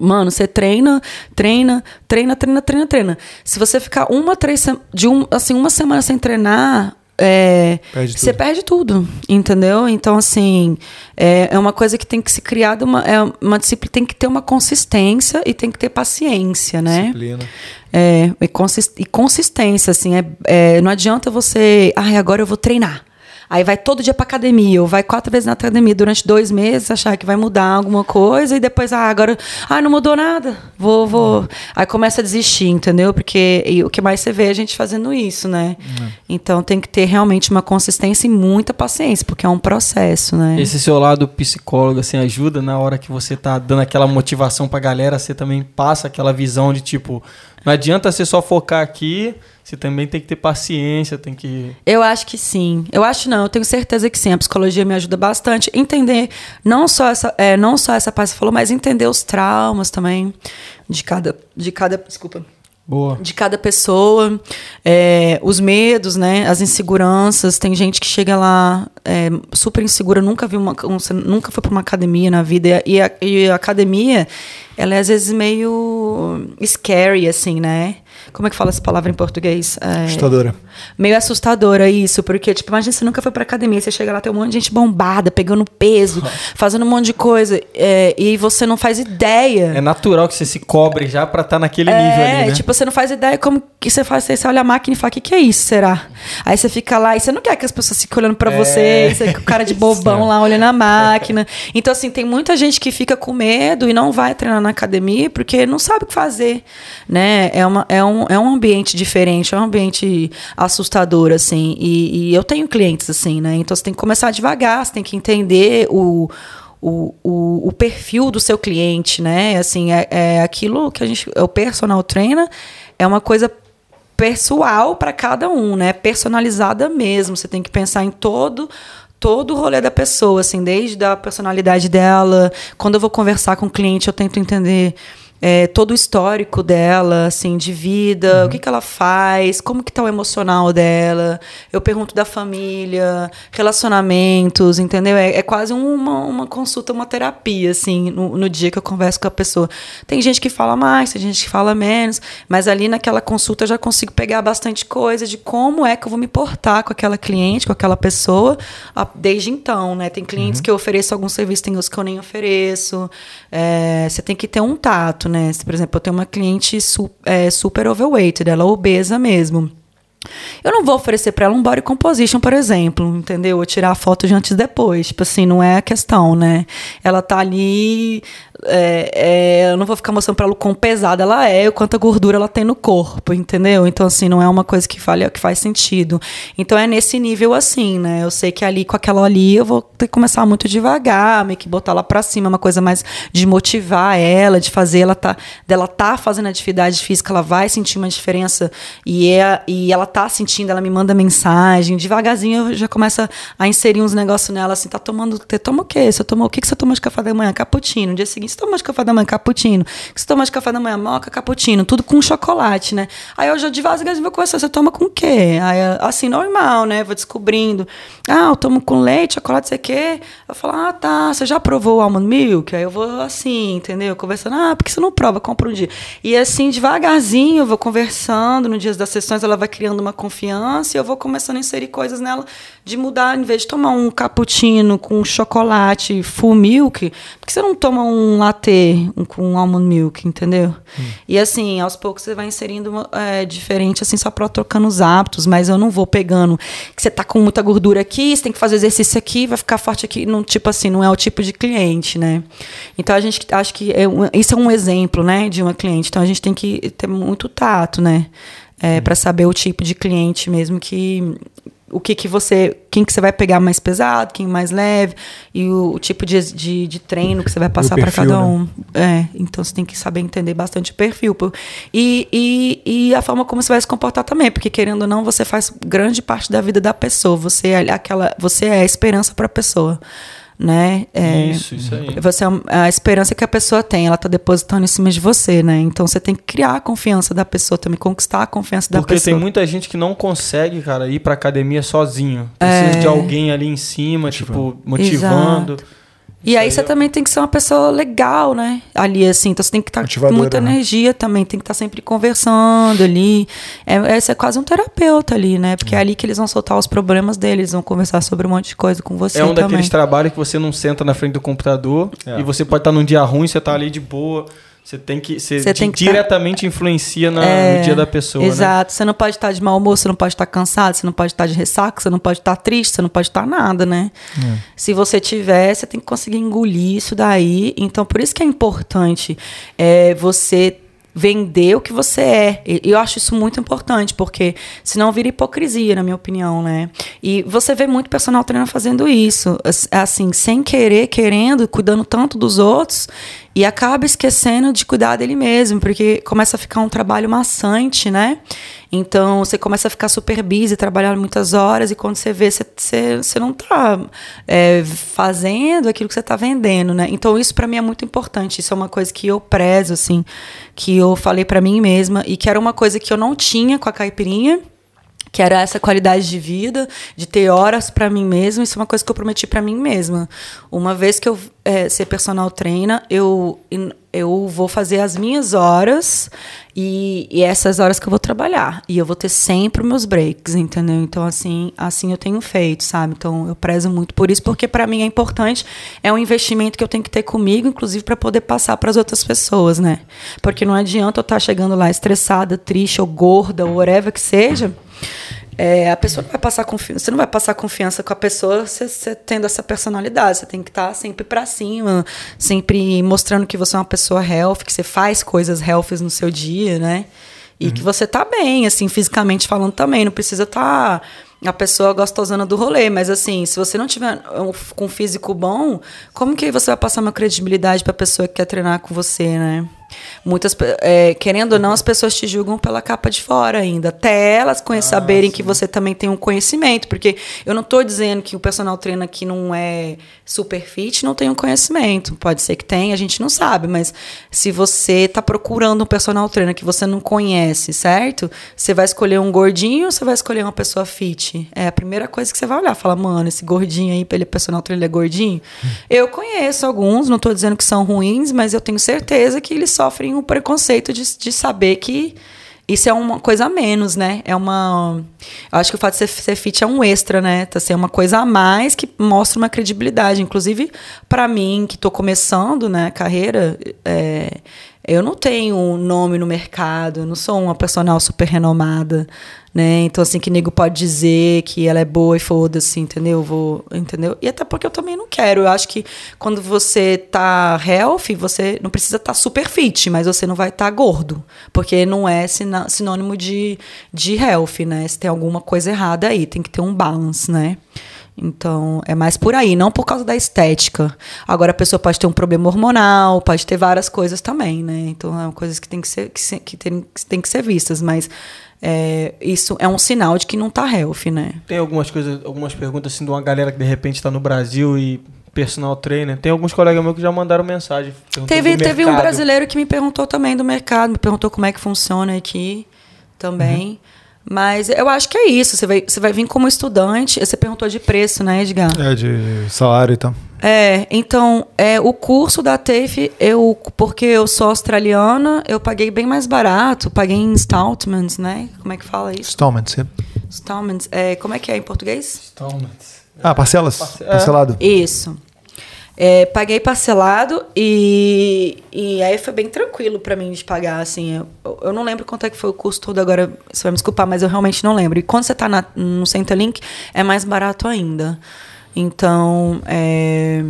Mano, você treina, treina, treina, treina, treina, treina. Se você ficar uma, três, de um, assim, uma semana sem treinar, é, perde você perde tudo, entendeu? Então, assim, é, é uma coisa que tem que ser criada, uma, é uma disciplina, tem que ter uma consistência e tem que ter paciência, né? Disciplina. É, e, consist, e consistência, assim, é, é, não adianta você, ai, agora eu vou treinar. Aí vai todo dia pra academia, ou vai quatro vezes na academia durante dois meses, achar que vai mudar alguma coisa, e depois, ah, agora, ah, não mudou nada, vou, vou. Aí começa a desistir, entendeu? Porque o que mais você vê é a gente fazendo isso, né? Uhum. Então tem que ter realmente uma consistência e muita paciência, porque é um processo, né? Esse seu lado psicólogo, assim, ajuda na hora que você tá dando aquela motivação pra galera, você também passa aquela visão de tipo, não adianta você só focar aqui você também tem que ter paciência, tem que. Eu acho que sim. Eu acho não, eu tenho certeza que sim. A psicologia me ajuda bastante. Entender não só essa, é, não só essa parte que você falou, mas entender os traumas também de cada. De cada. Desculpa. Boa. De cada pessoa, é, os medos, né, as inseguranças. Tem gente que chega lá é, super insegura, nunca viu uma, um, nunca foi para uma academia na vida e a, e a academia, ela é às vezes meio scary, assim, né? Como é que fala essa palavra em português? É, assustadora. Meio assustadora, isso. Porque, tipo, imagina, você nunca foi pra academia, você chega lá, tem um monte de gente bombada, pegando peso, [laughs] fazendo um monte de coisa, é, e você não faz ideia. É natural que você se cobre já pra estar tá naquele é, nível ali, né? tipo, você não faz ideia como que você faz, você olha a máquina e fala, o que, que é isso, será? Aí você fica lá e você não quer que as pessoas fiquem olhando para é. Com o cara de [laughs] bobão lá olhando a máquina. Então, assim, tem muita gente que fica com medo e não vai treinar na academia porque não sabe o que fazer, né? É, uma, é, um, é um ambiente diferente, é um ambiente assustador, assim. E, e eu tenho clientes, assim, né? Então, você tem que começar devagar, você tem que entender o o, o, o, perfil do seu cliente, né? Assim, é, é aquilo que a gente. É o personal trainer é uma coisa pessoal para cada um, né? Personalizada mesmo. Você tem que pensar em todo todo o rolê da pessoa, assim, desde a personalidade dela. Quando eu vou conversar com o cliente, eu tento entender é, todo o histórico dela, assim, de vida, uhum. o que, que ela faz, como que tá o emocional dela. Eu pergunto da família, relacionamentos, entendeu? É, é quase uma, uma consulta, uma terapia, assim, no, no, dia que eu converso com a pessoa. Tem gente que fala mais, tem gente que fala menos, mas ali naquela consulta eu já consigo pegar bastante coisa de como é que eu vou me portar com aquela cliente, com aquela pessoa, desde então, né? Tem clientes uhum. que eu ofereço algum serviço, tem os que eu nem ofereço. É, você tem que ter um tato, né? Por exemplo, eu tenho uma cliente su é, super overweight, ela é obesa mesmo. Eu não vou oferecer para ela um body composition, por exemplo, entendeu? Ou tirar a foto de antes e depois. Tipo assim, não é a questão, né? Ela tá ali é, é, eu não vou ficar mostrando para ela o quão pesada ela é, o quanta gordura ela tem no corpo, entendeu? Então, assim, não é uma coisa que, fale, que faz sentido. Então, é nesse nível assim, né? Eu sei que ali, com aquela ali, eu vou ter que começar muito devagar, meio que botar ela para cima, uma coisa mais de motivar ela, de fazer ela tá, dela tá fazendo atividade física, ela vai sentir uma diferença e, é, e ela tá sentindo, ela me manda mensagem, devagarzinho eu já começo a inserir uns negócios nela, assim, tá tomando, toma o quê? Você toma, o que, que você toma de café da manhã? Cappuccino. No dia seguinte, você toma de café da manhã? Cappuccino. Que você toma de café da manhã? Moca, cappuccino. Tudo com chocolate, né? Aí eu já devagarzinho vou conversar, você toma com o quê? Aí, assim, normal, né? Vou descobrindo. Ah, eu tomo com leite, chocolate, sei o quê. Eu falo, ah, tá, você já provou o almond milk? Aí eu vou assim, entendeu? Conversando, ah, por que você não prova? Compra um dia. E assim, devagarzinho, eu vou conversando. No dia das sessões, ela vai criando uma confiança e eu vou começando a inserir coisas nela de mudar, em vez de tomar um cappuccino com chocolate full milk, por que você não toma um latte com almond milk, entendeu? Hum. E assim, aos poucos você vai inserindo é, diferente, assim, só para trocando os hábitos, mas eu não vou pegando que você tá com muita gordura aqui, você tem que fazer exercício aqui, vai ficar forte aqui, não, tipo assim, não é o tipo de cliente, né? Então a gente acho que é um, isso é um exemplo, né, de uma cliente. Então a gente tem que ter muito tato, né? É, para saber o tipo de cliente mesmo que o que, que você. Quem que você vai pegar mais pesado, quem mais leve, e o, o tipo de, de, de, treino que você vai passar para cada né? um. Né? É, então você tem que saber entender bastante o perfil. E, e, e a forma como você vai se comportar também, porque querendo ou não, você faz grande parte da vida da pessoa. Você é aquela. Você é a esperança para a pessoa né? É, isso, isso aí. Você, é a esperança que a pessoa tem, ela está depositando em cima de você, né? Então você tem que criar a confiança da pessoa também, conquistar a confiança da Porque pessoa. Porque tem muita gente que não consegue, cara, ir pra academia sozinho. Precisa é... de alguém ali em cima, tipo, motivando. Exato. E aí, aí você eu... também tem que ser uma pessoa legal, né? Ali, assim. Então você tem que estar tá com muita né? energia também, tem que estar tá sempre conversando ali. É, é, quase um terapeuta ali, né? Porque é. é ali que eles vão soltar os problemas deles, vão conversar sobre um monte de coisa com você. É um também. daqueles trabalhos que você não senta na frente do computador é. e você pode estar tá num dia ruim, você tá ali de boa. Você tem que. Você, você tem que tá diretamente tá... influencia na, é, no dia da pessoa. Né? Exato. Né? Você não pode estar de mau humor, você não pode estar cansado, você não pode estar de ressaca, você não pode estar triste, você não pode estar nada, né? É. Se você tiver, você tem que conseguir engolir isso daí. Então, por isso que é importante é, você vender o que você é. E eu acho isso muito importante, porque senão vira hipocrisia, na minha opinião, né? E você vê muito personal trainer fazendo isso, assim, sem querer, querendo, cuidando tanto dos outros e acaba esquecendo de cuidar dele mesmo, porque começa a ficar um trabalho maçante, né? Então você começa a ficar super busy, trabalhando muitas horas, e quando você vê, você, você, você não está é, fazendo aquilo que você está vendendo, né? Então isso para mim é muito importante. Isso é uma coisa que eu prezo, assim, que eu falei para mim mesma, e que era uma coisa que eu não tinha com a caipirinha que era essa qualidade de vida, de ter horas para mim mesma. Isso é uma coisa que eu prometi para mim mesma. Uma vez que eu é, ser personal trainer, eu eu vou fazer as minhas horas E, e essas horas que eu vou trabalhar. E eu vou ter sempre meus breaks, entendeu? Então, assim, assim eu tenho feito, sabe? Então, eu prezo muito por isso, porque para mim é importante, é um investimento que eu tenho que ter comigo, inclusive para poder passar para as outras pessoas, né? Porque não adianta eu estar tá chegando lá estressada, triste ou gorda, ou whatever que seja. É, a pessoa não vai passar confiança, você não vai passar confiança com a pessoa você, você tendo essa personalidade. Você tem que estar tá sempre para cima, sempre mostrando que você é uma pessoa healthy, que você faz coisas healthy no seu dia, né? E uhum. que você tá bem, assim, fisicamente falando também. Não precisa estar. Tá a pessoa gostosana do rolê, mas assim, se você não tiver um, com um físico bom, como que você vai passar uma credibilidade para a pessoa que quer treinar com você, né? Muitas, é, querendo ou não, as pessoas te julgam pela capa de fora ainda, até elas ah, saberem sim. que você também tem um conhecimento, porque eu não estou dizendo que o personal trainer que não é super fit não tem um conhecimento, pode ser que tenha, a gente não sabe, mas se você está procurando um personal trainer que você não conhece, certo? Você vai escolher um gordinho ou você vai escolher uma pessoa fit? É a primeira coisa que você vai olhar, fala, mano, esse gordinho aí, ele é personal trainer, ele é gordinho? Hum. Eu conheço alguns, não estou dizendo que são ruins, mas eu tenho certeza que eles sofrem o preconceito de, de saber que isso é uma coisa a menos, né? É uma. Eu acho que o fato de ser, ser fit é um extra, né? Tá ser uma coisa a mais que mostra uma credibilidade. Inclusive, para mim, que estou começando, né, carreira, é, eu não tenho nome no mercado, eu não sou uma personal super renomada né? Então, assim, que nego pode dizer que ela é boa e foda-se, entendeu? Vou, entendeu? E até porque eu também não quero. Eu acho que quando você tá healthy, você não precisa estar tá super fit, mas você não vai estar tá gordo. Porque não é sinônimo de, de healthy, né? Se tem alguma coisa errada aí, tem que ter um balance, né? Então, é mais por aí, não por causa da estética. Agora, a pessoa pode ter um problema hormonal, pode ter várias coisas também, né? Então, é coisas que tem que ser, que, que, tem, que tem que ser vistas, mas é, isso é um sinal de que não está healthy, né? Tem algumas coisas, algumas perguntas assim de uma galera que de repente está no Brasil e personal trainer. Tem alguns colegas meus que já mandaram mensagem. Teve, teve um brasileiro que me perguntou também do mercado, me perguntou como é que funciona aqui também. Uhum. Mas eu acho que é isso. Você vai, você vai vir como estudante. Você perguntou de preço, né, Edgar? É, de salário e tal. É, então, é, o curso da TAFE, eu, porque eu sou australiana, eu paguei bem mais barato, paguei em installments, né? Como é que fala isso? Installments, é. Installments. É, como é que é em português? Installments. Ah, parcelas? Parce Parcelado. Isso. É, paguei parcelado e, e aí foi bem tranquilo para mim de pagar, assim. Eu, eu, não lembro quanto é que foi o custo todo agora, você vai me desculpar, mas eu realmente não lembro. E quando você está no Centrelink, é mais barato ainda. Então, é...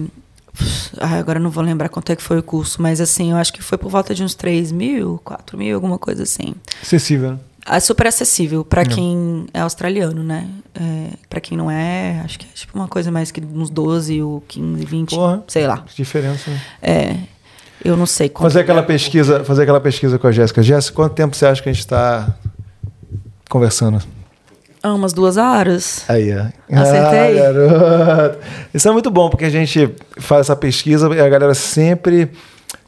Ah, agora não vou lembrar quanto é que foi o curso, mas assim, eu acho que foi por volta de uns 3 mil, 4 mil, alguma coisa assim. Acessível, né? É super acessível para quem é australiano, né? É, para quem não é, acho que é tipo uma coisa mais que uns 12 ou 15, 20, Porra, sei lá. Que diferença. Né? É. Eu não sei Fazer aquela é. pesquisa, fazer aquela pesquisa com a Jéssica. Jéssica, quanto tempo você acha que a gente está conversando? Ah, umas duas horas. Aí, ó. Acertei. Ah, Isso é muito bom, porque a gente faz essa pesquisa e a galera sempre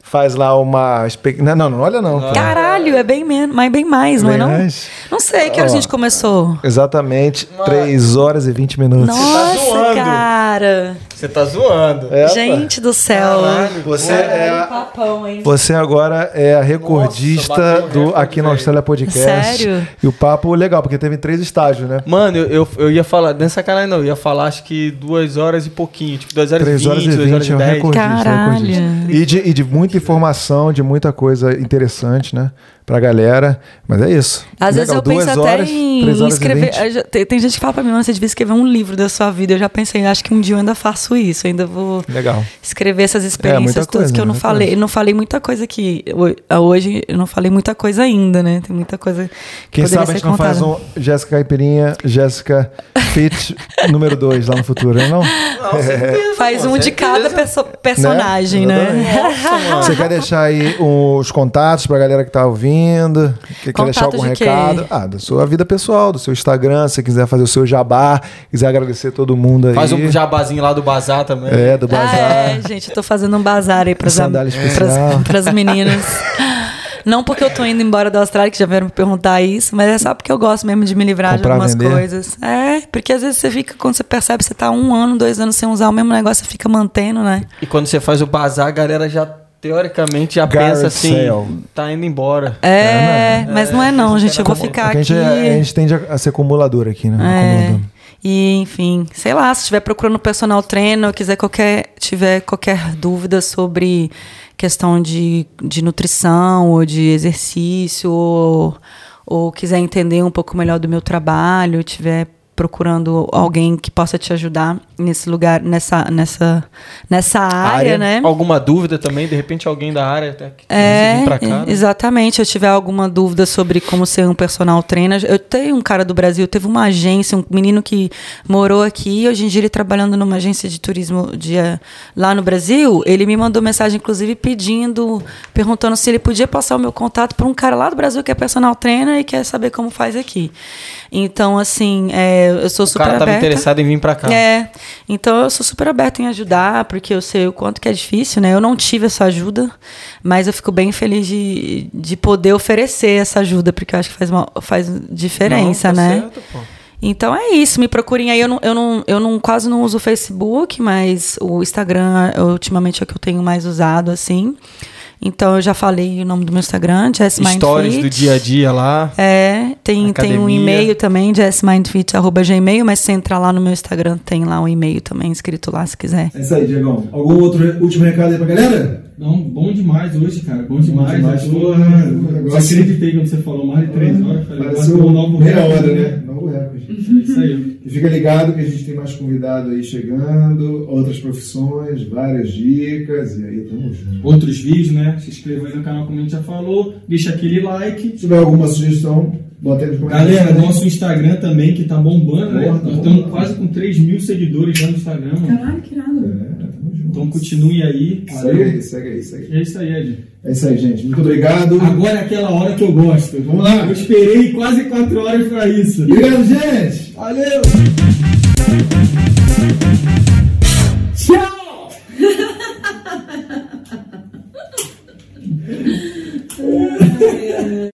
faz lá uma. Não, não, não olha não. Caralho, é bem menos, mas bem mais, bem não é mais? não? Não sei, que a gente começou. Exatamente, Mano. 3 horas e 20 minutos. Nossa, tá cara. Você tá zoando. É, gente do céu. Caralho, você é, papão, hein? Você agora é a recordista Nossa, do Aqui na Austrália Podcast. Sério? E o papo legal, porque teve três estágios, né? Mano, eu, eu, eu ia falar, nessa canal não, eu ia falar acho que duas horas e pouquinho, tipo duas horas e vinte, duas horas e dez. Caralho. E de, e de muita informação, de muita coisa interessante, né? Pra galera. Mas é isso. Às Legal, vezes eu penso até horas, em escrever. Tem, tem, gente que fala pra mim, você devia escrever um livro da sua vida. Eu já pensei, acho que um dia eu ainda faço isso. Ainda vou Legal. escrever essas é, experiências é, todas coisa, que eu não falei. Eu não falei muita coisa aqui. Hoje eu não falei muita coisa ainda, né? Tem muita coisa que Quem sabe a gente não faz um Jéssica Caipirinha, Jéssica Fit [laughs] número 2 lá no futuro, não? não é. Faz um de cada perso personagem, né? né? Nossa, [laughs] Você quer deixar aí os contatos pra galera que tá ouvindo? Ouvindo, quer, quer deixar algum de recado? Ah, da sua vida pessoal, do seu Instagram, se quiser fazer o seu jabá, quiser agradecer todo mundo aí. Faz um jabazinho lá do bazar também. É, do bazar. Ah, é, gente, eu tô fazendo um bazar aí pras, [laughs] pras, meninas. Não porque eu tô indo embora da Austrália, que já vieram me perguntar isso, mas é só porque eu gosto mesmo de me livrar Comprar, de algumas vender. coisas. É, porque às vezes você fica, quando você percebe, você tá um ano, dois anos sem usar o mesmo negócio, você fica mantendo, né? E quando você faz o bazar, a galera já teoricamente já Garrett pensa assim, Sale. tá indo embora. É, mas não é não, É, gente. Eu vou é, ficar Porque a aqui. gente, é- a gente tende a, a ser acumulador aqui, né? É. E, enfim, sei lá, se estiver procurando personal trainer ou quiser qualquer, tiver qualquer dúvida sobre questão de, de nutrição ou de exercício, ou, ou quiser entender um pouco melhor do meu trabalho, tiver procurando alguém que possa te ajudar nesse lugar, nessa, nessa, nessa área, Área. né? Alguma dúvida também? De repente alguém da área até que É, vir pra cá. né? exatamente. Eu tiver alguma dúvida sobre como ser um personal trainer, eu tenho um cara do Brasil, teve uma agência, um menino que morou aqui, hoje em dia ele trabalhando numa agência de turismo de, eh, lá no Brasil, ele me mandou mensagem, inclusive, pedindo, perguntando se ele podia passar o meu contato para um cara lá do Brasil que é personal trainer e quer saber como faz aqui. Então, assim, é, eu sou O super cara tava aberta. interessado em vir pra cá. É, então eu sou super aberta em ajudar, porque eu sei o quanto que é difícil, né? Eu não tive essa ajuda, mas eu fico bem feliz de, de poder oferecer essa ajuda, porque eu acho que faz, uma, faz diferença, Não, tá né? certo, pô. Então é isso, me procurem aí. Eu, não, eu, não, eu não, quase não uso o Facebook, mas o Instagram eu, ultimamente é o que eu tenho mais usado, assim. Então eu já falei o nome do meu Instagram, Jess Stories do dia a dia lá. É, tem, tem um e-mail também, jessmindfit.gmail, mas se entrar lá no meu Instagram, tem lá um e-mail também escrito lá, se quiser. É isso aí, Diegão. Algum outro último recado aí pra galera? Não, bom demais hoje, cara. Bom demais. demais, Eu negócio- acreditei quando você falou mais de três horas. Falei, Pareceu um novo recorde, hora, né? Novo recorde. É isso aí. E fica ligado que a gente tem mais convidado aí chegando, outras profissões, várias dicas, e aí tamo junto. Outros vídeos, né? Se inscreva aí no canal, como a gente já falou. Deixa aquele like. Se tiver alguma sugestão, bota aí nos comentários. Galera, nosso Instagram também, que tá bombando, né? Porra, tá Nós bombando. estamos quase com 3 mil seguidores lá no Instagram. Caralho, que irado. É, junto. Então continue aí. Valeu. Segue aí, segue aí, segue aí. É isso aí, Ed. É isso aí, gente. Muito obrigado. Agora é aquela hora que eu gosto. Vamos lá. Eu esperei quase quatro horas para isso. Obrigado, gente. Valeu. Tchau. [laughs]